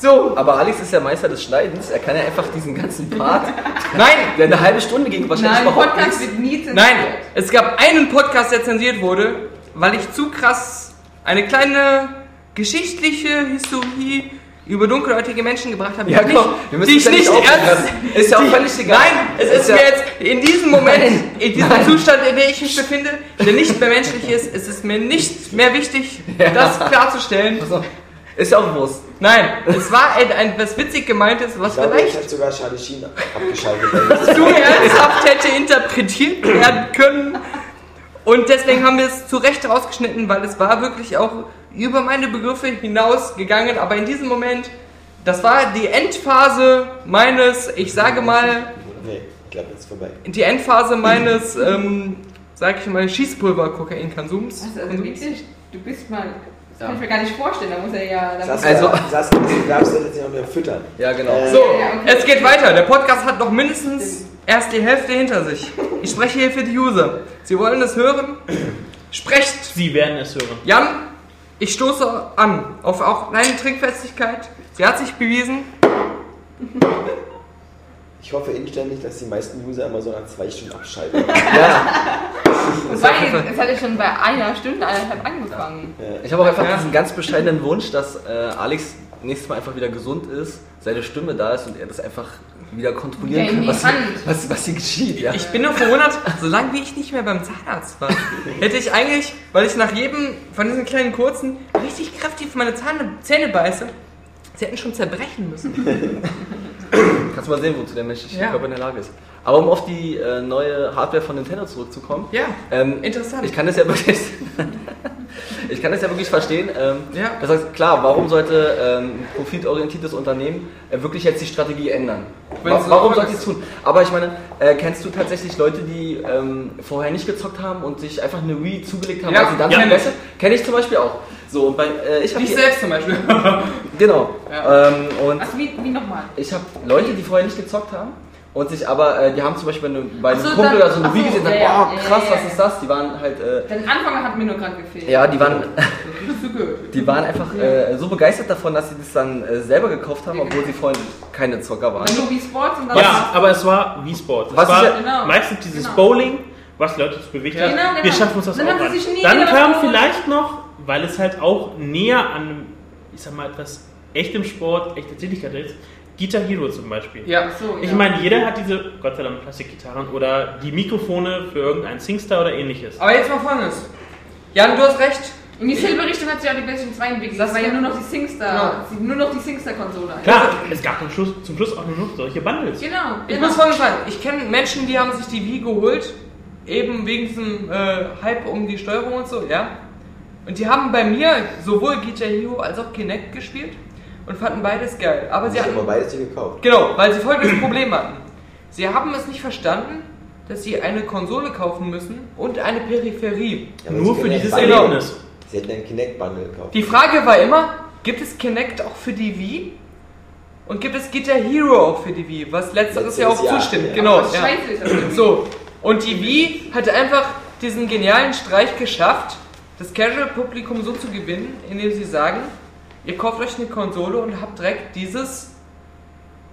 So, Aber Alex ist ja Meister des Schneidens. Er kann ja einfach diesen ganzen Part, nein, der eine halbe Stunde ging, wahrscheinlich Nein, überhaupt Podcast wird nie zensiert. Nein, es gab einen Podcast, der zensiert wurde, weil ich zu krass eine kleine geschichtliche Historie über dunkelhäutige Menschen gebracht habe, Ja, die komm, ich wir müssen die ich ja nicht ernst... Ist ja auch völlig egal. Nein, es ist ja- mir jetzt in diesem Moment, Nein, in diesem nein. Zustand, in dem ich mich befinde, der nicht mehr menschlich ist, es ist mir nicht mehr wichtig, Ja. das klarzustellen. Also, ist ja auch bewusst. Nein, es war ein, ein was witzig gemeintes, was Ich glaube, vielleicht ich hat sogar Charlie Sheen abgeschaltet. weil zu ernsthaft hätte interpretiert werden können. Und deswegen haben wir es zu Recht rausgeschnitten, weil es war wirklich auch über meine Begriffe hinausgegangen. Aber in diesem Moment, das war die Endphase meines, ich sage mal, Nee, ich glaube, jetzt ist vorbei. die Endphase meines, ähm, sag ich mal, Schießpulver-Kokain-Konsums. Also, also wirklich, du bist mal. Das kann ich mir gar nicht vorstellen. Da muss er ja. Saskia, Also- Saskia, du darfst das jetzt nicht noch mehr füttern. Ja, genau. Äh, So, Ja, okay. es geht weiter. Der Podcast hat noch mindestens erst die Hälfte hinter sich. Ich spreche hier für die User. Sie wollen es hören? Sprecht! Sie werden es hören. Jan, ich stoße an auf auch deine Trinkfestigkeit. Sie hat sich bewiesen. Ich hoffe inständig, dass die meisten User immer so nach zwei Stunden abschalten. Wobei, es hat ja schon bei einer Stunde, eineinhalb angefangen. Ich habe auch einfach Ja. diesen ganz bescheidenen Wunsch, dass äh, Alex nächstes Mal einfach wieder gesund ist, seine Stimme da ist und er das einfach wieder kontrollieren Ja, kann, was, hier- was, was hier geschieht. Ja. Ich bin nur verwundert, solange wie ich nicht mehr beim Zahnarzt war, hätte ich eigentlich, weil ich nach jedem von diesen kleinen kurzen richtig kräftig meine Zahne, Zähne beiße, sie hätten schon zerbrechen müssen. Kannst du mal sehen, wozu der menschliche Ja. Körper in der Lage ist. Aber um auf die äh, neue Hardware von Nintendo zurückzukommen, Ja, ähm, interessant. ich kann das ja wirklich, ich kann das ja wirklich verstehen. Ähm, Ja. Das heißt, klar, warum sollte ähm, ein profitorientiertes Unternehmen äh, wirklich jetzt die Strategie ändern? Wa warum sollte es tun? Aber ich meine, äh, kennst du tatsächlich Leute, die ähm, vorher nicht gezockt haben und sich einfach eine Wii zugelegt haben, Ja, weil sie dann ja. schon besser? Kenne ich zum Beispiel auch. So, und bei, äh, ich habe selbst zum Beispiel. Genau. Ja. Ähm, und Also wie, wie nochmal? ich habe Leute, die vorher nicht gezockt haben und sich aber, äh, die haben zum Beispiel bei einem, bei einem so, Kumpel dann- oder so eine Wii so, gesehen und ja, boah, ja, krass, ja, was ja. ist das? Die waren halt, äh, Den Anfang hat mir nur gerade gefehlt. ja, die waren, die waren einfach äh, so begeistert davon, dass sie das dann äh, selber gekauft haben, obwohl sie vorhin keine Zocker waren. Nur wie Sports und dann. Ja, aber es war wie Sport. Es Was war ist ja- Genau. meistens dieses Genau. Bowling, was die Leute zu bewegt hat. Genau, genau. Wir schaffen uns das Dann auch haben an. sie sich nie Dann kam was vielleicht noch, weil es halt auch näher an, ich sag mal, etwas echtem Sport, echte Tätigkeit ist, Guitar Hero zum Beispiel. Ja. So, Ich ja. meine, jeder hat diese, Gott sei Dank, Plastikgitarren oder die Mikrofone für irgendeinen Singstar oder ähnliches. Aber jetzt mal folgendes. Jan, du hast recht. In dieselbe Richtung hat sich auch die PlayStation 2 entwickelt. Das war ja nur noch die Singstar, nur noch die Singstar-Konsole. Klar, es gab zum Schluss, zum Schluss auch nur noch solche Bundles. Genau. Ich genau. muss folgendes sagen. Ich kenne Menschen, die haben sich die Wii geholt, eben wegen diesem äh, Hype um die Steuerung und so, ja. Und die haben bei mir sowohl Guitar Hero als auch Kinect gespielt und fanden beides geil. Aber sie Ich habe hatten aber beides nicht gekauft. Genau, weil sie folgendes Problem hatten. Sie haben es nicht verstanden, dass sie eine Konsole kaufen müssen und eine Peripherie. Ja, Nur für dieses. Erlebnis. Sie hätten einen Kinect-Bundle gekauft. Die Frage war immer, gibt es Kinect auch für die Wii? Und gibt es Guitar Hero auch für die Wii? Was letzteres ja auch Letzteres ja, zustimmt. ja. Genau. Ja. scheiße. So, und die Wii hatte einfach diesen genialen Streich geschafft, das Casual-Publikum so zu gewinnen, indem sie sagen, ihr kauft euch eine Konsole und habt direkt dieses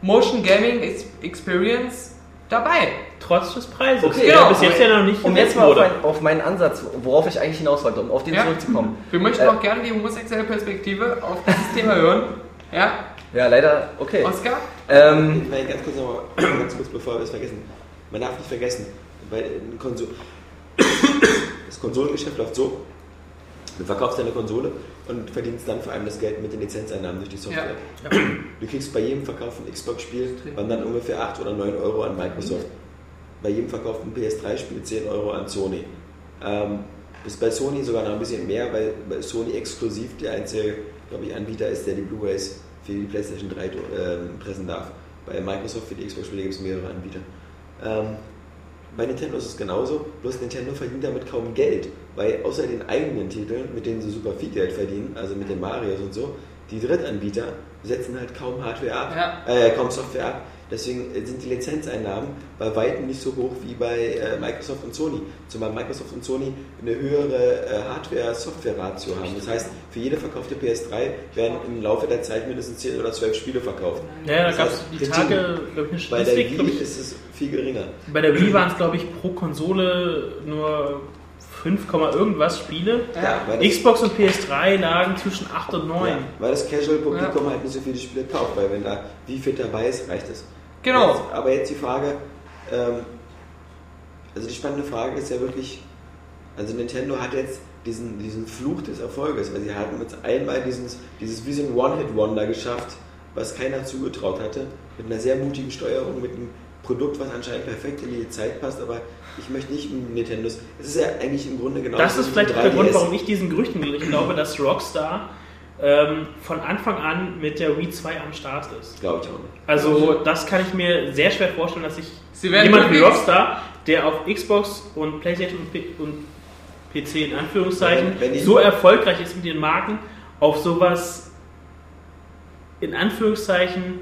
Motion Gaming Ex- Experience dabei. Trotz des Preises, Okay, genau. bis jetzt ja noch nicht Um jetzt mal auf, mein, auf meinen Ansatz, worauf ich eigentlich hinaus wollte, um auf den Ja. zurückzukommen. Wir möchten Äh. auch gerne die homosexuelle Perspektive auf dieses Thema hören. Ja, Ja, leider, okay. Oskar? Ähm, Nein, ganz kurz nochmal, ganz kurz bevor wir es vergessen. Man darf nicht vergessen, weil ein Konsol das Konsolengeschäft läuft so, du verkaufst deine Konsole und verdienst dann vor allem das Geld mit den Lizenzeinnahmen durch die Software. Du kriegst bei jedem verkauften Xbox-Spiel wandern ungefähr 8 oder 9 Euro an Microsoft. Bei jedem verkauften PS3-Spiel 10 Euro an Sony. Ähm, ist bei Sony sogar noch ein bisschen mehr, weil Sony exklusiv der einzige, glaube ich, Anbieter ist, der die Blu-rays für die PlayStation 3 ähm, pressen darf. Bei Microsoft für die Xbox-Spiele gibt es mehrere Anbieter. Ähm, bei Nintendo ist es genauso, bloß Nintendo verdient damit kaum Geld, weil außer den eigenen Titeln, mit denen sie super viel Geld verdienen, also mit den Marios und so, die Drittanbieter setzen halt kaum Hardware ab, Ja. äh, kaum Software ab. Deswegen sind die Lizenzeinnahmen bei weitem nicht so hoch wie bei äh, Microsoft und Sony. Zumal Microsoft und Sony eine höhere äh, Hardware-Software-Ratio haben. Das heißt, für jede verkaufte PS3 werden im Laufe der Zeit mindestens 10 oder 12 Spiele verkauft. Ja, da Das gab es die Tage, glaube ich, Bei eine der Statistik. glaub Wii ist es viel geringer. bei der Wii waren es, glaube ich, pro Konsole nur 5, irgendwas Spiele. Ja, Xbox und PS3 lagen zwischen 8 und 9. Ja, weil das Casual-Publikum halt nicht so viele Spiele kauft, weil wenn da wie fit dabei ist, reicht es. Genau. Jetzt, aber jetzt die Frage, ähm, also die spannende Frage ist ja wirklich, Also Nintendo hat jetzt diesen, diesen Fluch des Erfolges, weil sie hatten jetzt einmal dieses, dieses wie so ein One-Hit-Wonder geschafft, was keiner zugetraut hatte, mit einer sehr mutigen Steuerung, mit einem Produkt, was anscheinend perfekt in die Zeit passt, aber ich möchte nicht um Nintendos. Es ist ja eigentlich im Grunde genau Das so ist vielleicht ein auch der Grund, 3DS. warum ich diesen Gerüchten glaube. Ich glaube, dass Rockstar ähm, von Anfang an mit der Wii 2 am Start ist. Glaube ich auch nicht. Also das kann ich mir sehr schwer vorstellen, dass werden jemand wie Rockstar, der auf Xbox und Playstation und, P und PC in Anführungszeichen Wenn- wenn so erfolgreich ist mit den Marken, auf sowas in Anführungszeichen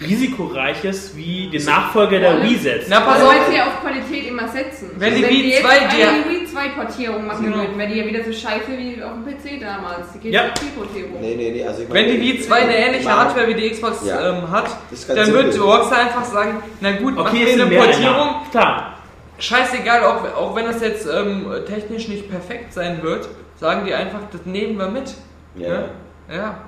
risikoreiches wie den Nachfolger der Wii setzt. Na, pass Also auf. weil sie ja auf Qualität immer setzen. Wenn die Wii jetzt 2 eine dir- Wii 2 Portierung machen Genau. würden, wäre die ja wieder so scheiße wie auf dem PC damals. Die Ja. GT-Portierung. Nee, nee, nee. Also Wenn die Wii 2 eine ähnliche Mann. Hardware wie die Xbox Ja. ähm, hat, dann wird. Rockstar einfach sagen, na gut, machen Okay, wir ist eine Portierung. ja. Klar. Scheißegal, auch, auch wenn das jetzt ähm, technisch nicht perfekt sein wird, sagen die einfach, das nehmen wir mit. Ja. Ja. Ja.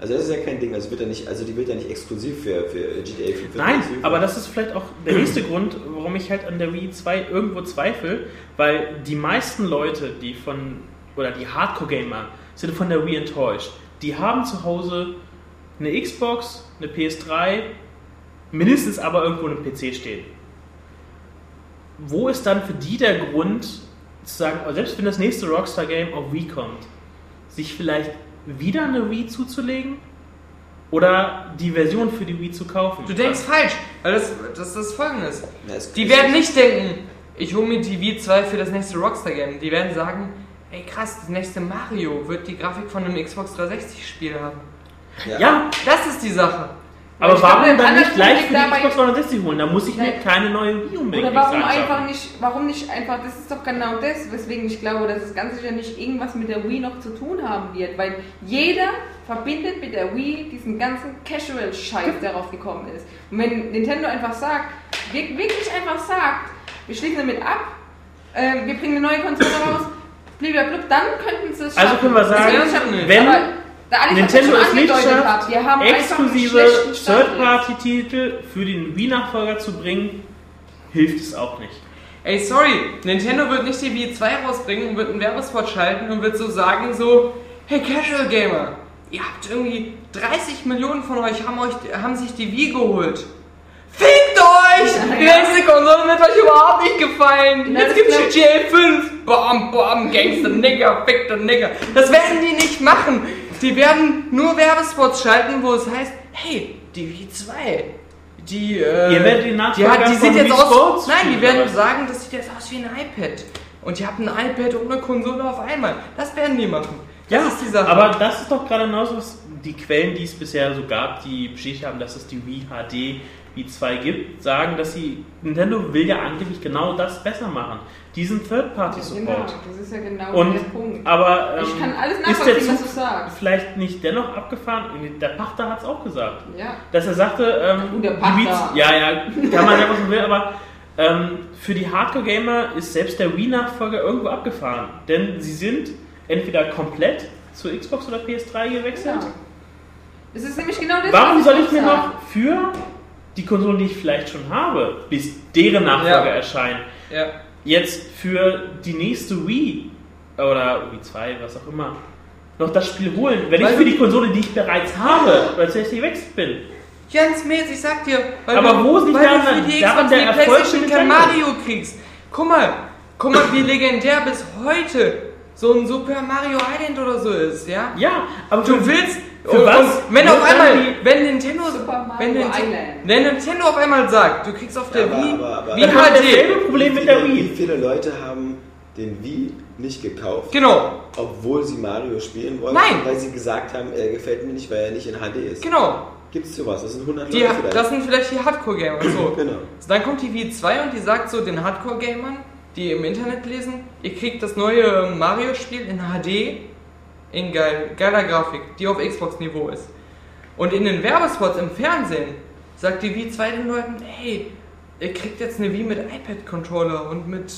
Also das ist ja kein Ding. Also wird ja nicht, also die wird ja nicht exklusiv für, für GTA 5. Nein, aber das ist vielleicht auch der nächste Grund, warum ich halt an der Wii 2 irgendwo zweifle, weil die meisten Leute, die von, oder die Hardcore-Gamer, sind von der Wii enttäuscht. Die haben zu Hause eine Xbox, eine PS3, mindestens aber irgendwo einen PC stehen. Wo ist dann für die der Grund, zu sagen, oh, selbst wenn das nächste Rockstar-Game auf Wii kommt, sich vielleicht wieder eine Wii zuzulegen? Oder die Version für die Wii zu kaufen? Du denkst falsch, weil das, das ist folgendes. Ja, es- Die werden nicht denken, ich hole mir die Wii 2 für das nächste Rockstar-Game. Die werden sagen, ey krass, das nächste Mario wird die Grafik von einem Xbox 360-Spiel haben. Ja, Das ist die Sache. Aber Ich warum der dann nicht gleich für die Xbox 360 holen? Da muss ich mir Nein. keine neue Wii unbedingt Oder warum einfach nicht, warum nicht einfach, das ist doch genau das, weswegen ich glaube, dass das Ganze ja nicht irgendwas mit der Wii noch zu tun haben wird, weil jeder verbindet mit der Wii diesen ganzen Casual-Scheiß, der rausgekommen ist. Und wenn Nintendo einfach sagt, wir- wirklich einfach sagt, wir schließen damit ab, äh, wir bringen eine neue Konsole raus, blablabla, dann könnten sie es Also schaffen. können wir sagen, wenn Nintendo schon nicht schafft, hat, wir haben einfach einen exklusive. Third-Party-Titel für den Wii-Nachfolger zu bringen, hilft es auch nicht. Ey, sorry, Nintendo wird nicht die Wii 2 rausbringen und wird einen Werbespot schalten und wird so sagen so, hey Casual Gamer, ihr habt irgendwie 30 Millionen von euch haben, euch, haben sich die Wii geholt. Fickt euch! Die nächste Konsole wird euch überhaupt nicht gefallen. Na, Jetzt gibt's GTA 5. Bam, bam, Gangster Nigger, fickter Nigger. Das werden die nicht machen. Die werden nur Werbespots schalten, wo es heißt, hey, die Wii 2. Die, äh, Ihr werdet die die, hat, die sieht jetzt aus. Nein, die werden sagen, das sieht jetzt aus wie ein iPad. Und ihr habt ein iPad und eine Konsole auf einmal. Das werden die machen. Das Ja, ist die Sache. aber das ist doch gerade genauso, was die Quellen, die es bisher so gab, die bestätigt haben, dass es die Wii HD Wii 2 gibt, sagen, dass sie Nintendo will ja angeblich genau das besser machen. Diesen Third-Party-Support. Genau, das ist ja genau Und, der Punkt. aber ähm, Ich kann alles ist der nachvollziehen, Zug was du sagst. vielleicht nicht dennoch abgefahren? Der Pachter hat es auch gesagt. Ja. Dass er sagte, ähm, Gut, der die Pachter. Beats, ja, ja, kann man ja was man will, aber ähm, für die Hardcore-Gamer ist selbst der Wii-Nachfolger irgendwo abgefahren. Denn sie sind entweder komplett zur Xbox oder PS3 gewechselt. Ja. Es ist nämlich genau das, Warum was soll ich mir auch noch für die Konsolen, die ich vielleicht schon habe, bis deren Nachfolger Ja. erscheinen, ja. jetzt für die nächste Wii oder Wii 2, was auch immer, noch das Spiel holen, wenn Weil ich für die Konsole, die ich bereits habe, weil ich gewechselt bin. Jens Metz, ich sag dir, weil Aber du, wo ist nicht weil daran- du für die Xbox der die Playstation kein? Mario kriegst. Guck mal, guck mal, wie legendär bis heute so ein Super Mario Island oder so ist, ja? Ja, aber Du willst, Für und, was? und wenn auf einmal, dann wenn Nintendo, wenn, Nintendo, wenn Nintendo auf einmal sagt, du kriegst auf der Aber- Wii, aber- aber- Wii HD, Problem wie mit der viele, Wii. Wie viele Leute haben den Wii nicht gekauft, genau, obwohl sie Mario spielen wollten, Nein. weil sie gesagt haben, er gefällt mir nicht, weil er nicht in HD ist. genau, Gibt es sowas? Das sind 100 die, Leute vielleicht. das sind vielleicht die Hardcore-Gamer, so. genau. So, Dann kommt die Wii 2 und die sagt so den Hardcore-Gamern, die im Internet lesen, ihr kriegt das neue Mario-Spiel in HD, in geil, geiler Grafik, die auf Xbox-Niveau ist. Und in den Werbespots im Fernsehen sagt die Wii 2 den Leuten, hey, ihr kriegt jetzt eine Wii mit iPad-Controller und mit...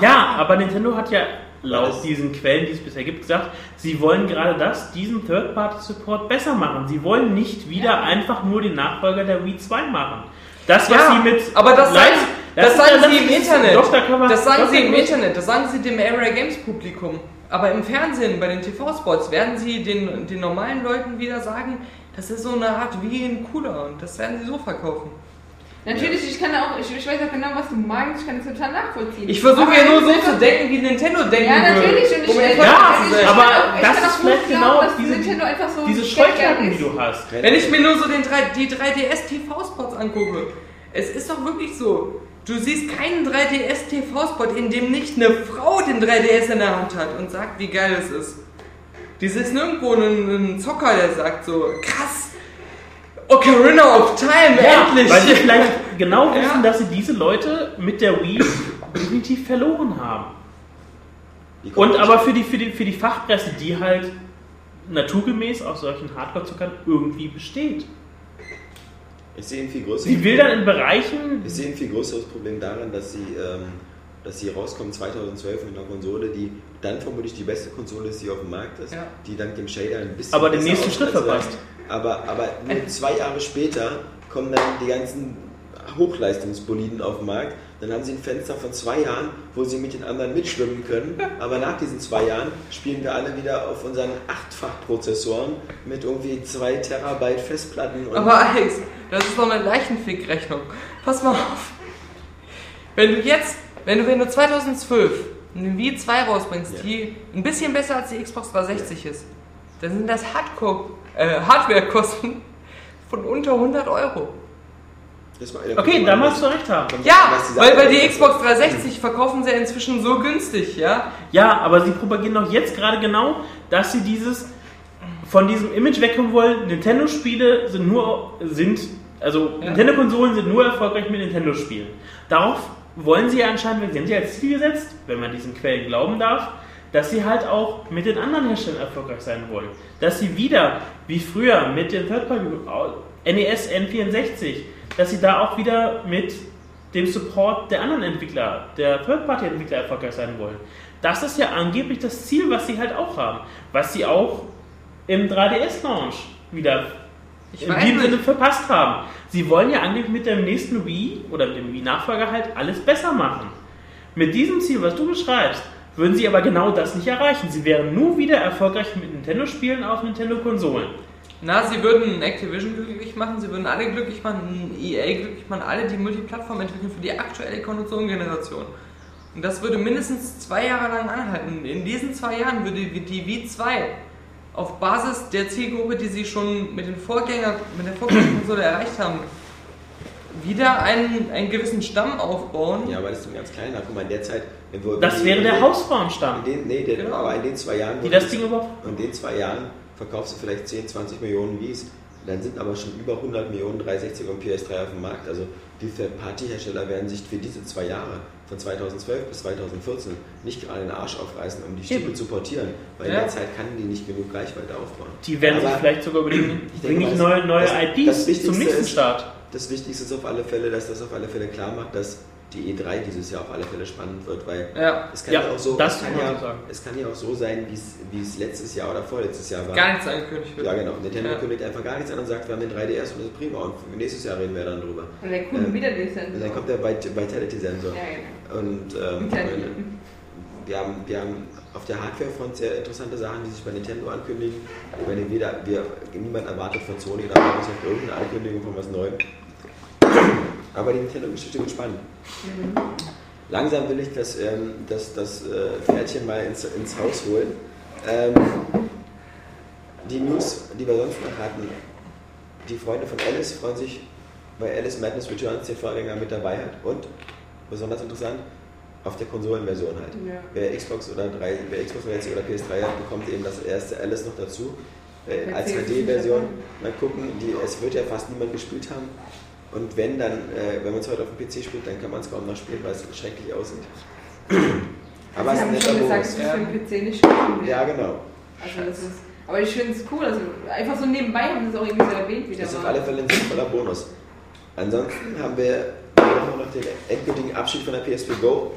Ja, aber Nintendo hat ja laut Das- diesen Quellen, die es bisher gibt, gesagt, sie wollen gerade das, diesen Third-Party-Support besser machen. Sie wollen nicht wieder einfach nur den Nachfolger der Wii 2 machen. Das, was Ja, sie mit aber das Live, sagen- Das, ist sagen ja- sie im Internet. Doch, da man, das sagen sie im Internet. Das sagen sie dem Area Games Publikum. Aber im Fernsehen, bei den TV-Spots, werden sie den, den normalen Leuten wieder sagen, das ist so eine Art wie ein Cooler und das werden sie so verkaufen. Natürlich, ich kann auch, ich, ich weiß auch genau, was du meinst, ich kann es total nachvollziehen. Ich versuche ja nur so zu denken, wie Nintendo denken Ja, würde. natürlich. Und ich, Um ich, Ja, zu ich, aber auch, das ist vielleicht genau glauben, dass diese- Nintendo einfach so Diese Scheuklappen, die du hast. Wenn ich mir nur so den 3, die 3DS TV-Spots angucke, es ist doch wirklich so. Du siehst keinen 3DS TV-Spot, in dem nicht eine Frau den 3DS in der Hand hat und sagt, wie geil es ist. Dies ist nirgendwo ein, ein Zocker, der sagt so, krass, Ocarina of Time, Ja, endlich! weil sie vielleicht genau wissen, Ja. dass sie diese Leute mit der Wii definitiv verloren haben. Die Und aber für die, für, die, für die Fachpresse, die halt naturgemäß aus solchen Hardcore-Zuckern irgendwie besteht. Ich sehe ein viel größeres Sie will dann in Bereichen, Ich sehe ein viel größeres Problem darin, dass sie, ähm, dass sie rauskommen 2012 mit einer Konsole, die dann vermutlich die beste Konsole ist, die auf dem Markt ist, Ja. die dank dem Shader ein bisschen. Aber den nächsten Schritt verpasst. Aber, aber nur zwei Jahre später kommen dann die ganzen Hochleistungsboliden auf den Markt. Dann haben sie ein Fenster von zwei Jahren, wo sie mit den anderen mitschwimmen können. Aber nach diesen zwei Jahren spielen wir alle wieder auf unseren Achtfach-Prozessoren mit irgendwie zwei Terabyte Festplatten. Und Aber Alex, das ist doch eine Leichenfick-Rechnung. Pass mal auf. Wenn du jetzt, wenn du, wenn du 2012 eine Wii 2 rausbringst, Ja. die ein bisschen besser als die Xbox 360 ist, dann sind das Hardcore, äh, Hardware-Kosten von unter 100 Euro. Das war eine okay, da magst du recht haben. Ja, weil, weil die Xbox 360 verkaufen sie ja inzwischen so günstig, ja? Ja, aber sie propagieren doch jetzt gerade genau, dass sie dieses von diesem Image wegkommen wollen. Nintendo-Spiele sind nur sind also Ja. Nintendo-Konsolen sind nur erfolgreich mit Nintendo-Spielen. Darauf wollen sie ja anscheinend, sie haben sich als Ziel gesetzt, wenn man diesen Quellen glauben darf, dass sie halt auch mit den anderen Herstellern erfolgreich sein wollen. Dass sie wieder, wie früher, mit den Third-Party NES, N64, dass sie da auch wieder mit dem Support der anderen Entwickler, der Third-Party-Entwickler erfolgreich sein wollen. Das ist ja angeblich das Ziel, was sie halt auch haben. Was sie auch im 3DS-Launch wieder Ich in nicht. Sinne verpasst haben. Sie wollen ja eigentlich mit dem nächsten Wii oder mit dem Wii-Nachfolger halt alles besser machen. Mit diesem Ziel, was du beschreibst, würden sie aber genau das nicht erreichen. Sie wären nur wieder erfolgreich mit Nintendo-Spielen auf Nintendo-Konsolen. Na, sie würden Activision glücklich machen, sie würden alle glücklich machen, EA glücklich machen, alle, die Multiplattform entwickeln für die aktuelle Konsolengeneration. Und das würde mindestens zwei Jahre lang anhalten. In diesen zwei Jahren würde die Wii 2 auf Basis der Zielgruppe, die sie schon mit den Vorgänger, mit der Vorgängerkonsole erreicht haben, wieder einen, einen gewissen Stamm aufbauen. Ja, aber das ist ein ganz kleiner. Guck mal, in der Zeit. wenn wir- Das wäre der Hausfrauenstamm, nee, der, Genau. aber in den zwei Jahren. die das Ding überhaupt... In den zwei Jahren verkaufst du vielleicht 10, 20 Millionen Wies. Dann sind aber schon über 100 Millionen 360 und PS3 auf dem Markt. Also die Third-Party-Hersteller werden sich für diese zwei Jahre, von 2012 bis 2014, nicht gerade den Arsch aufreißen, um die Stimme zu portieren. Weil Ja. in der Zeit kann die nicht genug Reichweite aufbauen. Die werden sich Aber vielleicht sogar überlegen, bringe ich neue, neue das- das IPs zum Wichtigste nächsten ist- Start. Das Wichtigste ist auf alle Fälle, dass das auf alle Fälle klar macht, dass die E3 dieses Jahr auf alle Fälle spannend wird, weil Ja, es kann ja, auch so, das es kann kann man ja, so sagen. es kann ja auch so sein, wie es- letztes Jahr oder vorletztes Jahr war. gar nichts angekündigt wird. Ja, genau. Nintendo Ja. kündigt einfach gar nichts an und sagt, wir haben den 3DS und das ist prima und für nächstes Jahr reden wir dann drüber. Und der Kunden Ähm, wieder die Und dann kommt der Vit- Vitality-Sensor. Ja, genau. Und ähm, Vitality. wir, haben, wir haben auf der Hardware-Front sehr interessante Sachen, die sich bei Nintendo ankündigen. Ich meine, weder, wir, niemand erwartet von Sony oder Microsoft irgendeine Ankündigung von was Neuem. Aber die Nintendo-Geschichte wird spannend. Langsam will ich das, ähm, das, das äh, Pferdchen mal ins, ins Haus holen. Ähm, die News, die wir sonst noch hatten, die Freunde von Alice freuen sich, weil Alice Madness Returns den Vorgänger mit dabei hat und, besonders interessant, auf der Konsolenversion halt. Ja. Wer Xbox oder 3, wer Xbox 360 oder PS3 hat, bekommt eben das erste Alice noch dazu. Äh, als HD-Version. Mal gucken, die, es wird ja fast niemand gespielt haben. Und wenn dann, äh, wenn man es heute auf dem PC spielt, dann kann man es kaum noch spielen, weil es schrecklich aussieht. Aber es Sie ist ein haben netter schon gesagt, dass es für den PC nicht spielen will. Ja, genau. Also das ist, aber ich finde es cool, also einfach so nebenbei haben sie es auch irgendwie so erwähnt wieder. Das ist auf alle Fälle ein sinnvoller Bonus. Ansonsten haben wir noch den endgültigen Abschied von der PSP Go.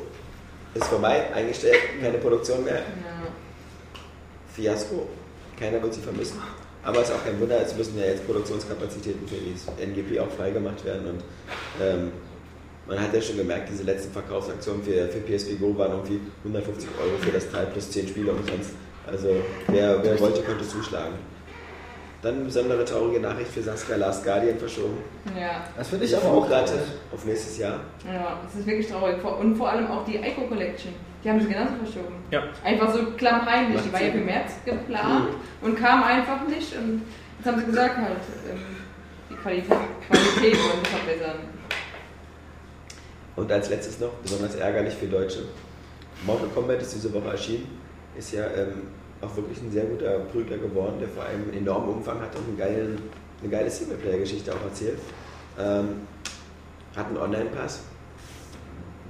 Ist vorbei, eingestellt, keine Produktion mehr. Ja. Fiasko. Keiner wird sie vermissen. Aber es ist auch kein Wunder, es müssen ja jetzt Produktionskapazitäten für die NGP auch freigemacht werden. Und ähm, Man hat ja schon gemerkt, diese letzten Verkaufsaktionen für, für PSP Go waren irgendwie 150 Euro für das Teil plus 10 Spiele umsonst. Also wer, wer wollte, konnte zuschlagen. Dann eine besondere traurige Nachricht für Saskia Last Guardian verschoben. Ja. Das finde ich aber auch auf nächstes Jahr. Ja, das ist wirklich traurig. Und vor allem auch die Ico Collection. Die haben sie genauso verschoben. Ja. Einfach so klammheimlich. Die war ja für März geplant und kam einfach nicht. Und jetzt haben sie gesagt, halt, ähm, die Qualität, Qualität wollen sie verbessern. Und als letztes noch, besonders ärgerlich für Deutsche. Mortal Kombat ist diese Woche erschienen. Ist ja ähm, auch wirklich ein sehr guter Prügler geworden, der vor allem einen enormen Umfang hat und einen geilen, eine geile Singleplayer-Geschichte auch erzählt. Ähm, hat einen Online-Pass,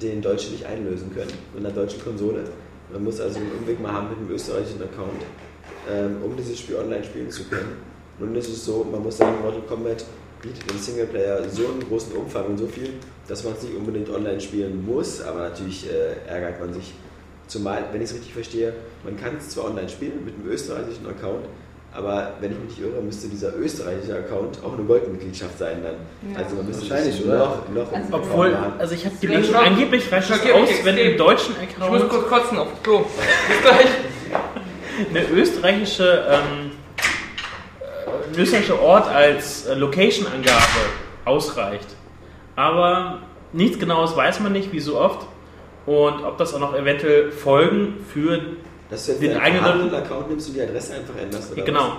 den Deutsche nicht einlösen können mit einer deutschen Konsole. Man muss also einen Umweg mal haben mit einem österreichischen Account, ähm, um dieses Spiel online spielen zu können. Nun ist es so, man muss sagen, Mortal Kombat bietet im Singleplayer so einen großen Umfang und so viel, dass man es nicht unbedingt online spielen muss, aber natürlich äh, ärgert man sich. Zumal, wenn ich es richtig verstehe, man kann es zwar online spielen mit einem österreichischen Account, aber wenn ich mich nicht irre, müsste dieser österreichische Account auch eine Goldmitgliedschaft sein dann. Ja. Also man müsste Wahrscheinlich, oder? noch, noch Also- Obwohl, also ich habe gelesen, angeblich reicht es aus, wenn im deutschen Ich muss Account kurz kotzen auf das Klo. Bis gleich. eine österreichische, ähm, äh, ein österreichischer Ort als äh, Location-Angabe ausreicht. Aber nichts Genaues weiß man nicht, wie so oft. Und ob das auch noch eventuell Folgen für. Dass du jetzt den eigenen- vorhandenen Account nimmst und die Adresse einfach änderst, oder genau.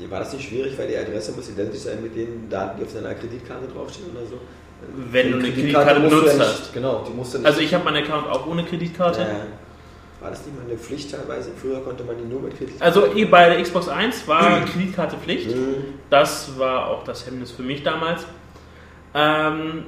was? War das nicht schwierig, weil die Adresse muss identisch sein mit den Daten, die auf deiner Kreditkarte draufstehen oder so? Wenn du eine Kreditkarte benutzt ja hast. Genau, die musst du nicht. Also ich habe meinen Account auch ohne Kreditkarte. Ja. War das nicht mal eine Pflicht teilweise? Früher konnte man die nur mit Kreditkarte. Also bei der Xbox 1 war Kreditkarte Pflicht. Mhm. Das war auch das Hemmnis für mich damals. Ähm,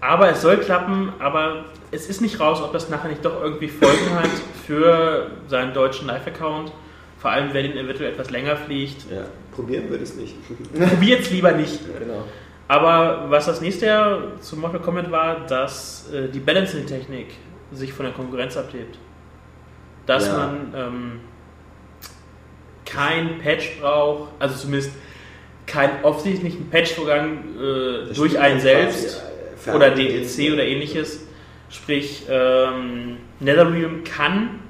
aber es soll klappen, aber es ist nicht raus, ob das nachher nicht doch irgendwie Folgen hat für seinen deutschen Live-Account. Vor allem, wer den eventuell etwas länger fliegt. Ja, probieren würde ich es nicht. Probiert es lieber nicht. genau. Aber was das nächste Jahr zum Mortal Kombat war, dass äh, die Balancing-Technik sich von der Konkurrenz abhebt. Dass Ja. man ähm, kein Patch braucht, also zumindest keinen offensichtlichen Patchvorgang äh, durch einen quasi, selbst äh, oder DLC oder ähnliches. Sprich, ähm, NetherRealm kann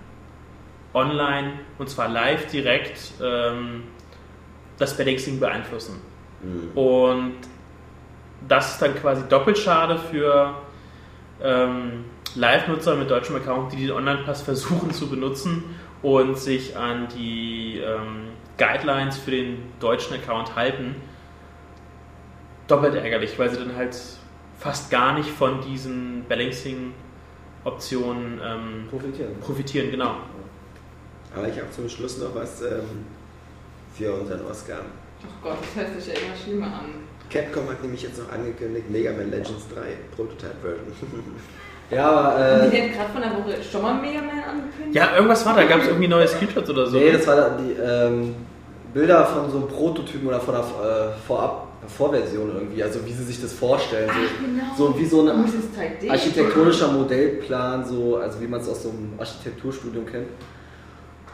online und zwar live direkt ähm, das Balancing beeinflussen. Mhm. Und das ist dann quasi doppelt schade für ähm, Live-Nutzer mit deutschem Account, die den Online-Pass versuchen zu benutzen und sich an die ähm, Guidelines für den deutschen Account halten. Doppelt ärgerlich, weil sie dann halt fast gar nicht von diesen Balancing-Optionen ähm, Profitieren. profitieren, genau. Aber ich habe zum Schluss noch was ähm, für unseren Oscar. Ach Gott, das hört sich ja immer schlimmer an. Capcom hat nämlich jetzt noch angekündigt Mega Man Legends 3 Prototype Version. Ja, aber. Haben die Äh, denn gerade von der Woche schon mal Mega Man angekündigt? Ja, irgendwas war da, gab es irgendwie neue Screenshots oder so. nee, das waren die ähm, Bilder von so einem Prototypen oder von einer äh, Vorab Vorversion irgendwie, also wie sie sich das vorstellen. Ach, genau. So, so wie so ein es ist 3D. architektonischer Modellplan, so, also wie man es aus so einem Architekturstudium kennt.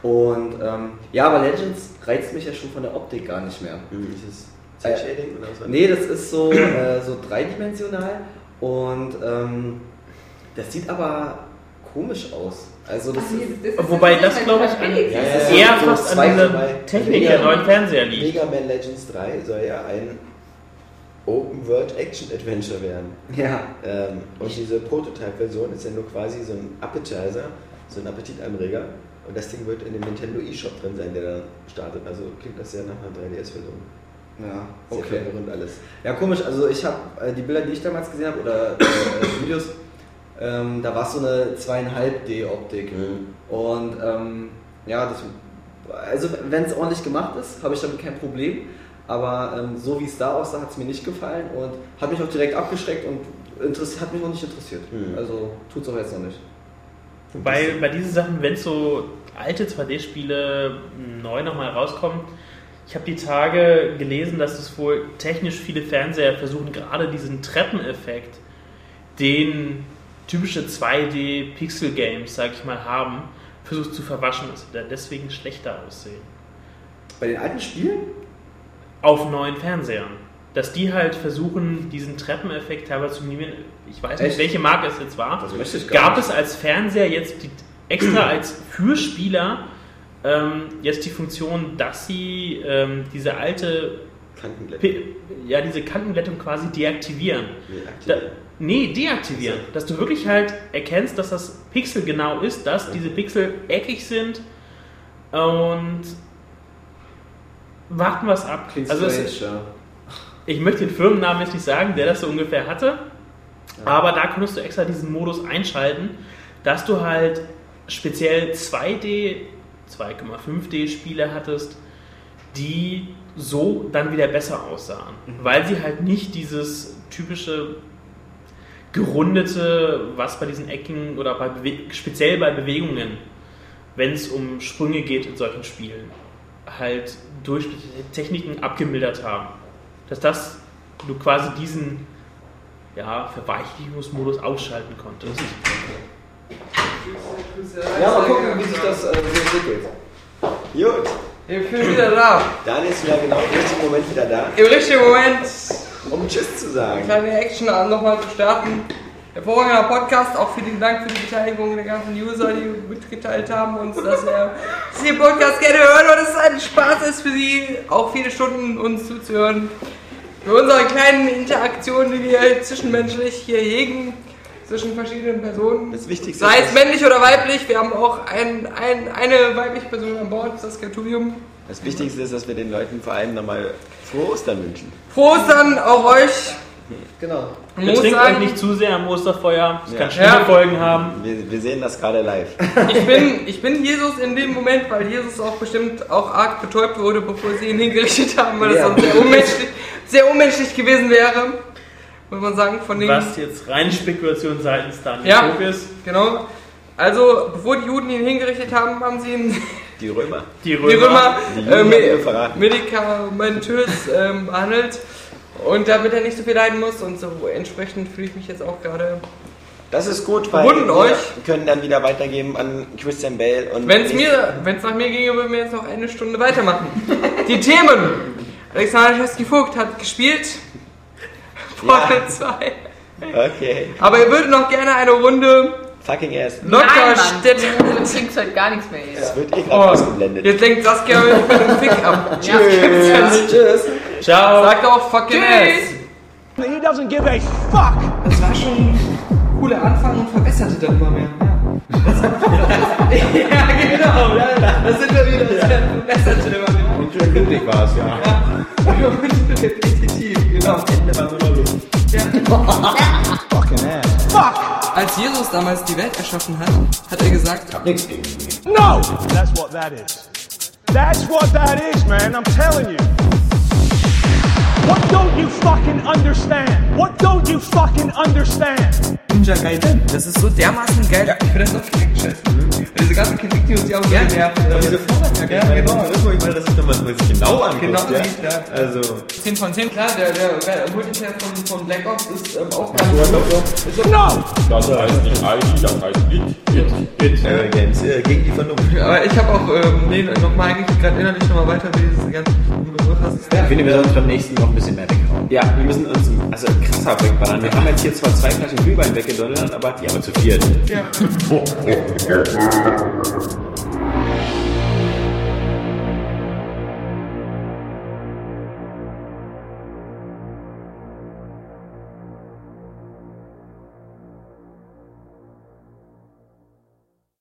Und ähm, ja, aber Legends reizt mich ja schon von der Optik gar nicht mehr. Mhm, Ist das Äh, Cell-Shading oder was? Nee, das ist so, äh, so dreidimensional und ähm, das sieht aber komisch aus. Also das Ach, nee, ist, das ist Wobei das, ein glaube ich, an- 3D. Ja, ja, eher so fast an zwei. Technik der neuen Fernseher liegt. Mega Man Legends 3 soll ja ein Open World Action Adventure werden. ja, Ähm, und diese Prototype-Version ist ja nur quasi so ein Appetizer, so ein Appetitanreger. Und das Ding wird in dem Nintendo eShop drin sein, der dann startet. Also klingt das sehr nach einer 3DS-Version. ja, Sehr okay. verwirrend alles. Ja, komisch, also ich habe äh, die Bilder, die ich damals gesehen habe, oder äh, Videos, ähm, da war es so eine 2,5D-Optik. Und ähm, ja, das, also wenn es ordentlich gemacht ist, habe ich damit kein Problem. Aber ähm, so wie es da aussah, hat es mir nicht gefallen und hat mich auch direkt abgeschreckt und hat mich noch nicht interessiert. Mhm. Also tut es auch jetzt noch nicht. Wobei bei diesen Sachen, wenn so alte 2D-Spiele neu nochmal rauskommen, ich habe die Tage gelesen, dass es wohl technisch viele Fernseher versuchen, gerade diesen Treppeneffekt, den typische 2D-Pixel-Games, sag ich mal, haben, versucht zu verwaschen, dass sie da deswegen schlechter aussehen. Bei den alten Spielen? Auf neuen Fernsehern. dass die halt versuchen, diesen Treppeneffekt teilweise zu minimieren. Ich weiß Echt? nicht, welche Marke es jetzt war. Das möchte ich gar Gab nicht. es als Fernseher jetzt die, extra als Fürspieler ähm, jetzt die Funktion, dass sie ähm, diese alte, Kantenblätter. P- ja, diese Kantenglättung quasi deaktivieren. Da, nee, deaktivieren. Dass du wirklich halt erkennst, dass das Pixel genau ist, dass diese Pixel eckig sind und warten was ab. Klingt also strange, es, ja. ich möchte den Firmennamen jetzt nicht sagen, der das so ungefähr hatte, aber da konntest du extra diesen Modus einschalten, dass du halt speziell 2D, 2,5D Spiele hattest, die so dann wieder besser aussahen, weil sie halt nicht dieses typische gerundete, was bei diesen Ecken oder bei speziell bei Bewegungen, wenn es um Sprünge geht in solchen Spielen, halt durch Techniken abgemildert haben. Dass das du quasi diesen ja, Verweichlichungsmodus ausschalten konntest. Ja, mal gucken, wie sich das äh, entwickelt. Gut. Ich bin wieder da. Daniel ist wieder genau im richtigen Moment wieder da, Im richtigen Moment um Tschüss zu sagen. kleine Action nochmal zu starten. Hervorragender Podcast, auch vielen Dank für die Beteiligung der ganzen User, die mitgeteilt haben uns, dass sie den Podcast gerne hören und es ein Spaß ist für sie, auch viele Stunden uns zuzuhören. Für unsere kleinen Interaktionen, die wir zwischenmenschlich hier hegen, zwischen verschiedenen Personen. Das Wichtigste Sei es männlich oder weiblich, wir haben auch ein, ein, eine weibliche Person an Bord, Saskia Tubium. das Wichtigste ist, dass wir den Leuten vor allem nochmal frohe Ostern wünschen. Prost dann auch euch. Genau. Man muss Betrinkt euch nicht zu sehr am Osterfeuer, es Ja. kann schlimme Ja. Folgen haben. Wir, wir sehen das gerade live. ich bin, ich bin Jesus in dem Moment, weil Jesus auch bestimmt auch arg betäubt wurde, bevor sie ihn hingerichtet haben, weil das Ja. sonst sehr unmenschlich, sehr unmenschlich gewesen wäre. Muss man sagen, von den. Was jetzt reine Spekulation seitens Daniel Ja. Ist. Genau. Also, bevor die Juden ihn hingerichtet haben, haben sie ihn, Die Römer. Die Römer. die Römer, Die äh, medikamentös ähm, behandelt. Und damit er nicht so viel leiden muss und so entsprechend fühle ich mich jetzt auch gerade. Das ist gut, weil wir euch. können dann wieder weitergeben an Christian Bale. und Wenn es mir, wenn es nach mir ginge, würden wir jetzt noch eine Stunde weitermachen. Die Themen. Alexander Schewski Vogt hat gespielt. Portal 2. Okay. Aber er würde noch gerne eine Runde Fucking ass. Lockerstedt. du trinkst halt gar nichts mehr jetzt. Das wird eh gerade Oh, ausgeblendet. jetzt denkt Saskia, ich bin ein Fick ab. Ja. Tschüss. Tschüss. Ciao. Sagt auch fucking ass. He doesn't give a fuck. Das war schon ein cooler Anfang und verbesserte dann immer mehr. Ja, ja genau. Ja, da sind wir wieder. Das verbesserte immer mehr. Blutig war es, ja. Und repetitiv, genau. Ende war so nur Luft. Fucking ass. Fuck. Als Jesus damals die Welt erschaffen hat, hat er gesagt, Nix gegen mich. No. That's what that is. That's what that is, man. I'm telling you. What don't you fucking understand? What don't you fucking understand? Ninja Gaiden. Das ist so dermaßen geil. Ich finde das auch direkt scheiße. Diese ganzen Kritik, die uns ja auch gerne nerven. Diese Vorlage, Ja, genau. Ich meine, das ist, wenn man es genau anguckt. Genau ja? ja. Also, 10 von 10, klar, der, der, der Multiplayer von, von Black Ops ist ähm, auch ganz gut. No. Das heißt nicht ID, das heißt It. It. It. äh, Games äh, gegen die Vernunft. Aber ich habe auch ähm, nee, nochmal eigentlich gerade innerlich nochmal weiter, wie diese ganzen Begriff hast. Ich finde, wir sollen uns beim nächsten noch ein bisschen mehr weghauen. Ja, wir müssen uns also krasser wegballern. Wir haben jetzt hier zwar zwei Flaschen Glühwein weggedonnert, aber Ja, aber zu viert. Ja.